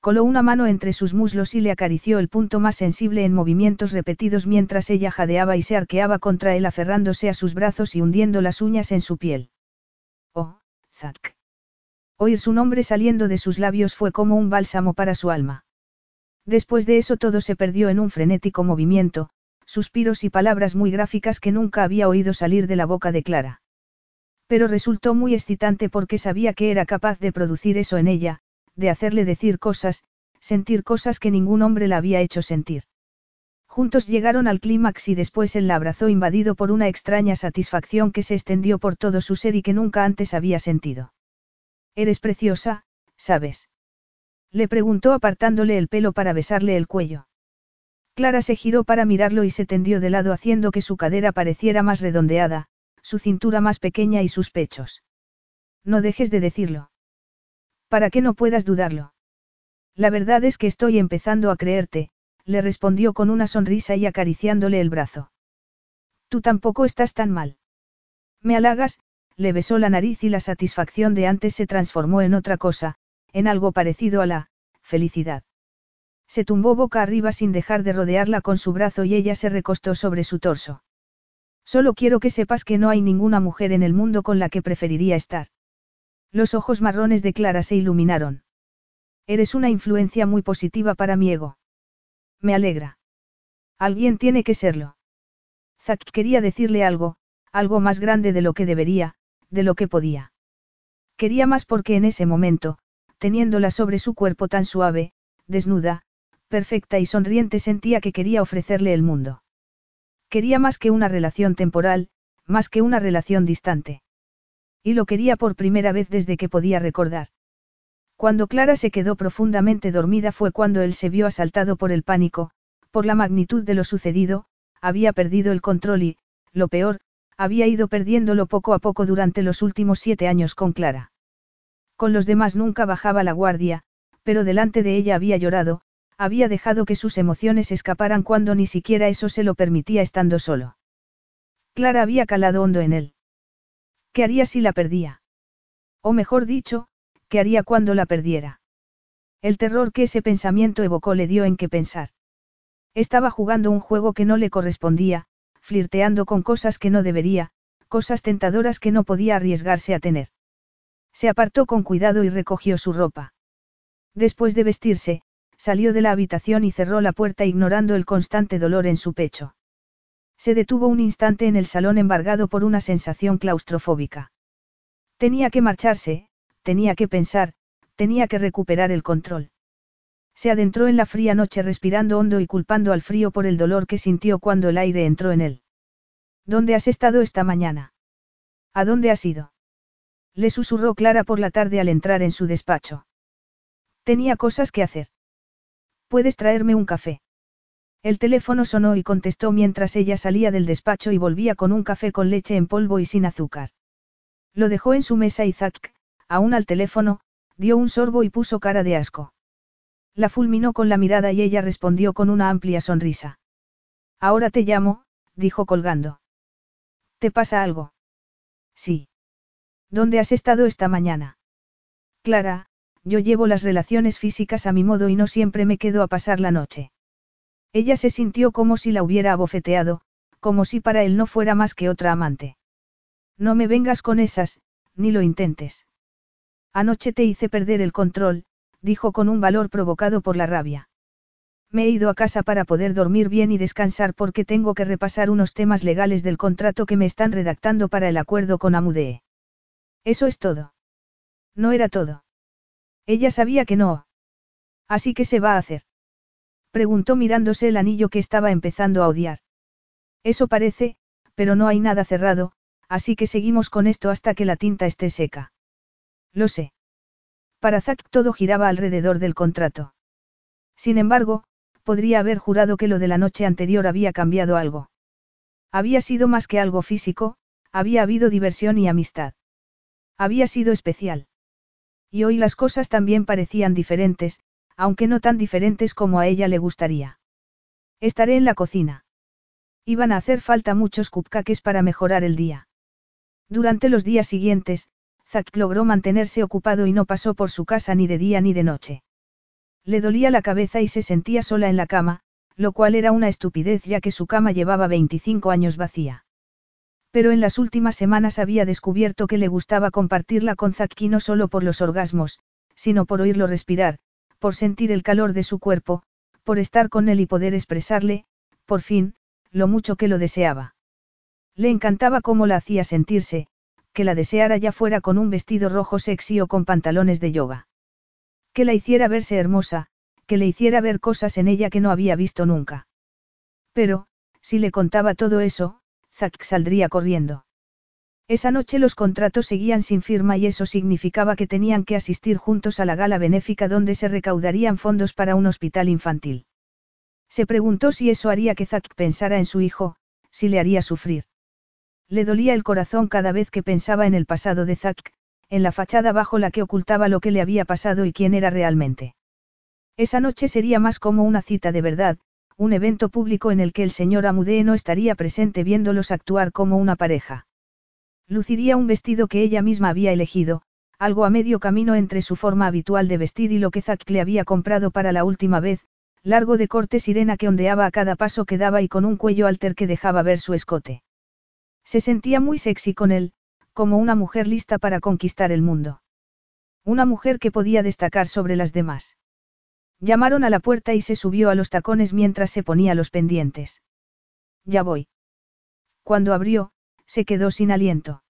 Coló una mano entre sus muslos y le acarició el punto más sensible en movimientos repetidos mientras ella jadeaba y se arqueaba contra él aferrándose a sus brazos y hundiendo las uñas en su piel. Oh, Zack. Oír su nombre saliendo de sus labios fue como un bálsamo para su alma. Después de eso todo se perdió en un frenético movimiento, suspiros y palabras muy gráficas que nunca había oído salir de la boca de Clara. Pero resultó muy excitante porque sabía que era capaz de producir eso en ella, de hacerle decir cosas, sentir cosas que ningún hombre la había hecho sentir. Juntos llegaron al clímax y después él la abrazó invadido por una extraña satisfacción que se extendió por todo su ser y que nunca antes había sentido. Eres preciosa, ¿sabes? Le preguntó apartándole el pelo para besarle el cuello. Clara se giró para mirarlo y se tendió de lado haciendo que su cadera pareciera más redondeada, su cintura más pequeña y sus pechos. No dejes de decirlo. Para que no puedas dudarlo. La verdad es que estoy empezando a creerte, le respondió con una sonrisa y acariciándole el brazo. Tú tampoco estás tan mal. Me halagas, le besó la nariz y la satisfacción de antes se transformó en otra cosa, en algo parecido a la felicidad. Se tumbó boca arriba sin dejar de rodearla con su brazo y ella se recostó sobre su torso. Solo quiero que sepas que no hay ninguna mujer en el mundo con la que preferiría estar. Los ojos marrones de Clara se iluminaron. Eres una influencia muy positiva para mi ego. Me alegra. Alguien tiene que serlo. Zack quería decirle algo, algo más grande de lo que debería, de lo que podía. Quería más porque en ese momento, teniéndola sobre su cuerpo tan suave, desnuda, perfecta y sonriente sentía que quería ofrecerle el mundo. Quería más que una relación temporal, más que una relación distante. Y lo quería por primera vez desde que podía recordar. Cuando Clara se quedó profundamente dormida fue cuando él se vio asaltado por el pánico, por la magnitud de lo sucedido, había perdido el control y, lo peor, había ido perdiéndolo poco a poco durante los últimos siete años con Clara. Con los demás nunca bajaba la guardia, pero delante de ella había llorado, había dejado que sus emociones escaparan cuando ni siquiera eso se lo permitía estando solo. Clara había calado hondo en él. ¿Qué haría si la perdía? O mejor dicho, ¿qué haría cuando la perdiera? El terror que ese pensamiento evocó le dio en qué pensar. Estaba jugando un juego que no le correspondía, flirteando con cosas que no debería, cosas tentadoras que no podía arriesgarse a tener. Se apartó con cuidado y recogió su ropa. Después de vestirse, salió de la habitación y cerró la puerta ignorando el constante dolor en su pecho. Se detuvo un instante en el salón embargado por una sensación claustrofóbica. Tenía que marcharse, tenía que pensar, tenía que recuperar el control. Se adentró en la fría noche respirando hondo y culpando al frío por el dolor que sintió cuando el aire entró en él. ¿Dónde has estado esta mañana? ¿A dónde has ido? Le susurró Clara por la tarde al entrar en su despacho. Tenía cosas que hacer. ¿Puedes traerme un café? El teléfono sonó y contestó mientras ella salía del despacho y volvía con un café con leche en polvo y sin azúcar. Lo dejó en su mesa y Zack, aún al teléfono, dio un sorbo y puso cara de asco. La fulminó con la mirada y ella respondió con una amplia sonrisa. Ahora te llamo, dijo colgando. ¿Te pasa algo? Sí. ¿Dónde has estado esta mañana? Clara, yo llevo las relaciones físicas a mi modo y no siempre me quedo a pasar la noche. Ella se sintió como si la hubiera abofeteado, como si para él no fuera más que otra amante. No me vengas con esas, ni lo intentes. Anoche te hice perder el control, dijo con un valor provocado por la rabia. Me he ido a casa para poder dormir bien y descansar porque tengo que repasar unos temas legales del contrato que me están redactando para el acuerdo con Amudee. Eso es todo. No era todo. Ella sabía que no. Así que se va a hacer. Preguntó mirándose el anillo que estaba empezando a odiar. Eso parece, pero no hay nada cerrado, así que seguimos con esto hasta que la tinta esté seca. Lo sé. Para Zack todo giraba alrededor del contrato. Sin embargo, podría haber jurado que lo de la noche anterior había cambiado algo. Había sido más que algo físico, había habido diversión y amistad. Había sido especial. Y hoy las cosas también parecían diferentes, aunque no tan diferentes como a ella le gustaría. Estaré en la cocina. Iban a hacer falta muchos cupcakes para mejorar el día. Durante los días siguientes, Zack logró mantenerse ocupado y no pasó por su casa ni de día ni de noche. Le dolía la cabeza y se sentía sola en la cama, lo cual era una estupidez ya que su cama llevaba 25 años vacía. Pero en las últimas semanas había descubierto que le gustaba compartirla con Zack no solo por los orgasmos, sino por oírlo respirar, por sentir el calor de su cuerpo, por estar con él y poder expresarle, por fin, lo mucho que lo deseaba. Le encantaba cómo la hacía sentirse, que la deseara ya fuera con un vestido rojo sexy o con pantalones de yoga. Que la hiciera verse hermosa, que le hiciera ver cosas en ella que no había visto nunca. Pero, si le contaba todo eso, Zack saldría corriendo. Esa noche los contratos seguían sin firma y eso significaba que tenían que asistir juntos a la gala benéfica donde se recaudarían fondos para un hospital infantil. Se preguntó si eso haría que Zack pensara en su hijo, si le haría sufrir. Le dolía el corazón cada vez que pensaba en el pasado de Zack, en la fachada bajo la que ocultaba lo que le había pasado y quién era realmente. Esa noche sería más como una cita de verdad, un evento público en el que el señor Amudee no estaría presente viéndolos actuar como una pareja. Luciría un vestido que ella misma había elegido, algo a medio camino entre su forma habitual de vestir y lo que Zack le había comprado para la última vez, largo de corte sirena que ondeaba a cada paso que daba y con un cuello alter que dejaba ver su escote. Se sentía muy sexy con él, como una mujer lista para conquistar el mundo. Una mujer que podía destacar sobre las demás. Llamaron a la puerta y se subió a los tacones mientras se ponía los pendientes. Ya voy. Cuando abrió, se quedó sin aliento.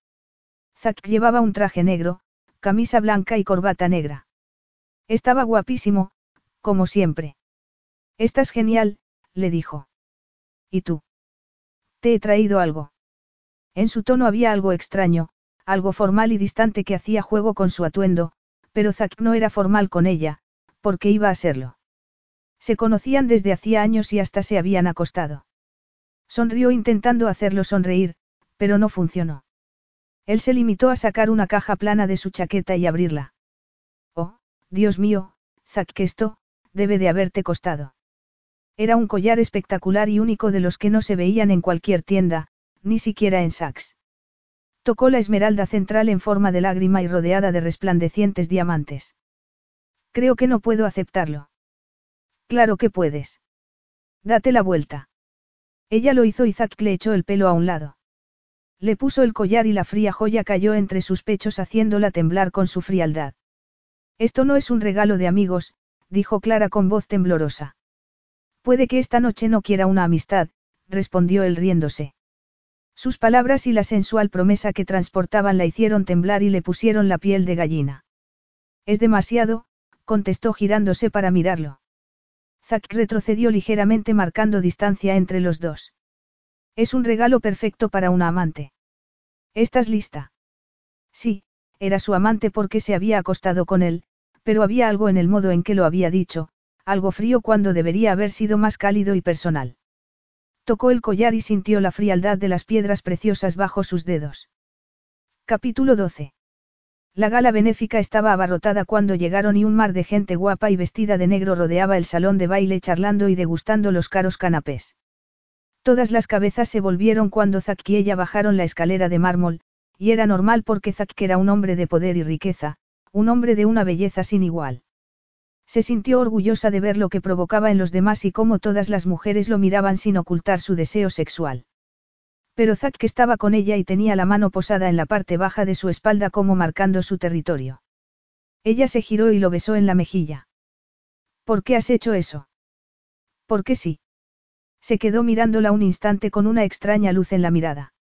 Zack llevaba un traje negro, camisa blanca y corbata negra. Estaba guapísimo, como siempre. Estás genial, le dijo. ¿Y tú? Te he traído algo. En su tono había algo extraño, algo formal y distante que hacía juego con su atuendo, pero Zack no era formal con ella, porque iba a serlo. Se conocían desde hacía años y hasta se habían acostado. Sonrió intentando hacerlo sonreír, pero no funcionó. Él se limitó a sacar una caja plana de su chaqueta y abrirla. Oh, Dios mío, Zack, que esto, debe de haberte costado. Era un collar espectacular y único de los que no se veían en cualquier tienda, ni siquiera en Saks. Tocó la esmeralda central en forma de lágrima y rodeada de resplandecientes diamantes. Creo que no puedo aceptarlo. Claro que puedes. Date la vuelta. Ella lo hizo y Zack le echó el pelo a un lado. Le puso el collar y la fría joya cayó entre sus pechos haciéndola temblar con su frialdad. Esto no es un regalo de amigos, dijo Clara con voz temblorosa. Puede que esta noche no quiera una amistad, respondió él riéndose. Sus palabras y la sensual promesa que transportaban la hicieron temblar y le pusieron la piel de gallina. Es demasiado, contestó girándose para mirarlo. Zack retrocedió ligeramente marcando distancia entre los dos. Es un regalo perfecto para una amante. ¿Estás lista? Sí, era su amante porque se había acostado con él, pero había algo en el modo en que lo había dicho, algo frío cuando debería haber sido más cálido y personal. Tocó el collar y sintió la frialdad de las piedras preciosas bajo sus dedos. Capítulo 12. La gala benéfica estaba abarrotada cuando llegaron y un mar de gente guapa y vestida de negro rodeaba el salón de baile charlando y degustando los caros canapés. Todas las cabezas se volvieron cuando Zack y ella bajaron la escalera de mármol, y era normal porque Zack era un hombre de poder y riqueza, un hombre de una belleza sin igual. Se sintió orgullosa de ver lo que provocaba en los demás y cómo todas las mujeres lo miraban sin ocultar su deseo sexual. Pero Zack estaba con ella y tenía la mano posada en la parte baja de su espalda como marcando su territorio. Ella se giró y lo besó en la mejilla. ¿Por qué has hecho eso? ¿Por qué sí? Se quedó mirándola un instante con una extraña luz en la mirada.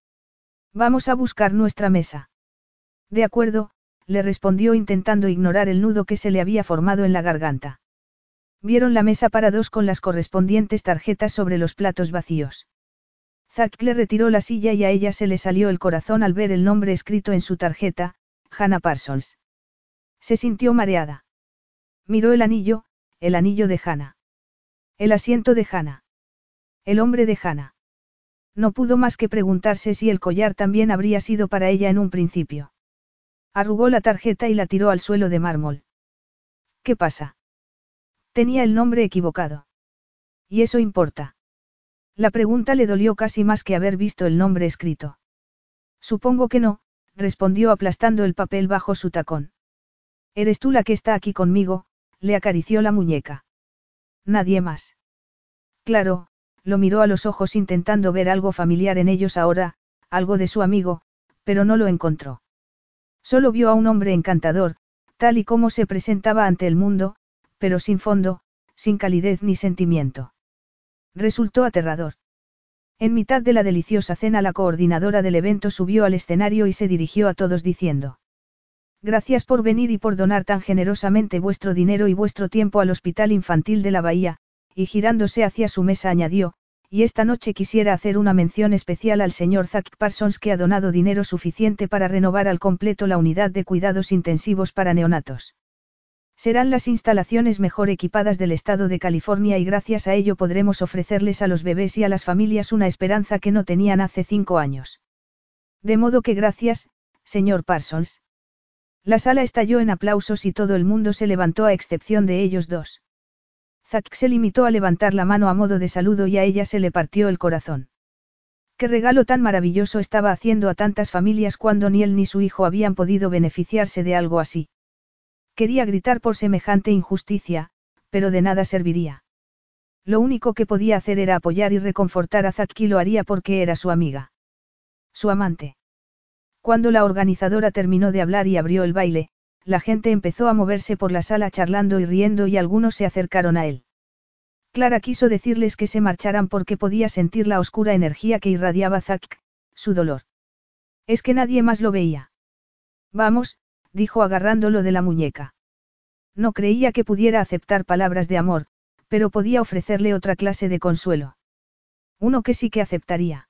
Vamos a buscar nuestra mesa. De acuerdo, le respondió intentando ignorar el nudo que se le había formado en la garganta. Vieron la mesa para dos con las correspondientes tarjetas sobre los platos vacíos. Zack le retiró la silla y a ella se le salió el corazón al ver el nombre escrito en su tarjeta, Hannah Parsons. Se sintió mareada. Miró el anillo, el anillo de Hannah. El asiento de Hannah. El hombre de Hannah. No pudo más que preguntarse si el collar también habría sido para ella en un principio. Arrugó la tarjeta y la tiró al suelo de mármol. ¿Qué pasa? Tenía el nombre equivocado. ¿Y eso importa? La pregunta le dolió casi más que haber visto el nombre escrito. Supongo que no, respondió aplastando el papel bajo su tacón. Eres tú la que está aquí conmigo, le acarició la muñeca. Nadie más. Claro, lo miró a los ojos intentando ver algo familiar en ellos ahora, algo de su amigo, pero no lo encontró. Solo vio a un hombre encantador, tal y como se presentaba ante el mundo, pero sin fondo, sin calidez ni sentimiento. Resultó aterrador. En mitad de la deliciosa cena la coordinadora del evento subió al escenario y se dirigió a todos diciendo. Gracias por venir y por donar tan generosamente vuestro dinero y vuestro tiempo al Hospital Infantil de la Bahía, y girándose hacia su mesa añadió, y esta noche quisiera hacer una mención especial al señor Zack Parsons que ha donado dinero suficiente para renovar al completo la unidad de cuidados intensivos para neonatos. Serán las instalaciones mejor equipadas del estado de California y gracias a ello podremos ofrecerles a los bebés y a las familias una esperanza que no tenían hace cinco años. De modo que gracias, señor Parsons. La sala estalló en aplausos y todo el mundo se levantó a excepción de ellos dos. Zack se limitó a levantar la mano a modo de saludo y a ella se le partió el corazón. Qué regalo tan maravilloso estaba haciendo a tantas familias cuando ni él ni su hijo habían podido beneficiarse de algo así. Quería gritar por semejante injusticia, pero de nada serviría. Lo único que podía hacer era apoyar y reconfortar a Zack y lo haría porque era su amiga. Su amante. Cuando la organizadora terminó de hablar y abrió el baile, la gente empezó a moverse por la sala charlando y riendo y algunos se acercaron a él. Clara quiso decirles que se marcharan porque podía sentir la oscura energía que irradiaba Zack, su dolor. Es que nadie más lo veía. Vamos, dijo agarrándolo de la muñeca. No creía que pudiera aceptar palabras de amor, pero podía ofrecerle otra clase de consuelo. Uno que sí que aceptaría.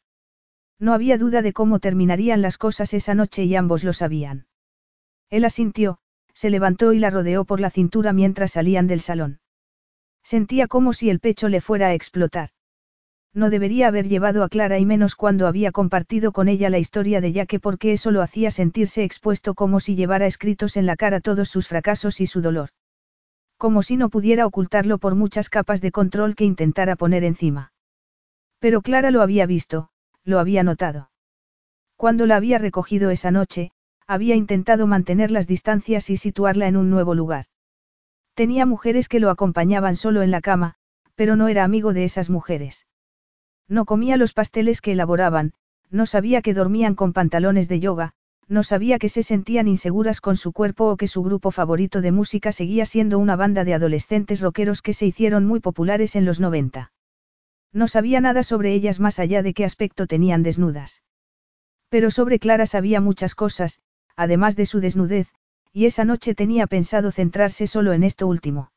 No había duda de cómo terminarían las cosas esa noche y ambos lo sabían. Él asintió, se levantó y la rodeó por la cintura mientras salían del salón. Sentía como si el pecho le fuera a explotar. No debería haber llevado a Clara y menos cuando había compartido con ella la historia de Jaque porque eso lo hacía sentirse expuesto como si llevara escritos en la cara todos sus fracasos y su dolor. Como si no pudiera ocultarlo por muchas capas de control que intentara poner encima. Pero Clara lo había visto, lo había notado. Cuando la había recogido esa noche, había intentado mantener las distancias y situarla en un nuevo lugar. Tenía mujeres que lo acompañaban solo en la cama, pero no era amigo de esas mujeres. No comía los pasteles que elaboraban, no sabía que dormían con pantalones de yoga, no sabía que se sentían inseguras con su cuerpo o que su grupo favorito de música seguía siendo una banda de adolescentes rockeros que se hicieron muy populares en los 90. No sabía nada sobre ellas más allá de qué aspecto tenían desnudas. Pero sobre Clara sabía muchas cosas, además de su desnudez, y esa noche tenía pensado centrarse solo en esto último.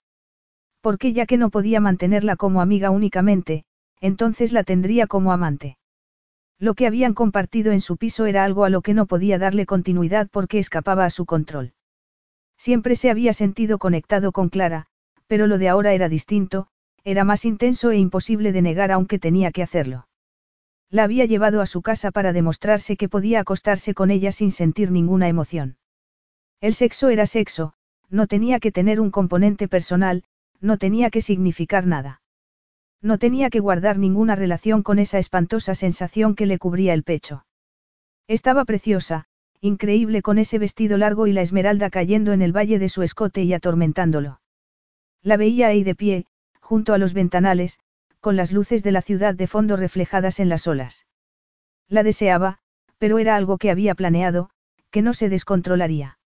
Porque ya que no podía mantenerla como amiga únicamente, entonces la tendría como amante. Lo que habían compartido en su piso era algo a lo que no podía darle continuidad porque escapaba a su control. Siempre se había sentido conectado con Clara, pero lo de ahora era distinto, era más intenso e imposible de negar aunque tenía que hacerlo. La había llevado a su casa para demostrarse que podía acostarse con ella sin sentir ninguna emoción. El sexo era sexo, no tenía que tener un componente personal, no tenía que significar nada. No tenía que guardar ninguna relación con esa espantosa sensación que le cubría el pecho. Estaba preciosa, increíble con ese vestido largo y la esmeralda cayendo en el valle de su escote y atormentándolo. La veía ahí de pie, junto a los ventanales, con las luces de la ciudad de fondo reflejadas en las olas. La deseaba, pero era algo que había planeado, que no se descontrolaría.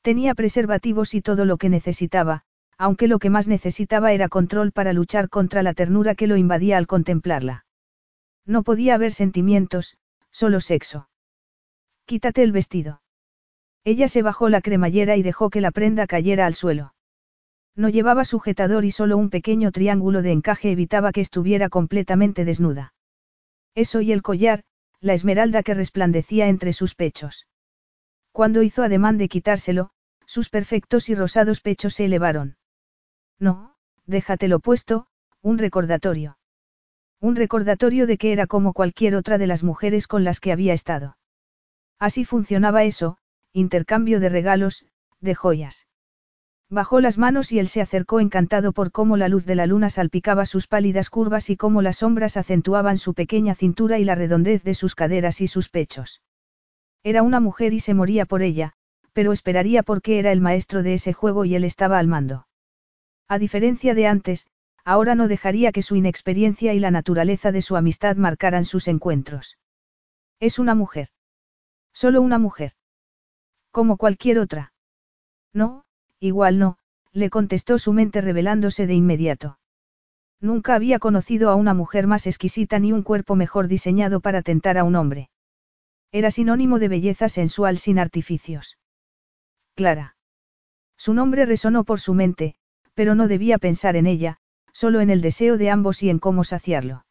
Tenía preservativos y todo lo que necesitaba, aunque lo que más necesitaba era control para luchar contra la ternura que lo invadía al contemplarla. No podía haber sentimientos, solo sexo. Quítate el vestido. Ella se bajó la cremallera y dejó que la prenda cayera al suelo. No llevaba sujetador y solo un pequeño triángulo de encaje evitaba que estuviera completamente desnuda. Eso y el collar, la esmeralda que resplandecía entre sus pechos. Cuando hizo ademán de quitárselo, sus perfectos y rosados pechos se elevaron. No, déjatelo puesto, un recordatorio. Un recordatorio de que era como cualquier otra de las mujeres con las que había estado. Así funcionaba eso, intercambio de regalos, de joyas. Bajó las manos y él se acercó encantado por cómo la luz de la luna salpicaba sus pálidas curvas y cómo las sombras acentuaban su pequeña cintura y la redondez de sus caderas y sus pechos. Era una mujer y se moría por ella, pero esperaría porque era el maestro de ese juego y él estaba al mando. A diferencia de antes, ahora no dejaría que su inexperiencia y la naturaleza de su amistad marcaran sus encuentros. Es una mujer. Solo una mujer. Como cualquier otra. No, igual no, le contestó su mente revelándose de inmediato. Nunca había conocido a una mujer más exquisita ni un cuerpo mejor diseñado para tentar a un hombre. Era sinónimo de belleza sensual sin artificios. Clara. Su nombre resonó por su mente, pero no debía pensar en ella, solo en el deseo de ambos y en cómo saciarlo.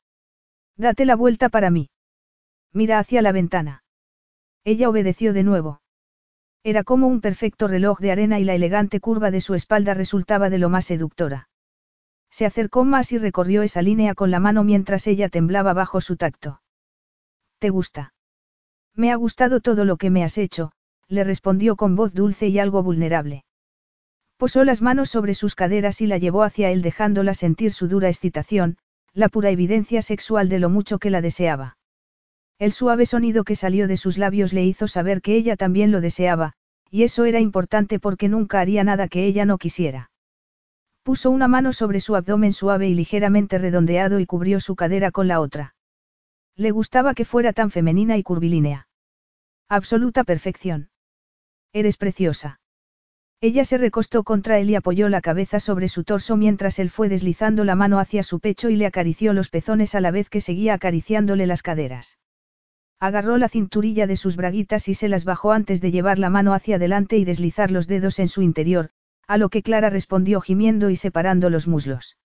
Date la vuelta para mí. Mira hacia la ventana. Ella obedeció de nuevo. Era como un perfecto reloj de arena y la elegante curva de su espalda resultaba de lo más seductora. Se acercó más y recorrió esa línea con la mano mientras ella temblaba bajo su tacto. ¿Te gusta? Me ha gustado todo lo que me has hecho, le respondió con voz dulce y algo vulnerable. Posó las manos sobre sus caderas y la llevó hacia él dejándola sentir su dura excitación, la pura evidencia sexual de lo mucho que la deseaba. El suave sonido que salió de sus labios le hizo saber que ella también lo deseaba, y eso era importante porque nunca haría nada que ella no quisiera. Puso una mano sobre su abdomen suave y ligeramente redondeado y cubrió su cadera con la otra. Le gustaba que fuera tan femenina y curvilínea. Absoluta perfección. Eres preciosa. Ella se recostó contra él y apoyó la cabeza sobre su torso mientras él fue deslizando la mano hacia su pecho y le acarició los pezones a la vez que seguía acariciándole las caderas. Agarró la cinturilla de sus braguitas y se las bajó antes de llevar la mano hacia adelante y deslizar los dedos en su interior, a lo que Clara respondió gimiendo y separando los muslos.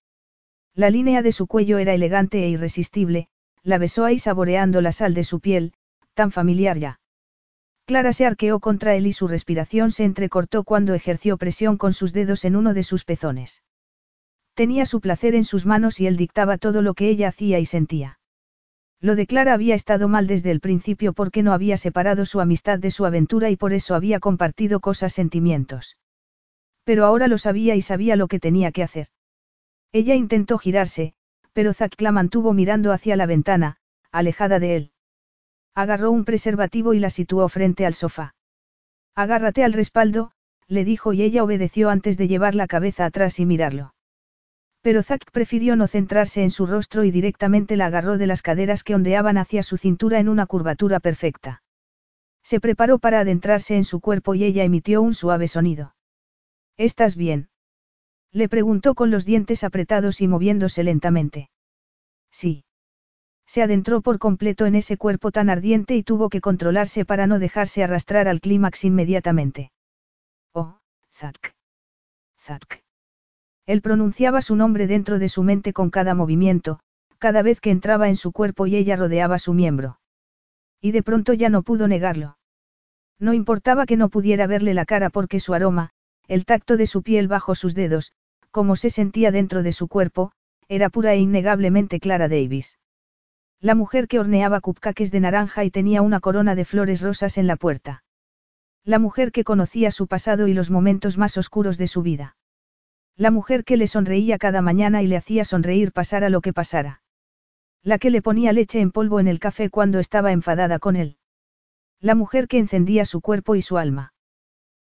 La línea de su cuello era elegante e irresistible, la besó ahí saboreando la sal de su piel, tan familiar ya. Clara se arqueó contra él y su respiración se entrecortó cuando ejerció presión con sus dedos en uno de sus pezones. Tenía su placer en sus manos y él dictaba todo lo que ella hacía y sentía. Lo de Clara había estado mal desde el principio porque no había separado su amistad de su aventura y por eso había compartido cosas sentimientos. Pero ahora lo sabía y sabía lo que tenía que hacer. Ella intentó girarse, pero Zack la mantuvo mirando hacia la ventana, alejada de él. Agarró un preservativo y la situó frente al sofá. Agárrate al respaldo, le dijo y ella obedeció antes de llevar la cabeza atrás y mirarlo. Pero Zack prefirió no centrarse en su rostro y directamente la agarró de las caderas que ondeaban hacia su cintura en una curvatura perfecta. Se preparó para adentrarse en su cuerpo y ella emitió un suave sonido. ¿Estás bien? Le preguntó con los dientes apretados y moviéndose lentamente. Sí. Se adentró por completo en ese cuerpo tan ardiente y tuvo que controlarse para no dejarse arrastrar al clímax inmediatamente. Oh, Zack. Zack. Él pronunciaba su nombre dentro de su mente con cada movimiento, cada vez que entraba en su cuerpo y ella rodeaba su miembro. Y de pronto ya no pudo negarlo. No importaba que no pudiera verle la cara porque su aroma, el tacto de su piel bajo sus dedos, como se sentía dentro de su cuerpo, era pura e innegablemente Clara Davis. La mujer que horneaba cupcakes de naranja y tenía una corona de flores rosas en la puerta. La mujer que conocía su pasado y los momentos más oscuros de su vida. La mujer que le sonreía cada mañana y le hacía sonreír pasara lo que pasara. La que le ponía leche en polvo en el café cuando estaba enfadada con él. La mujer que encendía su cuerpo y su alma.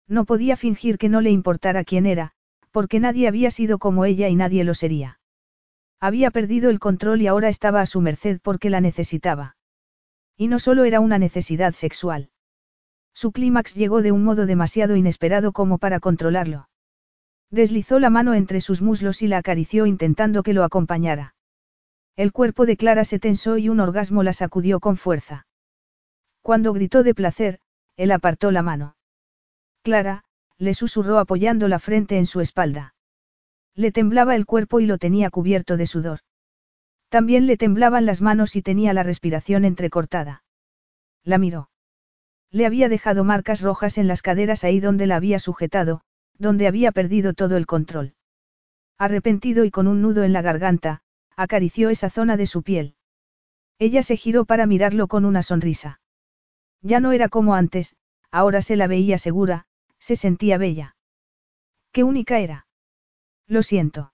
No podía fingir que no le importara quién era, porque nadie había sido como ella y nadie lo sería. Había perdido el control y ahora estaba a su merced porque la necesitaba. Y no solo era una necesidad sexual. Su clímax llegó de un modo demasiado inesperado como para controlarlo. Deslizó la mano entre sus muslos y la acarició intentando que lo acompañara. El cuerpo de Clara se tensó y un orgasmo la sacudió con fuerza. Cuando gritó de placer, él apartó la mano. Clara, le susurró apoyando la frente en su espalda. Le temblaba el cuerpo y lo tenía cubierto de sudor. También le temblaban las manos y tenía la respiración entrecortada. La miró. Le había dejado marcas rojas en las caderas ahí donde la había sujetado, donde había perdido todo el control. Arrepentido y con un nudo en la garganta, acarició esa zona de su piel. Ella se giró para mirarlo con una sonrisa. Ya no era como antes, ahora se la veía segura, se sentía bella. Qué única era. Lo siento.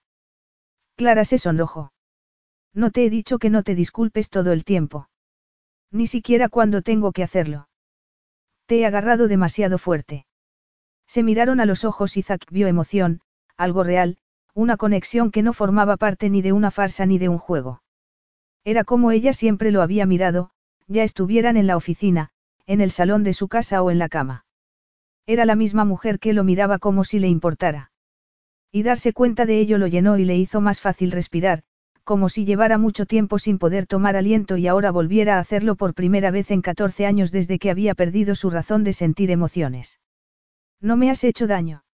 Clara se sonrojó. No te he dicho que no te disculpes todo el tiempo. Ni siquiera cuando tengo que hacerlo. Te he agarrado demasiado fuerte. Se miraron a los ojos y Zack vio emoción, algo real, una conexión que no formaba parte ni de una farsa ni de un juego. Era como ella siempre lo había mirado, ya estuvieran en la oficina, en el salón de su casa o en la cama. Era la misma mujer que lo miraba como si le importara. Y darse cuenta de ello lo llenó y le hizo más fácil respirar, como si llevara mucho tiempo sin poder tomar aliento y ahora volviera a hacerlo por primera vez en 14 años desde que había perdido su razón de sentir emociones. No me has hecho daño.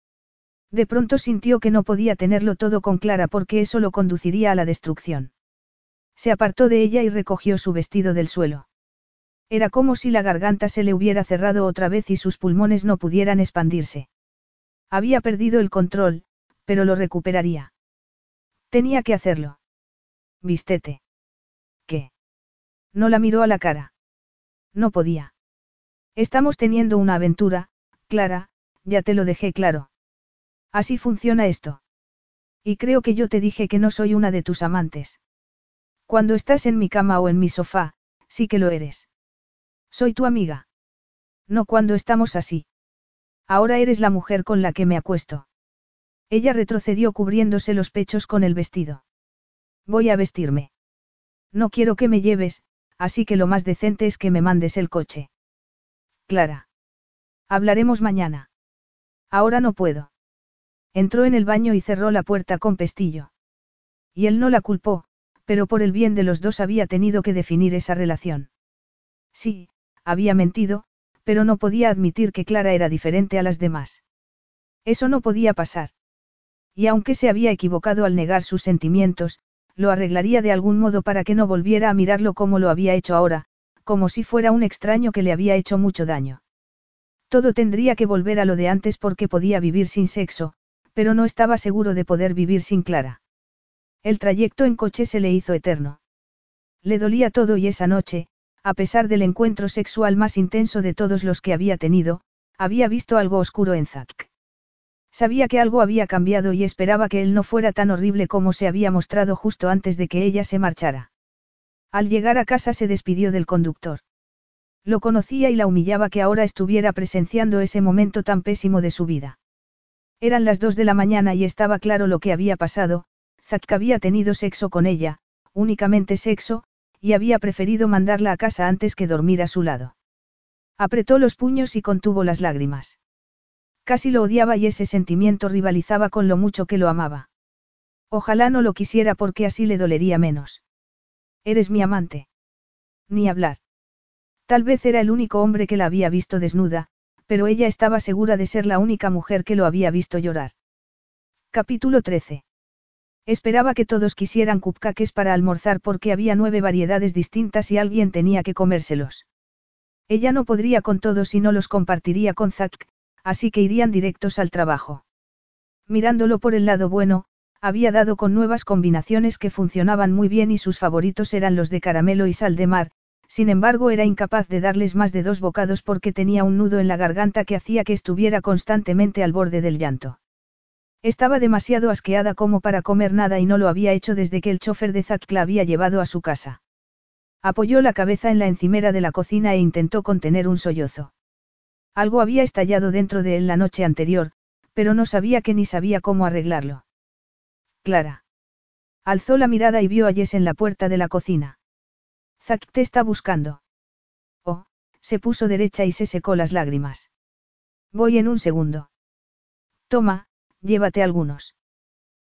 De pronto sintió que no podía tenerlo todo con Clara porque eso lo conduciría a la destrucción. Se apartó de ella y recogió su vestido del suelo. Era como si la garganta se le hubiera cerrado otra vez y sus pulmones no pudieran expandirse. Había perdido el control, pero lo recuperaría. Tenía que hacerlo. Vístete. ¿Qué? No la miró a la cara. No podía. Estamos teniendo una aventura, Clara, ya te lo dejé claro. Así funciona esto. Y creo que yo te dije que no soy una de tus amantes. Cuando estás en mi cama o en mi sofá, sí que lo eres. Soy tu amiga. No cuando estamos así. Ahora eres la mujer con la que me acuesto. Ella retrocedió cubriéndose los pechos con el vestido. Voy a vestirme. No quiero que me lleves, así que lo más decente es que me mandes el coche. Clara. Hablaremos mañana. Ahora no puedo. Entró en el baño y cerró la puerta con pestillo. Y él no la culpó, pero por el bien de los dos había tenido que definir esa relación. Sí, había mentido, pero no podía admitir que Clara era diferente a las demás. Eso no podía pasar. Y aunque se había equivocado al negar sus sentimientos, lo arreglaría de algún modo para que no volviera a mirarlo como lo había hecho ahora, como si fuera un extraño que le había hecho mucho daño. Todo tendría que volver a lo de antes porque podía vivir sin sexo, pero no estaba seguro de poder vivir sin Clara. El trayecto en coche se le hizo eterno. Le dolía todo y esa noche, a pesar del encuentro sexual más intenso de todos los que había tenido, había visto algo oscuro en Zack. Sabía que algo había cambiado y esperaba que él no fuera tan horrible como se había mostrado justo antes de que ella se marchara. Al llegar a casa se despidió del conductor. Lo conocía y la humillaba que ahora estuviera presenciando ese momento tan pésimo de su vida. Eran las dos de la mañana y estaba claro lo que había pasado, Zack había tenido sexo con ella, únicamente sexo, y había preferido mandarla a casa antes que dormir a su lado. Apretó los puños y contuvo las lágrimas. Casi lo odiaba y ese sentimiento rivalizaba con lo mucho que lo amaba. Ojalá no lo quisiera porque así le dolería menos. Eres mi amante. Ni hablar. Tal vez era el único hombre que la había visto desnuda, pero ella estaba segura de ser la única mujer que lo había visto llorar. Capítulo 13. Esperaba que todos quisieran cupcakes para almorzar porque había nueve variedades distintas y alguien tenía que comérselos. Ella no podría con todos y no los compartiría con Zack, así que irían directos al trabajo. Mirándolo por el lado bueno, había dado con nuevas combinaciones que funcionaban muy bien y sus favoritos eran los de caramelo y sal de mar, sin embargo era incapaz de darles más de dos bocados porque tenía un nudo en la garganta que hacía que estuviera constantemente al borde del llanto. Estaba demasiado asqueada como para comer nada y no lo había hecho desde que el chofer de Zack la había llevado a su casa. Apoyó la cabeza en la encimera de la cocina e intentó contener un sollozo. Algo había estallado dentro de él la noche anterior, pero no sabía que ni sabía cómo arreglarlo. Clara. Alzó la mirada y vio a Jess en la puerta de la cocina. Zack te está buscando. Oh, se puso derecha y se secó las lágrimas. Voy en un segundo. Toma, llévate algunos.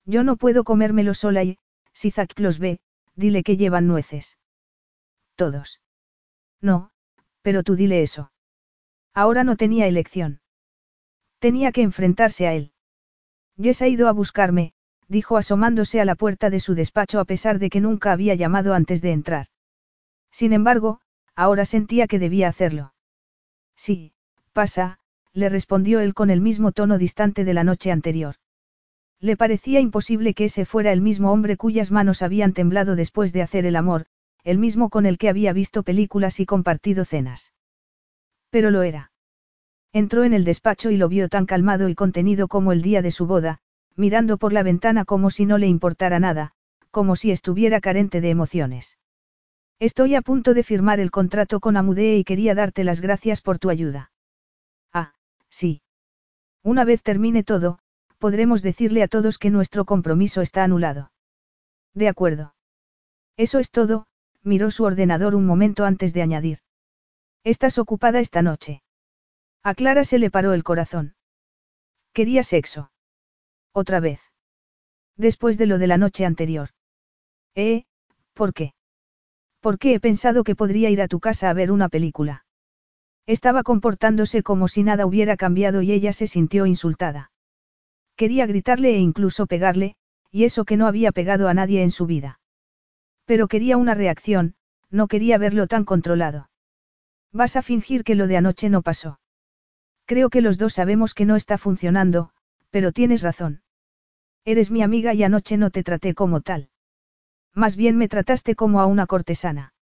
Yo no puedo comérmelo sola y, si Zack los ve, dile que llevan nueces. Todos. No, pero tú dile eso. Ahora no tenía elección. Tenía que enfrentarse a él. Jess ha ido a buscarme, dijo asomándose a la puerta de su despacho a pesar de que nunca había llamado antes de entrar. Sin embargo, ahora sentía que debía hacerlo. Sí, pasa, le respondió él con el mismo tono distante de la noche anterior. Le parecía imposible que ese fuera el mismo hombre cuyas manos habían temblado después de hacer el amor, el mismo con el que había visto películas y compartido cenas. Pero lo era. Entró en el despacho y lo vio tan calmado y contenido como el día de su boda, mirando por la ventana como si no le importara nada, como si estuviera carente de emociones. Estoy a punto de firmar el contrato con Amudee y quería darte las gracias por tu ayuda. Ah, sí. Una vez termine todo, podremos decirle a todos que nuestro compromiso está anulado. De acuerdo. Eso es todo, miró su ordenador un momento antes de añadir. ¿Estás ocupada esta noche? A Clara se le paró el corazón. Quería sexo. Otra vez. Después de lo de la noche anterior. ¿Eh? ¿Por qué? ¿Por qué he pensado que podría ir a tu casa a ver una película? Estaba comportándose como si nada hubiera cambiado y ella se sintió insultada. Quería gritarle e incluso pegarle, y eso que no había pegado a nadie en su vida. Pero quería una reacción, no quería verlo tan controlado. Vas a fingir que lo de anoche no pasó. Creo que los dos sabemos que no está funcionando, pero tienes razón. Eres mi amiga y anoche no te traté como tal. Más bien me trataste como a una cortesana.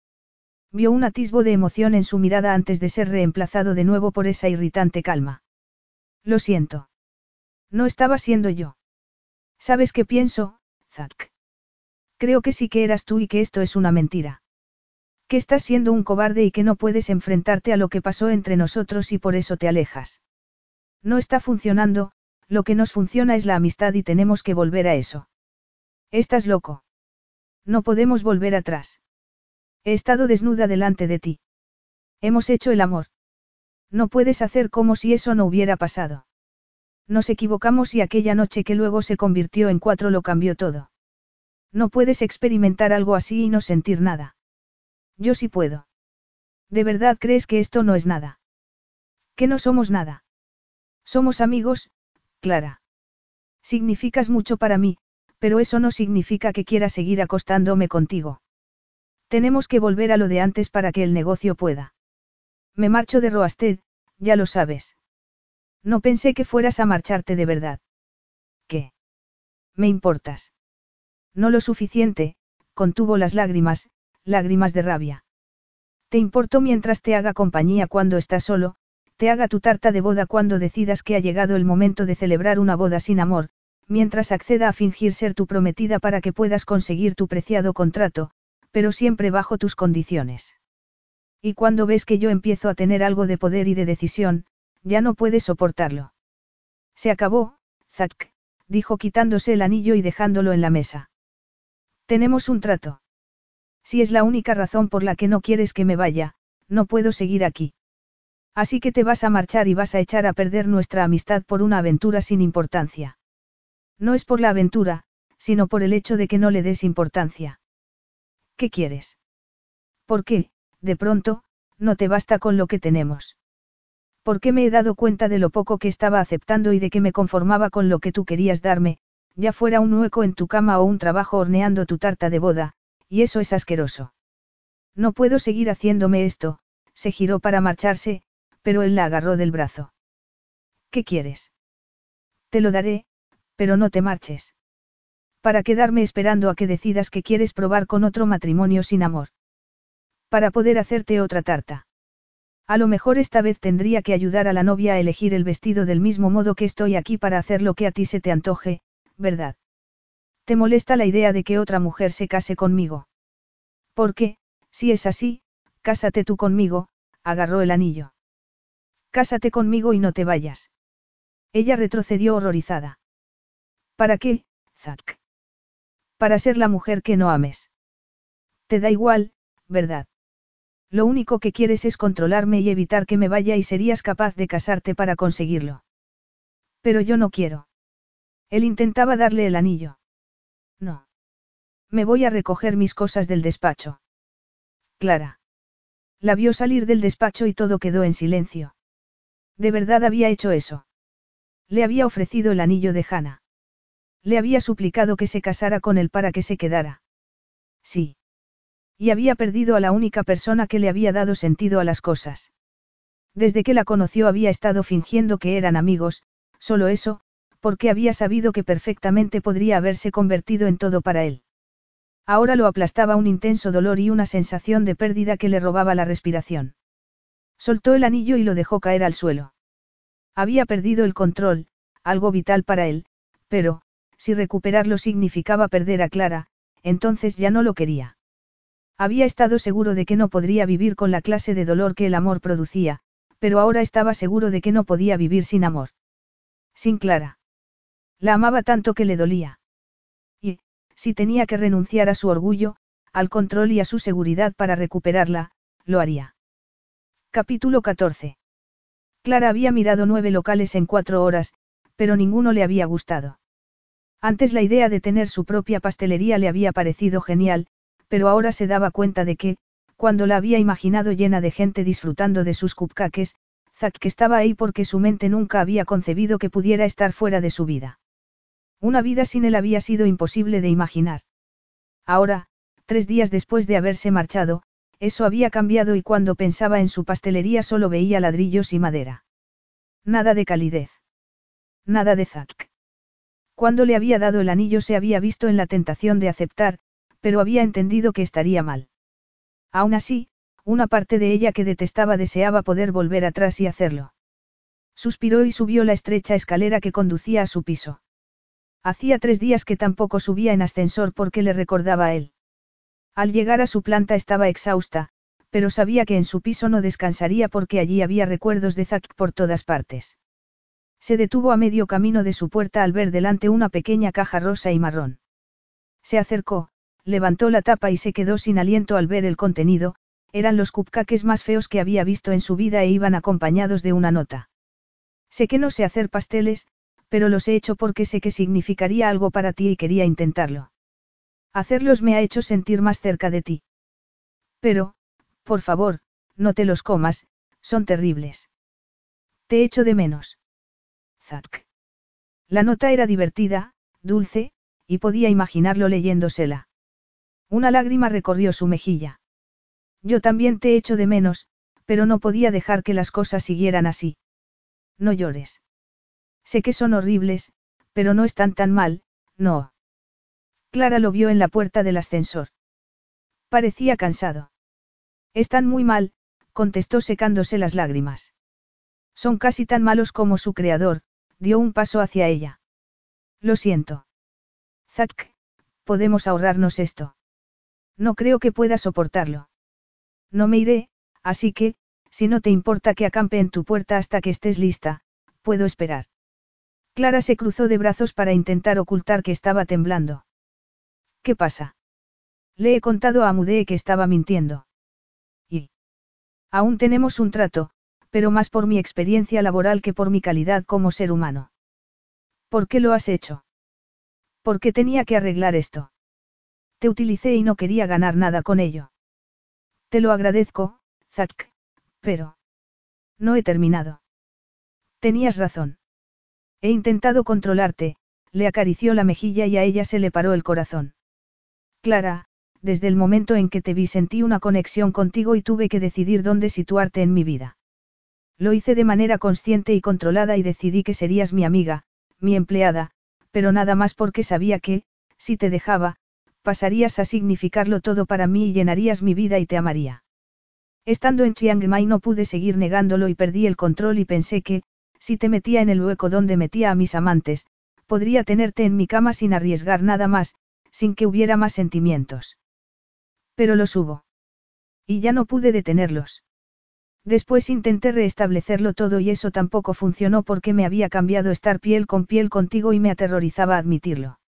Vio un atisbo de emoción en su mirada antes de ser reemplazado de nuevo por esa irritante calma. Lo siento. No estaba siendo yo. ¿Sabes qué pienso, Zack? Creo que sí que eras tú y que esto es una mentira. Que estás siendo un cobarde y que no puedes enfrentarte a lo que pasó entre nosotros y por eso te alejas. No está funcionando, lo que nos funciona es la amistad y tenemos que volver a eso. Estás loco. No podemos volver atrás. He estado desnuda delante de ti. Hemos hecho el amor. No puedes hacer como si eso no hubiera pasado. Nos equivocamos y aquella noche que luego se convirtió en cuatro lo cambió todo. No puedes experimentar algo así y no sentir nada. Yo sí puedo. ¿De verdad crees que esto no es nada? Que no somos nada. Somos amigos, Clara. Significas mucho para mí, pero eso no significa que quiera seguir acostándome contigo. Tenemos que volver a lo de antes para que el negocio pueda. Me marcho de Roasted, ya lo sabes. No pensé que fueras a marcharte de verdad. ¿Qué? Me importas. No lo suficiente, contuvo las lágrimas, lágrimas de rabia. Te importo mientras te haga compañía cuando estás solo, te haga tu tarta de boda cuando decidas que ha llegado el momento de celebrar una boda sin amor, mientras acceda a fingir ser tu prometida para que puedas conseguir tu preciado contrato, pero siempre bajo tus condiciones. Y cuando ves que yo empiezo a tener algo de poder y de decisión, ya no puedes soportarlo. Se acabó, Zack, dijo quitándose el anillo y dejándolo en la mesa. Tenemos un trato. Si es la única razón por la que no quieres que me vaya, no puedo seguir aquí. Así que te vas a marchar y vas a echar a perder nuestra amistad por una aventura sin importancia. No es por la aventura, sino por el hecho de que no le des importancia. ¿Qué quieres? ¿Por qué, de pronto, no te basta con lo que tenemos? ¿Por qué me he dado cuenta de lo poco que estaba aceptando y de que me conformaba con lo que tú querías darme, ya fuera un hueco en tu cama o un trabajo horneando tu tarta de boda, y eso es asqueroso. No puedo seguir haciéndome esto, se giró para marcharse, pero él la agarró del brazo. ¿Qué quieres? Te lo daré, pero no te marches. Para quedarme esperando a que decidas que quieres probar con otro matrimonio sin amor. Para poder hacerte otra tarta. A lo mejor esta vez tendría que ayudar a la novia a elegir el vestido del mismo modo que estoy aquí para hacer lo que a ti se te antoje, ¿verdad? ¿Te molesta la idea de que otra mujer se case conmigo? Porque, si es así, cásate tú conmigo, agarró el anillo. Cásate conmigo y no te vayas. Ella retrocedió horrorizada. ¿Para qué, Zack? Para ser la mujer que no ames. Te da igual, ¿verdad? Lo único que quieres es controlarme y evitar que me vaya y serías capaz de casarte para conseguirlo. Pero yo no quiero. Él intentaba darle el anillo. No. Me voy a recoger mis cosas del despacho. Clara. La vio salir del despacho y todo quedó en silencio. ¿De verdad había hecho eso? Le había ofrecido el anillo de Hannah. Le había suplicado que se casara con él para que se quedara. Sí. Y había perdido a la única persona que le había dado sentido a las cosas. Desde que la conoció había estado fingiendo que eran amigos, solo eso, porque había sabido que perfectamente podría haberse convertido en todo para él. Ahora lo aplastaba un intenso dolor y una sensación de pérdida que le robaba la respiración. Soltó el anillo y lo dejó caer al suelo. Había perdido el control, algo vital para él, pero, si recuperarlo significaba perder a Clara, entonces ya no lo quería. Había estado seguro de que no podría vivir con la clase de dolor que el amor producía, pero ahora estaba seguro de que no podía vivir sin amor. Sin Clara. La amaba tanto que le dolía. Y, si tenía que renunciar a su orgullo, al control y a su seguridad para recuperarla, lo haría. Capítulo 14. Clara había mirado nueve locales en cuatro horas, pero ninguno le había gustado. Antes la idea de tener su propia pastelería le había parecido genial, pero ahora se daba cuenta de que, cuando la había imaginado llena de gente disfrutando de sus cupcakes, Zack estaba ahí porque su mente nunca había concebido que pudiera estar fuera de su vida. Una vida sin él había sido imposible de imaginar. Ahora, tres días después de haberse marchado, eso había cambiado y cuando pensaba en su pastelería solo veía ladrillos y madera. Nada de calidez. Nada de Zack. Cuando le había dado el anillo se había visto en la tentación de aceptar, pero había entendido que estaría mal. Aún así, una parte de ella que detestaba deseaba poder volver atrás y hacerlo. Suspiró y subió la estrecha escalera que conducía a su piso. Hacía tres días que tampoco subía en ascensor porque le recordaba a él. Al llegar a su planta estaba exhausta, pero sabía que en su piso no descansaría porque allí había recuerdos de Zack por todas partes. Se detuvo a medio camino de su puerta al ver delante una pequeña caja rosa y marrón. Se acercó, levantó la tapa y se quedó sin aliento al ver el contenido, eran los cupcakes más feos que había visto en su vida e iban acompañados de una nota. Sé que no sé hacer pasteles, pero los he hecho porque sé que significaría algo para ti y quería intentarlo. Hacerlos me ha hecho sentir más cerca de ti. Pero, por favor, no te los comas, son terribles. Te echo de menos. Zack. La nota era divertida, dulce, y podía imaginarlo leyéndosela. Una lágrima recorrió su mejilla. Yo también te echo de menos, pero no podía dejar que las cosas siguieran así. No llores. Sé que son horribles, pero no están tan mal, no. Clara lo vio en la puerta del ascensor. Parecía cansado. Están muy mal, contestó secándose las lágrimas. Son casi tan malos como su creador, dio un paso hacia ella. Lo siento. Zack, podemos ahorrarnos esto. No creo que pueda soportarlo. No me iré, así que, si no te importa que acampe en tu puerta hasta que estés lista, puedo esperar. Clara se cruzó de brazos para intentar ocultar que estaba temblando. ¿Qué pasa? Le he contado a Amudee que estaba mintiendo. Y. Aún tenemos un trato, pero más por mi experiencia laboral que por mi calidad como ser humano. ¿Por qué lo has hecho? ¿Por qué tenía que arreglar esto? Te utilicé y no quería ganar nada con ello. Te lo agradezco, Zack, pero... No he terminado. Tenías razón. He intentado controlarte, le acarició la mejilla y a ella se le paró el corazón. Clara, desde el momento en que te vi sentí una conexión contigo y tuve que decidir dónde situarte en mi vida. Lo hice de manera consciente y controlada y decidí que serías mi amiga, mi empleada, pero nada más porque sabía que, si te dejaba, pasarías a significarlo todo para mí y llenarías mi vida y te amaría. Estando en Chiang Mai no pude seguir negándolo y perdí el control y pensé que, si te metía en el hueco donde metía a mis amantes, podría tenerte en mi cama sin arriesgar nada más, sin que hubiera más sentimientos. Pero los hubo. Y ya no pude detenerlos. Después intenté restablecerlo todo y eso tampoco funcionó porque me había cambiado estar piel con piel contigo y me aterrorizaba admitirlo.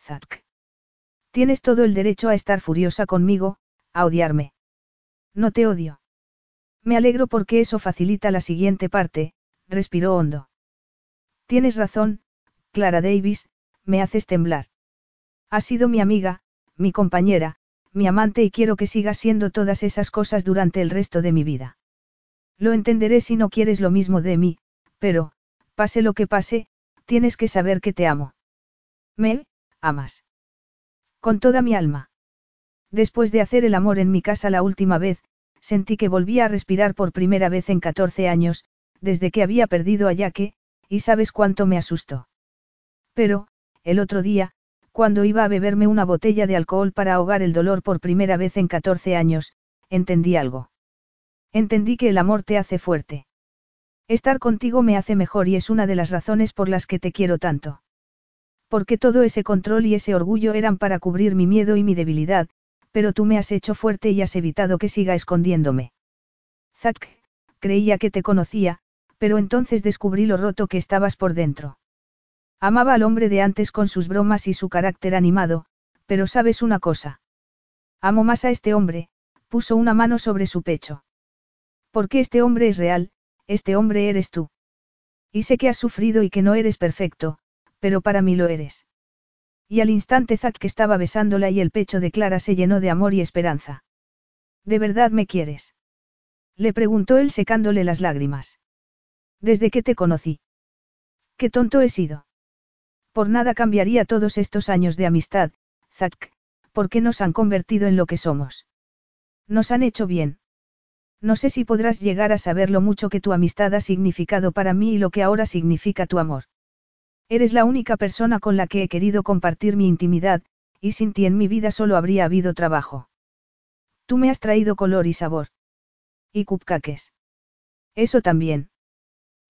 Zack. Tienes todo el derecho a estar furiosa conmigo, a odiarme. No te odio. Me alegro porque eso facilita la siguiente parte, respiró hondo. Tienes razón, Clara Davis, me haces temblar. Has sido mi amiga, mi compañera, mi amante y quiero que sigas siendo todas esas cosas durante el resto de mi vida. Lo entenderé si no quieres lo mismo de mí, pero, pase lo que pase, tienes que saber que te amo. Me, amas. Con toda mi alma. Después de hacer el amor en mi casa la última vez, sentí que volvía a respirar por primera vez en 14 años, desde que había perdido a Yaque, y sabes cuánto me asustó. Pero, el otro día, cuando iba a beberme una botella de alcohol para ahogar el dolor por primera vez en 14 años, entendí algo. Entendí que el amor te hace fuerte. Estar contigo me hace mejor y es una de las razones por las que te quiero tanto. Porque todo ese control y ese orgullo eran para cubrir mi miedo y mi debilidad, pero tú me has hecho fuerte y has evitado que siga escondiéndome. Zack, creía que te conocía, pero entonces descubrí lo roto que estabas por dentro. Amaba al hombre de antes con sus bromas y su carácter animado, pero sabes una cosa. Amo más a este hombre, puso una mano sobre su pecho. Porque este hombre es real, este hombre eres tú. Y sé que has sufrido y que no eres perfecto, pero para mí lo eres. Y al instante Zack que estaba besándola y el pecho de Clara se llenó de amor y esperanza. ¿De verdad me quieres? Le preguntó él secándole las lágrimas. Desde que te conocí. Qué tonto he sido. Por nada cambiaría todos estos años de amistad, Zack, porque nos han convertido en lo que somos. Nos han hecho bien. No sé si podrás llegar a saber lo mucho que tu amistad ha significado para mí y lo que ahora significa tu amor. Eres la única persona con la que he querido compartir mi intimidad, y sin ti en mi vida solo habría habido trabajo. Tú me has traído color y sabor. Y cupcakes. Eso también.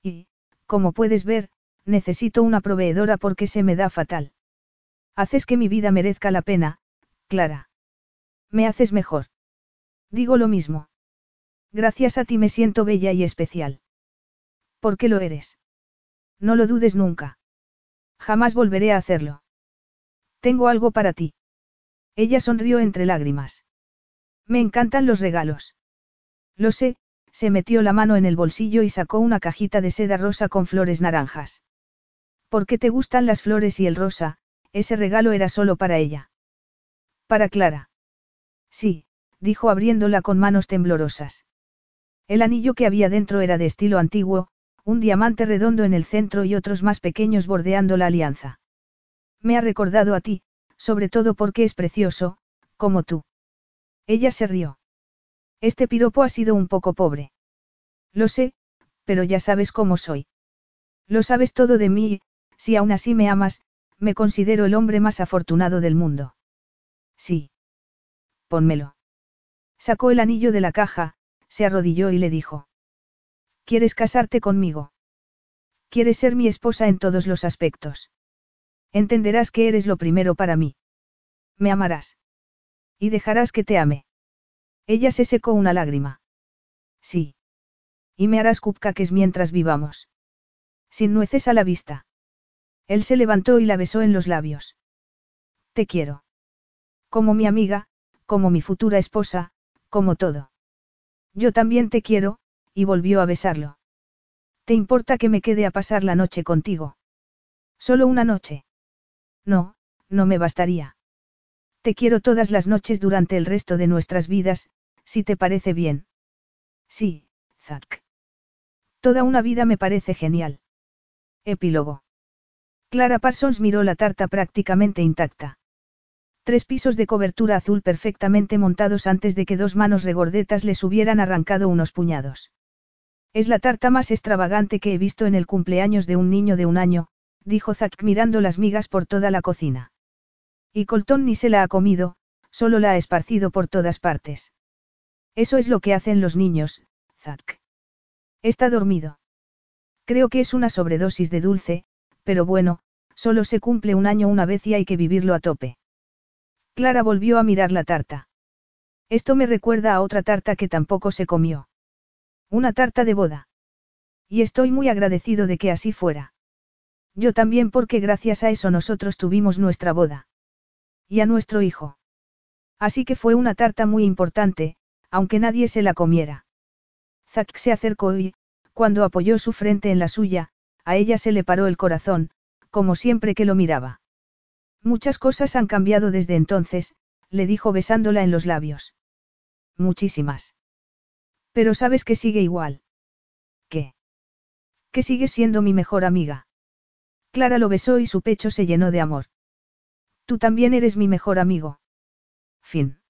Y, como puedes ver, necesito una proveedora porque se me da fatal. Haces que mi vida merezca la pena, Clara. Me haces mejor. Digo lo mismo. Gracias a ti me siento bella y especial. ¿Por qué lo eres? No lo dudes nunca. Jamás volveré a hacerlo. Tengo algo para ti. Ella sonrió entre lágrimas. Me encantan los regalos. Lo sé, se metió la mano en el bolsillo y sacó una cajita de seda rosa con flores naranjas. ¿Por qué te gustan las flores y el rosa? Ese regalo era solo para ella. Para Clara. Sí, dijo abriéndola con manos temblorosas. El anillo que había dentro era de estilo antiguo, un diamante redondo en el centro y otros más pequeños bordeando la alianza. Me ha recordado a ti, sobre todo porque es precioso, como tú. Ella se rió. Este piropo ha sido un poco pobre. Lo sé, pero ya sabes cómo soy. Lo sabes todo de mí y, si aún así me amas, me considero el hombre más afortunado del mundo. Sí. Pónmelo. Sacó el anillo de la caja, se arrodilló y le dijo. ¿Quieres casarte conmigo? ¿Quieres ser mi esposa en todos los aspectos? Entenderás que eres lo primero para mí. Me amarás. Y dejarás que te ame. Ella se secó una lágrima. Sí. Y me harás cupcakes mientras vivamos. Sin nueces a la vista. Él se levantó y la besó en los labios. Te quiero. Como mi amiga, como mi futura esposa, como todo. Yo también te quiero, y volvió a besarlo. ¿Te importa que me quede a pasar la noche contigo? Solo una noche. No, no me bastaría. Te quiero todas las noches durante el resto de nuestras vidas, si te parece bien. Sí, Zack. Toda una vida me parece genial. Epílogo. Clara Parsons miró la tarta prácticamente intacta. Tres pisos de cobertura azul perfectamente montados antes de que dos manos regordetas les hubieran arrancado unos puñados. Es la tarta más extravagante que he visto en el cumpleaños de un niño de un año, dijo Zack mirando las migas por toda la cocina. Y Colton ni se la ha comido, solo la ha esparcido por todas partes. Eso es lo que hacen los niños, Zack. Está dormido. Creo que es una sobredosis de dulce, pero bueno, solo se cumple un año una vez y hay que vivirlo a tope. Clara volvió a mirar la tarta. Esto me recuerda a otra tarta que tampoco se comió. Una tarta de boda. Y estoy muy agradecido de que así fuera. Yo también porque gracias a eso nosotros tuvimos nuestra boda. Y a nuestro hijo. Así que fue una tarta muy importante, aunque nadie se la comiera. Zack se acercó y, cuando apoyó su frente en la suya, a ella se le paró el corazón, como siempre que lo miraba. Muchas cosas han cambiado desde entonces, le dijo besándola en los labios. Muchísimas. Pero sabes que sigue igual. ¿Qué? Que sigue siendo mi mejor amiga. Clara lo besó y su pecho se llenó de amor. Tú también eres mi mejor amigo. Fin.